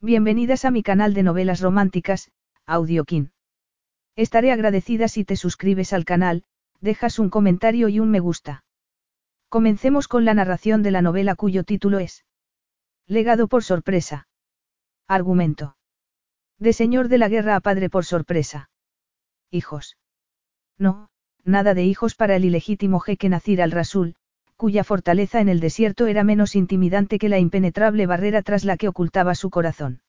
Bienvenidas a mi canal de novelas románticas, Audiokin. Estaré agradecida si te suscribes al canal, dejas un comentario y un me gusta. Comencemos con la narración de la novela cuyo título es Legado por sorpresa. Argumento. De señor de la guerra a padre por sorpresa. Hijos. No, nada de hijos para el ilegítimo jeque Nacir al-Rasul, cuya fortaleza en el desierto era menos intimidante que la impenetrable barrera tras la que ocultaba su corazón.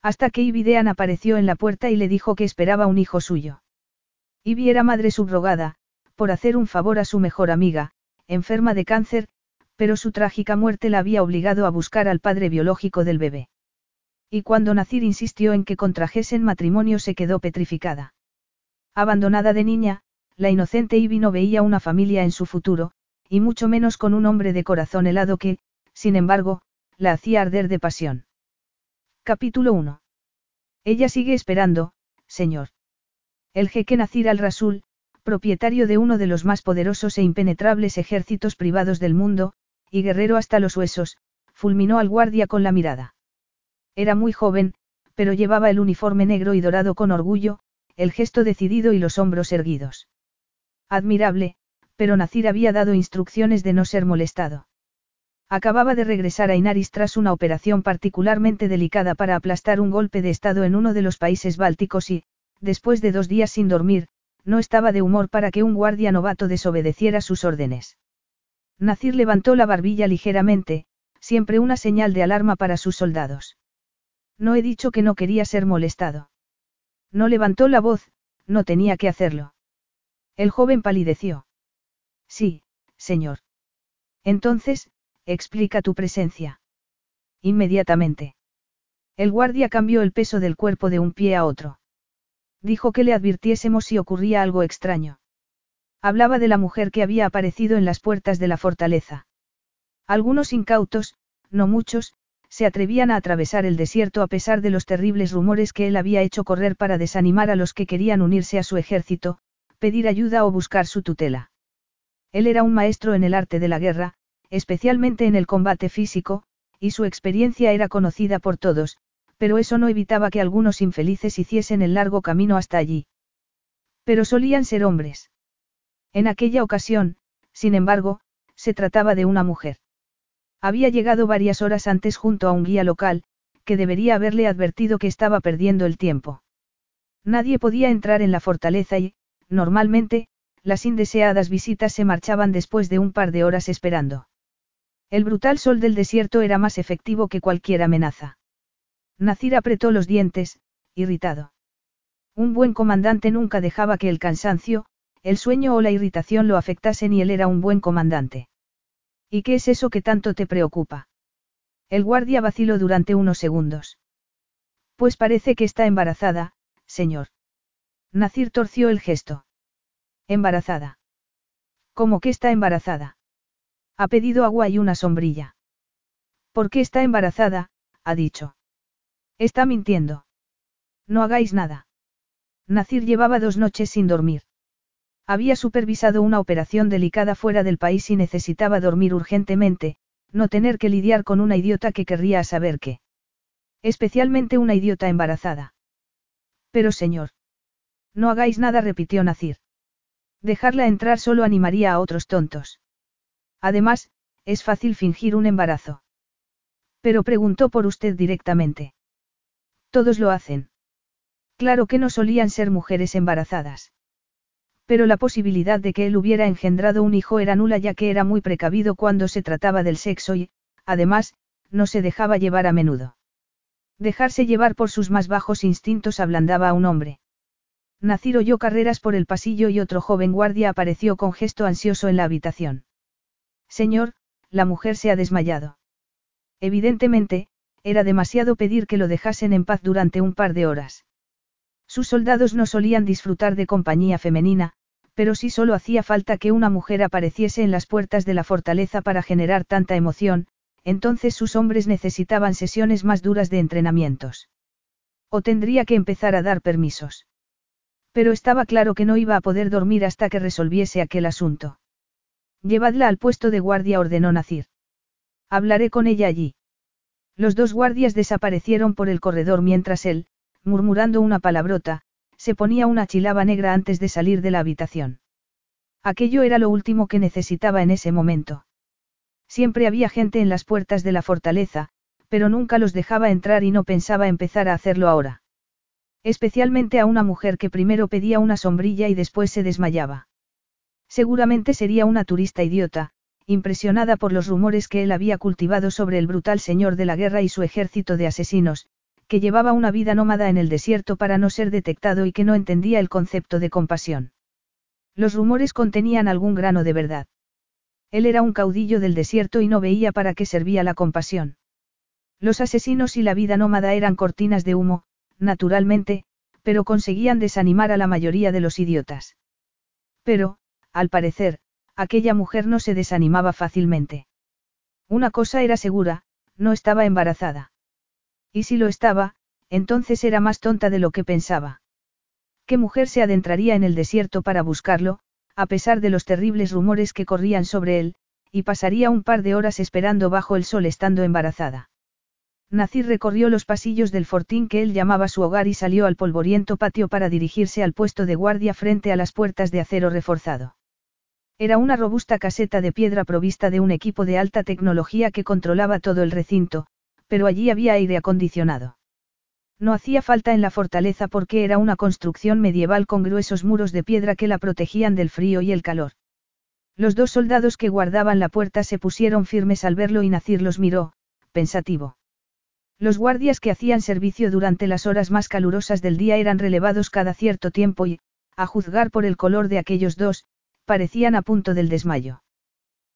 Hasta que Ibidean apareció en la puerta y le dijo que esperaba un hijo suyo. Ibi era madre subrogada, por hacer un favor a su mejor amiga, enferma de cáncer, pero su trágica muerte la había obligado a buscar al padre biológico del bebé. Y cuando Nacir insistió en que contrajesen matrimonio se quedó petrificada. Abandonada de niña, la inocente Ivy no veía una familia en su futuro, y mucho menos con un hombre de corazón helado que, sin embargo, la hacía arder de pasión. Capítulo 1. Ella sigue esperando, señor. El jeque Nacir al-Rasul, propietario de uno de los más poderosos e impenetrables ejércitos privados del mundo, y guerrero hasta los huesos, fulminó al guardia con la mirada. Era muy joven, pero llevaba el uniforme negro y dorado con orgullo, el gesto decidido y los hombros erguidos. Admirable, pero Nacir había dado instrucciones de no ser molestado. Acababa de regresar a Inaris tras una operación particularmente delicada para aplastar un golpe de Estado en uno de los países bálticos y, después de dos días sin dormir, no estaba de humor para que un guardia novato desobedeciera sus órdenes. Nacir levantó la barbilla ligeramente, siempre una señal de alarma para sus soldados. No he dicho que no quería ser molestado. No levantó la voz, no tenía que hacerlo. El joven palideció. Sí, señor. Entonces, explica tu presencia. Inmediatamente. El guardia cambió el peso del cuerpo de un pie a otro. Dijo que le advirtiésemos si ocurría algo extraño. Hablaba de la mujer que había aparecido en las puertas de la fortaleza. Algunos incautos, no muchos, se atrevían a atravesar el desierto a pesar de los terribles rumores que él había hecho correr para desanimar a los que querían unirse a su ejército, pedir ayuda o buscar su tutela. Él era un maestro en el arte de la guerra, especialmente en el combate físico, y su experiencia era conocida por todos, pero eso no evitaba que algunos infelices hiciesen el largo camino hasta allí. Pero solían ser hombres. En aquella ocasión, sin embargo, se trataba de una mujer. Había llegado varias horas antes junto a un guía local, que debería haberle advertido que estaba perdiendo el tiempo. Nadie podía entrar en la fortaleza y, normalmente, las indeseadas visitas se marchaban después de un par de horas esperando. El brutal sol del desierto era más efectivo que cualquier amenaza. Nacir apretó los dientes, irritado. Un buen comandante nunca dejaba que el cansancio, el sueño o la irritación lo afectasen y él era un buen comandante. ¿Y qué es eso que tanto te preocupa? El guardia vaciló durante unos segundos. Pues parece que está embarazada, señor. Nacir torció el gesto. Embarazada. ¿Cómo que está embarazada? Ha pedido agua y una sombrilla. ¿Por qué está embarazada? ha dicho. Está mintiendo. No hagáis nada. Nacir llevaba dos noches sin dormir. Había supervisado una operación delicada fuera del país y necesitaba dormir urgentemente, no tener que lidiar con una idiota que querría saber qué. Especialmente una idiota embarazada. Pero señor. No hagáis nada, repitió Nacir. Dejarla entrar solo animaría a otros tontos. Además, es fácil fingir un embarazo. Pero preguntó por usted directamente. Todos lo hacen. Claro que no solían ser mujeres embarazadas. Pero la posibilidad de que él hubiera engendrado un hijo era nula ya que era muy precavido cuando se trataba del sexo y, además, no se dejaba llevar a menudo. Dejarse llevar por sus más bajos instintos ablandaba a un hombre. Nacir oyó carreras por el pasillo y otro joven guardia apareció con gesto ansioso en la habitación. Señor, la mujer se ha desmayado. Evidentemente, era demasiado pedir que lo dejasen en paz durante un par de horas. Sus soldados no solían disfrutar de compañía femenina, pero si solo hacía falta que una mujer apareciese en las puertas de la fortaleza para generar tanta emoción, entonces sus hombres necesitaban sesiones más duras de entrenamientos. O tendría que empezar a dar permisos. Pero estaba claro que no iba a poder dormir hasta que resolviese aquel asunto. Llevadla al puesto de guardia, ordenó Nacir. Hablaré con ella allí. Los dos guardias desaparecieron por el corredor mientras él, murmurando una palabrota, se ponía una chilaba negra antes de salir de la habitación. Aquello era lo último que necesitaba en ese momento. Siempre había gente en las puertas de la fortaleza, pero nunca los dejaba entrar y no pensaba empezar a hacerlo ahora. Especialmente a una mujer que primero pedía una sombrilla y después se desmayaba. Seguramente sería una turista idiota, impresionada por los rumores que él había cultivado sobre el brutal señor de la guerra y su ejército de asesinos, que llevaba una vida nómada en el desierto para no ser detectado y que no entendía el concepto de compasión. Los rumores contenían algún grano de verdad. Él era un caudillo del desierto y no veía para qué servía la compasión. Los asesinos y la vida nómada eran cortinas de humo, naturalmente, pero conseguían desanimar a la mayoría de los idiotas. Pero, al parecer, aquella mujer no se desanimaba fácilmente. Una cosa era segura, no estaba embarazada. Y si lo estaba, entonces era más tonta de lo que pensaba. ¿Qué mujer se adentraría en el desierto para buscarlo, a pesar de los terribles rumores que corrían sobre él, y pasaría un par de horas esperando bajo el sol estando embarazada? Nacir recorrió los pasillos del fortín que él llamaba su hogar y salió al polvoriento patio para dirigirse al puesto de guardia frente a las puertas de acero reforzado. Era una robusta caseta de piedra provista de un equipo de alta tecnología que controlaba todo el recinto, pero allí había aire acondicionado. No hacía falta en la fortaleza porque era una construcción medieval con gruesos muros de piedra que la protegían del frío y el calor. Los dos soldados que guardaban la puerta se pusieron firmes al verlo y Nacir los miró, pensativo. Los guardias que hacían servicio durante las horas más calurosas del día eran relevados cada cierto tiempo y, a juzgar por el color de aquellos dos, parecían a punto del desmayo.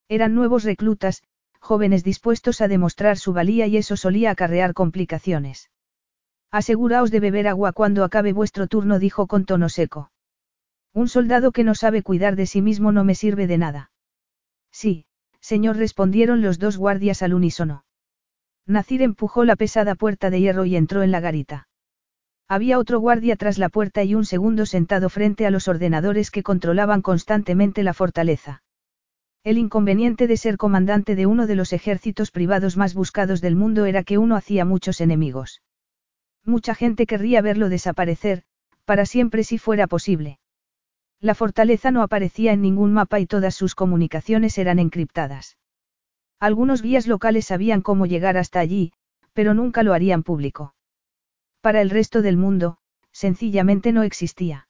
Eran nuevos reclutas, jóvenes dispuestos a demostrar su valía y eso solía acarrear complicaciones. Aseguraos de beber agua cuando acabe vuestro turno, dijo con tono seco. Un soldado que no sabe cuidar de sí mismo no me sirve de nada. Sí, señor, respondieron los dos guardias al unísono. Nacir empujó la pesada puerta de hierro y entró en la garita. Había otro guardia tras la puerta y un segundo sentado frente a los ordenadores que controlaban constantemente la fortaleza. El inconveniente de ser comandante de uno de los ejércitos privados más buscados del mundo era que uno hacía muchos enemigos. Mucha gente querría verlo desaparecer, para siempre si fuera posible. La fortaleza no aparecía en ningún mapa y todas sus comunicaciones eran encriptadas. Algunos guías locales sabían cómo llegar hasta allí, pero nunca lo harían público. Para el resto del mundo, sencillamente no existía.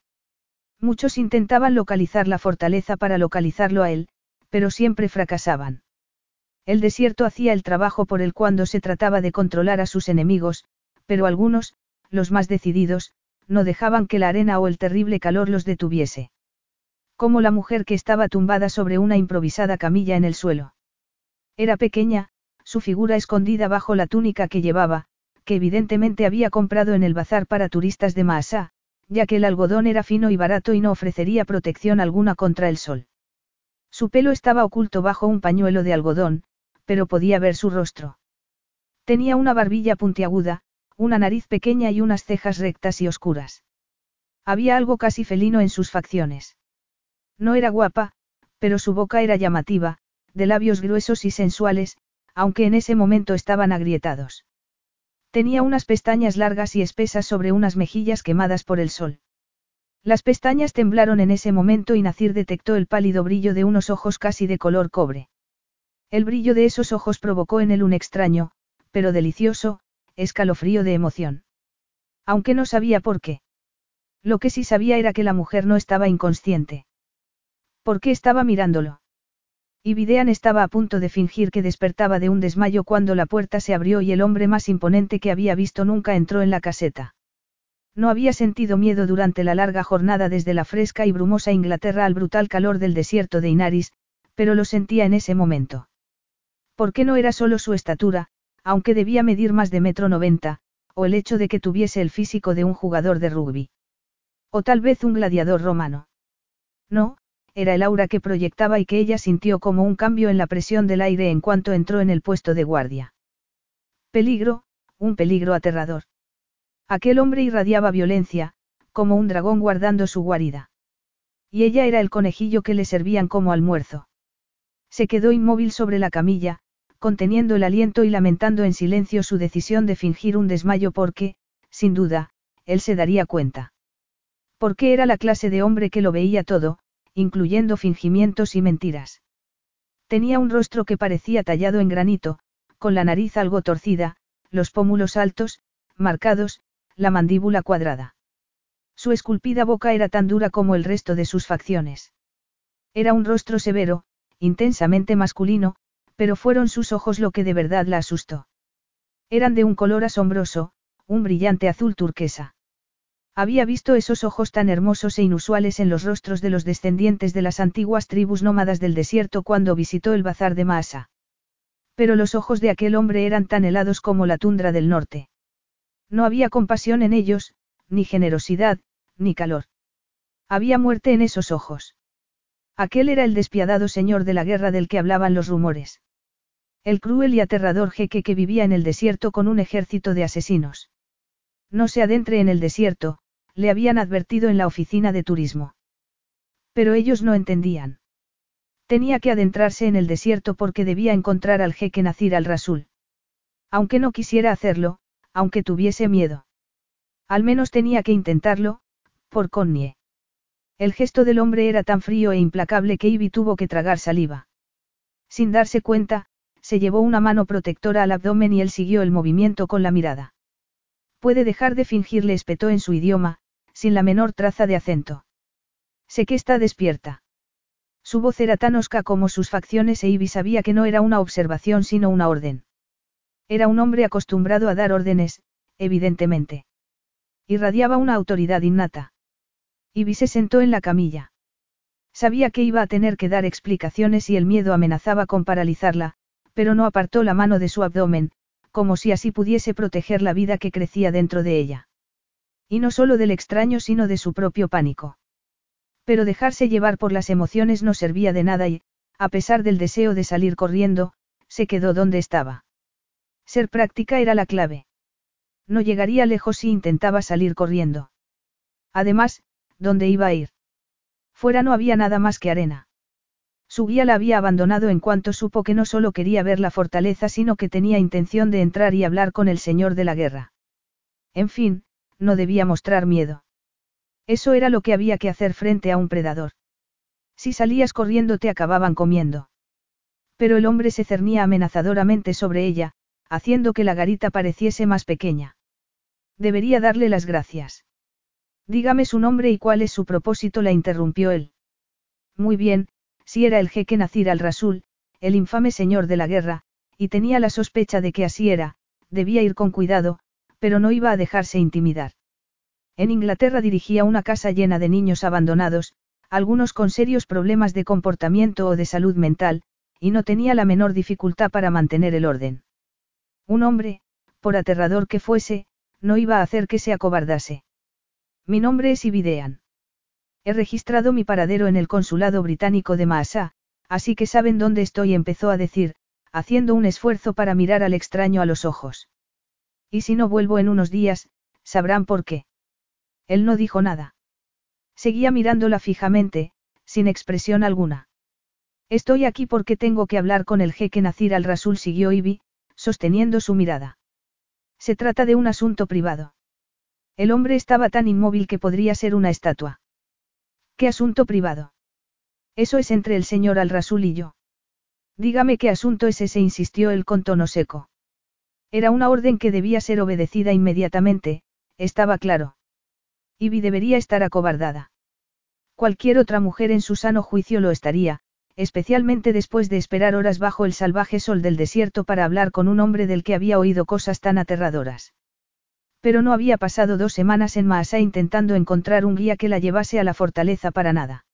Muchos intentaban localizar la fortaleza para localizarlo a él, pero siempre fracasaban. El desierto hacía el trabajo por él cuando se trataba de controlar a sus enemigos, pero algunos, los más decididos, no dejaban que la arena o el terrible calor los detuviese. Como la mujer que estaba tumbada sobre una improvisada camilla en el suelo. Era pequeña, su figura escondida bajo la túnica que llevaba, que evidentemente había comprado en el bazar para turistas de Maasá, ya que el algodón era fino y barato y no ofrecería protección alguna contra el sol. Su pelo estaba oculto bajo un pañuelo de algodón, pero podía ver su rostro. Tenía una barbilla puntiaguda, una nariz pequeña y unas cejas rectas y oscuras. Había algo casi felino en sus facciones. No era guapa, pero su boca era llamativa, de labios gruesos y sensuales, aunque en ese momento estaban agrietados. Tenía unas pestañas largas y espesas sobre unas mejillas quemadas por el sol. Las pestañas temblaron en ese momento y Nacir detectó el pálido brillo de unos ojos casi de color cobre. El brillo de esos ojos provocó en él un extraño, pero delicioso, escalofrío de emoción. Aunque no sabía por qué. Lo que sí sabía era que la mujer no estaba inconsciente. ¿Por qué estaba mirándolo? Y Videan estaba a punto de fingir que despertaba de un desmayo cuando la puerta se abrió y el hombre más imponente que había visto nunca entró en la caseta. No había sentido miedo durante la larga jornada desde la fresca y brumosa Inglaterra al brutal calor del desierto de Inaris, pero lo sentía en ese momento. ¿Por qué no era solo su estatura, aunque debía medir más de metro noventa, o el hecho de que tuviese el físico de un jugador de rugby? O tal vez un gladiador romano. No, era el aura que proyectaba y que ella sintió como un cambio en la presión del aire en cuanto entró en el puesto de guardia. Peligro, un peligro aterrador. Aquel hombre irradiaba violencia, como un dragón guardando su guarida. Y ella era el conejillo que le servían como almuerzo. Se quedó inmóvil sobre la camilla, conteniendo el aliento y lamentando en silencio su decisión de fingir un desmayo porque, sin duda, él se daría cuenta. Porque era la clase de hombre que lo veía todo, incluyendo fingimientos y mentiras. Tenía un rostro que parecía tallado en granito, con la nariz algo torcida, los pómulos altos, marcados, la mandíbula cuadrada. Su esculpida boca era tan dura como el resto de sus facciones. Era un rostro severo, intensamente masculino, pero fueron sus ojos lo que de verdad la asustó. Eran de un color asombroso, un brillante azul turquesa. Había visto esos ojos tan hermosos e inusuales en los rostros de los descendientes de las antiguas tribus nómadas del desierto cuando visitó el bazar de Maasa. Pero los ojos de aquel hombre eran tan helados como la tundra del norte. No había compasión en ellos, ni generosidad, ni calor. Había muerte en esos ojos. Aquel era el despiadado señor de la guerra del que hablaban los rumores. El cruel y aterrador jeque que vivía en el desierto con un ejército de asesinos. No se adentre en el desierto, le habían advertido en la oficina de turismo. Pero ellos no entendían. Tenía que adentrarse en el desierto porque debía encontrar al jeque Nacir al-Rasul. Aunque no quisiera hacerlo, aunque tuviese miedo. Al menos tenía que intentarlo, por Connie. El gesto del hombre era tan frío e implacable que Ivy tuvo que tragar saliva. Sin darse cuenta, se llevó una mano protectora al abdomen y él siguió el movimiento con la mirada. Puede dejar de fingir, le espetó en su idioma, sin la menor traza de acento. Sé que está despierta. Su voz era tan osca como sus facciones e Ivy sabía que no era una observación sino una orden. Era un hombre acostumbrado a dar órdenes, evidentemente. Irradiaba una autoridad innata. Ivy se sentó en la camilla. Sabía que iba a tener que dar explicaciones y el miedo amenazaba con paralizarla, pero no apartó la mano de su abdomen, como si así pudiese proteger la vida que crecía dentro de ella. Y no solo del extraño sino de su propio pánico. Pero dejarse llevar por las emociones no servía de nada y, a pesar del deseo de salir corriendo, se quedó donde estaba. Ser práctica era la clave. No llegaría lejos si intentaba salir corriendo. Además, ¿dónde iba a ir? Fuera no había nada más que arena. Su guía la había abandonado en cuanto supo que no solo quería ver la fortaleza, sino que tenía intención de entrar y hablar con el señor de la guerra. En fin, no debía mostrar miedo. Eso era lo que había que hacer frente a un predador. Si salías corriendo te acababan comiendo. Pero el hombre se cernía amenazadoramente sobre ella, haciendo que la garita pareciese más pequeña. Debería darle las gracias. Dígame su nombre y cuál es su propósito, la interrumpió él. Muy bien, si era el jeque Nacir al-Rasul, el infame señor de la guerra, y tenía la sospecha de que así era, debía ir con cuidado, pero no iba a dejarse intimidar. En Inglaterra dirigía una casa llena de niños abandonados, algunos con serios problemas de comportamiento o de salud mental, y no tenía la menor dificultad para mantener el orden. Un hombre, por aterrador que fuese, no iba a hacer que se acobardase. Mi nombre es Ibidean. He registrado mi paradero en el consulado británico de Maasá, así que saben dónde estoy, empezó a decir, haciendo un esfuerzo para mirar al extraño a los ojos. Y si no vuelvo en unos días, sabrán por qué. Él no dijo nada. Seguía mirándola fijamente, sin expresión alguna. Estoy aquí porque tengo que hablar con el jeque Nacir al-Rasul, siguió Ibi, sosteniendo su mirada. Se trata de un asunto privado. El hombre estaba tan inmóvil que podría ser una estatua. ¿Qué asunto privado? Eso es entre el señor Al-Rasul y yo. Dígame qué asunto es ese, insistió él con tono seco. Era una orden que debía ser obedecida inmediatamente, estaba claro. Ivy debería estar acobardada. Cualquier otra mujer en su sano juicio lo estaría, especialmente después de esperar horas bajo el salvaje sol del desierto para hablar con un hombre del que había oído cosas tan aterradoras. Pero no había pasado dos semanas en Maasá intentando encontrar un guía que la llevase a la fortaleza para nada.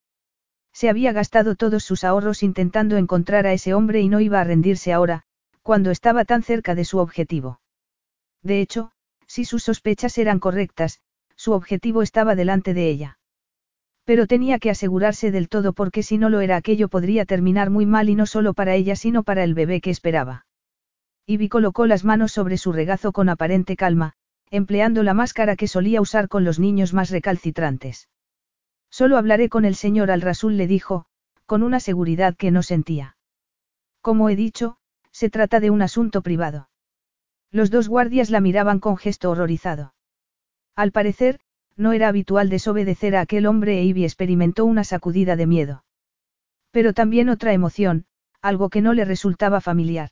Se había gastado todos sus ahorros intentando encontrar a ese hombre y no iba a rendirse ahora, cuando estaba tan cerca de su objetivo. De hecho, si sus sospechas eran correctas, su objetivo estaba delante de ella. Pero tenía que asegurarse del todo porque si no lo era aquello podría terminar muy mal y no solo para ella sino para el bebé que esperaba. Ivy colocó las manos sobre su regazo con aparente calma, empleando la máscara que solía usar con los niños más recalcitrantes. Solo hablaré con el señor Al-Rasul, le dijo, con una seguridad que no sentía. Como he dicho, Se trata de un asunto privado. Los dos guardias la miraban con gesto horrorizado. Al parecer, no era habitual desobedecer a aquel hombre e Ivy experimentó una sacudida de miedo. Pero también otra emoción, algo que no le resultaba familiar.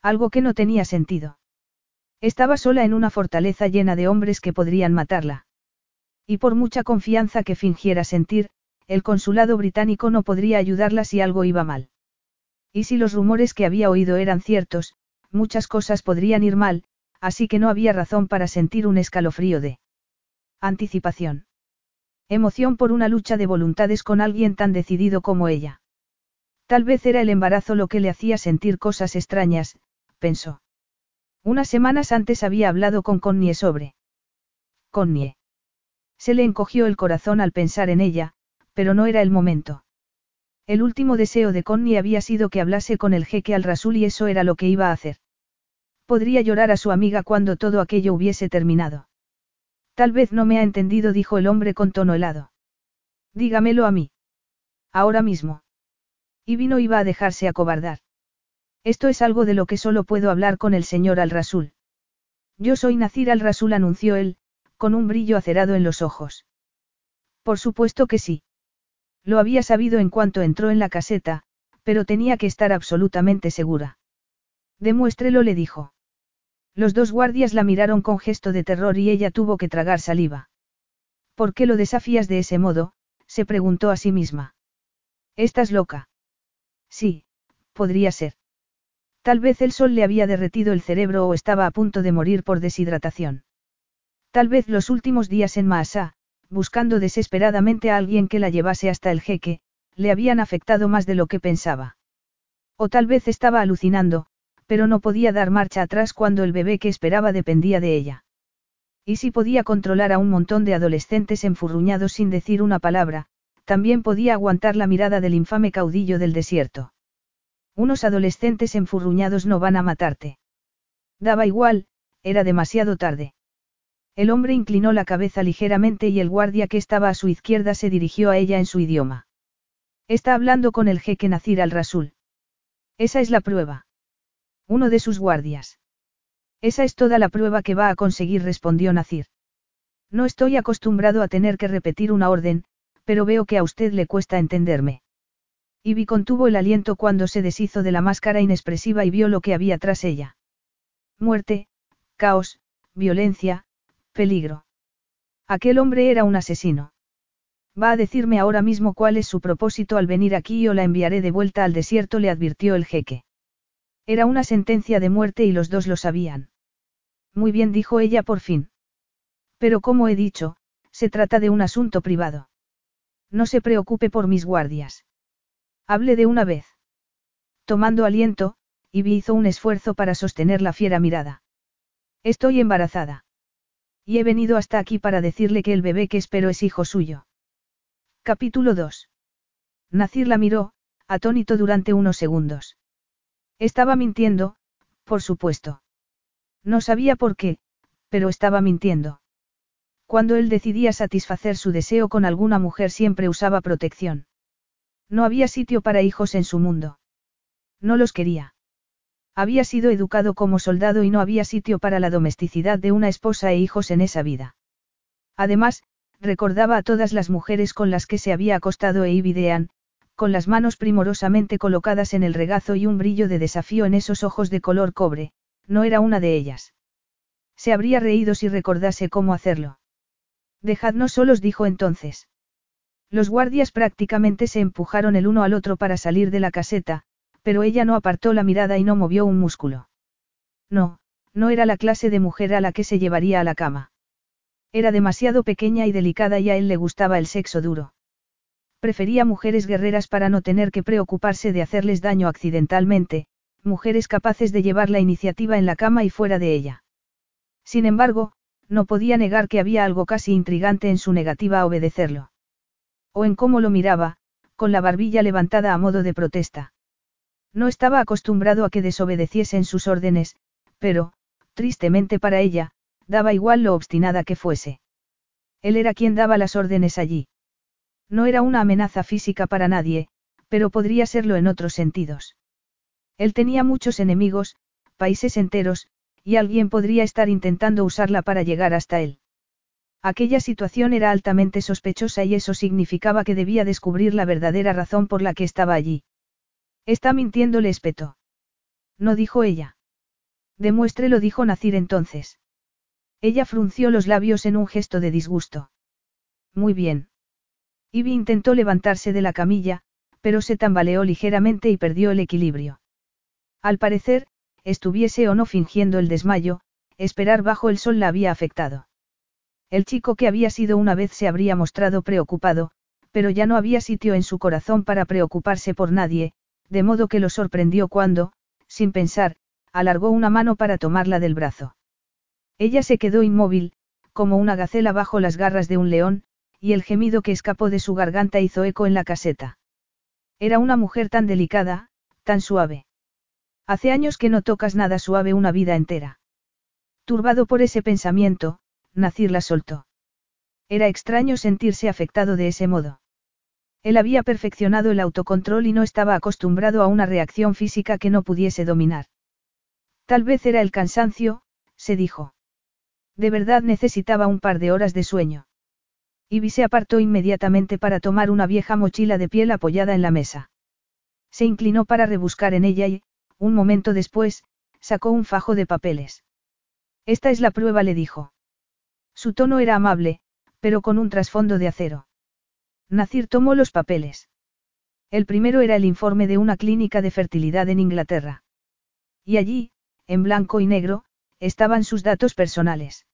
Algo que no tenía sentido. Estaba sola en una fortaleza llena de hombres que podrían matarla. Y por mucha confianza que fingiera sentir, el consulado británico no podría ayudarla si algo iba mal. Y si los rumores que había oído eran ciertos, muchas cosas podrían ir mal, así que no había razón para sentir un escalofrío de anticipación. Emoción por una lucha de voluntades con alguien tan decidido como ella. Tal vez era el embarazo lo que le hacía sentir cosas extrañas, pensó. Unas semanas antes había hablado con Connie sobre. Connie. Se le encogió el corazón al pensar en ella, pero no era el momento. El último deseo de Connie había sido que hablase con el jeque al Rasul y eso era lo que iba a hacer. Podría llorar a su amiga cuando todo aquello hubiese terminado. Tal vez no me ha entendido, dijo el hombre con tono helado. Dígamelo a mí. Ahora mismo. Y vino iba a dejarse acobardar. Esto es algo de lo que solo puedo hablar con el señor Al-Rasul. Yo soy Nacir Al-Rasul, anunció él, con un brillo acerado en los ojos. Por supuesto que sí. Lo había sabido en cuanto entró en la caseta, pero tenía que estar absolutamente segura. Demuéstrelo, le dijo. Los dos guardias la miraron con gesto de terror y ella tuvo que tragar saliva. ¿Por qué lo desafías de ese modo? se preguntó a sí misma. ¿Estás loca? Sí, podría ser. Tal vez el sol le había derretido el cerebro o estaba a punto de morir por deshidratación. Tal vez los últimos días en Maasá, buscando desesperadamente a alguien que la llevase hasta el jeque, le habían afectado más de lo que pensaba. O tal vez estaba alucinando, pero no podía dar marcha atrás cuando el bebé que esperaba dependía de ella. Y si podía controlar a un montón de adolescentes enfurruñados sin decir una palabra, también podía aguantar la mirada del infame caudillo del desierto. Unos adolescentes enfurruñados no van a matarte. Daba igual, era demasiado tarde. El hombre inclinó la cabeza ligeramente y el guardia que estaba a su izquierda se dirigió a ella en su idioma. Está hablando con el jeque Nacir al-Rasul. Esa es la prueba. Uno de sus guardias. Esa es toda la prueba que va a conseguir, respondió Nacir. No estoy acostumbrado a tener que repetir una orden, pero veo que a usted le cuesta entenderme. Ivy contuvo el aliento cuando se deshizo de la máscara inexpresiva y vio lo que había tras ella. Muerte, caos, violencia, peligro. Aquel hombre era un asesino. Va a decirme ahora mismo cuál es su propósito al venir aquí o la enviaré de vuelta al desierto, le advirtió el jeque. Era una sentencia de muerte y los dos lo sabían. Muy bien, dijo ella por fin. Pero como he dicho, se trata de un asunto privado. No se preocupe por mis guardias. Hable de una vez. Tomando aliento, Ivy hizo un esfuerzo para sostener la fiera mirada. Estoy embarazada. Y he venido hasta aquí para decirle que el bebé que espero es hijo suyo. Capítulo 2. Nacir la miró, atónito durante unos segundos. Estaba mintiendo, por supuesto. No sabía por qué, pero estaba mintiendo. Cuando él decidía satisfacer su deseo con alguna mujer siempre usaba protección. No había sitio para hijos en su mundo. No los quería. Había sido educado como soldado y no había sitio para la domesticidad de una esposa e hijos en esa vida. Además, recordaba a todas las mujeres con las que se había acostado e Ibidean, con las manos primorosamente colocadas en el regazo y un brillo de desafío en esos ojos de color cobre, no era una de ellas. Se habría reído si recordase cómo hacerlo. Dejadnos solos, dijo entonces. Los guardias prácticamente se empujaron el uno al otro para salir de la caseta, pero ella no apartó la mirada y no movió un músculo. No, no era la clase de mujer a la que se llevaría a la cama. Era demasiado pequeña y delicada y a él le gustaba el sexo duro. Prefería mujeres guerreras para no tener que preocuparse de hacerles daño accidentalmente, mujeres capaces de llevar la iniciativa en la cama y fuera de ella. Sin embargo, no podía negar que había algo casi intrigante en su negativa a obedecerlo. O en cómo lo miraba, con la barbilla levantada a modo de protesta. No estaba acostumbrado a que desobedeciesen sus órdenes, pero, tristemente para ella, daba igual lo obstinada que fuese. Él era quien daba las órdenes allí. No era una amenaza física para nadie, pero podría serlo en otros sentidos. Él tenía muchos enemigos, países enteros, y alguien podría estar intentando usarla para llegar hasta él. Aquella situación era altamente sospechosa y eso significaba que debía descubrir la verdadera razón por la que estaba allí. Está mintiendo, le espetó. No dijo ella. Demuéstrelo, dijo Nacir entonces. Ella frunció los labios en un gesto de disgusto. Muy bien. Ivy intentó levantarse de la camilla, pero se tambaleó ligeramente y perdió el equilibrio. Al parecer, estuviese o no fingiendo el desmayo, esperar bajo el sol la había afectado. El chico que había sido una vez se habría mostrado preocupado, pero ya no había sitio en su corazón para preocuparse por nadie, de modo que lo sorprendió cuando, sin pensar, alargó una mano para tomarla del brazo. Ella se quedó inmóvil, como una gacela bajo las garras de un león, y el gemido que escapó de su garganta hizo eco en la caseta. Era una mujer tan delicada, tan suave. Hace años que no tocas nada suave una vida entera. Turbado por ese pensamiento, Nacir la soltó. Era extraño sentirse afectado de ese modo. Él había perfeccionado el autocontrol y no estaba acostumbrado a una reacción física que no pudiese dominar. Tal vez era el cansancio, se dijo. De verdad necesitaba un par de horas de sueño. Ivy se apartó inmediatamente para tomar una vieja mochila de piel apoyada en la mesa. Se inclinó para rebuscar en ella y, un momento después, sacó un fajo de papeles. Esta es la prueba, le dijo. Su tono era amable, pero con un trasfondo de acero. Nacir tomó los papeles. El primero era el informe de una clínica de fertilidad en Inglaterra. Y allí, en blanco y negro, estaban sus datos personales.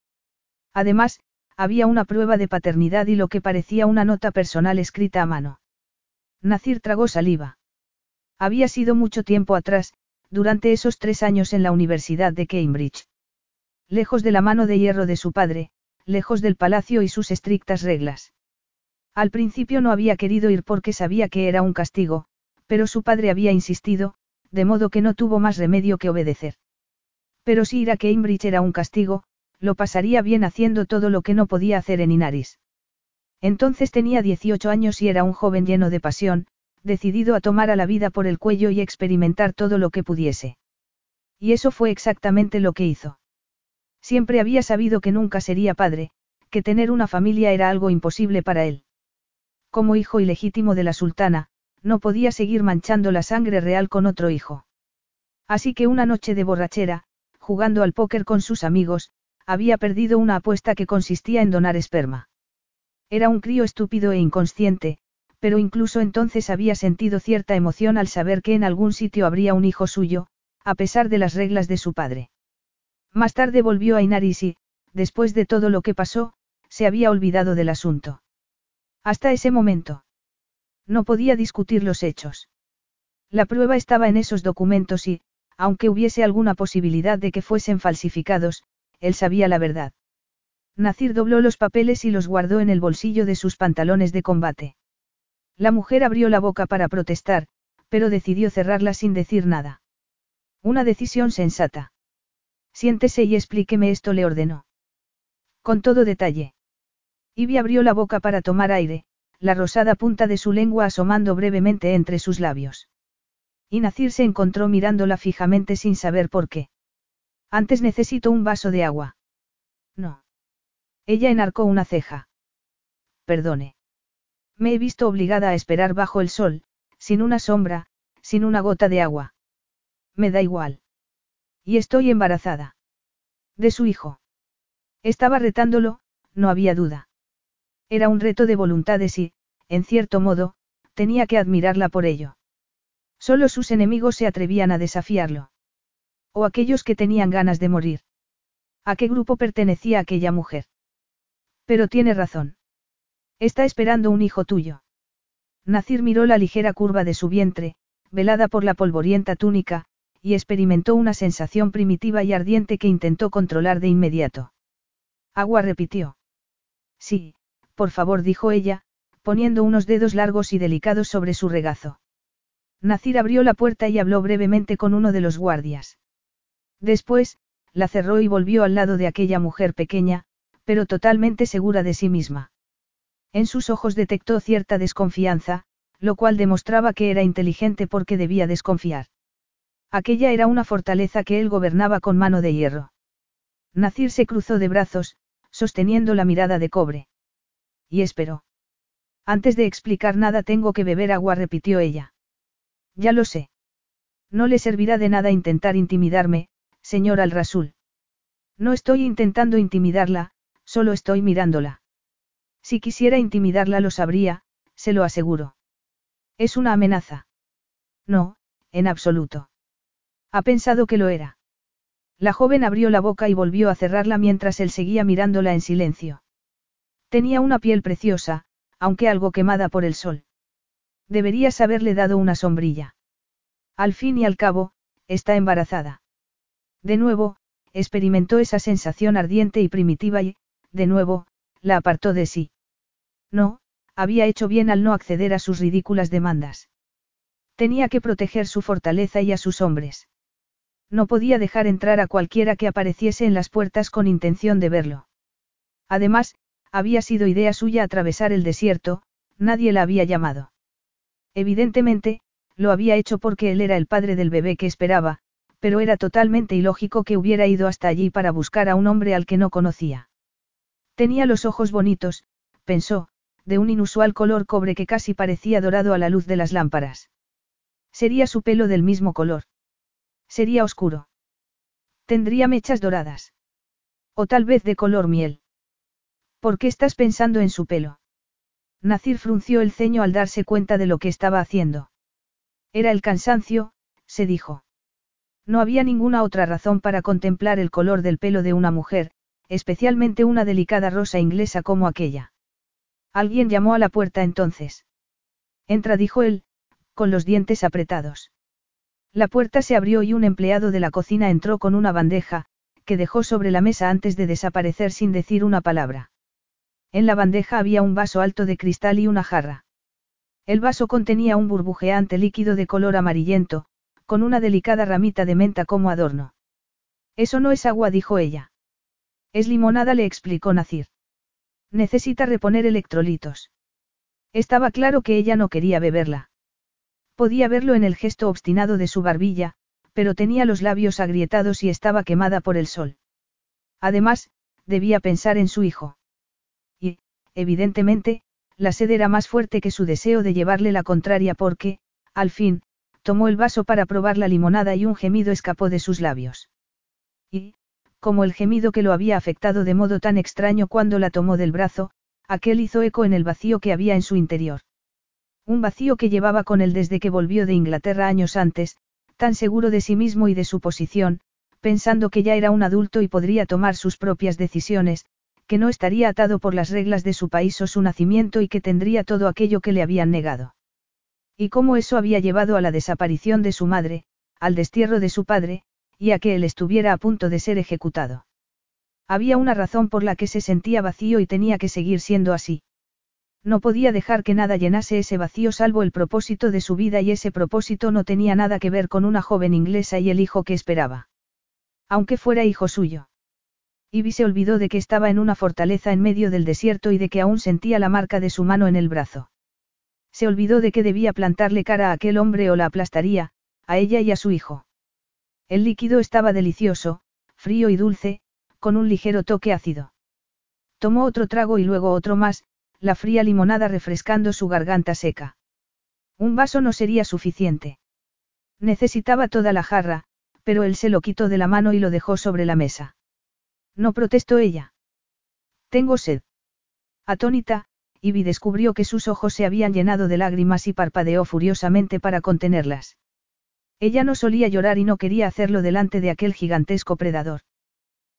Además, había una prueba de paternidad y lo que parecía una nota personal escrita a mano. Nacir tragó saliva. Había sido mucho tiempo atrás, durante esos tres años en la Universidad de Cambridge. Lejos de la mano de hierro de su padre, lejos del palacio y sus estrictas reglas. Al principio no había querido ir porque sabía que era un castigo, pero su padre había insistido, de modo que no tuvo más remedio que obedecer. Pero si ir a Cambridge era un castigo, lo pasaría bien haciendo todo lo que no podía hacer en Inaris. Entonces tenía 18 años y era un joven lleno de pasión, decidido a tomar a la vida por el cuello y experimentar todo lo que pudiese. Y eso fue exactamente lo que hizo. Siempre había sabido que nunca sería padre, que tener una familia era algo imposible para él. Como hijo ilegítimo de la sultana, no podía seguir manchando la sangre real con otro hijo. Así que una noche de borrachera, jugando al póker con sus amigos, había perdido una apuesta que consistía en donar esperma. Era un crío estúpido e inconsciente, pero incluso entonces había sentido cierta emoción al saber que en algún sitio habría un hijo suyo, a pesar de las reglas de su padre. Más tarde volvió a Inaris y, después de todo lo que pasó, se había olvidado del asunto. Hasta ese momento. No podía discutir los hechos. La prueba estaba en esos documentos y, aunque hubiese alguna posibilidad de que fuesen falsificados, él sabía la verdad. Nacir dobló los papeles y los guardó en el bolsillo de sus pantalones de combate. La mujer abrió la boca para protestar, pero decidió cerrarla sin decir nada. Una decisión sensata. Siéntese y explíqueme esto, le ordenó. Con todo detalle. Ivy abrió la boca para tomar aire, la rosada punta de su lengua asomando brevemente entre sus labios. Y Nacir se encontró mirándola fijamente sin saber por qué. Antes necesito un vaso de agua. No. Ella enarcó una ceja. Perdone. Me he visto obligada a esperar bajo el sol, sin una sombra, sin una gota de agua. Me da igual. Y estoy embarazada. De su hijo. Estaba retándolo, no había duda. Era un reto de voluntades y, en cierto modo, tenía que admirarla por ello. Solo sus enemigos se atrevían a desafiarlo. O aquellos que tenían ganas de morir. ¿A qué grupo pertenecía aquella mujer? Pero tiene razón. Está esperando un hijo tuyo. Nacir miró la ligera curva de su vientre, velada por la polvorienta túnica, y experimentó una sensación primitiva y ardiente que intentó controlar de inmediato. Agua repitió. Sí, por favor, dijo ella, poniendo unos dedos largos y delicados sobre su regazo. Nacir abrió la puerta y habló brevemente con uno de los guardias. Después, la cerró y volvió al lado de aquella mujer pequeña, pero totalmente segura de sí misma. En sus ojos detectó cierta desconfianza, lo cual demostraba que era inteligente porque debía desconfiar. Aquella era una fortaleza que él gobernaba con mano de hierro. Nacir se cruzó de brazos, sosteniendo la mirada de cobre. Y esperó. Antes de explicar nada tengo que beber agua, repitió ella. Ya lo sé. No le servirá de nada intentar intimidarme, señor Al-Rasul. No estoy intentando intimidarla, solo estoy mirándola. Si quisiera intimidarla lo sabría, se lo aseguro. ¿Es una amenaza? No, en absoluto. Ha pensado que lo era. La joven abrió la boca y volvió a cerrarla mientras él seguía mirándola en silencio. Tenía una piel preciosa, aunque algo quemada por el sol. Deberías haberle dado una sombrilla. Al fin y al cabo, está embarazada. De nuevo, experimentó esa sensación ardiente y primitiva y, de nuevo, la apartó de sí. No, había hecho bien al no acceder a sus ridículas demandas. Tenía que proteger su fortaleza y a sus hombres. No podía dejar entrar a cualquiera que apareciese en las puertas con intención de verlo. Además, había sido idea suya atravesar el desierto, nadie la había llamado. Evidentemente, lo había hecho porque él era el padre del bebé que esperaba, pero era totalmente ilógico que hubiera ido hasta allí para buscar a un hombre al que no conocía. Tenía los ojos bonitos, pensó, de un inusual color cobre que casi parecía dorado a la luz de las lámparas. Sería su pelo del mismo color. Sería oscuro. Tendría mechas doradas. O tal vez de color miel. ¿Por qué estás pensando en su pelo? Nacir frunció el ceño al darse cuenta de lo que estaba haciendo. Era el cansancio, se dijo. No había ninguna otra razón para contemplar el color del pelo de una mujer, especialmente una delicada rosa inglesa como aquella. Alguien llamó a la puerta entonces. Entra, dijo él, con los dientes apretados. La puerta se abrió y un empleado de la cocina entró con una bandeja, que dejó sobre la mesa antes de desaparecer sin decir una palabra. En la bandeja había un vaso alto de cristal y una jarra. El vaso contenía un burbujeante líquido de color amarillento, con una delicada ramita de menta como adorno. Eso no es agua, dijo ella. Es limonada, le explicó Nacir. Necesita reponer electrolitos. Estaba claro que ella no quería beberla. Podía verlo en el gesto obstinado de su barbilla, pero tenía los labios agrietados y estaba quemada por el sol. Además, debía pensar en su hijo. Y, evidentemente, la sed era más fuerte que su deseo de llevarle la contraria porque, al fin, tomó el vaso para probar la limonada y un gemido escapó de sus labios. Y, como el gemido que lo había afectado de modo tan extraño cuando la tomó del brazo, aquel hizo eco en el vacío que había en su interior. Un vacío que llevaba con él desde que volvió de Inglaterra años antes, tan seguro de sí mismo y de su posición, pensando que ya era un adulto y podría tomar sus propias decisiones, que no estaría atado por las reglas de su país o su nacimiento y que tendría todo aquello que le habían negado. Y cómo eso había llevado a la desaparición de su madre, al destierro de su padre, y a que él estuviera a punto de ser ejecutado. Había una razón por la que se sentía vacío y tenía que seguir siendo así. No podía dejar que nada llenase ese vacío salvo el propósito de su vida y ese propósito no tenía nada que ver con una joven inglesa y el hijo que esperaba. Aunque fuera hijo suyo. Ivy se olvidó de que estaba en una fortaleza en medio del desierto y de que aún sentía la marca de su mano en el brazo. Se olvidó de que debía plantarle cara a aquel hombre o la aplastaría, a ella y a su hijo. El líquido estaba delicioso, frío y dulce, con un ligero toque ácido. Tomó otro trago y luego otro más, la fría limonada refrescando su garganta seca. Un vaso no sería suficiente. Necesitaba toda la jarra, pero él se lo quitó de la mano y lo dejó sobre la mesa. No protestó ella. Tengo sed. Atónita, Ivy descubrió que sus ojos se habían llenado de lágrimas y parpadeó furiosamente para contenerlas. Ella no solía llorar y no quería hacerlo delante de aquel gigantesco predador.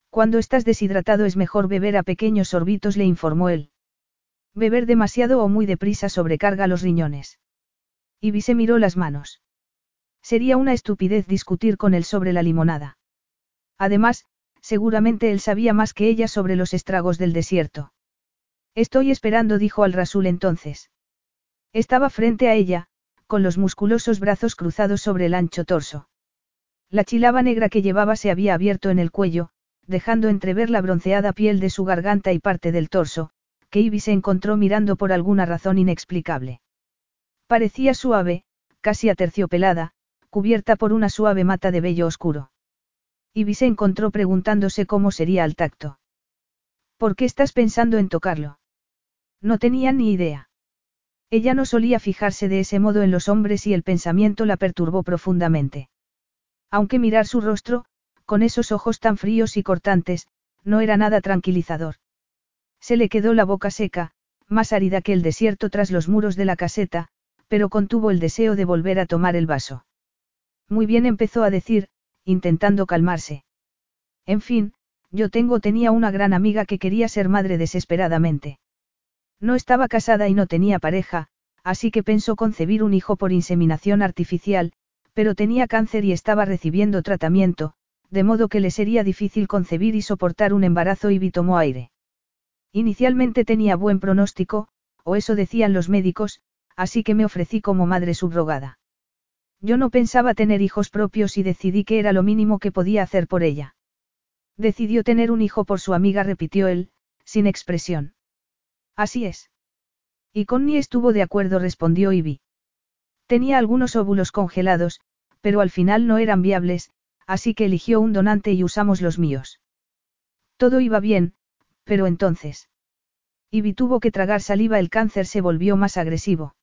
Cuando estás deshidratado es mejor beber a pequeños sorbitos, le informó él. Beber demasiado o muy deprisa sobrecarga los riñones. Ivy se miró las manos. Sería una estupidez discutir con él sobre la limonada. Además, seguramente él sabía más que ella sobre los estragos del desierto. Estoy esperando, dijo al Rasul entonces. Estaba frente a ella, con los musculosos brazos cruzados sobre el ancho torso. La chilaba negra que llevaba se había abierto en el cuello, dejando entrever la bronceada piel de su garganta y parte del torso, que Ivy se encontró mirando por alguna razón inexplicable. Parecía suave, casi aterciopelada, cubierta por una suave mata de vello oscuro. Ivy se encontró preguntándose cómo sería al tacto. ¿Por qué estás pensando en tocarlo? No tenía ni idea. Ella no solía fijarse de ese modo en los hombres y el pensamiento la perturbó profundamente. Aunque mirar su rostro, con esos ojos tan fríos y cortantes, no era nada tranquilizador. Se le quedó la boca seca, más árida que el desierto tras los muros de la caseta, pero contuvo el deseo de volver a tomar el vaso. Muy bien empezó a decir, intentando calmarse. En fin, yo tengo tenía una gran amiga que quería ser madre desesperadamente. No estaba casada y no tenía pareja, así que pensó concebir un hijo por inseminación artificial, pero tenía cáncer y estaba recibiendo tratamiento, de modo que le sería difícil concebir y soportar un embarazo y tomó aire. Inicialmente tenía buen pronóstico, o eso decían los médicos, así que me ofrecí como madre subrogada. Yo no pensaba tener hijos propios y decidí que era lo mínimo que podía hacer por ella. Decidió tener un hijo por su amiga, repitió él, sin expresión. Así es. Y Connie estuvo de acuerdo, respondió Ivy. Tenía algunos óvulos congelados, pero al final no eran viables, así que eligió un donante y usamos los míos. Todo iba bien, pero entonces. Ivy tuvo que tragar saliva, el cáncer se volvió más agresivo.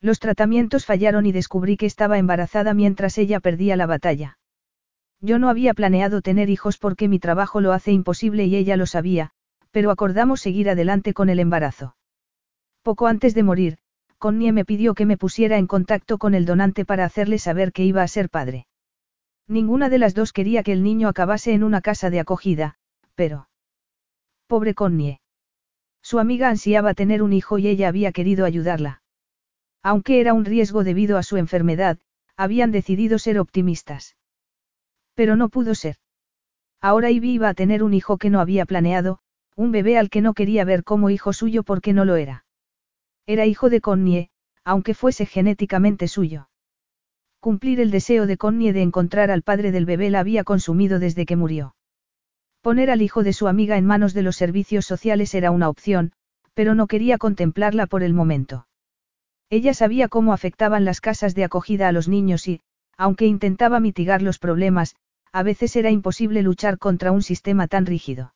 Los tratamientos fallaron y descubrí que estaba embarazada mientras ella perdía la batalla. Yo no había planeado tener hijos porque mi trabajo lo hace imposible y ella lo sabía, pero acordamos seguir adelante con el embarazo. Poco antes de morir, Connie me pidió que me pusiera en contacto con el donante para hacerle saber que iba a ser padre. Ninguna de las dos quería que el niño acabase en una casa de acogida, pero... Pobre Connie. Su amiga ansiaba tener un hijo y ella había querido ayudarla. Aunque era un riesgo debido a su enfermedad, habían decidido ser optimistas. Pero no pudo ser. Ahora Ivy iba a tener un hijo que no había planeado, un bebé al que no quería ver como hijo suyo porque no lo era. Era hijo de Connie, aunque fuese genéticamente suyo. Cumplir el deseo de Connie de encontrar al padre del bebé la había consumido desde que murió. Poner al hijo de su amiga en manos de los servicios sociales era una opción, pero no quería contemplarla por el momento. Ella sabía cómo afectaban las casas de acogida a los niños y, aunque intentaba mitigar los problemas, a veces era imposible luchar contra un sistema tan rígido.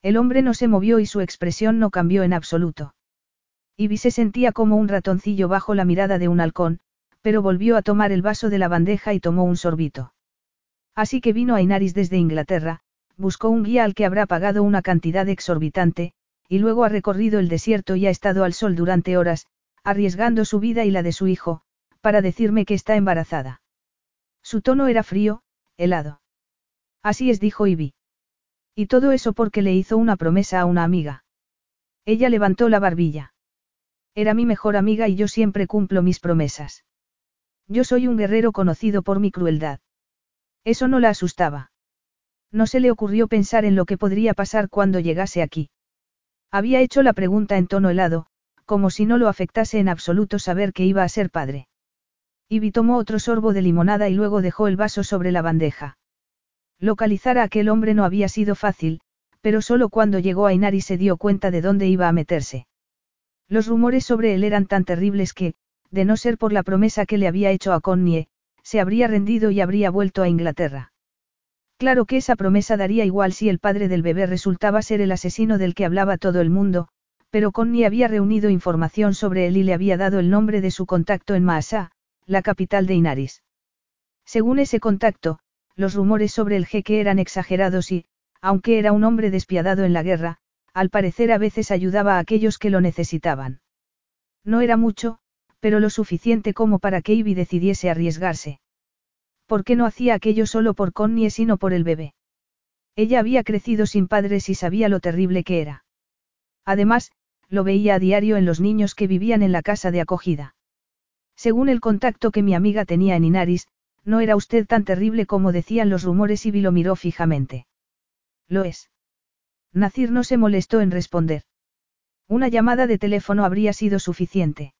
El hombre no se movió y su expresión no cambió en absoluto. Ivy se sentía como un ratoncillo bajo la mirada de un halcón, pero volvió a tomar el vaso de la bandeja y tomó un sorbito. Así que vino a Inaris desde Inglaterra, buscó un guía al que habrá pagado una cantidad exorbitante, y luego ha recorrido el desierto y ha estado al sol durante horas, arriesgando su vida y la de su hijo, para decirme que está embarazada. Su tono era frío, helado. Así es, dijo Ivy. Y todo eso porque le hizo una promesa a una amiga. Ella levantó la barbilla. Era mi mejor amiga y yo siempre cumplo mis promesas. Yo soy un guerrero conocido por mi crueldad. Eso no la asustaba. No se le ocurrió pensar en lo que podría pasar cuando llegase aquí. Había hecho la pregunta en tono helado, como si no lo afectase en absoluto saber que iba a ser padre. Ivy tomó otro sorbo de limonada y luego dejó el vaso sobre la bandeja. Localizar a aquel hombre no había sido fácil, pero solo cuando llegó a Inari se dio cuenta de dónde iba a meterse. Los rumores sobre él eran tan terribles que, de no ser por la promesa que le había hecho a Connie, se habría rendido y habría vuelto a Inglaterra. Claro que esa promesa daría igual si el padre del bebé resultaba ser el asesino del que hablaba todo el mundo, pero Connie había reunido información sobre él y le había dado el nombre de su contacto en Maasá, la capital de Inaris. Según ese contacto, los rumores sobre el jeque eran exagerados y, aunque era un hombre despiadado en la guerra, al parecer a veces ayudaba a aquellos que lo necesitaban. No era mucho, pero lo suficiente como para que Ivy decidiese arriesgarse. ¿Por qué no hacía aquello solo por Connie sino por el bebé? Ella había crecido sin padres y sabía lo terrible que era. Además, lo veía a diario en los niños que vivían en la casa de acogida. Según el contacto que mi amiga tenía en Inaris, no era usted tan terrible como decían los rumores y lo miró fijamente. Lo es. Nacir no se molestó en responder. Una llamada de teléfono habría sido suficiente.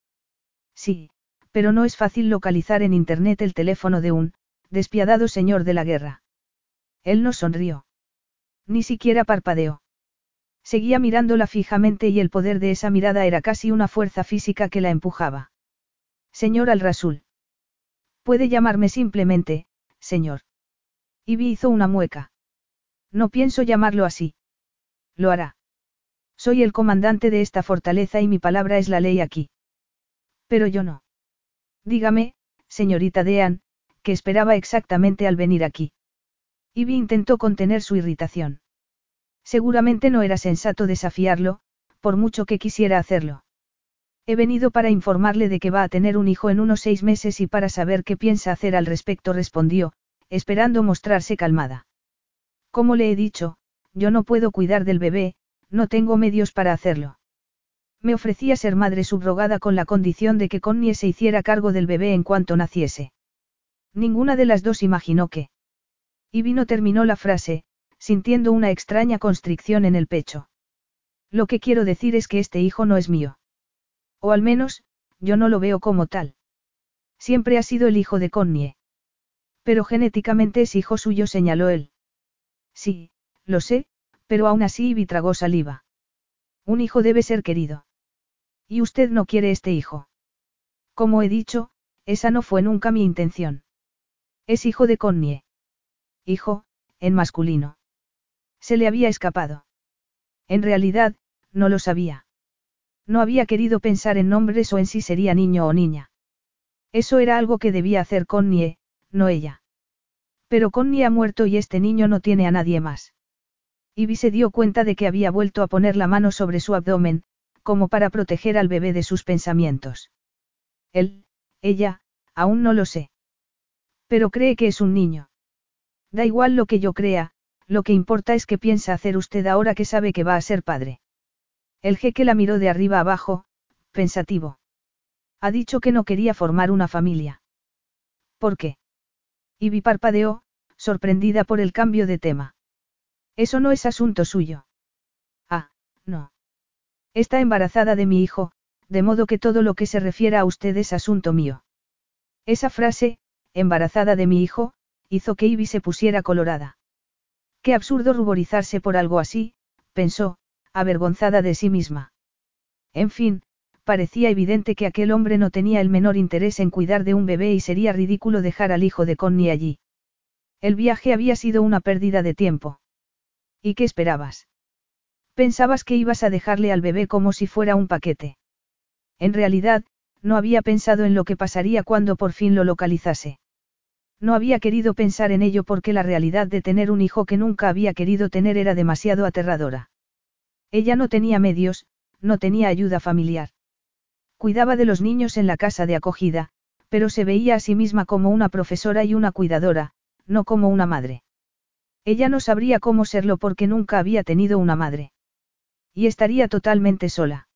Sí, pero no es fácil localizar en Internet el teléfono de un, despiadado señor de la guerra. Él no sonrió. Ni siquiera parpadeó. Seguía mirándola fijamente y el poder de esa mirada era casi una fuerza física que la empujaba. Señor Al-Rasul. Puede llamarme simplemente, señor. Ivy hizo una mueca. No pienso llamarlo así. Lo hará. Soy el comandante de esta fortaleza y mi palabra es la ley aquí. Pero yo no. Dígame, señorita Dean, que esperaba exactamente al venir aquí. Ivy intentó contener su irritación. Seguramente no era sensato desafiarlo, por mucho que quisiera hacerlo. He venido para informarle de que va a tener un hijo en unos seis meses y para saber qué piensa hacer al respecto, respondió, esperando mostrarse calmada. Como le he dicho, yo no puedo cuidar del bebé, no tengo medios para hacerlo. Me ofrecía ser madre subrogada con la condición de que Connie se hiciera cargo del bebé en cuanto naciese. Ninguna de las dos imaginó que. Y vino terminó la frase, sintiendo una extraña constricción en el pecho. Lo que quiero decir es que este hijo no es mío. O al menos, yo no lo veo como tal. Siempre ha sido el hijo de Connie. Pero genéticamente es hijo suyo, señaló él. Sí, lo sé, pero aún así Ivy tragó saliva. Un hijo debe ser querido. Y usted no quiere este hijo. Como he dicho, esa no fue nunca mi intención. Es hijo de Connie. Hijo, en masculino. Se le había escapado. En realidad, no lo sabía. No había querido pensar en nombres o en si sería niño o niña. Eso era algo que debía hacer Connie, no ella. Pero Connie ha muerto y este niño no tiene a nadie más. Ivy se dio cuenta de que había vuelto a poner la mano sobre su abdomen, como para proteger al bebé de sus pensamientos. Él, ella, aún no lo sé. Pero cree que es un niño. Da igual lo que yo crea, lo que importa es qué piensa hacer usted ahora que sabe que va a ser padre. El jeque la miró de arriba abajo, pensativo. Ha dicho que no quería formar una familia. ¿Por qué? Y parpadeó, sorprendida por el cambio de tema. Eso no es asunto suyo. Ah, no. Está embarazada de mi hijo, de modo que todo lo que se refiera a usted es asunto mío. Esa frase, embarazada de mi hijo, hizo que Ivy se pusiera colorada. Qué absurdo ruborizarse por algo así, pensó, avergonzada de sí misma. En fin, parecía evidente que aquel hombre no tenía el menor interés en cuidar de un bebé y sería ridículo dejar al hijo de Connie allí. El viaje había sido una pérdida de tiempo. ¿Y qué esperabas? Pensabas que ibas a dejarle al bebé como si fuera un paquete. En realidad, no había pensado en lo que pasaría cuando por fin lo localizase. No había querido pensar en ello porque la realidad de tener un hijo que nunca había querido tener era demasiado aterradora. Ella no tenía medios, no tenía ayuda familiar. Cuidaba de los niños en la casa de acogida, pero se veía a sí misma como una profesora y una cuidadora, no como una madre. Ella no sabría cómo serlo porque nunca había tenido una madre. Y estaría totalmente sola.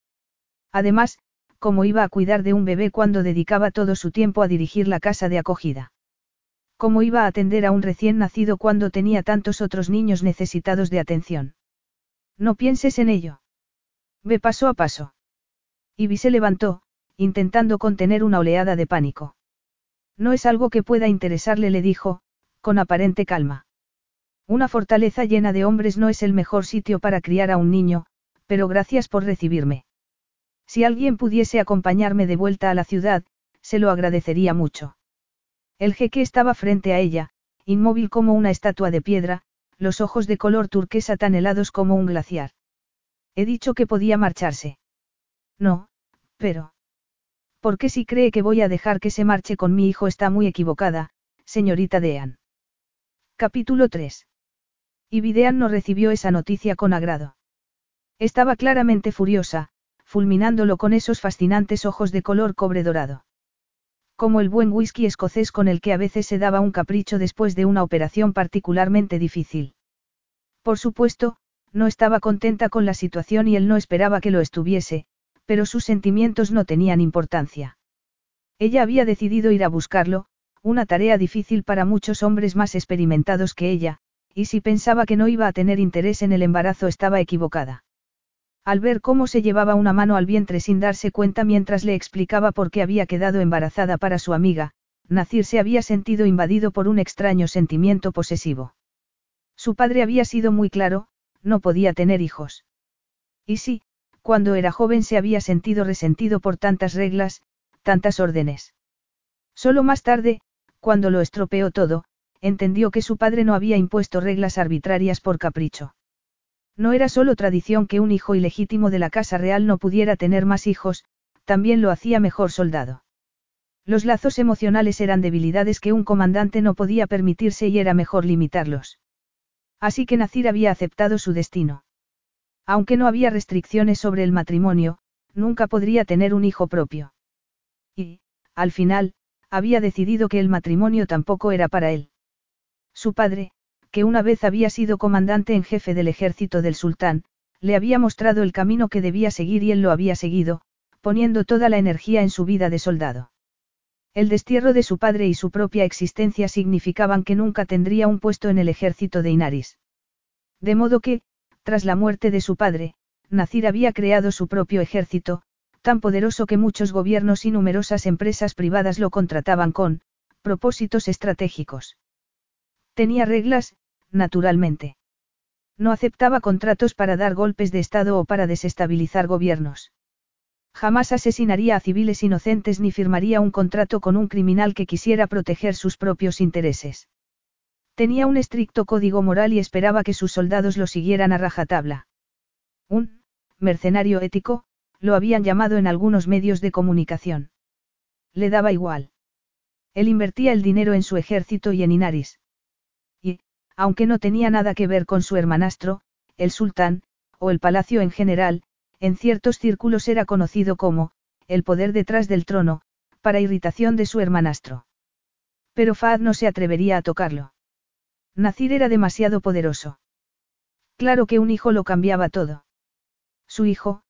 Además, ¿cómo iba a cuidar de un bebé cuando dedicaba todo su tiempo a dirigir la casa de acogida? ¿Cómo iba a atender a un recién nacido cuando tenía tantos otros niños necesitados de atención? No pienses en ello. Ve paso a paso. Ivy se levantó, intentando contener una oleada de pánico. No es algo que pueda interesarle, le dijo, con aparente calma. Una fortaleza llena de hombres no es el mejor sitio para criar a un niño, pero gracias por recibirme. Si alguien pudiese acompañarme de vuelta a la ciudad, se lo agradecería mucho. El jeque estaba frente a ella, inmóvil como una estatua de piedra, los ojos de color turquesa tan helados como un glaciar. He dicho que podía marcharse. No, pero... ¿Por qué si cree que voy a dejar que se marche con mi hijo está muy equivocada, señorita Dean? Capítulo 3. Y Videan no recibió esa noticia con agrado. Estaba claramente furiosa, fulminándolo con esos fascinantes ojos de color cobre dorado como el buen whisky escocés con el que a veces se daba un capricho después de una operación particularmente difícil. Por supuesto, no estaba contenta con la situación y él no esperaba que lo estuviese, pero sus sentimientos no tenían importancia. Ella había decidido ir a buscarlo, una tarea difícil para muchos hombres más experimentados que ella, y si pensaba que no iba a tener interés en el embarazo estaba equivocada. Al ver cómo se llevaba una mano al vientre sin darse cuenta mientras le explicaba por qué había quedado embarazada para su amiga, Nacir se había sentido invadido por un extraño sentimiento posesivo. Su padre había sido muy claro, no podía tener hijos. Y sí, cuando era joven se había sentido resentido por tantas reglas, tantas órdenes. Solo más tarde, cuando lo estropeó todo, entendió que su padre no había impuesto reglas arbitrarias por capricho. No era solo tradición que un hijo ilegítimo de la Casa Real no pudiera tener más hijos, también lo hacía mejor soldado. Los lazos emocionales eran debilidades que un comandante no podía permitirse y era mejor limitarlos. Así que Nacir había aceptado su destino. Aunque no había restricciones sobre el matrimonio, nunca podría tener un hijo propio. Y, al final, había decidido que el matrimonio tampoco era para él. Su padre, que una vez había sido comandante en jefe del ejército del sultán, le había mostrado el camino que debía seguir y él lo había seguido, poniendo toda la energía en su vida de soldado. El destierro de su padre y su propia existencia significaban que nunca tendría un puesto en el ejército de Inaris. De modo que, tras la muerte de su padre, Nacir había creado su propio ejército, tan poderoso que muchos gobiernos y numerosas empresas privadas lo contrataban con propósitos estratégicos. Tenía reglas, naturalmente. No aceptaba contratos para dar golpes de Estado o para desestabilizar gobiernos. Jamás asesinaría a civiles inocentes ni firmaría un contrato con un criminal que quisiera proteger sus propios intereses. Tenía un estricto código moral y esperaba que sus soldados lo siguieran a rajatabla. Un mercenario ético, lo habían llamado en algunos medios de comunicación. Le daba igual. Él invertía el dinero en su ejército y en Inaris aunque no tenía nada que ver con su hermanastro, el sultán, o el palacio en general, en ciertos círculos era conocido como, el poder detrás del trono, para irritación de su hermanastro. Pero Fahd no se atrevería a tocarlo. Nacir era demasiado poderoso. Claro que un hijo lo cambiaba todo. Su hijo,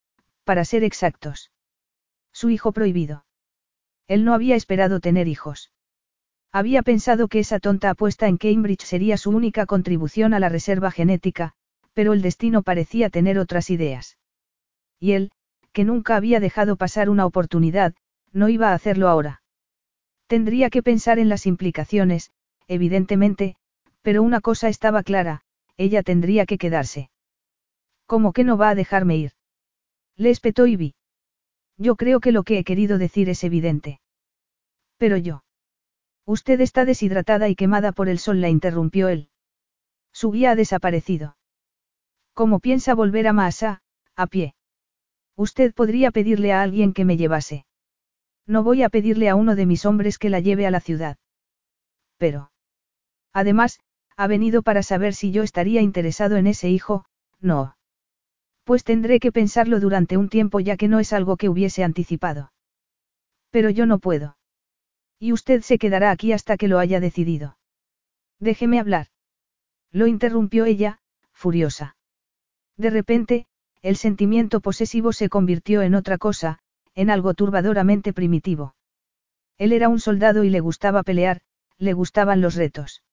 para ser exactos. Su hijo prohibido. Él no había esperado tener hijos. Había pensado que esa tonta apuesta en Cambridge sería su única contribución a la reserva genética, pero el destino parecía tener otras ideas. Y él, que nunca había dejado pasar una oportunidad, no iba a hacerlo ahora. Tendría que pensar en las implicaciones, evidentemente, pero una cosa estaba clara, ella tendría que quedarse. ¿Cómo que no va a dejarme ir? Le espetó Ivy. Yo creo que lo que he querido decir es evidente. Pero yo. Usted está deshidratada y quemada por el sol, la interrumpió él. Su guía ha desaparecido. ¿Cómo piensa volver a Maasa, a pie? Usted podría pedirle a alguien que me llevase. No voy a pedirle a uno de mis hombres que la lleve a la ciudad. Pero. Además, ha venido para saber si yo estaría interesado en ese hijo, no. Pues tendré que pensarlo durante un tiempo ya que no es algo que hubiese anticipado. Pero yo no puedo. Y usted se quedará aquí hasta que lo haya decidido. Déjeme hablar. Lo interrumpió ella, furiosa. De repente, el sentimiento posesivo se convirtió en otra cosa, en algo turbadoramente primitivo. Él era un soldado y le gustaba pelear, le gustaban los retos.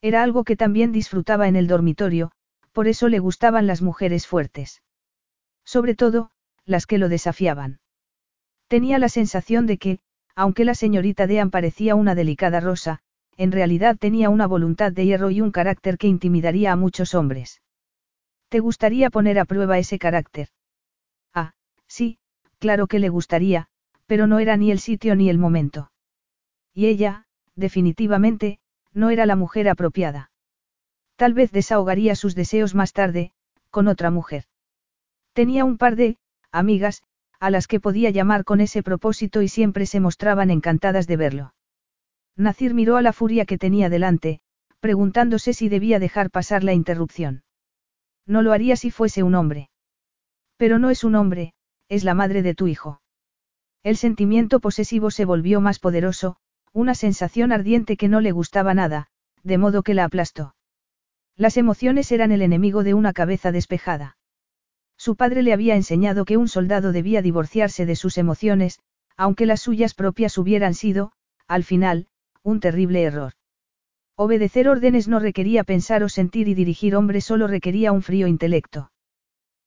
Era algo que también disfrutaba en el dormitorio, por eso le gustaban las mujeres fuertes. Sobre todo, las que lo desafiaban. Tenía la sensación de que, aunque la señorita Dean parecía una delicada rosa, en realidad tenía una voluntad de hierro y un carácter que intimidaría a muchos hombres. ¿Te gustaría poner a prueba ese carácter? Ah, sí, claro que le gustaría, pero no era ni el sitio ni el momento. Y ella, definitivamente, no era la mujer apropiada. Tal vez desahogaría sus deseos más tarde, con otra mujer. Tenía un par de, amigas, a las que podía llamar con ese propósito y siempre se mostraban encantadas de verlo. Nacir miró a la furia que tenía delante, preguntándose si debía dejar pasar la interrupción. No lo haría si fuese un hombre. Pero no es un hombre, es la madre de tu hijo. El sentimiento posesivo se volvió más poderoso, una sensación ardiente que no le gustaba nada, de modo que la aplastó. Las emociones eran el enemigo de una cabeza despejada. Su padre le había enseñado que un soldado debía divorciarse de sus emociones, aunque las suyas propias hubieran sido, al final, un terrible error. Obedecer órdenes no requería pensar o sentir y dirigir hombres solo requería un frío intelecto.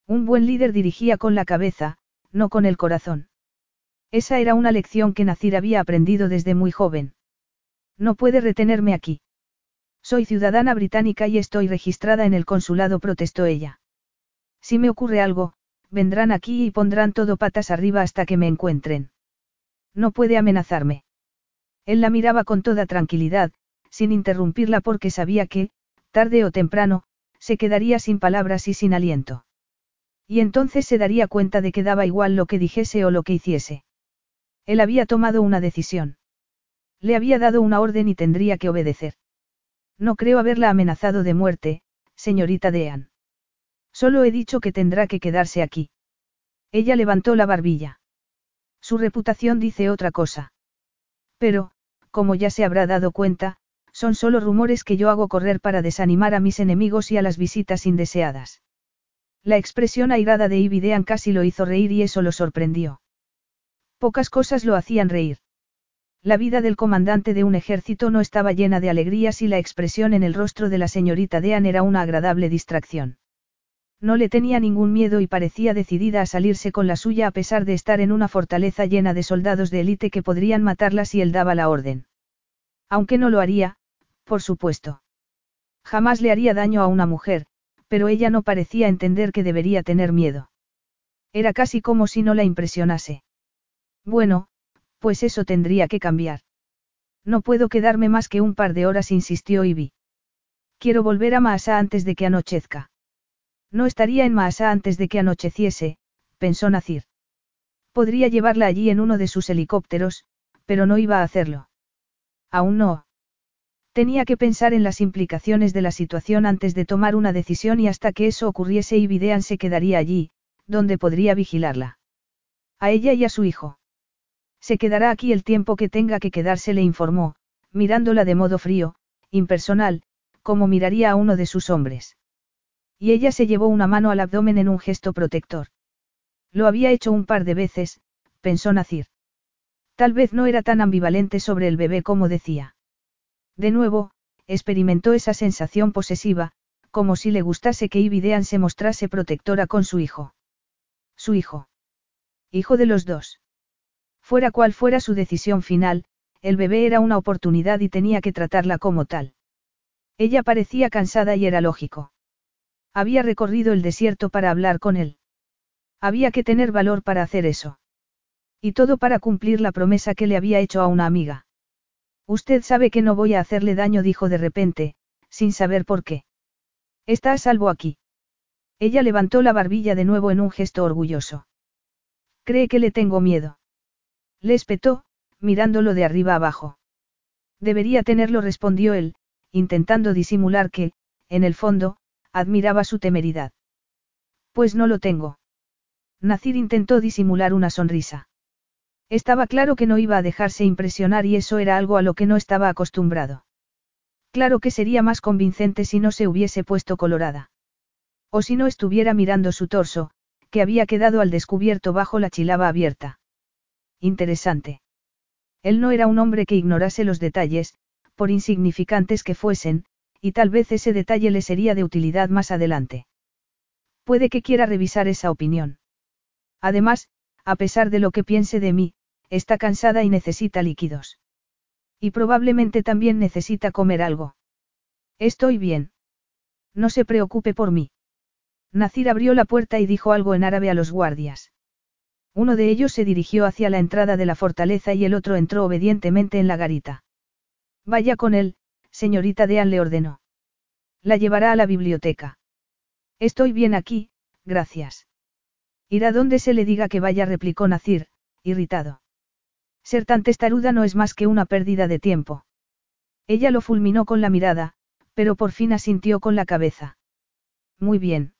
Un buen líder dirigía con la cabeza, no con el corazón. Esa era una lección que Nacir había aprendido desde muy joven. No puede retenerme aquí. Soy ciudadana británica y estoy registrada en el consulado, protestó ella. Si me ocurre algo, vendrán aquí y pondrán todo patas arriba hasta que me encuentren. No puede amenazarme. Él la miraba con toda tranquilidad, sin interrumpirla porque sabía que, tarde o temprano, se quedaría sin palabras y sin aliento. Y entonces se daría cuenta de que daba igual lo que dijese o lo que hiciese. Él había tomado una decisión. Le había dado una orden y tendría que obedecer. No creo haberla amenazado de muerte, señorita Dean. Solo he dicho que tendrá que quedarse aquí. Ella levantó la barbilla. Su reputación dice otra cosa. Pero, como ya se habrá dado cuenta, son solo rumores que yo hago correr para desanimar a mis enemigos y a las visitas indeseadas. La expresión airada de Ibidean casi lo hizo reír y eso lo sorprendió. Pocas cosas lo hacían reír. La vida del comandante de un ejército no estaba llena de alegrías y la expresión en el rostro de la señorita Dean era una agradable distracción. No le tenía ningún miedo y parecía decidida a salirse con la suya a pesar de estar en una fortaleza llena de soldados de élite que podrían matarla si él daba la orden. Aunque no lo haría, por supuesto. Jamás le haría daño a una mujer, pero ella no parecía entender que debería tener miedo. Era casi como si no la impresionase. Bueno, pues eso tendría que cambiar. No puedo quedarme más que un par de horas, insistió Ivy. Quiero volver a Maasa antes de que anochezca. No estaría en Maasa antes de que anocheciese, pensó Nacir. Podría llevarla allí en uno de sus helicópteros, pero no iba a hacerlo. Aún no. Tenía que pensar en las implicaciones de la situación antes de tomar una decisión y hasta que eso ocurriese Ibidean se quedaría allí, donde podría vigilarla. A ella y a su hijo. Se quedará aquí el tiempo que tenga que quedarse, le informó, mirándola de modo frío, impersonal, como miraría a uno de sus hombres. Y ella se llevó una mano al abdomen en un gesto protector. Lo había hecho un par de veces, pensó Nacir. Tal vez no era tan ambivalente sobre el bebé como decía. De nuevo, experimentó esa sensación posesiva, como si le gustase que Ibidean se mostrase protectora con su hijo. Su hijo. Hijo de los dos. Fuera cual fuera su decisión final, el bebé era una oportunidad y tenía que tratarla como tal. Ella parecía cansada y era lógico. Había recorrido el desierto para hablar con él. Había que tener valor para hacer eso. Y todo para cumplir la promesa que le había hecho a una amiga. Usted sabe que no voy a hacerle daño, dijo de repente, sin saber por qué. Está a salvo aquí. Ella levantó la barbilla de nuevo en un gesto orgulloso. Cree que le tengo miedo. Le espetó, mirándolo de arriba abajo. Debería tenerlo, respondió él, intentando disimular que, en el fondo, admiraba su temeridad. Pues no lo tengo. Nacir intentó disimular una sonrisa. Estaba claro que no iba a dejarse impresionar y eso era algo a lo que no estaba acostumbrado. Claro que sería más convincente si no se hubiese puesto colorada. O si no estuviera mirando su torso, que había quedado al descubierto bajo la chilaba abierta. Interesante. Él no era un hombre que ignorase los detalles, por insignificantes que fuesen, y tal vez ese detalle le sería de utilidad más adelante. Puede que quiera revisar esa opinión. Además, a pesar de lo que piense de mí, está cansada y necesita líquidos. Y probablemente también necesita comer algo. Estoy bien. No se preocupe por mí. Nacir abrió la puerta y dijo algo en árabe a los guardias. Uno de ellos se dirigió hacia la entrada de la fortaleza y el otro entró obedientemente en la garita. Vaya con él, señorita Dean le ordenó. La llevará a la biblioteca. Estoy bien aquí, gracias. Irá donde se le diga que vaya, replicó Nacir, irritado. Ser tan testaruda no es más que una pérdida de tiempo. Ella lo fulminó con la mirada, pero por fin asintió con la cabeza. Muy bien.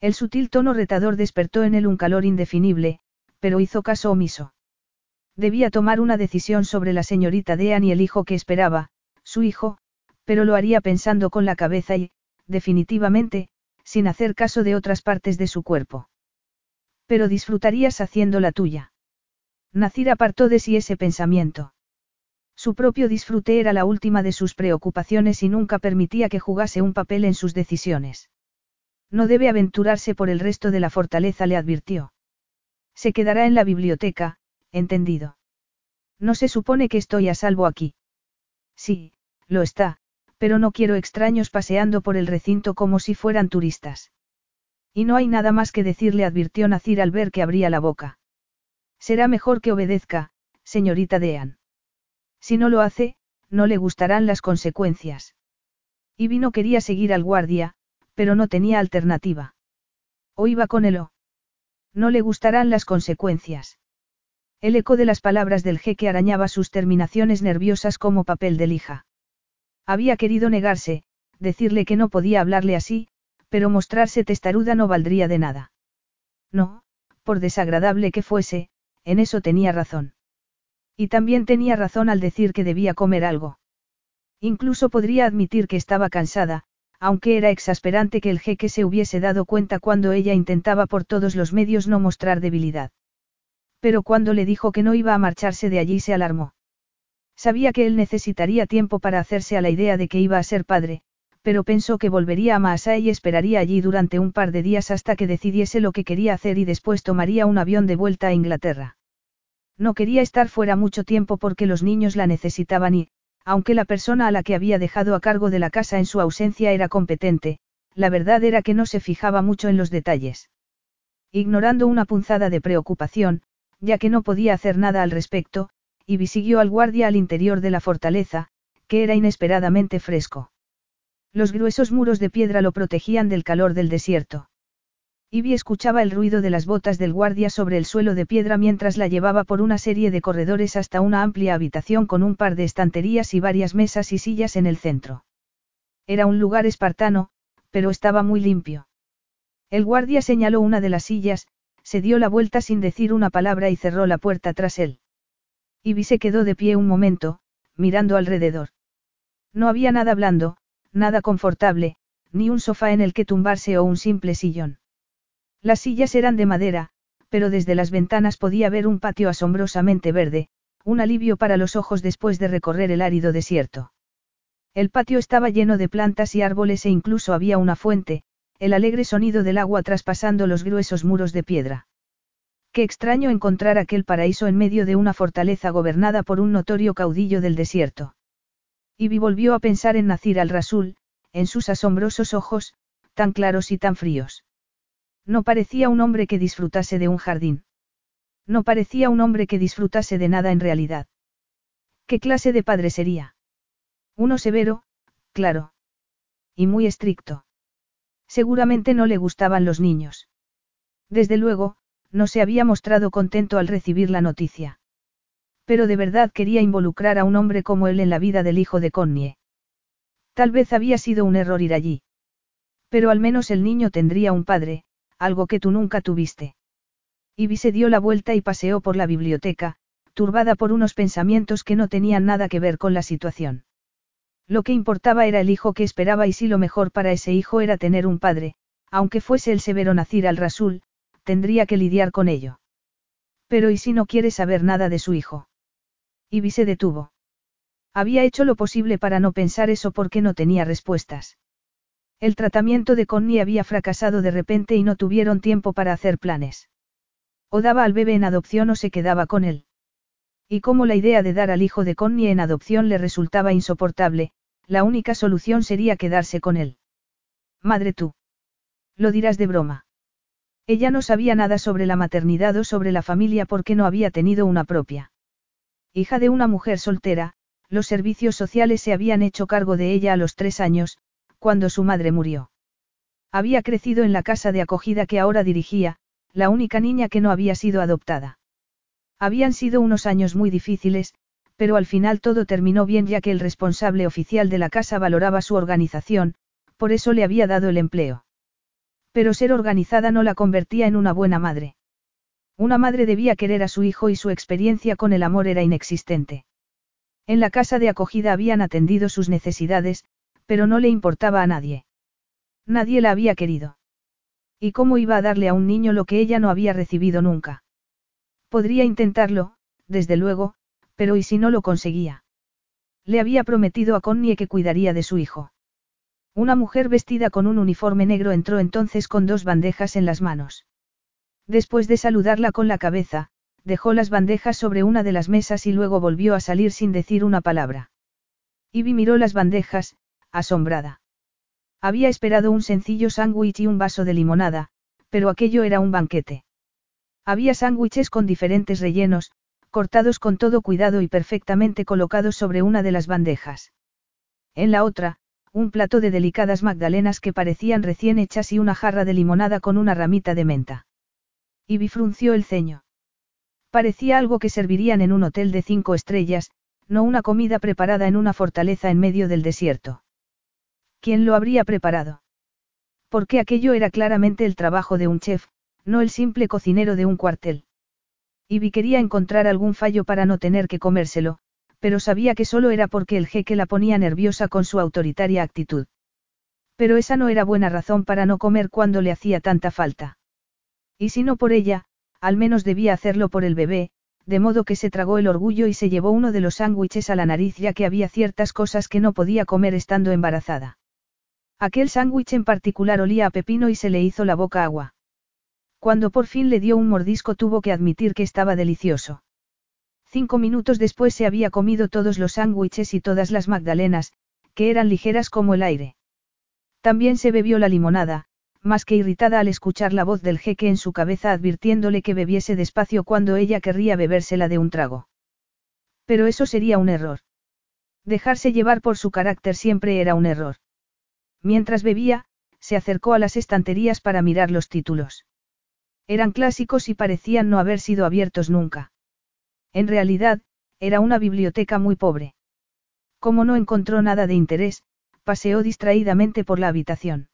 El sutil tono retador despertó en él un calor indefinible, pero hizo caso omiso. Debía tomar una decisión sobre la señorita Dean y el hijo que esperaba, su hijo, pero lo haría pensando con la cabeza y, definitivamente, sin hacer caso de otras partes de su cuerpo. Pero disfrutarías haciendo la tuya. Nacir apartó de sí ese pensamiento. Su propio disfrute era la última de sus preocupaciones y nunca permitía que jugase un papel en sus decisiones. No debe aventurarse por el resto de la fortaleza, le advirtió. Se quedará en la biblioteca, entendido. No se supone que estoy a salvo aquí. Sí, lo está, pero no quiero extraños paseando por el recinto como si fueran turistas. Y no hay nada más que decirle, advirtió Nacir al ver que abría la boca. Será mejor que obedezca, señorita Dean. Si no lo hace, no le gustarán las consecuencias. Ivy no quería seguir al guardia, pero no tenía alternativa. O iba con él o. No le gustarán las consecuencias. El eco de las palabras del jeque arañaba sus terminaciones nerviosas como papel de lija. Había querido negarse, decirle que no podía hablarle así, pero mostrarse testaruda no valdría de nada. No, por desagradable que fuese, en eso tenía razón. Y también tenía razón al decir que debía comer algo. Incluso podría admitir que estaba cansada, aunque era exasperante que el jeque se hubiese dado cuenta cuando ella intentaba por todos los medios no mostrar debilidad. Pero cuando le dijo que no iba a marcharse de allí se alarmó. Sabía que él necesitaría tiempo para hacerse a la idea de que iba a ser padre, pero pensó que volvería a Maasai y esperaría allí durante un par de días hasta que decidiese lo que quería hacer y después tomaría un avión de vuelta a Inglaterra. No quería estar fuera mucho tiempo porque los niños la necesitaban y, aunque la persona a la que había dejado a cargo de la casa en su ausencia era competente, la verdad era que no se fijaba mucho en los detalles. Ignorando una punzada de preocupación, ya que no podía hacer nada al respecto, y siguió al guardia al interior de la fortaleza, que era inesperadamente fresco. Los gruesos muros de piedra lo protegían del calor del desierto. Ivy escuchaba el ruido de las botas del guardia sobre el suelo de piedra mientras la llevaba por una serie de corredores hasta una amplia habitación con un par de estanterías y varias mesas y sillas en el centro. Era un lugar espartano, pero estaba muy limpio. El guardia señaló una de las sillas, se dio la vuelta sin decir una palabra y cerró la puerta tras él. Ivy se quedó de pie un momento, mirando alrededor. No había nada blando, nada confortable, ni un sofá en el que tumbarse o un simple sillón. Las sillas eran de madera, pero desde las ventanas podía ver un patio asombrosamente verde, un alivio para los ojos después de recorrer el árido desierto. El patio estaba lleno de plantas y árboles e incluso había una fuente, el alegre sonido del agua traspasando los gruesos muros de piedra. Qué extraño encontrar aquel paraíso en medio de una fortaleza gobernada por un notorio caudillo del desierto. Ivy volvió a pensar en Nacir al-Rasul, en sus asombrosos ojos, tan claros y tan fríos. No parecía un hombre que disfrutase de un jardín. No parecía un hombre que disfrutase de nada en realidad. ¿Qué clase de padre sería? Uno severo, claro. Y muy estricto. Seguramente no le gustaban los niños. Desde luego, no se había mostrado contento al recibir la noticia. Pero de verdad quería involucrar a un hombre como él en la vida del hijo de Connie. Tal vez había sido un error ir allí. Pero al menos el niño tendría un padre, algo que tú nunca tuviste. Ivy se dio la vuelta y paseó por la biblioteca, turbada por unos pensamientos que no tenían nada que ver con la situación. Lo que importaba era el hijo que esperaba y si lo mejor para ese hijo era tener un padre, aunque fuese el severo nacir al Rasul, tendría que lidiar con ello. Pero ¿y si no quiere saber nada de su hijo? Ivy se detuvo. Había hecho lo posible para no pensar eso porque no tenía respuestas. El tratamiento de Connie había fracasado de repente y no tuvieron tiempo para hacer planes. O daba al bebé en adopción o se quedaba con él. Y como la idea de dar al hijo de Connie en adopción le resultaba insoportable, la única solución sería quedarse con él. Madre tú. Lo dirás de broma. Ella no sabía nada sobre la maternidad o sobre la familia porque no había tenido una propia. Hija de una mujer soltera, los servicios sociales se habían hecho cargo de ella a los tres años, cuando su madre murió. Había crecido en la casa de acogida que ahora dirigía, la única niña que no había sido adoptada. Habían sido unos años muy difíciles, pero al final todo terminó bien ya que el responsable oficial de la casa valoraba su organización, por eso le había dado el empleo. Pero ser organizada no la convertía en una buena madre. Una madre debía querer a su hijo y su experiencia con el amor era inexistente. En la casa de acogida habían atendido sus necesidades, pero no le importaba a nadie. Nadie la había querido. ¿Y cómo iba a darle a un niño lo que ella no había recibido nunca? Podría intentarlo, desde luego, pero ¿y si no lo conseguía? Le había prometido a Connie que cuidaría de su hijo. Una mujer vestida con un uniforme negro entró entonces con dos bandejas en las manos. Después de saludarla con la cabeza, dejó las bandejas sobre una de las mesas y luego volvió a salir sin decir una palabra. Ivy miró las bandejas, asombrada. Había esperado un sencillo sándwich y un vaso de limonada, pero aquello era un banquete. Había sándwiches con diferentes rellenos, cortados con todo cuidado y perfectamente colocados sobre una de las bandejas. En la otra, un plato de delicadas magdalenas que parecían recién hechas y una jarra de limonada con una ramita de menta. Y frunció el ceño. Parecía algo que servirían en un hotel de cinco estrellas, no una comida preparada en una fortaleza en medio del desierto. ¿Quién lo habría preparado? Porque aquello era claramente el trabajo de un chef, no el simple cocinero de un cuartel. Ivy quería encontrar algún fallo para no tener que comérselo, pero sabía que solo era porque el jeque la ponía nerviosa con su autoritaria actitud. Pero esa no era buena razón para no comer cuando le hacía tanta falta. Y si no por ella, al menos debía hacerlo por el bebé, de modo que se tragó el orgullo y se llevó uno de los sándwiches a la nariz ya que había ciertas cosas que no podía comer estando embarazada. Aquel sándwich en particular olía a pepino y se le hizo la boca agua. Cuando por fin le dio un mordisco tuvo que admitir que estaba delicioso. Cinco minutos después se había comido todos los sándwiches y todas las magdalenas, que eran ligeras como el aire. También se bebió la limonada, más que irritada al escuchar la voz del jeque en su cabeza advirtiéndole que bebiese despacio cuando ella querría bebérsela de un trago. Pero eso sería un error. Dejarse llevar por su carácter siempre era un error. Mientras bebía, se acercó a las estanterías para mirar los títulos. Eran clásicos y parecían no haber sido abiertos nunca. En realidad, era una biblioteca muy pobre. Como no encontró nada de interés, paseó distraídamente por la habitación.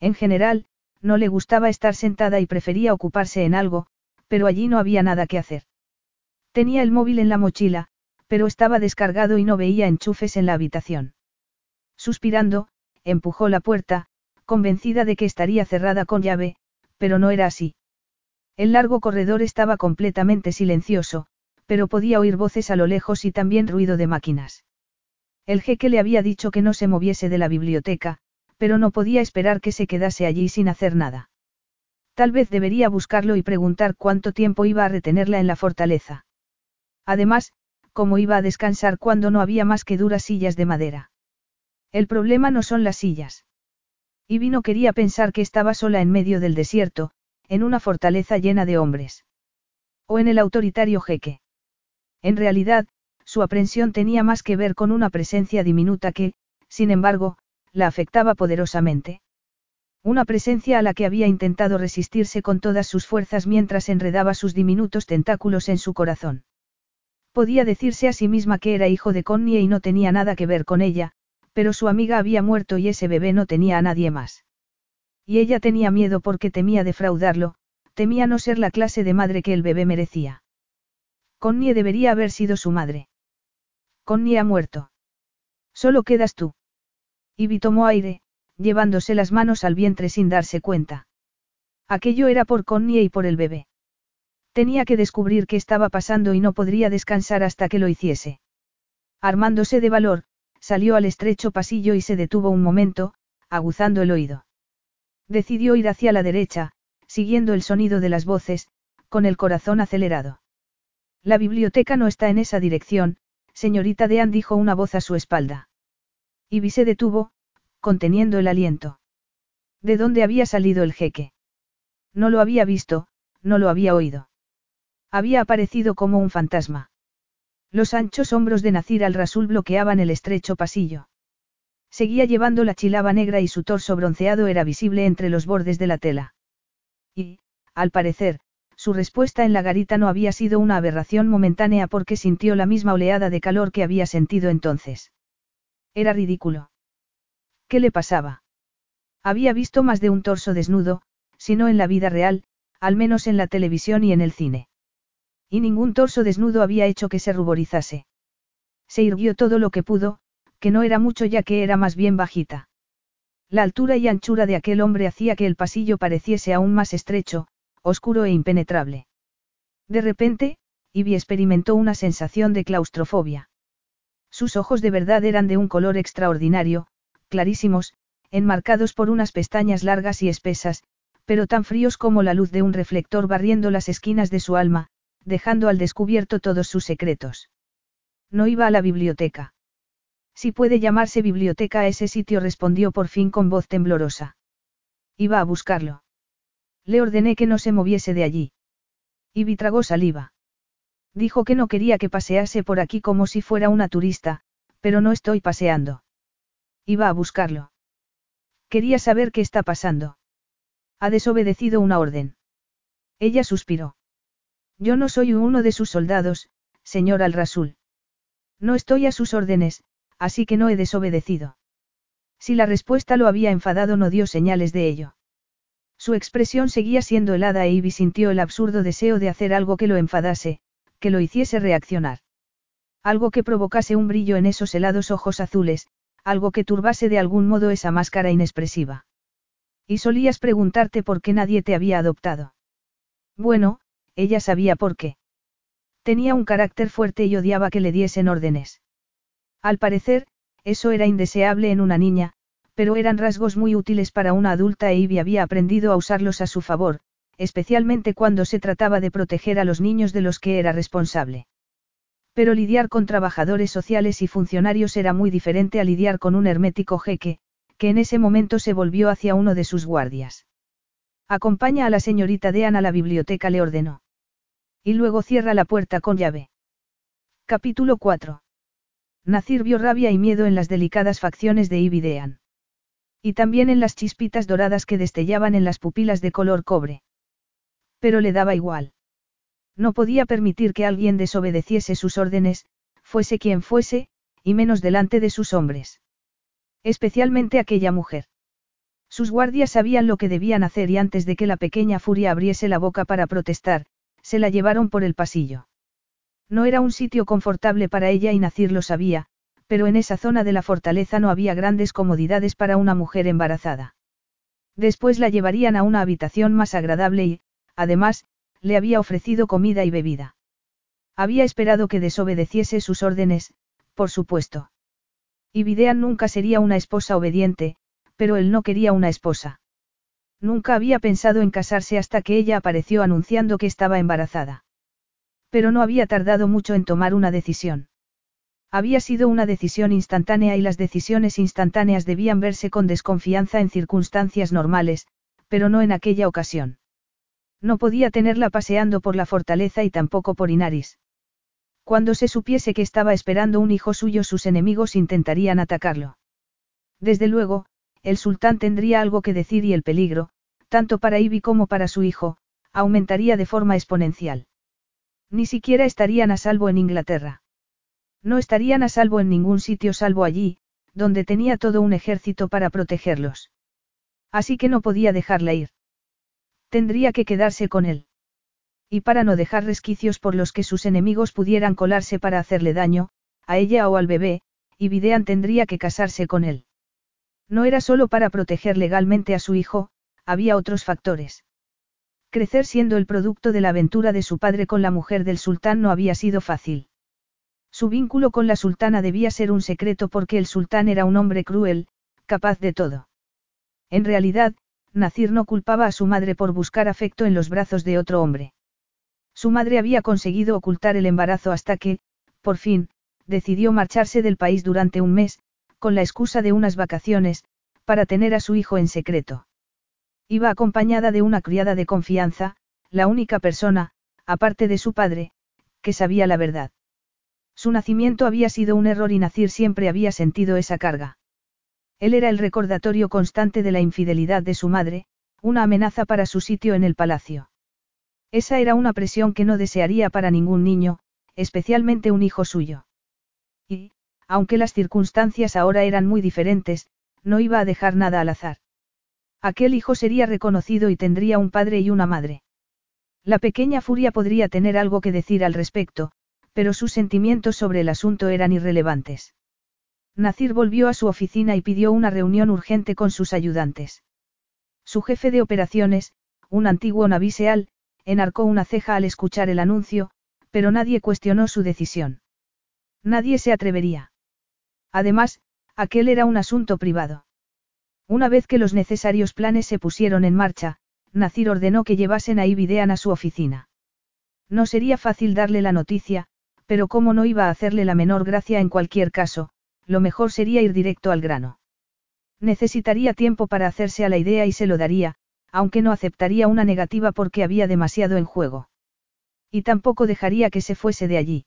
En general, no le gustaba estar sentada y prefería ocuparse en algo, pero allí no había nada que hacer. Tenía el móvil en la mochila, pero estaba descargado y no veía enchufes en la habitación. Suspirando, empujó la puerta, convencida de que estaría cerrada con llave, pero no era así. El largo corredor estaba completamente silencioso, pero podía oír voces a lo lejos y también ruido de máquinas. El jeque le había dicho que no se moviese de la biblioteca, pero no podía esperar que se quedase allí sin hacer nada. Tal vez debería buscarlo y preguntar cuánto tiempo iba a retenerla en la fortaleza. Además, cómo iba a descansar cuando no había más que duras sillas de madera. El problema no son las sillas. Ivy no quería pensar que estaba sola en medio del desierto, en una fortaleza llena de hombres. O en el autoritario jeque. En realidad, su aprensión tenía más que ver con una presencia diminuta que, sin embargo, la afectaba poderosamente. Una presencia a la que había intentado resistirse con todas sus fuerzas mientras enredaba sus diminutos tentáculos en su corazón. Podía decirse a sí misma que era hijo de Connie y no tenía nada que ver con ella, pero su amiga había muerto y ese bebé no tenía a nadie más. Y ella tenía miedo porque temía defraudarlo, temía no ser la clase de madre que el bebé merecía. Connie debería haber sido su madre. Connie ha muerto. Solo quedas tú. Ivy tomó aire, llevándose las manos al vientre sin darse cuenta. Aquello era por Connie y por el bebé. Tenía que descubrir qué estaba pasando y no podría descansar hasta que lo hiciese. Armándose de valor, salió al estrecho pasillo y se detuvo un momento, aguzando el oído. Decidió ir hacia la derecha, siguiendo el sonido de las voces, con el corazón acelerado. La biblioteca no está en esa dirección, señorita Dean dijo una voz a su espalda. Ivy se detuvo, conteniendo el aliento. ¿De dónde había salido el jeque? No lo había visto, no lo había oído. Había aparecido como un fantasma. Los anchos hombros de Nacir al-Rasul bloqueaban el estrecho pasillo. Seguía llevando la chilaba negra y su torso bronceado era visible entre los bordes de la tela. Y, al parecer, su respuesta en la garita no había sido una aberración momentánea porque sintió la misma oleada de calor que había sentido entonces. Era ridículo. ¿Qué le pasaba? Había visto más de un torso desnudo, si no en la vida real, al menos en la televisión y en el cine. Y ningún torso desnudo había hecho que se ruborizase. Se irguió todo lo que pudo, que no era mucho ya que era más bien bajita. La altura y anchura de aquel hombre hacía que el pasillo pareciese aún más estrecho, oscuro e impenetrable. De repente, Ivy experimentó una sensación de claustrofobia. Sus ojos de verdad eran de un color extraordinario, clarísimos, enmarcados por unas pestañas largas y espesas, pero tan fríos como la luz de un reflector barriendo las esquinas de su alma, dejando al descubierto todos sus secretos. No iba a la biblioteca. Si puede llamarse biblioteca a ese sitio, respondió por fin con voz temblorosa. Iba a buscarlo. Le ordené que no se moviese de allí. Y tragó saliva. Dijo que no quería que pasease por aquí como si fuera una turista, pero no estoy paseando. Iba a buscarlo. Quería saber qué está pasando. Ha desobedecido una orden. Ella suspiró. Yo no soy uno de sus soldados, señor Al-Rasul. No estoy a sus órdenes, así que no he desobedecido. Si la respuesta lo había enfadado no dio señales de ello. Su expresión seguía siendo helada e Ivy sintió el absurdo deseo de hacer algo que lo enfadase, que lo hiciese reaccionar. Algo que provocase un brillo en esos helados ojos azules, algo que turbase de algún modo esa máscara inexpresiva. Y solías preguntarte por qué nadie te había adoptado. Bueno, ella sabía por qué. Tenía un carácter fuerte y odiaba que le diesen órdenes. Al parecer, eso era indeseable en una niña, pero eran rasgos muy útiles para una adulta e Ivy había aprendido a usarlos a su favor, especialmente cuando se trataba de proteger a los niños de los que era responsable. Pero lidiar con trabajadores sociales y funcionarios era muy diferente a lidiar con un hermético jeque, que en ese momento se volvió hacia uno de sus guardias. Acompaña a la señorita Dean a la biblioteca, le ordenó. Y luego cierra la puerta con llave. Capítulo 4. Nacir vio rabia y miedo en las delicadas facciones de Ivy Dean. Y también en las chispitas doradas que destellaban en las pupilas de color cobre. Pero le daba igual. No podía permitir que alguien desobedeciese sus órdenes, fuese quien fuese, y menos delante de sus hombres. Especialmente aquella mujer. Sus guardias sabían lo que debían hacer y antes de que la pequeña furia abriese la boca para protestar, se la llevaron por el pasillo. No era un sitio confortable para ella y Nacir lo sabía, pero en esa zona de la fortaleza no había grandes comodidades para una mujer embarazada. Después la llevarían a una habitación más agradable y, además, le había ofrecido comida y bebida. Había esperado que desobedeciese sus órdenes, por supuesto. Y Videan nunca sería una esposa obediente, pero él no quería una esposa. Nunca había pensado en casarse hasta que ella apareció anunciando que estaba embarazada. Pero no había tardado mucho en tomar una decisión. Había sido una decisión instantánea y las decisiones instantáneas debían verse con desconfianza en circunstancias normales, pero no en aquella ocasión. No podía tenerla paseando por la fortaleza y tampoco por Inaris. Cuando se supiese que estaba esperando un hijo suyo sus enemigos intentarían atacarlo. Desde luego, el sultán tendría algo que decir y el peligro, tanto para Ivy como para su hijo, aumentaría de forma exponencial. Ni siquiera estarían a salvo en Inglaterra. No estarían a salvo en ningún sitio salvo allí, donde tenía todo un ejército para protegerlos. Así que no podía dejarla ir. Tendría que quedarse con él. Y para no dejar resquicios por los que sus enemigos pudieran colarse para hacerle daño, a ella o al bebé, y tendría que casarse con él. No era solo para proteger legalmente a su hijo, había otros factores. Crecer siendo el producto de la aventura de su padre con la mujer del sultán no había sido fácil. Su vínculo con la sultana debía ser un secreto porque el sultán era un hombre cruel, capaz de todo. En realidad, Nacir no culpaba a su madre por buscar afecto en los brazos de otro hombre. Su madre había conseguido ocultar el embarazo hasta que, por fin, decidió marcharse del país durante un mes, con la excusa de unas vacaciones, para tener a su hijo en secreto. Iba acompañada de una criada de confianza, la única persona, aparte de su padre, que sabía la verdad. Su nacimiento había sido un error y Nacir siempre había sentido esa carga. Él era el recordatorio constante de la infidelidad de su madre, una amenaza para su sitio en el palacio. Esa era una presión que no desearía para ningún niño, especialmente un hijo suyo. Y, aunque las circunstancias ahora eran muy diferentes, no iba a dejar nada al azar. Aquel hijo sería reconocido y tendría un padre y una madre. La pequeña Furia podría tener algo que decir al respecto, pero sus sentimientos sobre el asunto eran irrelevantes. Nacir volvió a su oficina y pidió una reunión urgente con sus ayudantes. Su jefe de operaciones, un antiguo naviseal, enarcó una ceja al escuchar el anuncio, pero nadie cuestionó su decisión. Nadie se atrevería. Además, aquel era un asunto privado. Una vez que los necesarios planes se pusieron en marcha, Nacir ordenó que llevasen a Ibidean a su oficina. No sería fácil darle la noticia, pero como no iba a hacerle la menor gracia en cualquier caso, lo mejor sería ir directo al grano. Necesitaría tiempo para hacerse a la idea y se lo daría, aunque no aceptaría una negativa porque había demasiado en juego. Y tampoco dejaría que se fuese de allí.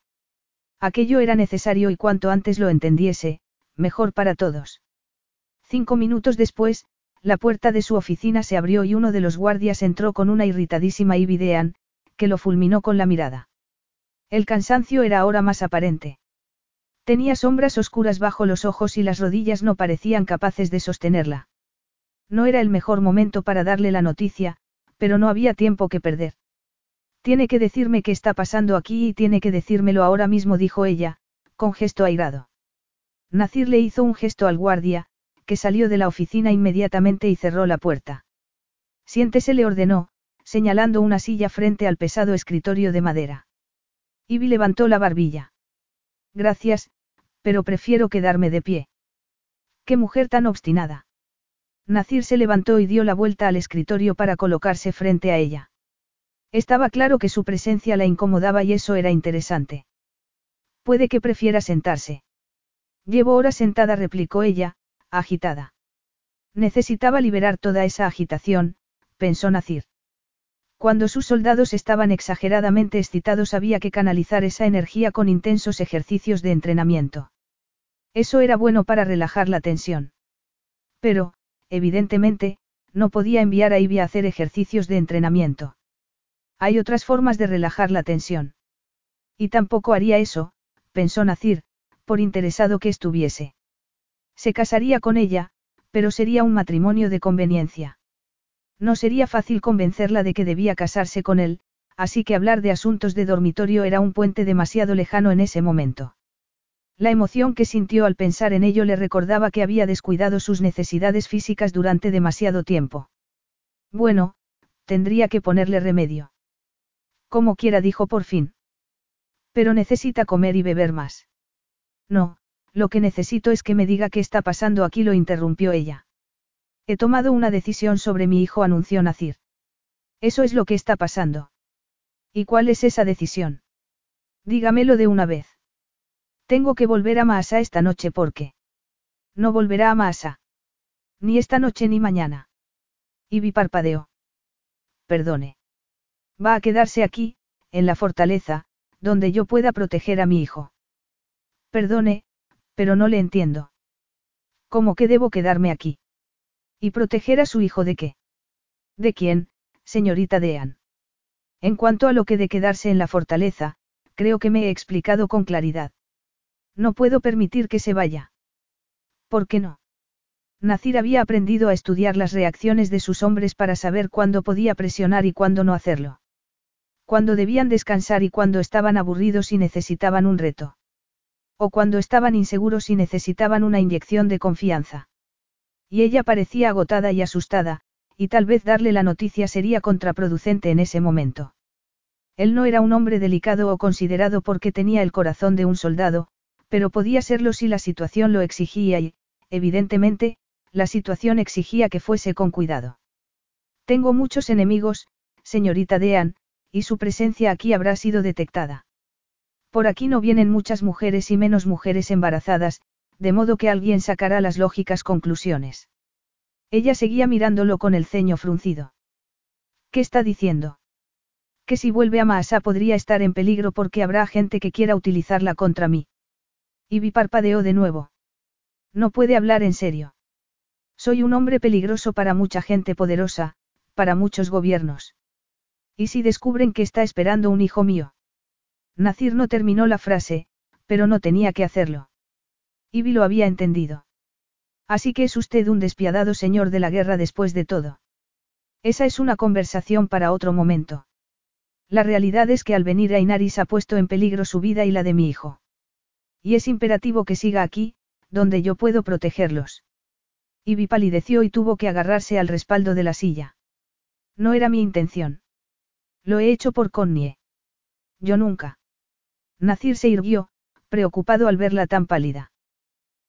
Aquello era necesario y cuanto antes lo entendiese, mejor para todos. Cinco minutos después, la puerta de su oficina se abrió y uno de los guardias entró con una irritadísima Ibidean, que lo fulminó con la mirada. El cansancio era ahora más aparente. Tenía sombras oscuras bajo los ojos y las rodillas no parecían capaces de sostenerla. No era el mejor momento para darle la noticia, pero no había tiempo que perder. Tiene que decirme qué está pasando aquí y tiene que decírmelo ahora mismo, dijo ella, con gesto airado. Nacir le hizo un gesto al guardia, que salió de la oficina inmediatamente y cerró la puerta. Siéntese le ordenó, señalando una silla frente al pesado escritorio de madera. Ivy levantó la barbilla. Gracias, pero prefiero quedarme de pie. ¡Qué mujer tan obstinada! Nacir se levantó y dio la vuelta al escritorio para colocarse frente a ella. Estaba claro que su presencia la incomodaba y eso era interesante. Puede que prefiera sentarse. Llevo horas sentada, replicó ella, agitada. Necesitaba liberar toda esa agitación, pensó Nacir. Cuando sus soldados estaban exageradamente excitados había que canalizar esa energía con intensos ejercicios de entrenamiento. Eso era bueno para relajar la tensión. Pero, evidentemente, no podía enviar a Ivy a hacer ejercicios de entrenamiento. Hay otras formas de relajar la tensión. Y tampoco haría eso, pensó Nacir, por interesado que estuviese. Se casaría con ella, pero sería un matrimonio de conveniencia. No sería fácil convencerla de que debía casarse con él, así que hablar de asuntos de dormitorio era un puente demasiado lejano en ese momento. La emoción que sintió al pensar en ello le recordaba que había descuidado sus necesidades físicas durante demasiado tiempo. Bueno, tendría que ponerle remedio. Como quiera, dijo por fin. Pero necesita comer y beber más. No, lo que necesito es que me diga qué está pasando aquí, lo interrumpió ella. He tomado una decisión sobre mi hijo, anunció Nacir. Eso es lo que está pasando. ¿Y cuál es esa decisión? Dígamelo de una vez. Tengo que volver a Maasa esta noche porque. No volverá a Maasa. Ni esta noche ni mañana. Y parpadeó. Perdone. Va a quedarse aquí, en la fortaleza, donde yo pueda proteger a mi hijo. Perdone, pero no le entiendo. ¿Cómo que debo quedarme aquí? ¿Y proteger a su hijo de qué? ¿De quién, señorita Dean? En cuanto a lo que de quedarse en la fortaleza, creo que me he explicado con claridad. No puedo permitir que se vaya. ¿Por qué no? Nacir había aprendido a estudiar las reacciones de sus hombres para saber cuándo podía presionar y cuándo no hacerlo. Cuándo debían descansar y cuándo estaban aburridos y necesitaban un reto. O cuando estaban inseguros y necesitaban una inyección de confianza. Y ella parecía agotada y asustada, y tal vez darle la noticia sería contraproducente en ese momento. Él no era un hombre delicado o considerado porque tenía el corazón de un soldado, pero podía serlo si la situación lo exigía y, evidentemente, la situación exigía que fuese con cuidado. Tengo muchos enemigos, señorita Dean, y su presencia aquí habrá sido detectada. Por aquí no vienen muchas mujeres y menos mujeres embarazadas, de modo que alguien sacará las lógicas conclusiones. Ella seguía mirándolo con el ceño fruncido. ¿Qué está diciendo? Que si vuelve a Maasa podría estar en peligro porque habrá gente que quiera utilizarla contra mí. Y parpadeó de nuevo. No puede hablar en serio. Soy un hombre peligroso para mucha gente poderosa, para muchos gobiernos. ¿Y si descubren que está esperando un hijo mío? Nacir no terminó la frase, pero no tenía que hacerlo. Ivy lo había entendido. Así que es usted un despiadado señor de la guerra después de todo. Esa es una conversación para otro momento. La realidad es que al venir a Inaris ha puesto en peligro su vida y la de mi hijo. Y es imperativo que siga aquí, donde yo puedo protegerlos. Ivy palideció y tuvo que agarrarse al respaldo de la silla. No era mi intención. Lo he hecho por Connie. Yo nunca. Nacir se irguió, preocupado al verla tan pálida.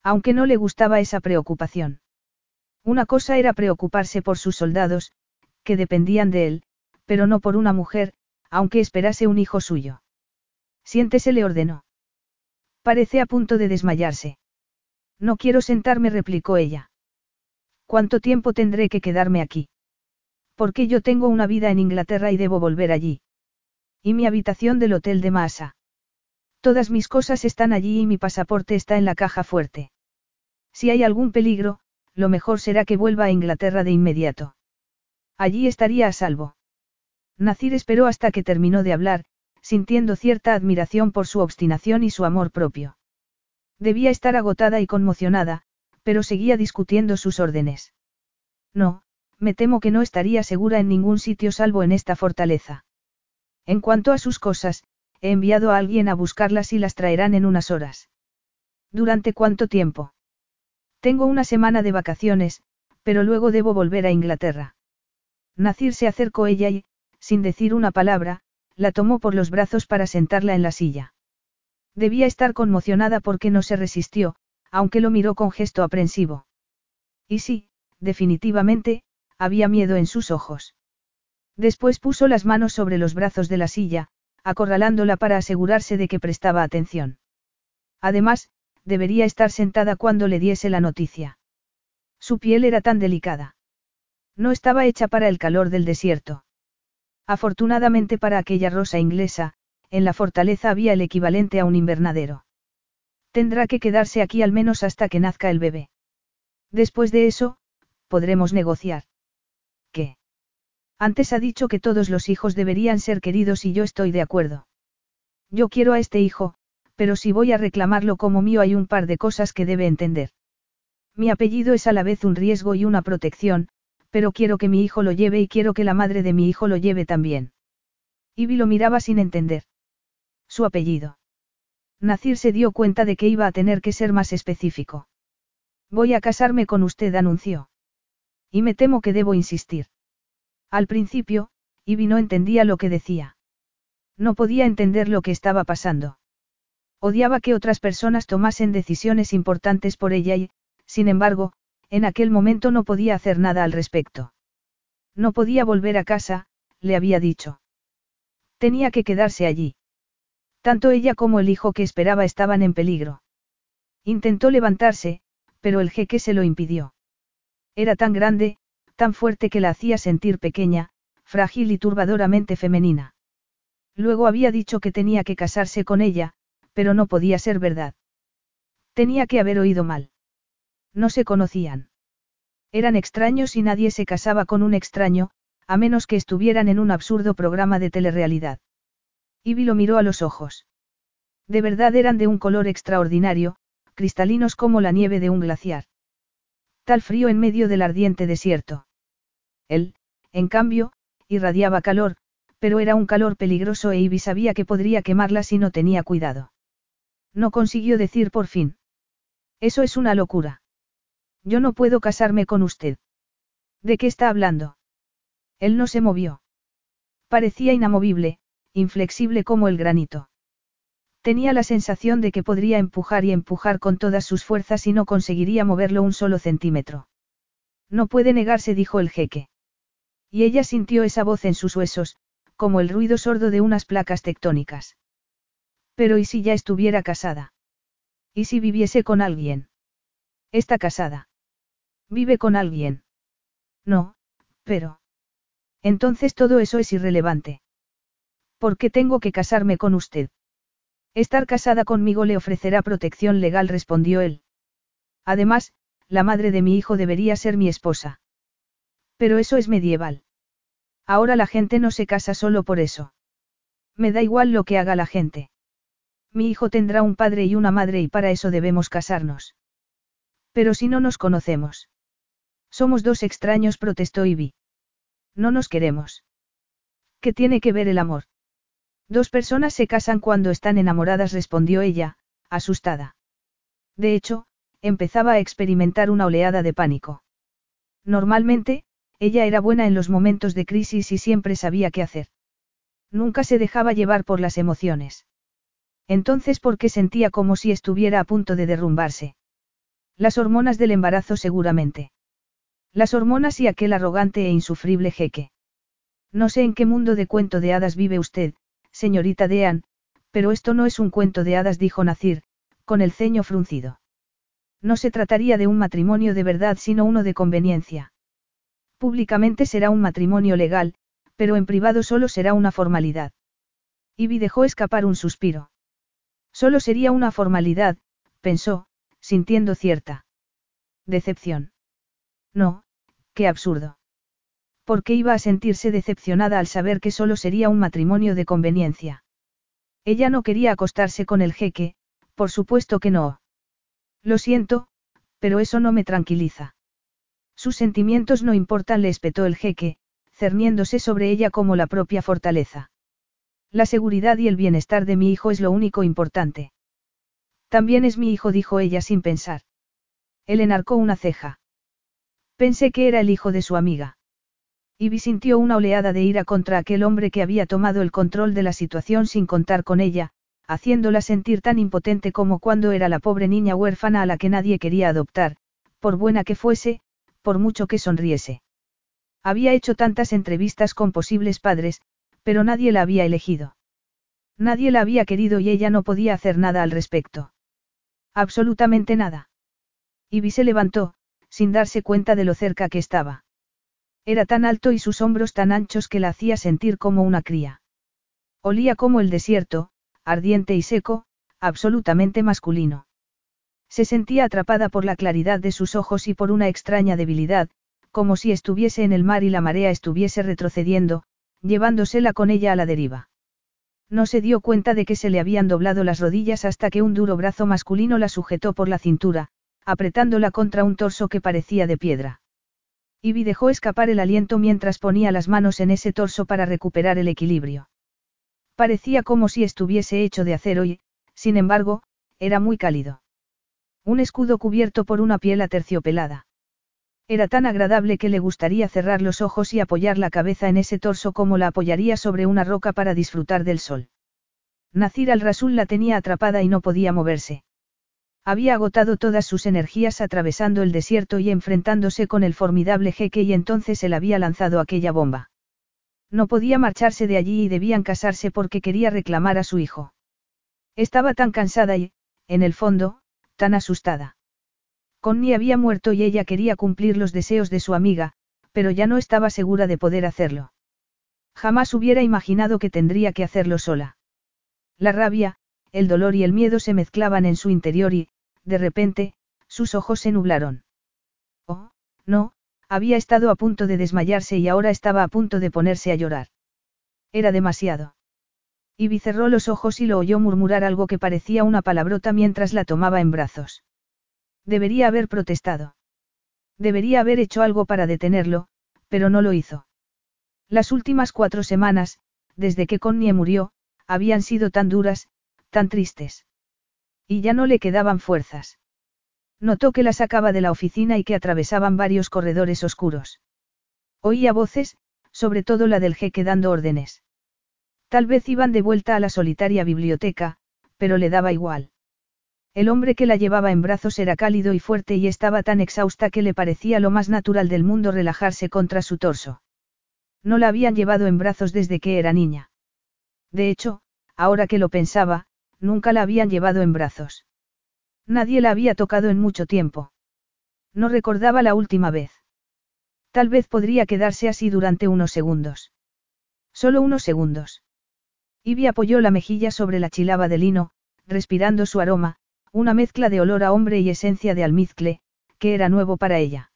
Aunque no le gustaba esa preocupación. Una cosa era preocuparse por sus soldados, que dependían de él, pero no por una mujer, aunque esperase un hijo suyo. Siéntese, le ordenó. Parece a punto de desmayarse. No quiero sentarme, replicó ella. ¿Cuánto tiempo tendré que quedarme aquí? Porque yo tengo una vida en Inglaterra y debo volver allí. Y mi habitación del hotel de Masa. Todas mis cosas están allí y mi pasaporte está en la caja fuerte. Si hay algún peligro, lo mejor será que vuelva a Inglaterra de inmediato. Allí estaría a salvo. Nacir esperó hasta que terminó de hablar, sintiendo cierta admiración por su obstinación y su amor propio. Debía estar agotada y conmocionada, pero seguía discutiendo sus órdenes. No, me temo que no estaría segura en ningún sitio salvo en esta fortaleza. En cuanto a sus cosas, he enviado a alguien a buscarlas y las traerán en unas horas. ¿Durante cuánto tiempo? Tengo una semana de vacaciones, pero luego debo volver a Inglaterra. Nacir se acercó ella y, sin decir una palabra, la tomó por los brazos para sentarla en la silla. Debía estar conmocionada porque no se resistió, aunque lo miró con gesto aprensivo. Y sí, definitivamente, había miedo en sus ojos. Después puso las manos sobre los brazos de la silla, acorralándola para asegurarse de que prestaba atención. Además, debería estar sentada cuando le diese la noticia. Su piel era tan delicada. No estaba hecha para el calor del desierto. Afortunadamente para aquella rosa inglesa, en la fortaleza había el equivalente a un invernadero. Tendrá que quedarse aquí al menos hasta que nazca el bebé. Después de eso, podremos negociar. ¿Qué? Antes ha dicho que todos los hijos deberían ser queridos y yo estoy de acuerdo. Yo quiero a este hijo, pero si voy a reclamarlo como mío hay un par de cosas que debe entender. Mi apellido es a la vez un riesgo y una protección, pero quiero que mi hijo lo lleve y quiero que la madre de mi hijo lo lleve también. Ivy lo miraba sin entender. Su apellido. Nacir se dio cuenta de que iba a tener que ser más específico. Voy a casarme con usted, anunció. Y me temo que debo insistir. Al principio, Ivy no entendía lo que decía. No podía entender lo que estaba pasando. Odiaba que otras personas tomasen decisiones importantes por ella y, sin embargo, en aquel momento no podía hacer nada al respecto. No podía volver a casa, le había dicho. Tenía que quedarse allí. Tanto ella como el hijo que esperaba estaban en peligro. Intentó levantarse, pero el jeque se lo impidió. Era tan grande, tan fuerte que la hacía sentir pequeña, frágil y turbadoramente femenina. Luego había dicho que tenía que casarse con ella, pero no podía ser verdad. Tenía que haber oído mal. No se conocían. Eran extraños y nadie se casaba con un extraño, a menos que estuvieran en un absurdo programa de telerrealidad. Ivy lo miró a los ojos. De verdad eran de un color extraordinario, cristalinos como la nieve de un glaciar. Tal frío en medio del ardiente desierto. Él, en cambio, irradiaba calor, pero era un calor peligroso e Ivy sabía que podría quemarla si no tenía cuidado. No consiguió decir por fin. Eso es una locura. Yo no puedo casarme con usted. ¿De qué está hablando? Él no se movió. Parecía inamovible, inflexible como el granito. Tenía la sensación de que podría empujar y empujar con todas sus fuerzas y no conseguiría moverlo un solo centímetro. No puede negarse, dijo el jeque. Y ella sintió esa voz en sus huesos, como el ruido sordo de unas placas tectónicas. Pero ¿y si ya estuviera casada? ¿Y si viviese con alguien? Está casada. Vive con alguien. No, pero... Entonces todo eso es irrelevante. ¿Por qué tengo que casarme con usted? Estar casada conmigo le ofrecerá protección legal, respondió él. Además, la madre de mi hijo debería ser mi esposa. Pero eso es medieval. Ahora la gente no se casa solo por eso. Me da igual lo que haga la gente. Mi hijo tendrá un padre y una madre y para eso debemos casarnos. Pero si no nos conocemos. Somos dos extraños, protestó Ivy. No nos queremos. ¿Qué tiene que ver el amor? Dos personas se casan cuando están enamoradas, respondió ella, asustada. De hecho, empezaba a experimentar una oleada de pánico. Normalmente, ella era buena en los momentos de crisis y siempre sabía qué hacer. Nunca se dejaba llevar por las emociones. Entonces, ¿por qué sentía como si estuviera a punto de derrumbarse? Las hormonas del embarazo seguramente. Las hormonas y aquel arrogante e insufrible jeque. No sé en qué mundo de cuento de hadas vive usted, señorita Dean, pero esto no es un cuento de hadas, dijo Nacir, con el ceño fruncido. No se trataría de un matrimonio de verdad, sino uno de conveniencia. Públicamente será un matrimonio legal, pero en privado solo será una formalidad. Ivy dejó escapar un suspiro. Solo sería una formalidad, pensó, sintiendo cierta decepción. No, qué absurdo. ¿Por qué iba a sentirse decepcionada al saber que solo sería un matrimonio de conveniencia? Ella no quería acostarse con el jeque, por supuesto que no. Lo siento, pero eso no me tranquiliza. Sus sentimientos no importan, le espetó el jeque, cerniéndose sobre ella como la propia fortaleza. La seguridad y el bienestar de mi hijo es lo único importante. También es mi hijo, dijo ella sin pensar. Él enarcó una ceja. Pensé que era el hijo de su amiga. Ivy sintió una oleada de ira contra aquel hombre que había tomado el control de la situación sin contar con ella, haciéndola sentir tan impotente como cuando era la pobre niña huérfana a la que nadie quería adoptar, por buena que fuese, por mucho que sonriese. Había hecho tantas entrevistas con posibles padres, pero nadie la había elegido. Nadie la había querido y ella no podía hacer nada al respecto. Absolutamente nada. Ivy se levantó, sin darse cuenta de lo cerca que estaba. Era tan alto y sus hombros tan anchos que la hacía sentir como una cría. Olía como el desierto, ardiente y seco, absolutamente masculino. Se sentía atrapada por la claridad de sus ojos y por una extraña debilidad, como si estuviese en el mar y la marea estuviese retrocediendo, llevándosela con ella a la deriva. No se dio cuenta de que se le habían doblado las rodillas hasta que un duro brazo masculino la sujetó por la cintura, apretándola contra un torso que parecía de piedra. Ivy dejó escapar el aliento mientras ponía las manos en ese torso para recuperar el equilibrio. Parecía como si estuviese hecho de acero y, sin embargo, era muy cálido. Un escudo cubierto por una piel aterciopelada. Era tan agradable que le gustaría cerrar los ojos y apoyar la cabeza en ese torso como la apoyaría sobre una roca para disfrutar del sol. Nacir al-Rasul la tenía atrapada y no podía moverse. Había agotado todas sus energías atravesando el desierto y enfrentándose con el formidable jeque y entonces él había lanzado aquella bomba. No podía marcharse de allí y debían casarse porque quería reclamar a su hijo. Estaba tan cansada y, en el fondo, tan asustada. Connie había muerto y ella quería cumplir los deseos de su amiga, pero ya no estaba segura de poder hacerlo. Jamás hubiera imaginado que tendría que hacerlo sola. La rabia, el dolor y el miedo se mezclaban en su interior y, de repente, sus ojos se nublaron. Oh, no, había estado a punto de desmayarse y ahora estaba a punto de ponerse a llorar. Era demasiado. Ivy cerró los ojos y lo oyó murmurar algo que parecía una palabrota mientras la tomaba en brazos. Debería haber protestado. Debería haber hecho algo para detenerlo, pero no lo hizo. Las últimas cuatro semanas, desde que Connie murió, habían sido tan duras, tan tristes. Y ya no le quedaban fuerzas. Notó que la sacaba de la oficina y que atravesaban varios corredores oscuros. Oía voces, sobre todo la del jeque dando órdenes. Tal vez iban de vuelta a la solitaria biblioteca, pero le daba igual. El hombre que la llevaba en brazos era cálido y fuerte y estaba tan exhausta que le parecía lo más natural del mundo relajarse contra su torso. No la habían llevado en brazos desde que era niña. De hecho, ahora que lo pensaba, nunca la habían llevado en brazos. Nadie la había tocado en mucho tiempo. No recordaba la última vez. Tal vez podría quedarse así durante unos segundos. Solo unos segundos. Ivy apoyó la mejilla sobre la chilaba de lino, respirando su aroma, una mezcla de olor a hombre y esencia de almizcle, que era nuevo para ella.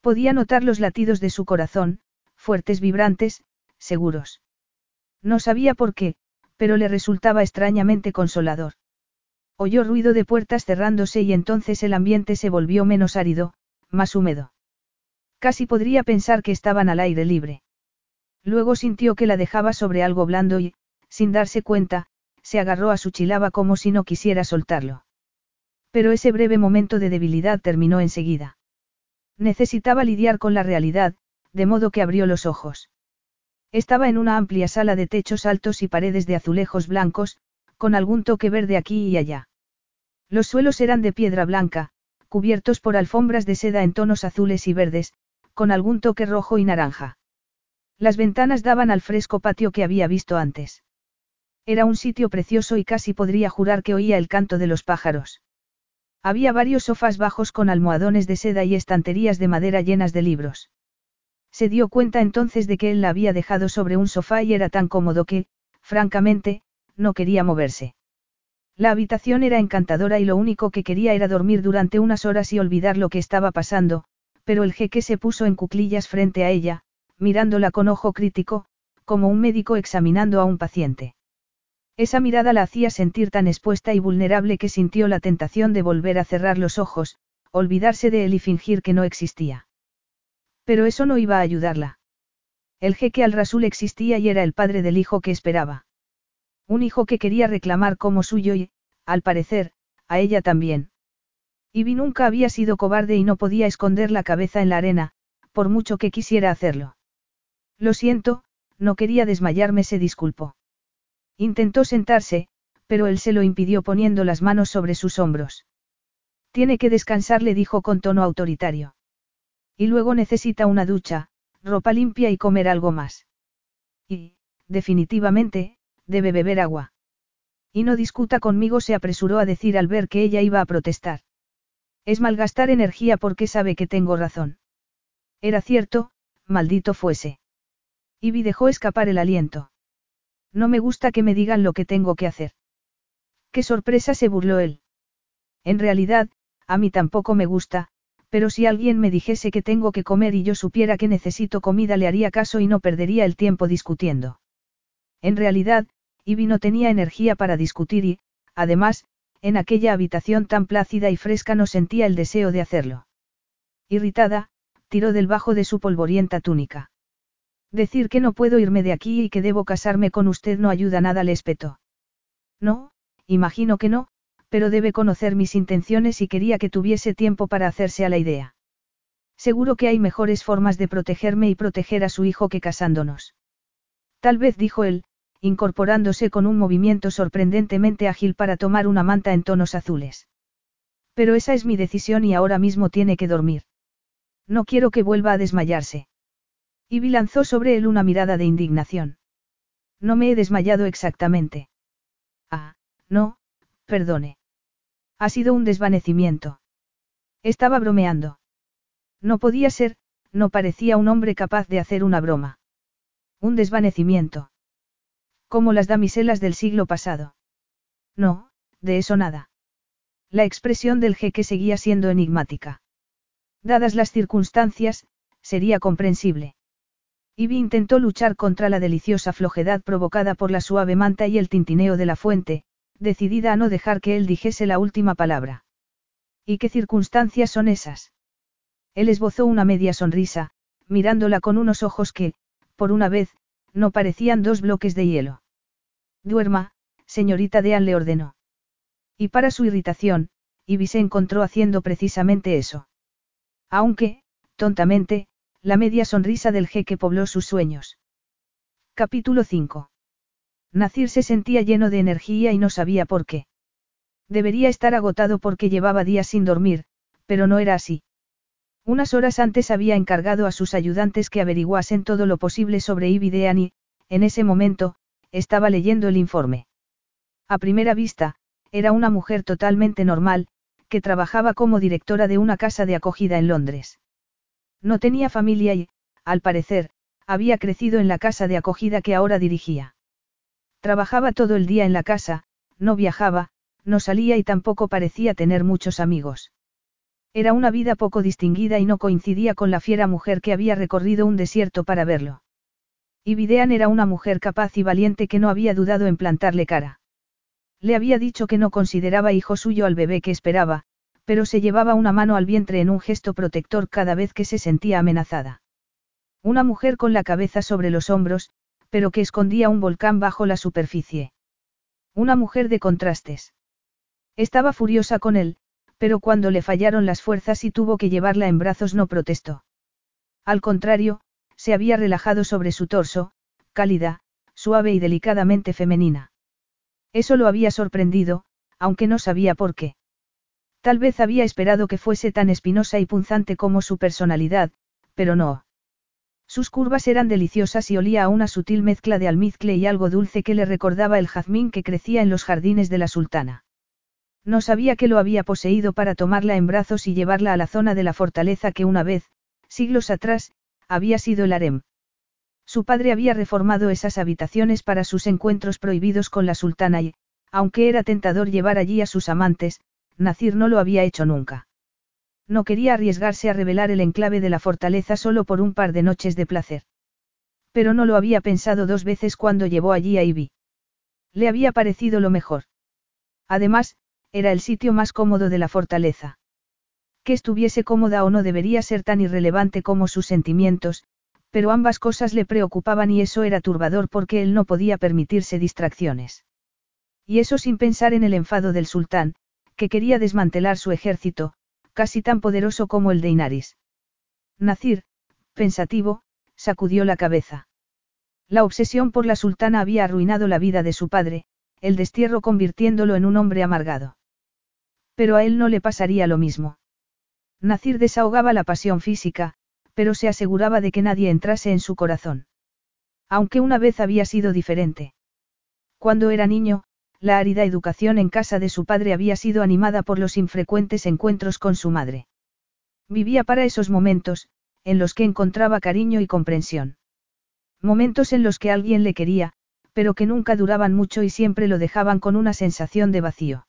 Podía notar los latidos de su corazón, fuertes, vibrantes, seguros. No sabía por qué, pero le resultaba extrañamente consolador. Oyó ruido de puertas cerrándose y entonces el ambiente se volvió menos árido, más húmedo. Casi podría pensar que estaban al aire libre. Luego sintió que la dejaba sobre algo blando y, sin darse cuenta, se agarró a su chilaba como si no quisiera soltarlo. Pero ese breve momento de debilidad terminó enseguida. Necesitaba lidiar con la realidad, de modo que abrió los ojos. Estaba en una amplia sala de techos altos y paredes de azulejos blancos, con algún toque verde aquí y allá. Los suelos eran de piedra blanca, cubiertos por alfombras de seda en tonos azules y verdes, con algún toque rojo y naranja. Las ventanas daban al fresco patio que había visto antes. Era un sitio precioso y casi podría jurar que oía el canto de los pájaros. Había varios sofás bajos con almohadones de seda y estanterías de madera llenas de libros. Se dio cuenta entonces de que él la había dejado sobre un sofá y era tan cómodo que, francamente, no quería moverse. La habitación era encantadora y lo único que quería era dormir durante unas horas y olvidar lo que estaba pasando, pero el jeque se puso en cuclillas frente a ella, mirándola con ojo crítico, como un médico examinando a un paciente. Esa mirada la hacía sentir tan expuesta y vulnerable que sintió la tentación de volver a cerrar los ojos, olvidarse de él y fingir que no existía. Pero eso no iba a ayudarla. El jeque al-Rasul existía y era el padre del hijo que esperaba. Un hijo que quería reclamar como suyo y, al parecer, a ella también. Ivy nunca había sido cobarde y no podía esconder la cabeza en la arena, por mucho que quisiera hacerlo. Lo siento, no quería desmayarme, se disculpó. Intentó sentarse, pero él se lo impidió poniendo las manos sobre sus hombros. Tiene que descansar, le dijo con tono autoritario. Y luego necesita una ducha, ropa limpia y comer algo más. Y, definitivamente, debe beber agua. Y no discuta conmigo, se apresuró a decir al ver que ella iba a protestar. Es malgastar energía porque sabe que tengo razón. Era cierto, maldito fuese. Ivy dejó escapar el aliento. No me gusta que me digan lo que tengo que hacer. Qué sorpresa se burló él. En realidad, a mí tampoco me gusta, pero si alguien me dijese que tengo que comer y yo supiera que necesito comida le haría caso y no perdería el tiempo discutiendo. En realidad, Ivy no tenía energía para discutir y, además, en aquella habitación tan plácida y fresca no sentía el deseo de hacerlo. Irritada, tiró del bajo de su polvorienta túnica. Decir que no puedo irme de aquí y que debo casarme con usted no ayuda nada, le espetó. No, imagino que no, pero debe conocer mis intenciones y quería que tuviese tiempo para hacerse a la idea. Seguro que hay mejores formas de protegerme y proteger a su hijo que casándonos. Tal vez dijo él, incorporándose con un movimiento sorprendentemente ágil para tomar una manta en tonos azules. Pero esa es mi decisión y ahora mismo tiene que dormir. No quiero que vuelva a desmayarse. Ivy lanzó sobre él una mirada de indignación. No me he desmayado exactamente. Ah, no, perdone. Ha sido un desvanecimiento. Estaba bromeando. No podía ser, no parecía un hombre capaz de hacer una broma. Un desvanecimiento. Como las damiselas del siglo pasado. No, de eso nada. La expresión del jeque seguía siendo enigmática. Dadas las circunstancias, sería comprensible. Ivy intentó luchar contra la deliciosa flojedad provocada por la suave manta y el tintineo de la fuente, decidida a no dejar que él dijese la última palabra. ¿Y qué circunstancias son esas? Él esbozó una media sonrisa, mirándola con unos ojos que, por una vez, no parecían dos bloques de hielo. Duerma, señorita Dean le ordenó. Y para su irritación, Ivy se encontró haciendo precisamente eso. Aunque, tontamente, la media sonrisa del jeque pobló sus sueños. Capítulo 5. Nacir se sentía lleno de energía y no sabía por qué. Debería estar agotado porque llevaba días sin dormir, pero no era así. Unas horas antes había encargado a sus ayudantes que averiguasen todo lo posible sobre Ivy Dean y, en ese momento, estaba leyendo el informe. A primera vista, era una mujer totalmente normal, que trabajaba como directora de una casa de acogida en Londres. No tenía familia y, al parecer, había crecido en la casa de acogida que ahora dirigía. Trabajaba todo el día en la casa, no viajaba, no salía y tampoco parecía tener muchos amigos. Era una vida poco distinguida y no coincidía con la fiera mujer que había recorrido un desierto para verlo. Y Videan era una mujer capaz y valiente que no había dudado en plantarle cara. Le había dicho que no consideraba hijo suyo al bebé que esperaba, pero se llevaba una mano al vientre en un gesto protector cada vez que se sentía amenazada. Una mujer con la cabeza sobre los hombros, pero que escondía un volcán bajo la superficie. Una mujer de contrastes. Estaba furiosa con él, pero cuando le fallaron las fuerzas y tuvo que llevarla en brazos no protestó. Al contrario, se había relajado sobre su torso, cálida, suave y delicadamente femenina. Eso lo había sorprendido, aunque no sabía por qué. Tal vez había esperado que fuese tan espinosa y punzante como su personalidad, pero no. Sus curvas eran deliciosas y olía a una sutil mezcla de almizcle y algo dulce que le recordaba el jazmín que crecía en los jardines de la sultana. No sabía que lo había poseído para tomarla en brazos y llevarla a la zona de la fortaleza que una vez, siglos atrás, había sido el harem. Su padre había reformado esas habitaciones para sus encuentros prohibidos con la sultana y, aunque era tentador llevar allí a sus amantes, Nacir no lo había hecho nunca. No quería arriesgarse a revelar el enclave de la fortaleza solo por un par de noches de placer. Pero no lo había pensado dos veces cuando llevó allí a Ivy. Le había parecido lo mejor. Además, era el sitio más cómodo de la fortaleza. Que estuviese cómoda o no debería ser tan irrelevante como sus sentimientos, pero ambas cosas le preocupaban y eso era turbador porque él no podía permitirse distracciones. Y eso sin pensar en el enfado del sultán, que quería desmantelar su ejército, casi tan poderoso como el de Inaris. Nacir, pensativo, sacudió la cabeza. La obsesión por la sultana había arruinado la vida de su padre, el destierro convirtiéndolo en un hombre amargado. Pero a él no le pasaría lo mismo. Nacir desahogaba la pasión física, pero se aseguraba de que nadie entrase en su corazón. Aunque una vez había sido diferente. Cuando era niño, la árida educación en casa de su padre había sido animada por los infrecuentes encuentros con su madre. Vivía para esos momentos, en los que encontraba cariño y comprensión. Momentos en los que alguien le quería, pero que nunca duraban mucho y siempre lo dejaban con una sensación de vacío.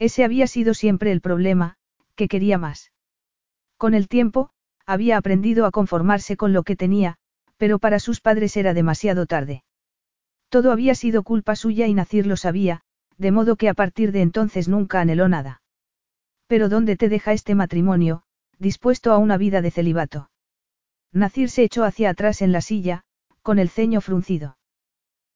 Ese había sido siempre el problema, que quería más. Con el tiempo, había aprendido a conformarse con lo que tenía, pero para sus padres era demasiado tarde. Todo había sido culpa suya y Nacir lo sabía, de modo que a partir de entonces nunca anheló nada. Pero ¿dónde te deja este matrimonio, dispuesto a una vida de celibato? Nacir se echó hacia atrás en la silla, con el ceño fruncido.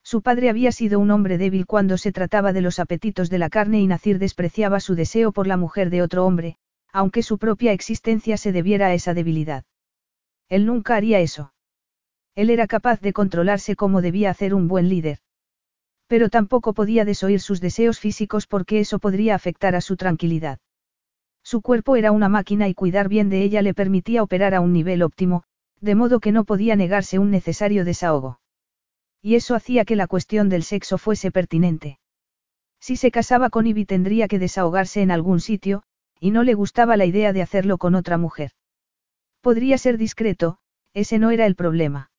Su padre había sido un hombre débil cuando se trataba de los apetitos de la carne y Nacir despreciaba su deseo por la mujer de otro hombre, aunque su propia existencia se debiera a esa debilidad. Él nunca haría eso. Él era capaz de controlarse como debía hacer un buen líder. Pero tampoco podía desoír sus deseos físicos porque eso podría afectar a su tranquilidad. Su cuerpo era una máquina y cuidar bien de ella le permitía operar a un nivel óptimo, de modo que no podía negarse un necesario desahogo. Y eso hacía que la cuestión del sexo fuese pertinente. Si se casaba con Ivy tendría que desahogarse en algún sitio, y no le gustaba la idea de hacerlo con otra mujer. Podría ser discreto, ese no era el problema.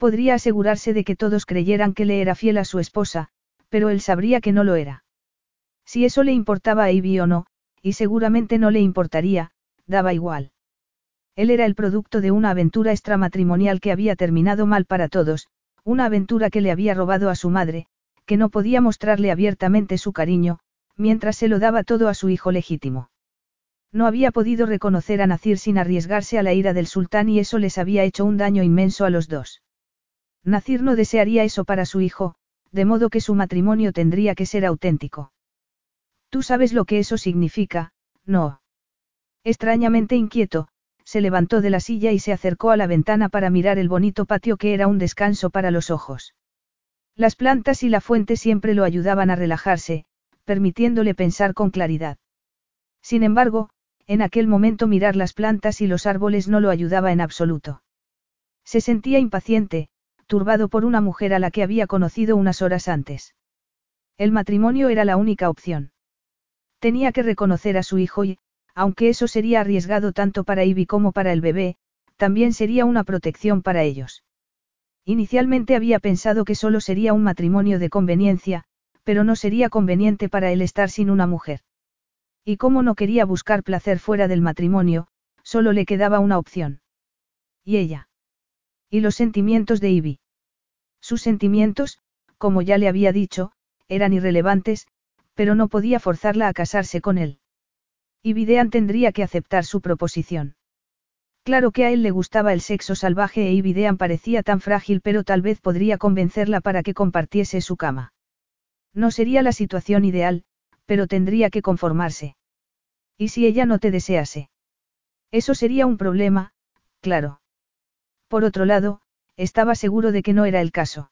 Podría asegurarse de que todos creyeran que le era fiel a su esposa, pero él sabría que no lo era. Si eso le importaba a Ivy o no, y seguramente no le importaría, daba igual. Él era el producto de una aventura extramatrimonial que había terminado mal para todos, una aventura que le había robado a su madre, que no podía mostrarle abiertamente su cariño, mientras se lo daba todo a su hijo legítimo. No había podido reconocer a Nacir sin arriesgarse a la ira del sultán y eso les había hecho un daño inmenso a los dos. Nacir no desearía eso para su hijo, de modo que su matrimonio tendría que ser auténtico. Tú sabes lo que eso significa, no. Extrañamente inquieto, se levantó de la silla y se acercó a la ventana para mirar el bonito patio que era un descanso para los ojos. Las plantas y la fuente siempre lo ayudaban a relajarse, permitiéndole pensar con claridad. Sin embargo, en aquel momento mirar las plantas y los árboles no lo ayudaba en absoluto. Se sentía impaciente, turbado por una mujer a la que había conocido unas horas antes. El matrimonio era la única opción. Tenía que reconocer a su hijo y, aunque eso sería arriesgado tanto para Ivy como para el bebé, también sería una protección para ellos. Inicialmente había pensado que solo sería un matrimonio de conveniencia, pero no sería conveniente para él estar sin una mujer. Y como no quería buscar placer fuera del matrimonio, solo le quedaba una opción. ¿Y ella? ¿Y los sentimientos de Ivy? Sus sentimientos, como ya le había dicho, eran irrelevantes, pero no podía forzarla a casarse con él. Dean tendría que aceptar su proposición. Claro que a él le gustaba el sexo salvaje e Dean parecía tan frágil pero tal vez podría convencerla para que compartiese su cama. No sería la situación ideal, pero tendría que conformarse. ¿Y si ella no te desease? Eso sería un problema, claro. Por otro lado, estaba seguro de que no era el caso.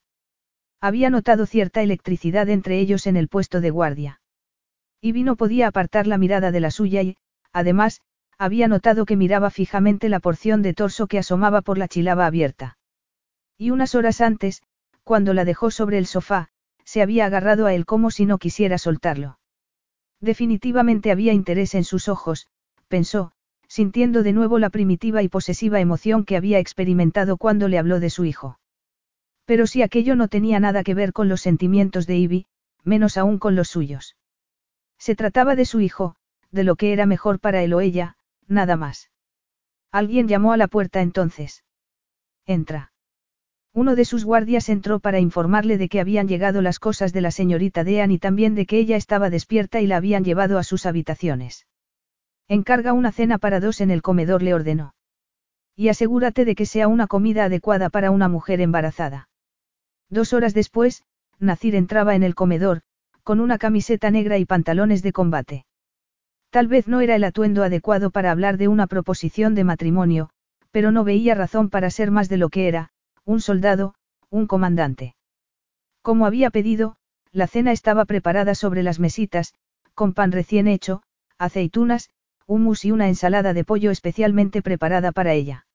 Había notado cierta electricidad entre ellos en el puesto de guardia. Ivy no podía apartar la mirada de la suya y, además, había notado que miraba fijamente la porción de torso que asomaba por la chilaba abierta. Y unas horas antes, cuando la dejó sobre el sofá, se había agarrado a él como si no quisiera soltarlo. Definitivamente había interés en sus ojos, pensó, sintiendo de nuevo la primitiva y posesiva emoción que había experimentado cuando le habló de su hijo. Pero si aquello no tenía nada que ver con los sentimientos de Ivy, menos aún con los suyos. Se trataba de su hijo, de lo que era mejor para él o ella, nada más. Alguien llamó a la puerta entonces. Entra. Uno de sus guardias entró para informarle de que habían llegado las cosas de la señorita Dean y también de que ella estaba despierta y la habían llevado a sus habitaciones. Encarga una cena para dos en el comedor, le ordenó. Y asegúrate de que sea una comida adecuada para una mujer embarazada. Dos horas después, Nacir entraba en el comedor, con una camiseta negra y pantalones de combate. Tal vez no era el atuendo adecuado para hablar de una proposición de matrimonio, pero no veía razón para ser más de lo que era, un soldado, un comandante. Como había pedido, la cena estaba preparada sobre las mesitas, con pan recién hecho, aceitunas, hummus y una ensalada de pollo especialmente preparada para ella.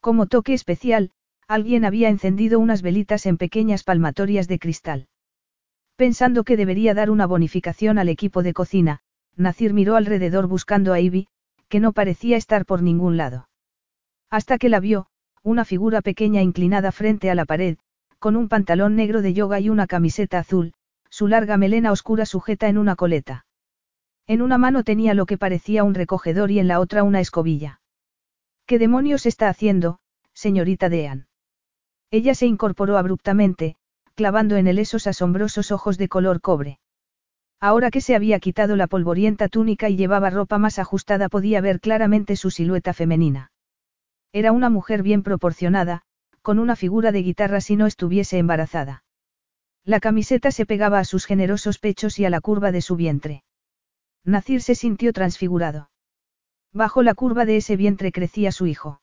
Como toque especial, alguien había encendido unas velitas en pequeñas palmatorias de cristal. Pensando que debería dar una bonificación al equipo de cocina, Nacir miró alrededor buscando a Ivy, que no parecía estar por ningún lado. Hasta que la vio, una figura pequeña inclinada frente a la pared, con un pantalón negro de yoga y una camiseta azul, su larga melena oscura sujeta en una coleta. En una mano tenía lo que parecía un recogedor y en la otra una escobilla. ¿Qué demonios está haciendo, señorita Dean? Ella se incorporó abruptamente, clavando en él esos asombrosos ojos de color cobre. Ahora que se había quitado la polvorienta túnica y llevaba ropa más ajustada podía ver claramente su silueta femenina. Era una mujer bien proporcionada, con una figura de guitarra si no estuviese embarazada. La camiseta se pegaba a sus generosos pechos y a la curva de su vientre. Nacir se sintió transfigurado. Bajo la curva de ese vientre crecía su hijo.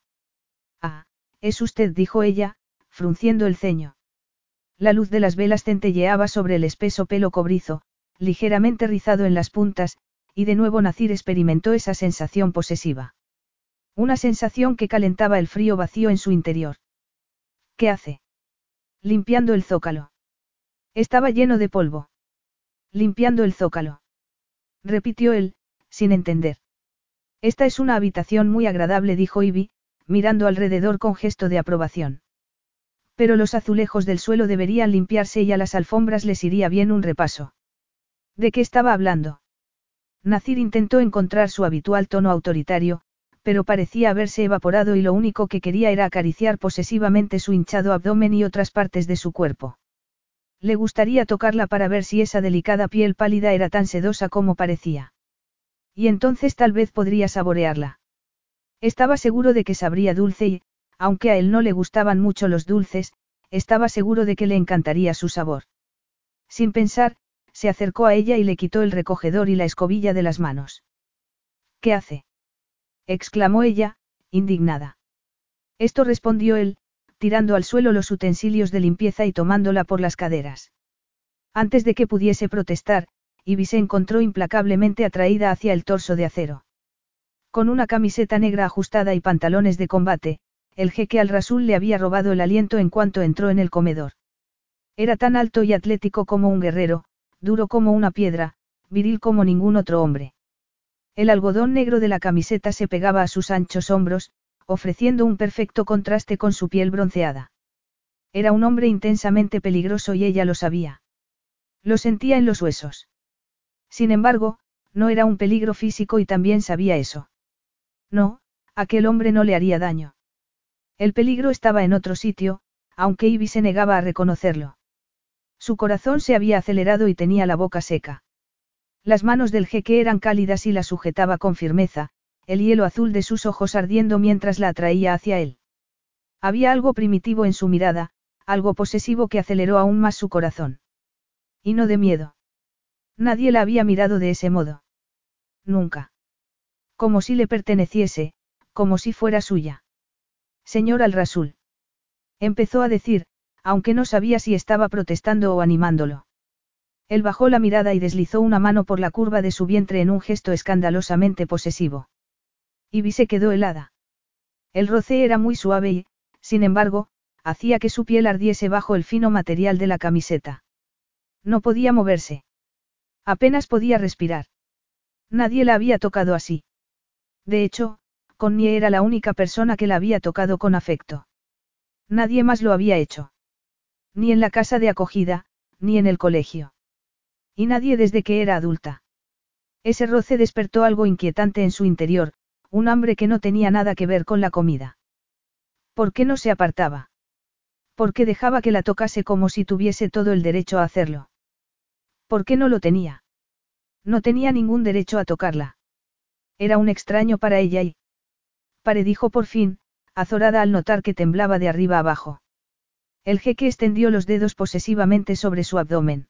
Ah, es usted, dijo ella, frunciendo el ceño. La luz de las velas centelleaba sobre el espeso pelo cobrizo, ligeramente rizado en las puntas, y de nuevo Nacir experimentó esa sensación posesiva. Una sensación que calentaba el frío vacío en su interior. ¿Qué hace? Limpiando el zócalo. Estaba lleno de polvo. Limpiando el zócalo. Repitió él, sin entender. Esta es una habitación muy agradable, dijo Ivy, mirando alrededor con gesto de aprobación. Pero los azulejos del suelo deberían limpiarse y a las alfombras les iría bien un repaso. ¿De qué estaba hablando? Nacir intentó encontrar su habitual tono autoritario, pero parecía haberse evaporado y lo único que quería era acariciar posesivamente su hinchado abdomen y otras partes de su cuerpo. Le gustaría tocarla para ver si esa delicada piel pálida era tan sedosa como parecía. Y entonces tal vez podría saborearla. Estaba seguro de que sabría dulce y, aunque a él no le gustaban mucho los dulces, estaba seguro de que le encantaría su sabor. Sin pensar, se acercó a ella y le quitó el recogedor y la escobilla de las manos. ¿Qué hace? exclamó ella, indignada. Esto respondió él, tirando al suelo los utensilios de limpieza y tomándola por las caderas. Antes de que pudiese protestar, Ivy se encontró implacablemente atraída hacia el torso de acero. Con una camiseta negra ajustada y pantalones de combate, el jeque al rasul le había robado el aliento en cuanto entró en el comedor. Era tan alto y atlético como un guerrero, duro como una piedra, viril como ningún otro hombre. El algodón negro de la camiseta se pegaba a sus anchos hombros, ofreciendo un perfecto contraste con su piel bronceada. Era un hombre intensamente peligroso y ella lo sabía. Lo sentía en los huesos. Sin embargo, no era un peligro físico y también sabía eso. No, aquel hombre no le haría daño. El peligro estaba en otro sitio, aunque Ivy se negaba a reconocerlo. Su corazón se había acelerado y tenía la boca seca. Las manos del jeque eran cálidas y la sujetaba con firmeza, el hielo azul de sus ojos ardiendo mientras la atraía hacia él. Había algo primitivo en su mirada, algo posesivo que aceleró aún más su corazón. Y no de miedo. Nadie la había mirado de ese modo. Nunca. Como si le perteneciese, como si fuera suya. Señor Al-Rasul. Empezó a decir, aunque no sabía si estaba protestando o animándolo. Él bajó la mirada y deslizó una mano por la curva de su vientre en un gesto escandalosamente posesivo. Ivy se quedó helada. El roce era muy suave y, sin embargo, hacía que su piel ardiese bajo el fino material de la camiseta. No podía moverse. Apenas podía respirar. Nadie la había tocado así. De hecho, Connie era la única persona que la había tocado con afecto. Nadie más lo había hecho. Ni en la casa de acogida, ni en el colegio. Y nadie desde que era adulta. Ese roce despertó algo inquietante en su interior, un hambre que no tenía nada que ver con la comida. ¿Por qué no se apartaba? ¿Por qué dejaba que la tocase como si tuviese todo el derecho a hacerlo? ¿Por qué no lo tenía? No tenía ningún derecho a tocarla. Era un extraño para ella y... Pare dijo por fin, azorada al notar que temblaba de arriba abajo. El jeque extendió los dedos posesivamente sobre su abdomen.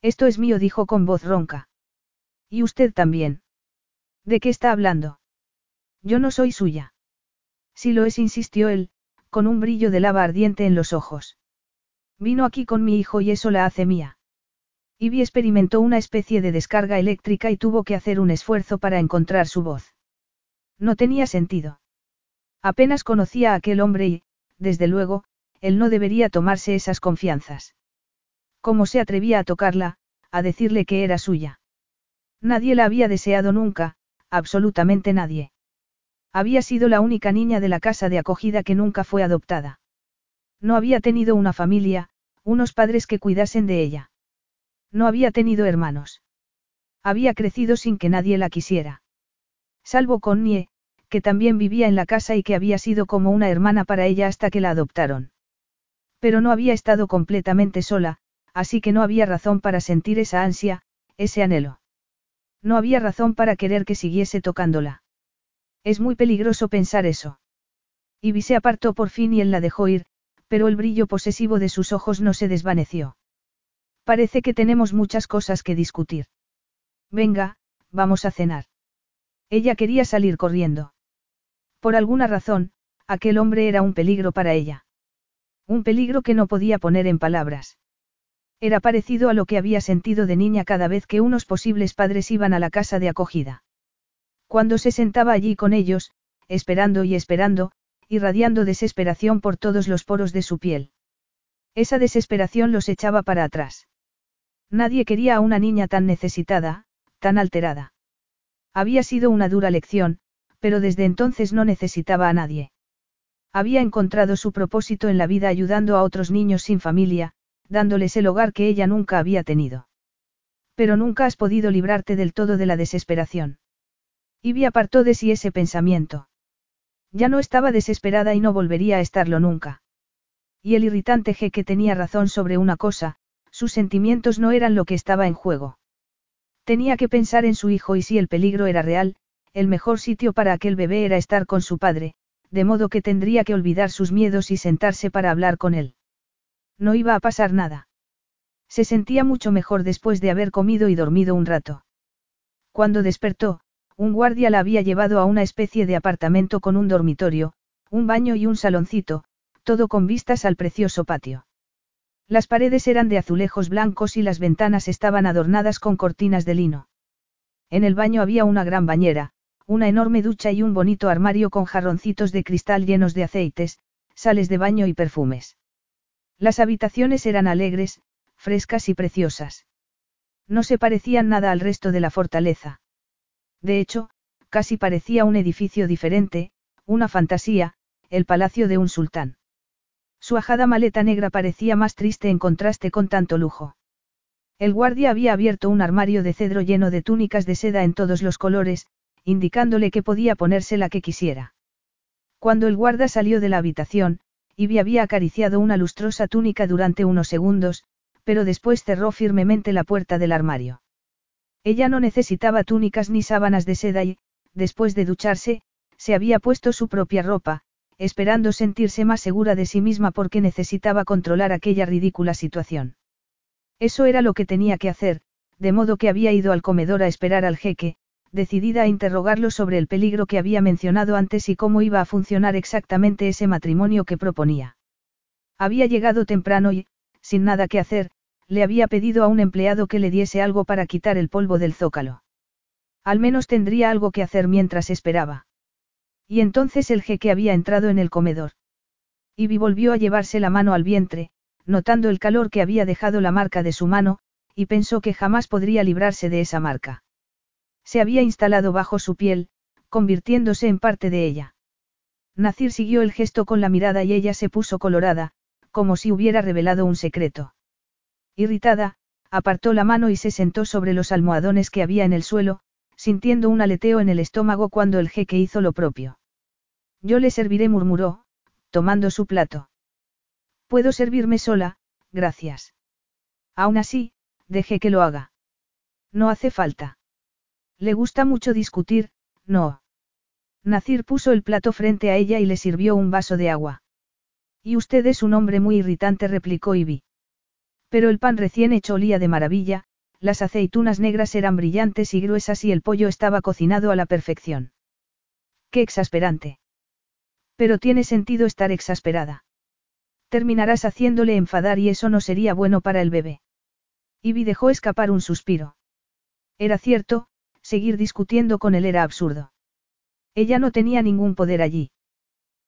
Esto es mío, dijo con voz ronca. Y usted también. ¿De qué está hablando? Yo no soy suya. Si lo es, insistió él, con un brillo de lava ardiente en los ojos. Vino aquí con mi hijo y eso la hace mía. Ivy experimentó una especie de descarga eléctrica y tuvo que hacer un esfuerzo para encontrar su voz. No tenía sentido. Apenas conocía a aquel hombre y, desde luego, él no debería tomarse esas confianzas. ¿Cómo se atrevía a tocarla, a decirle que era suya? Nadie la había deseado nunca, absolutamente nadie. Había sido la única niña de la casa de acogida que nunca fue adoptada. No había tenido una familia, unos padres que cuidasen de ella. No había tenido hermanos. Había crecido sin que nadie la quisiera. Salvo con Nie, que también vivía en la casa y que había sido como una hermana para ella hasta que la adoptaron. Pero no había estado completamente sola, así que no había razón para sentir esa ansia, ese anhelo. No había razón para querer que siguiese tocándola. Es muy peligroso pensar eso. Ivy se apartó por fin y él la dejó ir, pero el brillo posesivo de sus ojos no se desvaneció. Parece que tenemos muchas cosas que discutir. Venga, vamos a cenar. Ella quería salir corriendo. Por alguna razón, aquel hombre era un peligro para ella. Un peligro que no podía poner en palabras. Era parecido a lo que había sentido de niña cada vez que unos posibles padres iban a la casa de acogida. Cuando se sentaba allí con ellos, esperando y esperando, irradiando desesperación por todos los poros de su piel. Esa desesperación los echaba para atrás. Nadie quería a una niña tan necesitada, tan alterada. Había sido una dura lección, pero desde entonces no necesitaba a nadie. Había encontrado su propósito en la vida ayudando a otros niños sin familia, dándoles el hogar que ella nunca había tenido. Pero nunca has podido librarte del todo de la desesperación. Ivy apartó de sí ese pensamiento. Ya no estaba desesperada y no volvería a estarlo nunca. Y el irritante jeque tenía razón sobre una cosa, sus sentimientos no eran lo que estaba en juego. Tenía que pensar en su hijo y si el peligro era real, el mejor sitio para aquel bebé era estar con su padre, de modo que tendría que olvidar sus miedos y sentarse para hablar con él. No iba a pasar nada. Se sentía mucho mejor después de haber comido y dormido un rato. Cuando despertó, un guardia la había llevado a una especie de apartamento con un dormitorio, un baño y un saloncito, todo con vistas al precioso patio. Las paredes eran de azulejos blancos y las ventanas estaban adornadas con cortinas de lino. En el baño había una gran bañera, una enorme ducha y un bonito armario con jarroncitos de cristal llenos de aceites, sales de baño y perfumes. Las habitaciones eran alegres, frescas y preciosas. No se parecían nada al resto de la fortaleza. De hecho, casi parecía un edificio diferente, una fantasía, el palacio de un sultán. Su ajada maleta negra parecía más triste en contraste con tanto lujo. El guardia había abierto un armario de cedro lleno de túnicas de seda en todos los colores, indicándole que podía ponerse la que quisiera. Cuando el guarda salió de la habitación, Ivy había acariciado una lustrosa túnica durante unos segundos, pero después cerró firmemente la puerta del armario. Ella no necesitaba túnicas ni sábanas de seda y, después de ducharse, se había puesto su propia ropa, esperando sentirse más segura de sí misma porque necesitaba controlar aquella ridícula situación. Eso era lo que tenía que hacer, de modo que había ido al comedor a esperar al jeque, decidida a interrogarlo sobre el peligro que había mencionado antes y cómo iba a funcionar exactamente ese matrimonio que proponía. Había llegado temprano y, sin nada que hacer, le había pedido a un empleado que le diese algo para quitar el polvo del zócalo. Al menos tendría algo que hacer mientras esperaba. Y entonces el jeque había entrado en el comedor. Ivy volvió a llevarse la mano al vientre, notando el calor que había dejado la marca de su mano, y pensó que jamás podría librarse de esa marca. Se había instalado bajo su piel, convirtiéndose en parte de ella. Nacir siguió el gesto con la mirada y ella se puso colorada, como si hubiera revelado un secreto. Irritada, apartó la mano y se sentó sobre los almohadones que había en el suelo, sintiendo un aleteo en el estómago cuando el jeque hizo lo propio. Yo le serviré, murmuró, tomando su plato. Puedo servirme sola, gracias. Aún así, deje que lo haga. No hace falta. Le gusta mucho discutir, no. Nacir puso el plato frente a ella y le sirvió un vaso de agua. Y usted es un hombre muy irritante, replicó Ivy. Pero el pan recién hecho olía de maravilla, las aceitunas negras eran brillantes y gruesas y el pollo estaba cocinado a la perfección. Qué exasperante. Pero tiene sentido estar exasperada. Terminarás haciéndole enfadar y eso no sería bueno para el bebé. Ivy dejó escapar un suspiro. Era cierto, seguir discutiendo con él era absurdo. Ella no tenía ningún poder allí.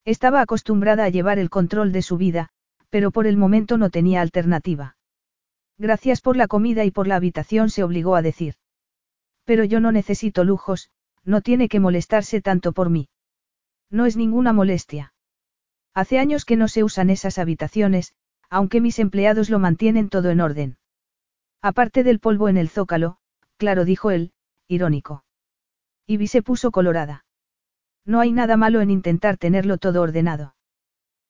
Estaba acostumbrada a llevar el control de su vida, pero por el momento no tenía alternativa. Gracias por la comida y por la habitación, se obligó a decir. Pero yo no necesito lujos, no tiene que molestarse tanto por mí. No es ninguna molestia. Hace años que no se usan esas habitaciones, aunque mis empleados lo mantienen todo en orden. Aparte del polvo en el zócalo, claro, dijo él, irónico. Ivy se puso colorada. No hay nada malo en intentar tenerlo todo ordenado.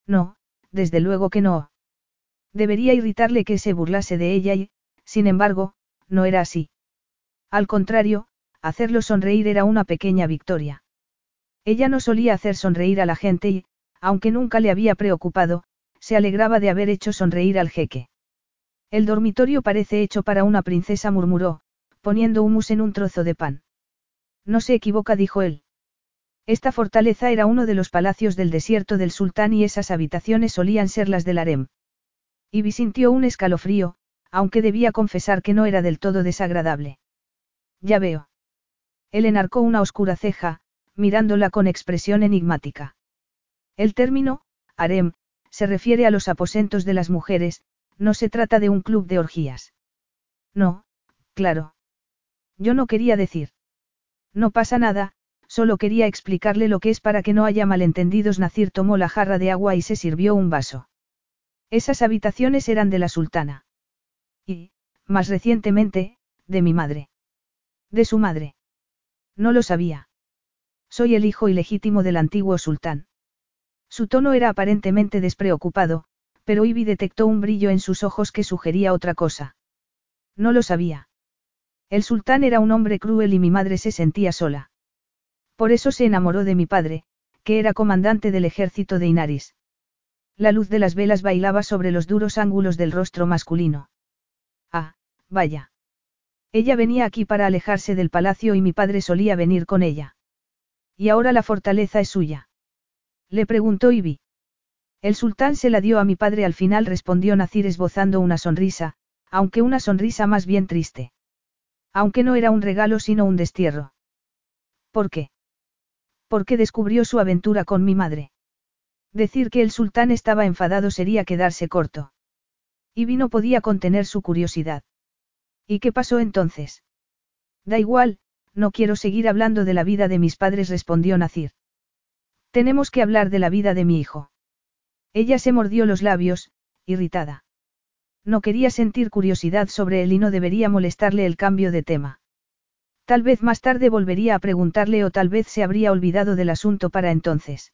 No, desde luego que no. Debería irritarle que se burlase de ella y, sin embargo, no era así. Al contrario, hacerlo sonreír era una pequeña victoria. Ella no solía hacer sonreír a la gente y, aunque nunca le había preocupado, se alegraba de haber hecho sonreír al jeque. El dormitorio parece hecho para una princesa, murmuró, poniendo humus en un trozo de pan. No se equivoca, dijo él. Esta fortaleza era uno de los palacios del desierto del sultán y esas habitaciones solían ser las del harem. Ivy sintió un escalofrío, aunque debía confesar que no era del todo desagradable. Ya veo. Él enarcó una oscura ceja, mirándola con expresión enigmática. El término, harem, se refiere a los aposentos de las mujeres, no se trata de un club de orgías. No, claro. Yo no quería decir. No pasa nada, solo quería explicarle lo que es para que no haya malentendidos. Nacir tomó la jarra de agua y se sirvió un vaso. Esas habitaciones eran de la sultana. Y, más recientemente, de mi madre. De su madre. No lo sabía. Soy el hijo ilegítimo del antiguo sultán. Su tono era aparentemente despreocupado, pero Ivy detectó un brillo en sus ojos que sugería otra cosa. No lo sabía. El sultán era un hombre cruel y mi madre se sentía sola. Por eso se enamoró de mi padre, que era comandante del ejército de Inaris. La luz de las velas bailaba sobre los duros ángulos del rostro masculino. Ah, vaya. Ella venía aquí para alejarse del palacio y mi padre solía venir con ella. Y ahora la fortaleza es suya. Le preguntó Ivy. El sultán se la dio a mi padre al final respondió Nacir esbozando una sonrisa, aunque una sonrisa más bien triste. Aunque no era un regalo sino un destierro. ¿Por qué? Porque descubrió su aventura con mi madre. Decir que el sultán estaba enfadado sería quedarse corto. Ivy no podía contener su curiosidad. ¿Y qué pasó entonces? Da igual, no quiero seguir hablando de la vida de mis padres, respondió Nacir. Tenemos que hablar de la vida de mi hijo. Ella se mordió los labios, irritada. No quería sentir curiosidad sobre él y no debería molestarle el cambio de tema. Tal vez más tarde volvería a preguntarle o tal vez se habría olvidado del asunto para entonces.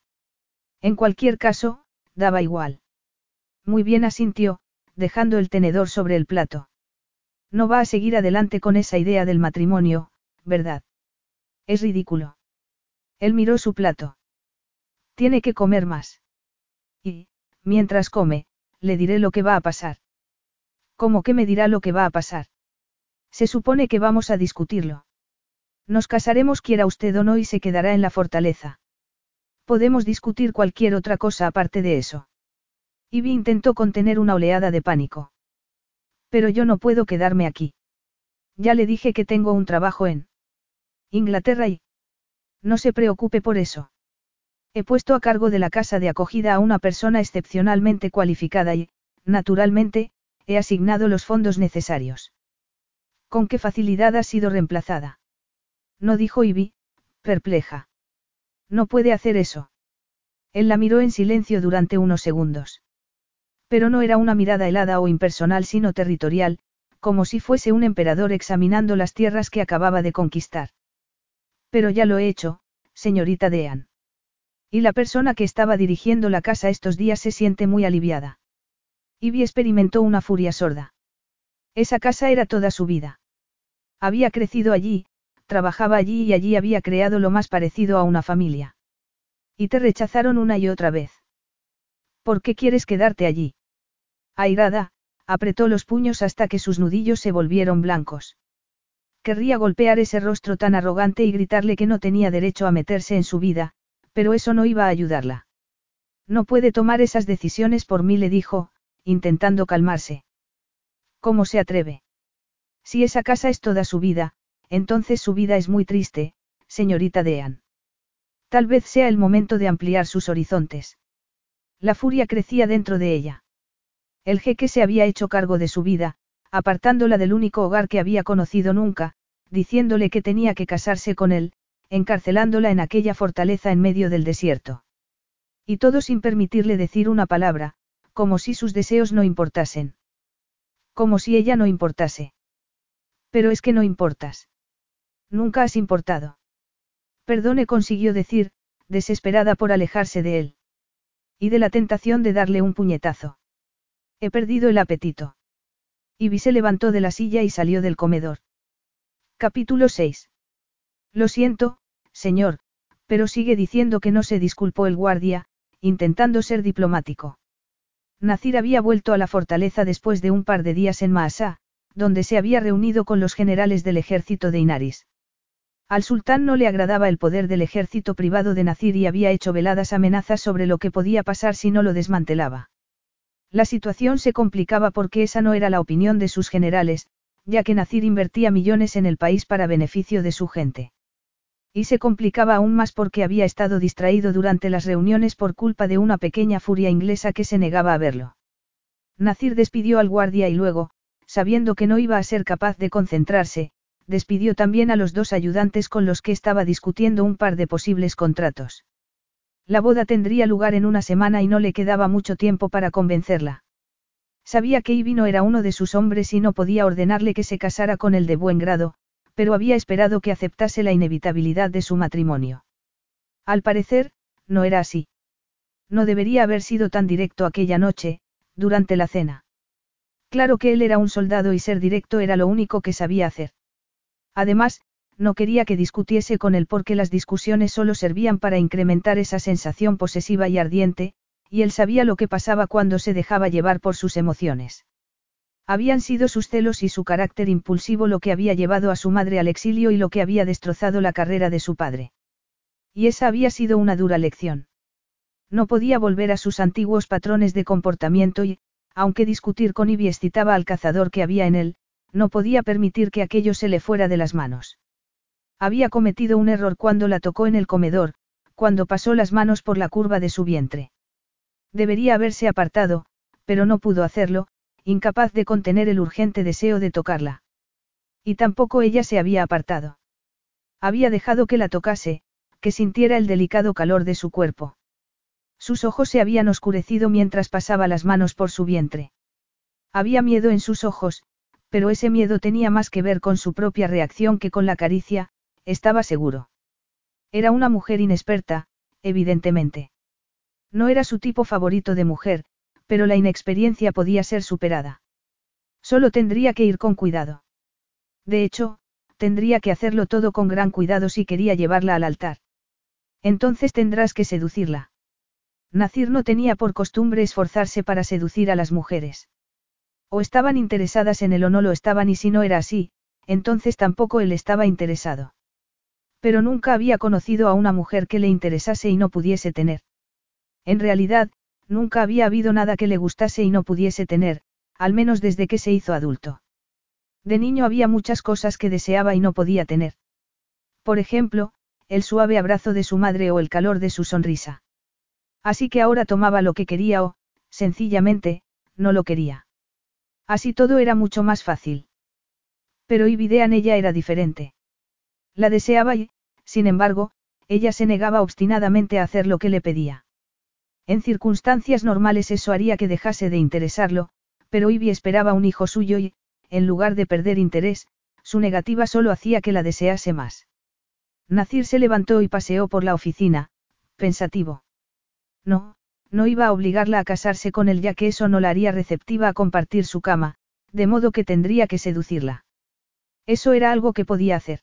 En cualquier caso, daba igual. Muy bien asintió, dejando el tenedor sobre el plato. No va a seguir adelante con esa idea del matrimonio, ¿verdad? Es ridículo. Él miró su plato. Tiene que comer más. Y, mientras come, le diré lo que va a pasar. ¿Cómo que me dirá lo que va a pasar? Se supone que vamos a discutirlo. Nos casaremos quiera usted o no y se quedará en la fortaleza. Podemos discutir cualquier otra cosa aparte de eso. Ivy intentó contener una oleada de pánico. Pero yo no puedo quedarme aquí. Ya le dije que tengo un trabajo en Inglaterra y... No se preocupe por eso. He puesto a cargo de la casa de acogida a una persona excepcionalmente cualificada y, naturalmente, he asignado los fondos necesarios. ¿Con qué facilidad ha sido reemplazada? No dijo Ivy, perpleja. No puede hacer eso. Él la miró en silencio durante unos segundos. Pero no era una mirada helada o impersonal sino territorial, como si fuese un emperador examinando las tierras que acababa de conquistar. Pero ya lo he hecho, señorita Dean. Y la persona que estaba dirigiendo la casa estos días se siente muy aliviada. Ivy experimentó una furia sorda. Esa casa era toda su vida. Había crecido allí, trabajaba allí y allí había creado lo más parecido a una familia. Y te rechazaron una y otra vez. ¿Por qué quieres quedarte allí? Airada, apretó los puños hasta que sus nudillos se volvieron blancos. Querría golpear ese rostro tan arrogante y gritarle que no tenía derecho a meterse en su vida, pero eso no iba a ayudarla. No puede tomar esas decisiones por mí, le dijo, intentando calmarse. ¿Cómo se atreve? Si esa casa es toda su vida, entonces su vida es muy triste, señorita Dean. Tal vez sea el momento de ampliar sus horizontes. La furia crecía dentro de ella. El jeque se había hecho cargo de su vida, apartándola del único hogar que había conocido nunca, diciéndole que tenía que casarse con él, encarcelándola en aquella fortaleza en medio del desierto. Y todo sin permitirle decir una palabra, como si sus deseos no importasen. Como si ella no importase. Pero es que no importas. Nunca has importado. Perdone consiguió decir, desesperada por alejarse de él. Y de la tentación de darle un puñetazo. He perdido el apetito. Ivy se levantó de la silla y salió del comedor. Capítulo 6. Lo siento, señor, pero sigue diciendo que no se disculpó el guardia, intentando ser diplomático. Nacir había vuelto a la fortaleza después de un par de días en Maasá, donde se había reunido con los generales del ejército de Inaris. Al sultán no le agradaba el poder del ejército privado de Nacir y había hecho veladas amenazas sobre lo que podía pasar si no lo desmantelaba. La situación se complicaba porque esa no era la opinión de sus generales, ya que Nacir invertía millones en el país para beneficio de su gente. Y se complicaba aún más porque había estado distraído durante las reuniones por culpa de una pequeña furia inglesa que se negaba a verlo. Nacir despidió al guardia y luego, sabiendo que no iba a ser capaz de concentrarse, despidió también a los dos ayudantes con los que estaba discutiendo un par de posibles contratos. La boda tendría lugar en una semana y no le quedaba mucho tiempo para convencerla. Sabía que Ivy no era uno de sus hombres y no podía ordenarle que se casara con él de buen grado, pero había esperado que aceptase la inevitabilidad de su matrimonio. Al parecer, no era así. No debería haber sido tan directo aquella noche, durante la cena. Claro que él era un soldado y ser directo era lo único que sabía hacer. Además, no quería que discutiese con él porque las discusiones solo servían para incrementar esa sensación posesiva y ardiente, y él sabía lo que pasaba cuando se dejaba llevar por sus emociones. Habían sido sus celos y su carácter impulsivo lo que había llevado a su madre al exilio y lo que había destrozado la carrera de su padre. Y esa había sido una dura lección. No podía volver a sus antiguos patrones de comportamiento y, aunque discutir con Ivy excitaba al cazador que había en él, no podía permitir que aquello se le fuera de las manos. Había cometido un error cuando la tocó en el comedor, cuando pasó las manos por la curva de su vientre. Debería haberse apartado, pero no pudo hacerlo, incapaz de contener el urgente deseo de tocarla. Y tampoco ella se había apartado. Había dejado que la tocase, que sintiera el delicado calor de su cuerpo. Sus ojos se habían oscurecido mientras pasaba las manos por su vientre. Había miedo en sus ojos, pero ese miedo tenía más que ver con su propia reacción que con la caricia, estaba seguro. Era una mujer inexperta, evidentemente. No era su tipo favorito de mujer, pero la inexperiencia podía ser superada. Solo tendría que ir con cuidado. De hecho, tendría que hacerlo todo con gran cuidado si quería llevarla al altar. Entonces tendrás que seducirla. Nacir no tenía por costumbre esforzarse para seducir a las mujeres. O estaban interesadas en él o no lo estaban y si no era así, entonces tampoco él estaba interesado. Pero nunca había conocido a una mujer que le interesase y no pudiese tener. En realidad, nunca había habido nada que le gustase y no pudiese tener, al menos desde que se hizo adulto. De niño había muchas cosas que deseaba y no podía tener. Por ejemplo, el suave abrazo de su madre o el calor de su sonrisa. Así que ahora tomaba lo que quería o, sencillamente, no lo quería. Así todo era mucho más fácil. Pero Ibidean ella era diferente. La deseaba y, sin embargo, ella se negaba obstinadamente a hacer lo que le pedía. En circunstancias normales eso haría que dejase de interesarlo, pero Ivy esperaba un hijo suyo y, en lugar de perder interés, su negativa solo hacía que la desease más. Nacir se levantó y paseó por la oficina, pensativo. No, no iba a obligarla a casarse con él ya que eso no la haría receptiva a compartir su cama, de modo que tendría que seducirla. Eso era algo que podía hacer.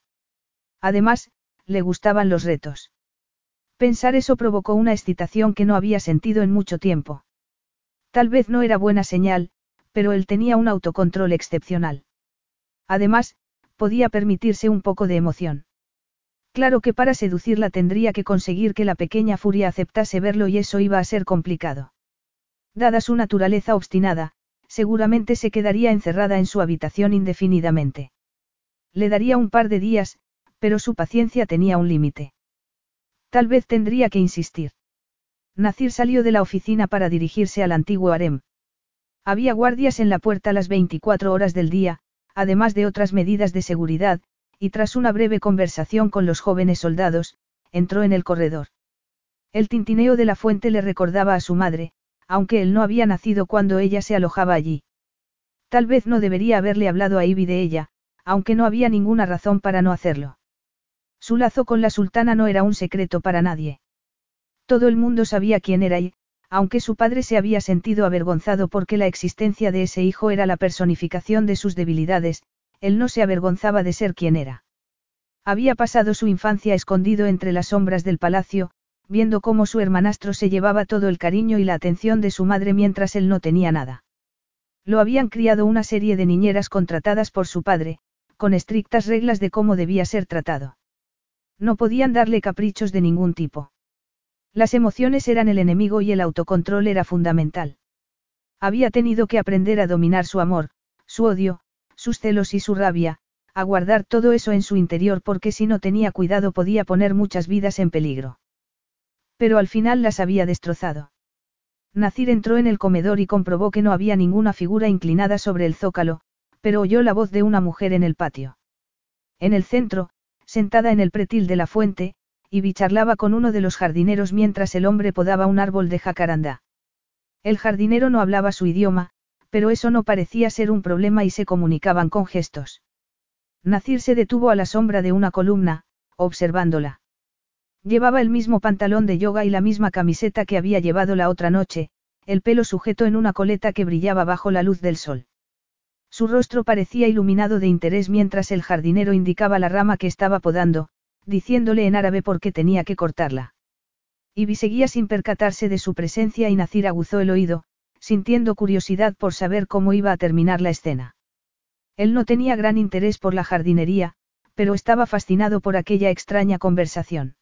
Además, le gustaban los retos. Pensar eso provocó una excitación que no había sentido en mucho tiempo. Tal vez no era buena señal, pero él tenía un autocontrol excepcional. Además, podía permitirse un poco de emoción. Claro que para seducirla tendría que conseguir que la pequeña furia aceptase verlo y eso iba a ser complicado. Dada su naturaleza obstinada, seguramente se quedaría encerrada en su habitación indefinidamente. Le daría un par de días, pero su paciencia tenía un límite. Tal vez tendría que insistir. Nacir salió de la oficina para dirigirse al antiguo harem. Había guardias en la puerta las 24 horas del día, además de otras medidas de seguridad, y tras una breve conversación con los jóvenes soldados, entró en el corredor. El tintineo de la fuente le recordaba a su madre, aunque él no había nacido cuando ella se alojaba allí. Tal vez no debería haberle hablado a Ivy de ella, aunque no había ninguna razón para no hacerlo. Su lazo con la sultana no era un secreto para nadie. Todo el mundo sabía quién era y, aunque su padre se había sentido avergonzado porque la existencia de ese hijo era la personificación de sus debilidades, él no se avergonzaba de ser quien era. Había pasado su infancia escondido entre las sombras del palacio, viendo cómo su hermanastro se llevaba todo el cariño y la atención de su madre mientras él no tenía nada. Lo habían criado una serie de niñeras contratadas por su padre, con estrictas reglas de cómo debía ser tratado. No podían darle caprichos de ningún tipo. Las emociones eran el enemigo y el autocontrol era fundamental. Había tenido que aprender a dominar su amor, su odio, sus celos y su rabia, a guardar todo eso en su interior porque si no tenía cuidado podía poner muchas vidas en peligro. Pero al final las había destrozado. Nacir entró en el comedor y comprobó que no había ninguna figura inclinada sobre el zócalo, pero oyó la voz de una mujer en el patio. En el centro, sentada en el pretil de la fuente, y charlaba con uno de los jardineros mientras el hombre podaba un árbol de jacarandá. El jardinero no hablaba su idioma, pero eso no parecía ser un problema y se comunicaban con gestos. Nacir se detuvo a la sombra de una columna, observándola. Llevaba el mismo pantalón de yoga y la misma camiseta que había llevado la otra noche, el pelo sujeto en una coleta que brillaba bajo la luz del sol. Su rostro parecía iluminado de interés mientras el jardinero indicaba la rama que estaba podando, diciéndole en árabe por qué tenía que cortarla. Ivy seguía sin percatarse de su presencia y Nacir aguzó el oído, sintiendo curiosidad por saber cómo iba a terminar la escena. Él no tenía gran interés por la jardinería, pero estaba fascinado por aquella extraña conversación.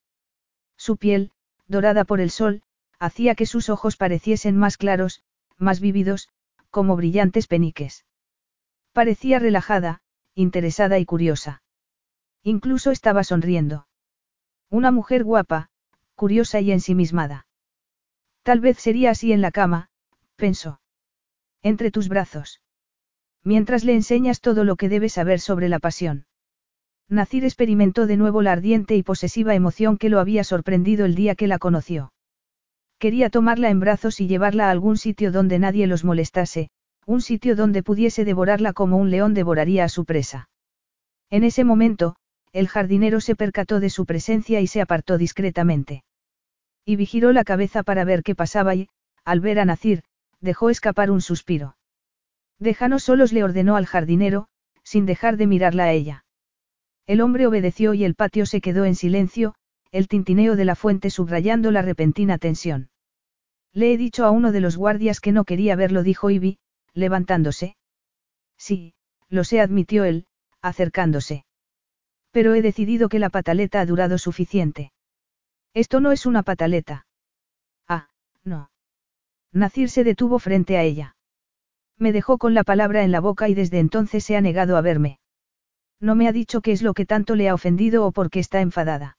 Su piel, dorada por el sol, hacía que sus ojos pareciesen más claros, más vívidos, como brillantes peniques. Parecía relajada, interesada y curiosa. Incluso estaba sonriendo. Una mujer guapa, curiosa y ensimismada. Tal vez sería así en la cama, pensó. Entre tus brazos. Mientras le enseñas todo lo que debe saber sobre la pasión. Nacir experimentó de nuevo la ardiente y posesiva emoción que lo había sorprendido el día que la conoció. Quería tomarla en brazos y llevarla a algún sitio donde nadie los molestase, un sitio donde pudiese devorarla como un león devoraría a su presa. En ese momento, el jardinero se percató de su presencia y se apartó discretamente. Y vigiló la cabeza para ver qué pasaba y, al ver a Nacir, dejó escapar un suspiro. Déjanos solos le ordenó al jardinero, sin dejar de mirarla a ella. El hombre obedeció y el patio se quedó en silencio, el tintineo de la fuente subrayando la repentina tensión. Le he dicho a uno de los guardias que no quería verlo, dijo Ivy, levantándose. Sí, lo sé, admitió él, acercándose. Pero he decidido que la pataleta ha durado suficiente. Esto no es una pataleta. Ah, no. Nacir se detuvo frente a ella. Me dejó con la palabra en la boca y desde entonces se ha negado a verme. No me ha dicho qué es lo que tanto le ha ofendido o por qué está enfadada.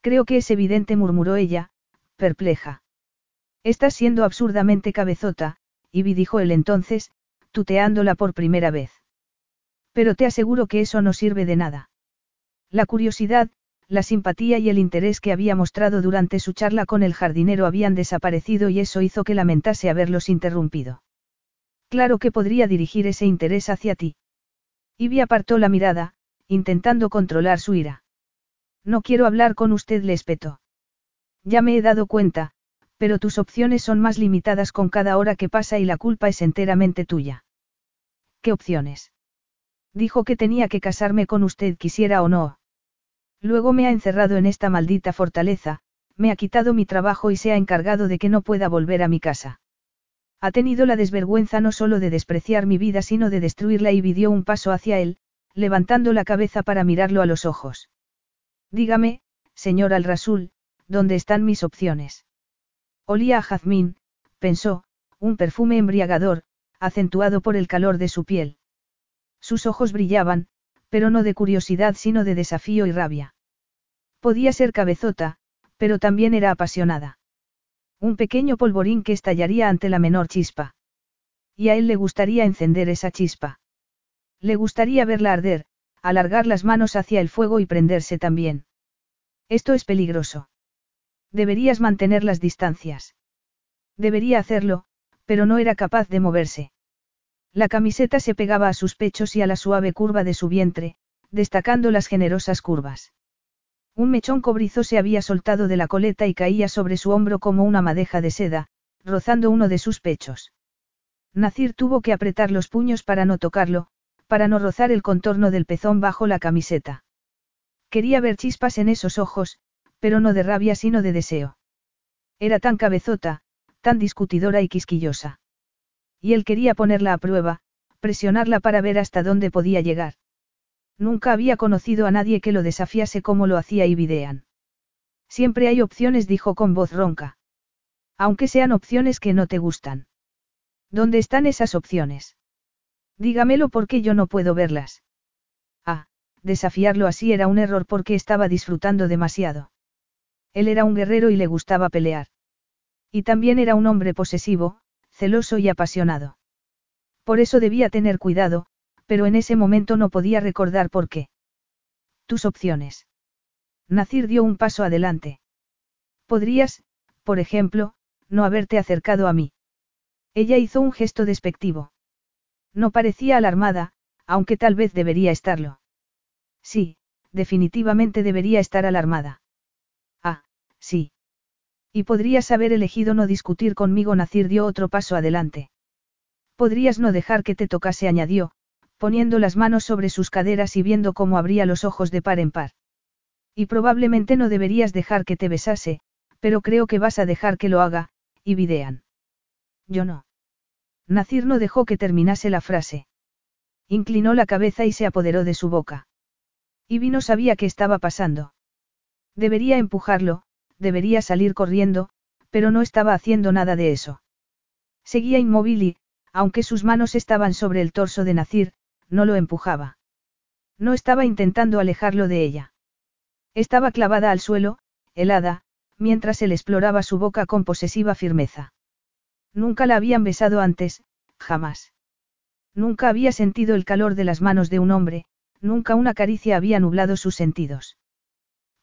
Creo que es evidente, murmuró ella, perpleja. Estás siendo absurdamente cabezota, Ivy dijo él entonces, tuteándola por primera vez. Pero te aseguro que eso no sirve de nada. La curiosidad, la simpatía y el interés que había mostrado durante su charla con el jardinero habían desaparecido y eso hizo que lamentase haberlos interrumpido. Claro que podría dirigir ese interés hacia ti. Ivy apartó la mirada, intentando controlar su ira. No quiero hablar con usted, le espetó. Ya me he dado cuenta, pero tus opciones son más limitadas con cada hora que pasa y la culpa es enteramente tuya. ¿Qué opciones? Dijo que tenía que casarme con usted quisiera o no. Luego me ha encerrado en esta maldita fortaleza, me ha quitado mi trabajo y se ha encargado de que no pueda volver a mi casa. Ha tenido la desvergüenza no solo de despreciar mi vida sino de destruirla y dio un paso hacia él, levantando la cabeza para mirarlo a los ojos. Dígame, señor Al-Rasul, ¿dónde están mis opciones? Olía a jazmín, pensó, un perfume embriagador, acentuado por el calor de su piel. Sus ojos brillaban, pero no de curiosidad sino de desafío y rabia. Podía ser cabezota, pero también era apasionada. Un pequeño polvorín que estallaría ante la menor chispa. Y a él le gustaría encender esa chispa. Le gustaría verla arder, alargar las manos hacia el fuego y prenderse también. Esto es peligroso. Deberías mantener las distancias. Debería hacerlo, pero no era capaz de moverse. La camiseta se pegaba a sus pechos y a la suave curva de su vientre, destacando las generosas curvas. Un mechón cobrizo se había soltado de la coleta y caía sobre su hombro como una madeja de seda, rozando uno de sus pechos. Nacir tuvo que apretar los puños para no tocarlo, para no rozar el contorno del pezón bajo la camiseta. Quería ver chispas en esos ojos, pero no de rabia sino de deseo. Era tan cabezota, tan discutidora y quisquillosa. Y él quería ponerla a prueba, presionarla para ver hasta dónde podía llegar. Nunca había conocido a nadie que lo desafiase como lo hacía Ibidean. Siempre hay opciones, dijo con voz ronca. Aunque sean opciones que no te gustan. ¿Dónde están esas opciones? Dígamelo porque yo no puedo verlas. Ah, desafiarlo así era un error porque estaba disfrutando demasiado. Él era un guerrero y le gustaba pelear. Y también era un hombre posesivo, celoso y apasionado. Por eso debía tener cuidado, pero en ese momento no podía recordar por qué. Tus opciones. Nacir dio un paso adelante. Podrías, por ejemplo, no haberte acercado a mí. Ella hizo un gesto despectivo. No parecía alarmada, aunque tal vez debería estarlo. Sí, definitivamente debería estar alarmada. Ah, sí. Y podrías haber elegido no discutir conmigo. Nacir dio otro paso adelante. Podrías no dejar que te tocase, añadió, poniendo las manos sobre sus caderas y viendo cómo abría los ojos de par en par. Y probablemente no deberías dejar que te besase, pero creo que vas a dejar que lo haga, y videan. Yo no. Nacir no dejó que terminase la frase. Inclinó la cabeza y se apoderó de su boca. Y no sabía qué estaba pasando. Debería empujarlo, debería salir corriendo, pero no estaba haciendo nada de eso. Seguía inmóvil y, aunque sus manos estaban sobre el torso de Nacir, no lo empujaba. No estaba intentando alejarlo de ella. Estaba clavada al suelo, helada, mientras él exploraba su boca con posesiva firmeza. Nunca la habían besado antes, jamás. Nunca había sentido el calor de las manos de un hombre, nunca una caricia había nublado sus sentidos.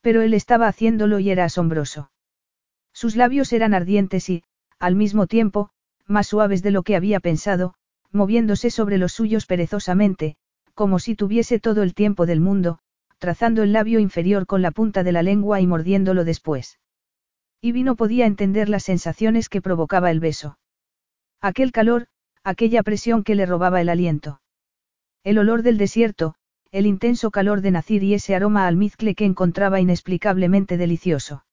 Pero él estaba haciéndolo y era asombroso. Sus labios eran ardientes y, al mismo tiempo, más suaves de lo que había pensado, moviéndose sobre los suyos perezosamente, como si tuviese todo el tiempo del mundo, trazando el labio inferior con la punta de la lengua y mordiéndolo después. Ivy no podía entender las sensaciones que provocaba el beso. Aquel calor, aquella presión que le robaba el aliento. El olor del desierto, el intenso calor de Nacir y ese aroma almizcle que encontraba inexplicablemente delicioso.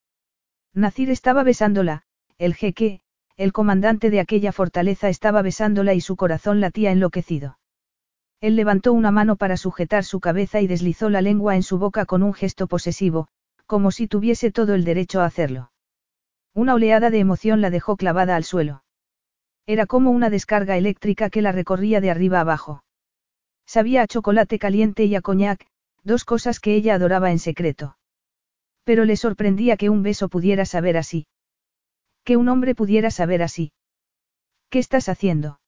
Nacir estaba besándola, el jeque, el comandante de aquella fortaleza estaba besándola y su corazón latía enloquecido. Él levantó una mano para sujetar su cabeza y deslizó la lengua en su boca con un gesto posesivo, como si tuviese todo el derecho a hacerlo. Una oleada de emoción la dejó clavada al suelo. Era como una descarga eléctrica que la recorría de arriba abajo. Sabía a chocolate caliente y a coñac, dos cosas que ella adoraba en secreto. Pero le sorprendía que un beso pudiera saber así. Que un hombre pudiera saber así. ¿Qué estás haciendo?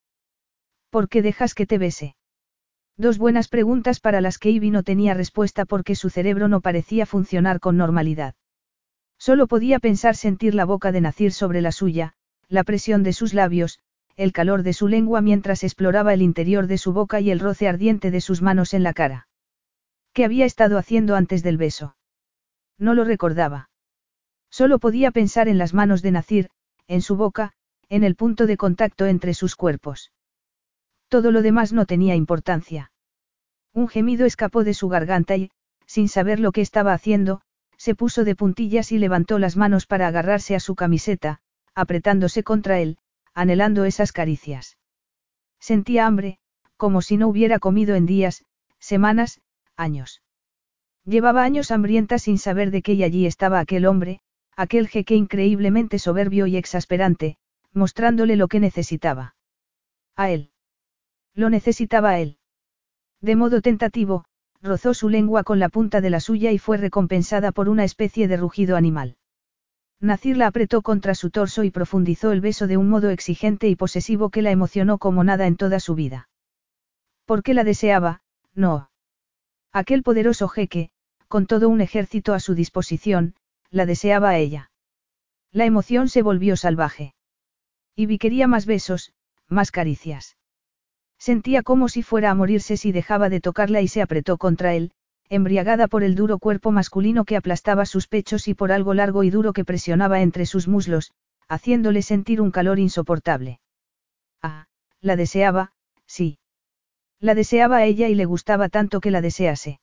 ¿Por qué dejas que te bese? Dos buenas preguntas para las que Ivy no tenía respuesta porque su cerebro no parecía funcionar con normalidad. Solo podía pensar sentir la boca de Nacir sobre la suya, la presión de sus labios, el calor de su lengua mientras exploraba el interior de su boca y el roce ardiente de sus manos en la cara. ¿Qué había estado haciendo antes del beso? No lo recordaba. Solo podía pensar en las manos de Nacir, en su boca, en el punto de contacto entre sus cuerpos. Todo lo demás no tenía importancia. Un gemido escapó de su garganta y, sin saber lo que estaba haciendo, se puso de puntillas y levantó las manos para agarrarse a su camiseta, apretándose contra él, anhelando esas caricias. Sentía hambre, como si no hubiera comido en días, semanas, años. Llevaba años hambrienta sin saber de qué y allí estaba aquel hombre, aquel jeque increíblemente soberbio y exasperante, mostrándole lo que necesitaba. A él. Lo necesitaba él. De modo tentativo, rozó su lengua con la punta de la suya y fue recompensada por una especie de rugido animal. Nacir la apretó contra su torso y profundizó el beso de un modo exigente y posesivo que la emocionó como nada en toda su vida. ¿Por qué la deseaba? No. Aquel poderoso jeque, con todo un ejército a su disposición, la deseaba a ella. La emoción se volvió salvaje. Y quería más besos, más caricias. Sentía como si fuera a morirse si dejaba de tocarla y se apretó contra él, embriagada por el duro cuerpo masculino que aplastaba sus pechos y por algo largo y duro que presionaba entre sus muslos, haciéndole sentir un calor insoportable. Ah, la deseaba, sí. La deseaba a ella y le gustaba tanto que la desease.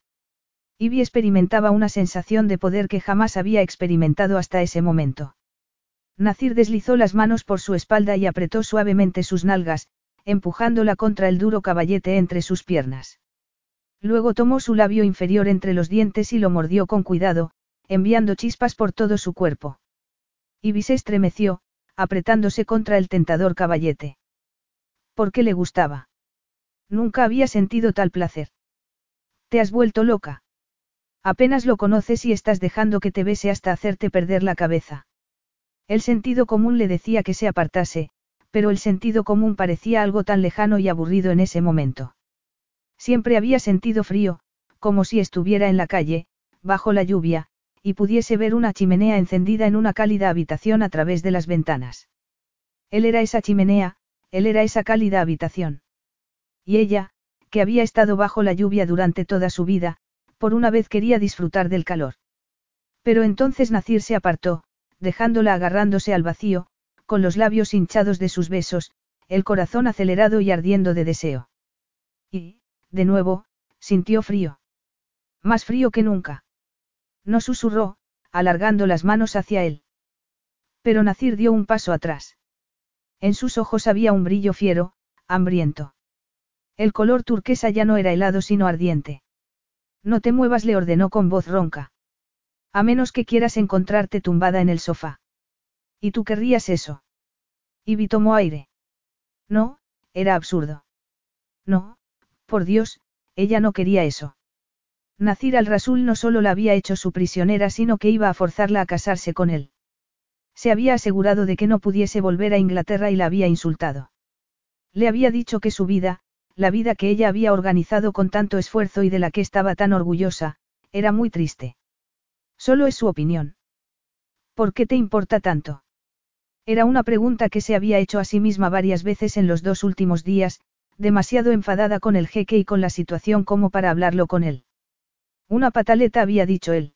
Ivy experimentaba una sensación de poder que jamás había experimentado hasta ese momento. Nacir deslizó las manos por su espalda y apretó suavemente sus nalgas, empujándola contra el duro caballete entre sus piernas. Luego tomó su labio inferior entre los dientes y lo mordió con cuidado, enviando chispas por todo su cuerpo. Ibis estremeció, apretándose contra el tentador caballete. ¿Por qué le gustaba? Nunca había sentido tal placer. Te has vuelto loca. Apenas lo conoces y estás dejando que te bese hasta hacerte perder la cabeza. El sentido común le decía que se apartase, pero el sentido común parecía algo tan lejano y aburrido en ese momento. Siempre había sentido frío, como si estuviera en la calle, bajo la lluvia, y pudiese ver una chimenea encendida en una cálida habitación a través de las ventanas. Él era esa chimenea, él era esa cálida habitación. Y ella, que había estado bajo la lluvia durante toda su vida, por una vez quería disfrutar del calor. Pero entonces Nacir se apartó, dejándola agarrándose al vacío, con los labios hinchados de sus besos, el corazón acelerado y ardiendo de deseo. Y, de nuevo, sintió frío. Más frío que nunca. No susurró, alargando las manos hacia él. Pero Nacir dio un paso atrás. En sus ojos había un brillo fiero, hambriento. El color turquesa ya no era helado sino ardiente. No te muevas, le ordenó con voz ronca. A menos que quieras encontrarte tumbada en el sofá. ¿Y tú querrías eso? Ivy tomó aire. No, era absurdo. No, por Dios, ella no quería eso. Nacir al-Rasul no solo la había hecho su prisionera, sino que iba a forzarla a casarse con él. Se había asegurado de que no pudiese volver a Inglaterra y la había insultado. Le había dicho que su vida, la vida que ella había organizado con tanto esfuerzo y de la que estaba tan orgullosa, era muy triste. Solo es su opinión. ¿Por qué te importa tanto? Era una pregunta que se había hecho a sí misma varias veces en los dos últimos días, demasiado enfadada con el jeque y con la situación como para hablarlo con él. Una pataleta había dicho él.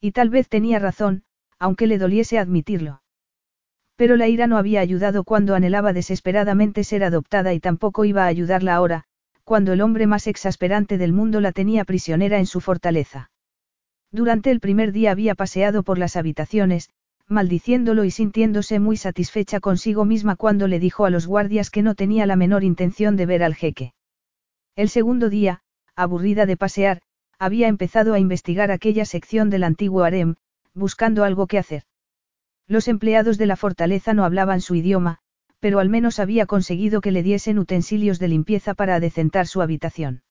Y tal vez tenía razón, aunque le doliese admitirlo. Pero la ira no había ayudado cuando anhelaba desesperadamente ser adoptada y tampoco iba a ayudarla ahora, cuando el hombre más exasperante del mundo la tenía prisionera en su fortaleza. Durante el primer día había paseado por las habitaciones, maldiciéndolo y sintiéndose muy satisfecha consigo misma cuando le dijo a los guardias que no tenía la menor intención de ver al jeque. El segundo día, aburrida de pasear, había empezado a investigar aquella sección del antiguo harem, buscando algo que hacer. Los empleados de la fortaleza no hablaban su idioma, pero al menos había conseguido que le diesen utensilios de limpieza para adecentar su habitación.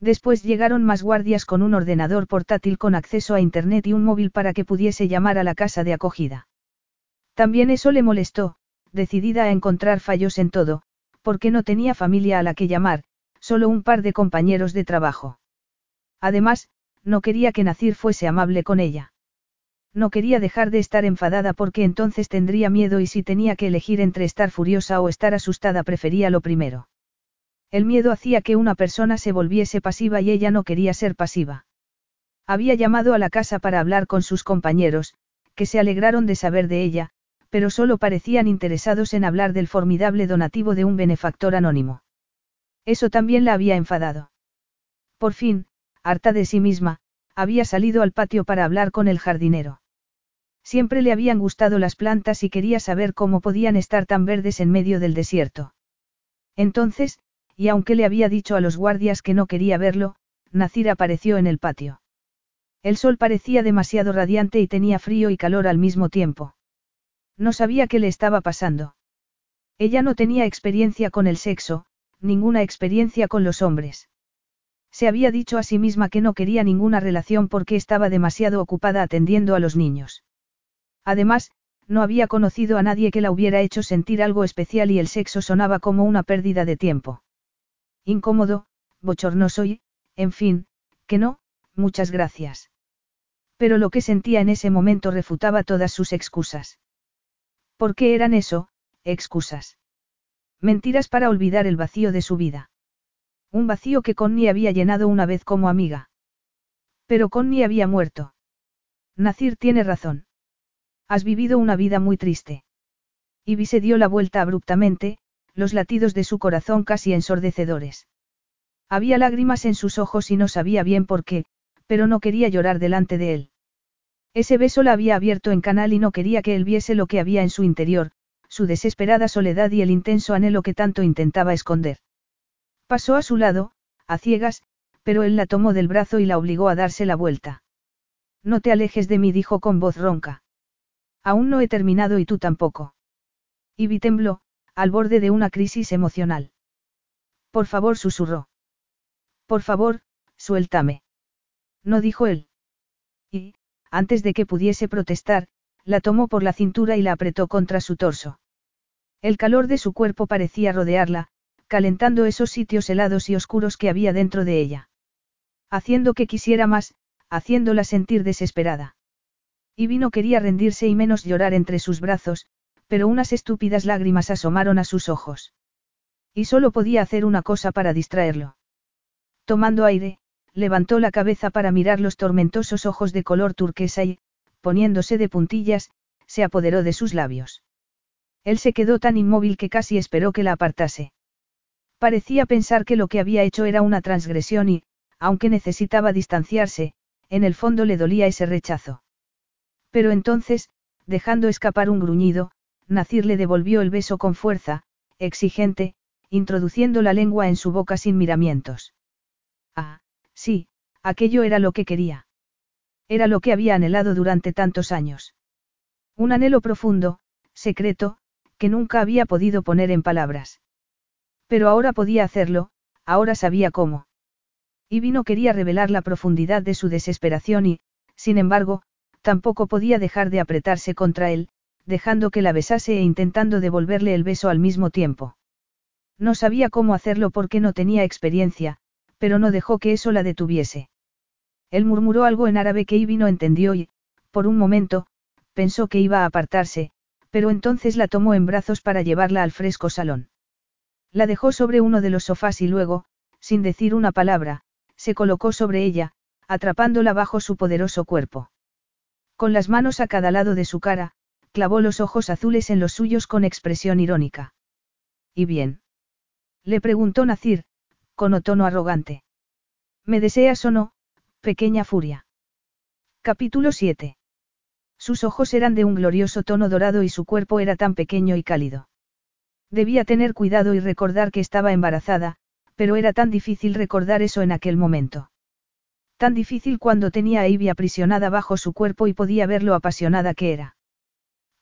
Después llegaron más guardias con un ordenador portátil con acceso a Internet y un móvil para que pudiese llamar a la casa de acogida. También eso le molestó, decidida a encontrar fallos en todo, porque no tenía familia a la que llamar, Solo un par de compañeros de trabajo. Además, no quería que Nacir fuese amable con ella. No quería dejar de estar enfadada porque entonces tendría miedo y si tenía que elegir entre estar furiosa o estar asustada prefería lo primero. El miedo hacía que una persona se volviese pasiva y ella no quería ser pasiva. Había llamado a la casa para hablar con sus compañeros, que se alegraron de saber de ella, pero solo parecían interesados en hablar del formidable donativo de un benefactor anónimo. Eso también la había enfadado. Por fin, harta de sí misma, había salido al patio para hablar con el jardinero. Siempre le habían gustado las plantas y quería saber cómo podían estar tan verdes en medio del desierto. Entonces, y aunque le había dicho a los guardias que no quería verlo, Nacir apareció en el patio. El sol parecía demasiado radiante y tenía frío y calor al mismo tiempo. No sabía qué le estaba pasando. Ella no tenía experiencia con el sexo, ninguna experiencia con los hombres. Se había dicho a sí misma que no quería ninguna relación porque estaba demasiado ocupada atendiendo a los niños. Además, no había conocido a nadie que la hubiera hecho sentir algo especial y el sexo sonaba como una pérdida de tiempo. Incómodo, bochornoso y, en fin, que no, muchas gracias. Pero lo que sentía en ese momento refutaba todas sus excusas. ¿Por qué eran eso, excusas? Mentiras para olvidar el vacío de su vida. Un vacío que Connie había llenado una vez como amiga. Pero Connie había muerto. Nacir tiene razón. Has vivido una vida muy triste. Ivy se dio la vuelta abruptamente, los latidos de su corazón casi ensordecedores. Había lágrimas en sus ojos y no sabía bien por qué, pero no quería llorar delante de él. Ese beso la había abierto en canal y no quería que él viese lo que había en su interior, su desesperada soledad y el intenso anhelo que tanto intentaba esconder. Pasó a su lado, a ciegas, pero él la tomó del brazo y la obligó a darse la vuelta. No te alejes de mí, dijo con voz ronca. Aún no he terminado y tú tampoco. Ivy tembló, al borde de una crisis emocional. Por favor, susurró. Por favor, suéltame. No dijo él. Y, antes de que pudiese protestar, la tomó por la cintura y la apretó contra su torso. El calor de su cuerpo parecía rodearla, calentando esos sitios helados y oscuros que había dentro de ella. Haciendo que quisiera más, haciéndola sentir desesperada. Y no quería rendirse y menos llorar entre sus brazos, pero unas estúpidas lágrimas asomaron a sus ojos. Y solo podía hacer una cosa para distraerlo. Tomando aire, levantó la cabeza para mirar los tormentosos ojos de color turquesa y, poniéndose de puntillas, se apoderó de sus labios. Él se quedó tan inmóvil que casi esperó que la apartase. Parecía pensar que lo que había hecho era una transgresión y, aunque necesitaba distanciarse, en el fondo le dolía ese rechazo. Pero entonces, dejando escapar un gruñido, Nacir le devolvió el beso con fuerza, exigente, introduciendo la lengua en su boca sin miramientos. Ah, sí, aquello era lo que quería. Era lo que había anhelado durante tantos años. Un anhelo profundo, secreto, que nunca había podido poner en palabras. Pero ahora podía hacerlo, ahora sabía cómo. Ivy no quería revelar la profundidad de su desesperación y, sin embargo, tampoco podía dejar de apretarse contra él, dejando que la besase e intentando devolverle el beso al mismo tiempo. No sabía cómo hacerlo porque no tenía experiencia, pero no dejó que eso la detuviese. Él murmuró algo en árabe que Ivy no entendió y, por un momento, pensó que iba a apartarse, pero entonces la tomó en brazos para llevarla al fresco salón. La dejó sobre uno de los sofás y luego, sin decir una palabra, se colocó sobre ella, atrapándola bajo su poderoso cuerpo. Con las manos a cada lado de su cara, clavó los ojos azules en los suyos con expresión irónica. ¿Y bien? Le preguntó Nacir, con tono arrogante. ¿Me deseas o no, pequeña furia? Capítulo 7. Sus ojos eran de un glorioso tono dorado y su cuerpo era tan pequeño y cálido. Debía tener cuidado y recordar que estaba embarazada, pero era tan difícil recordar eso en aquel momento. Tan difícil cuando tenía a Ivy aprisionada bajo su cuerpo y podía ver lo apasionada que era.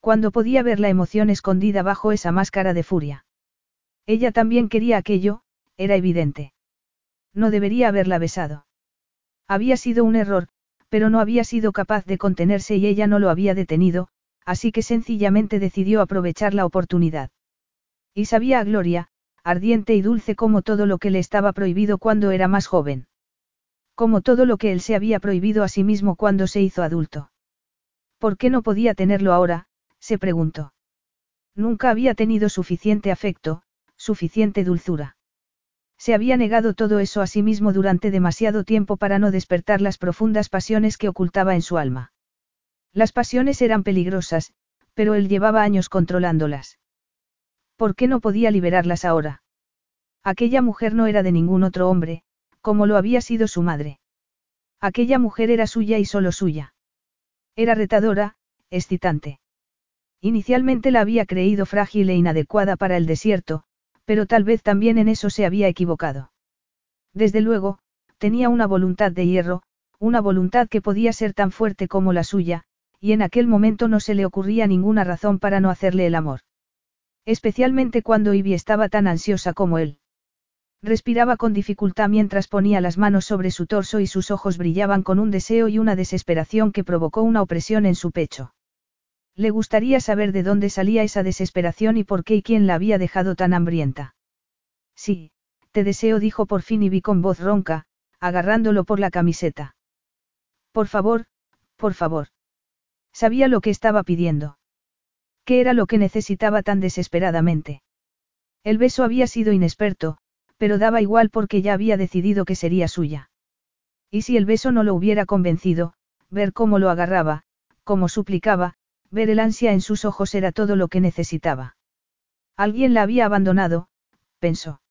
Cuando podía ver la emoción escondida bajo esa máscara de furia. Ella también quería aquello, era evidente. No debería haberla besado. Había sido un error, pero no había sido capaz de contenerse y ella no lo había detenido, así que sencillamente decidió aprovechar la oportunidad. Y sabía a gloria, ardiente y dulce como todo lo que le estaba prohibido cuando era más joven. Como todo lo que él se había prohibido a sí mismo cuando se hizo adulto. ¿Por qué no podía tenerlo ahora? Se preguntó. Nunca había tenido suficiente afecto, suficiente dulzura. Se había negado todo eso a sí mismo durante demasiado tiempo para no despertar las profundas pasiones que ocultaba en su alma. Las pasiones eran peligrosas, pero él llevaba años controlándolas. ¿Por qué no podía liberarlas ahora? Aquella mujer no era de ningún otro hombre, como lo había sido su madre. Aquella mujer era suya y solo suya. Era retadora, excitante. Inicialmente la había creído frágil e inadecuada para el desierto, pero tal vez también en eso se había equivocado. Desde luego, tenía una voluntad de hierro, una voluntad que podía ser tan fuerte como la suya, y en aquel momento no se le ocurría ninguna razón para no hacerle el amor. Especialmente cuando Ivy estaba tan ansiosa como él. Respiraba con dificultad mientras ponía las manos sobre su torso y sus ojos brillaban con un deseo y una desesperación que provocó una opresión en su pecho. Le gustaría saber de dónde salía esa desesperación y por qué y quién la había dejado tan hambrienta. Sí, te deseo, dijo por fin Ivy con voz ronca, agarrándolo por la camiseta. Por favor, por favor. Sabía lo que estaba pidiendo. ¿Qué era lo que necesitaba tan desesperadamente? El beso había sido inexperto, pero daba igual porque ya había decidido que sería suya. Y si el beso no lo hubiera convencido, ver cómo lo agarraba, cómo suplicaba, ver el ansia en sus ojos era todo lo que necesitaba. Alguien la había abandonado, pensó.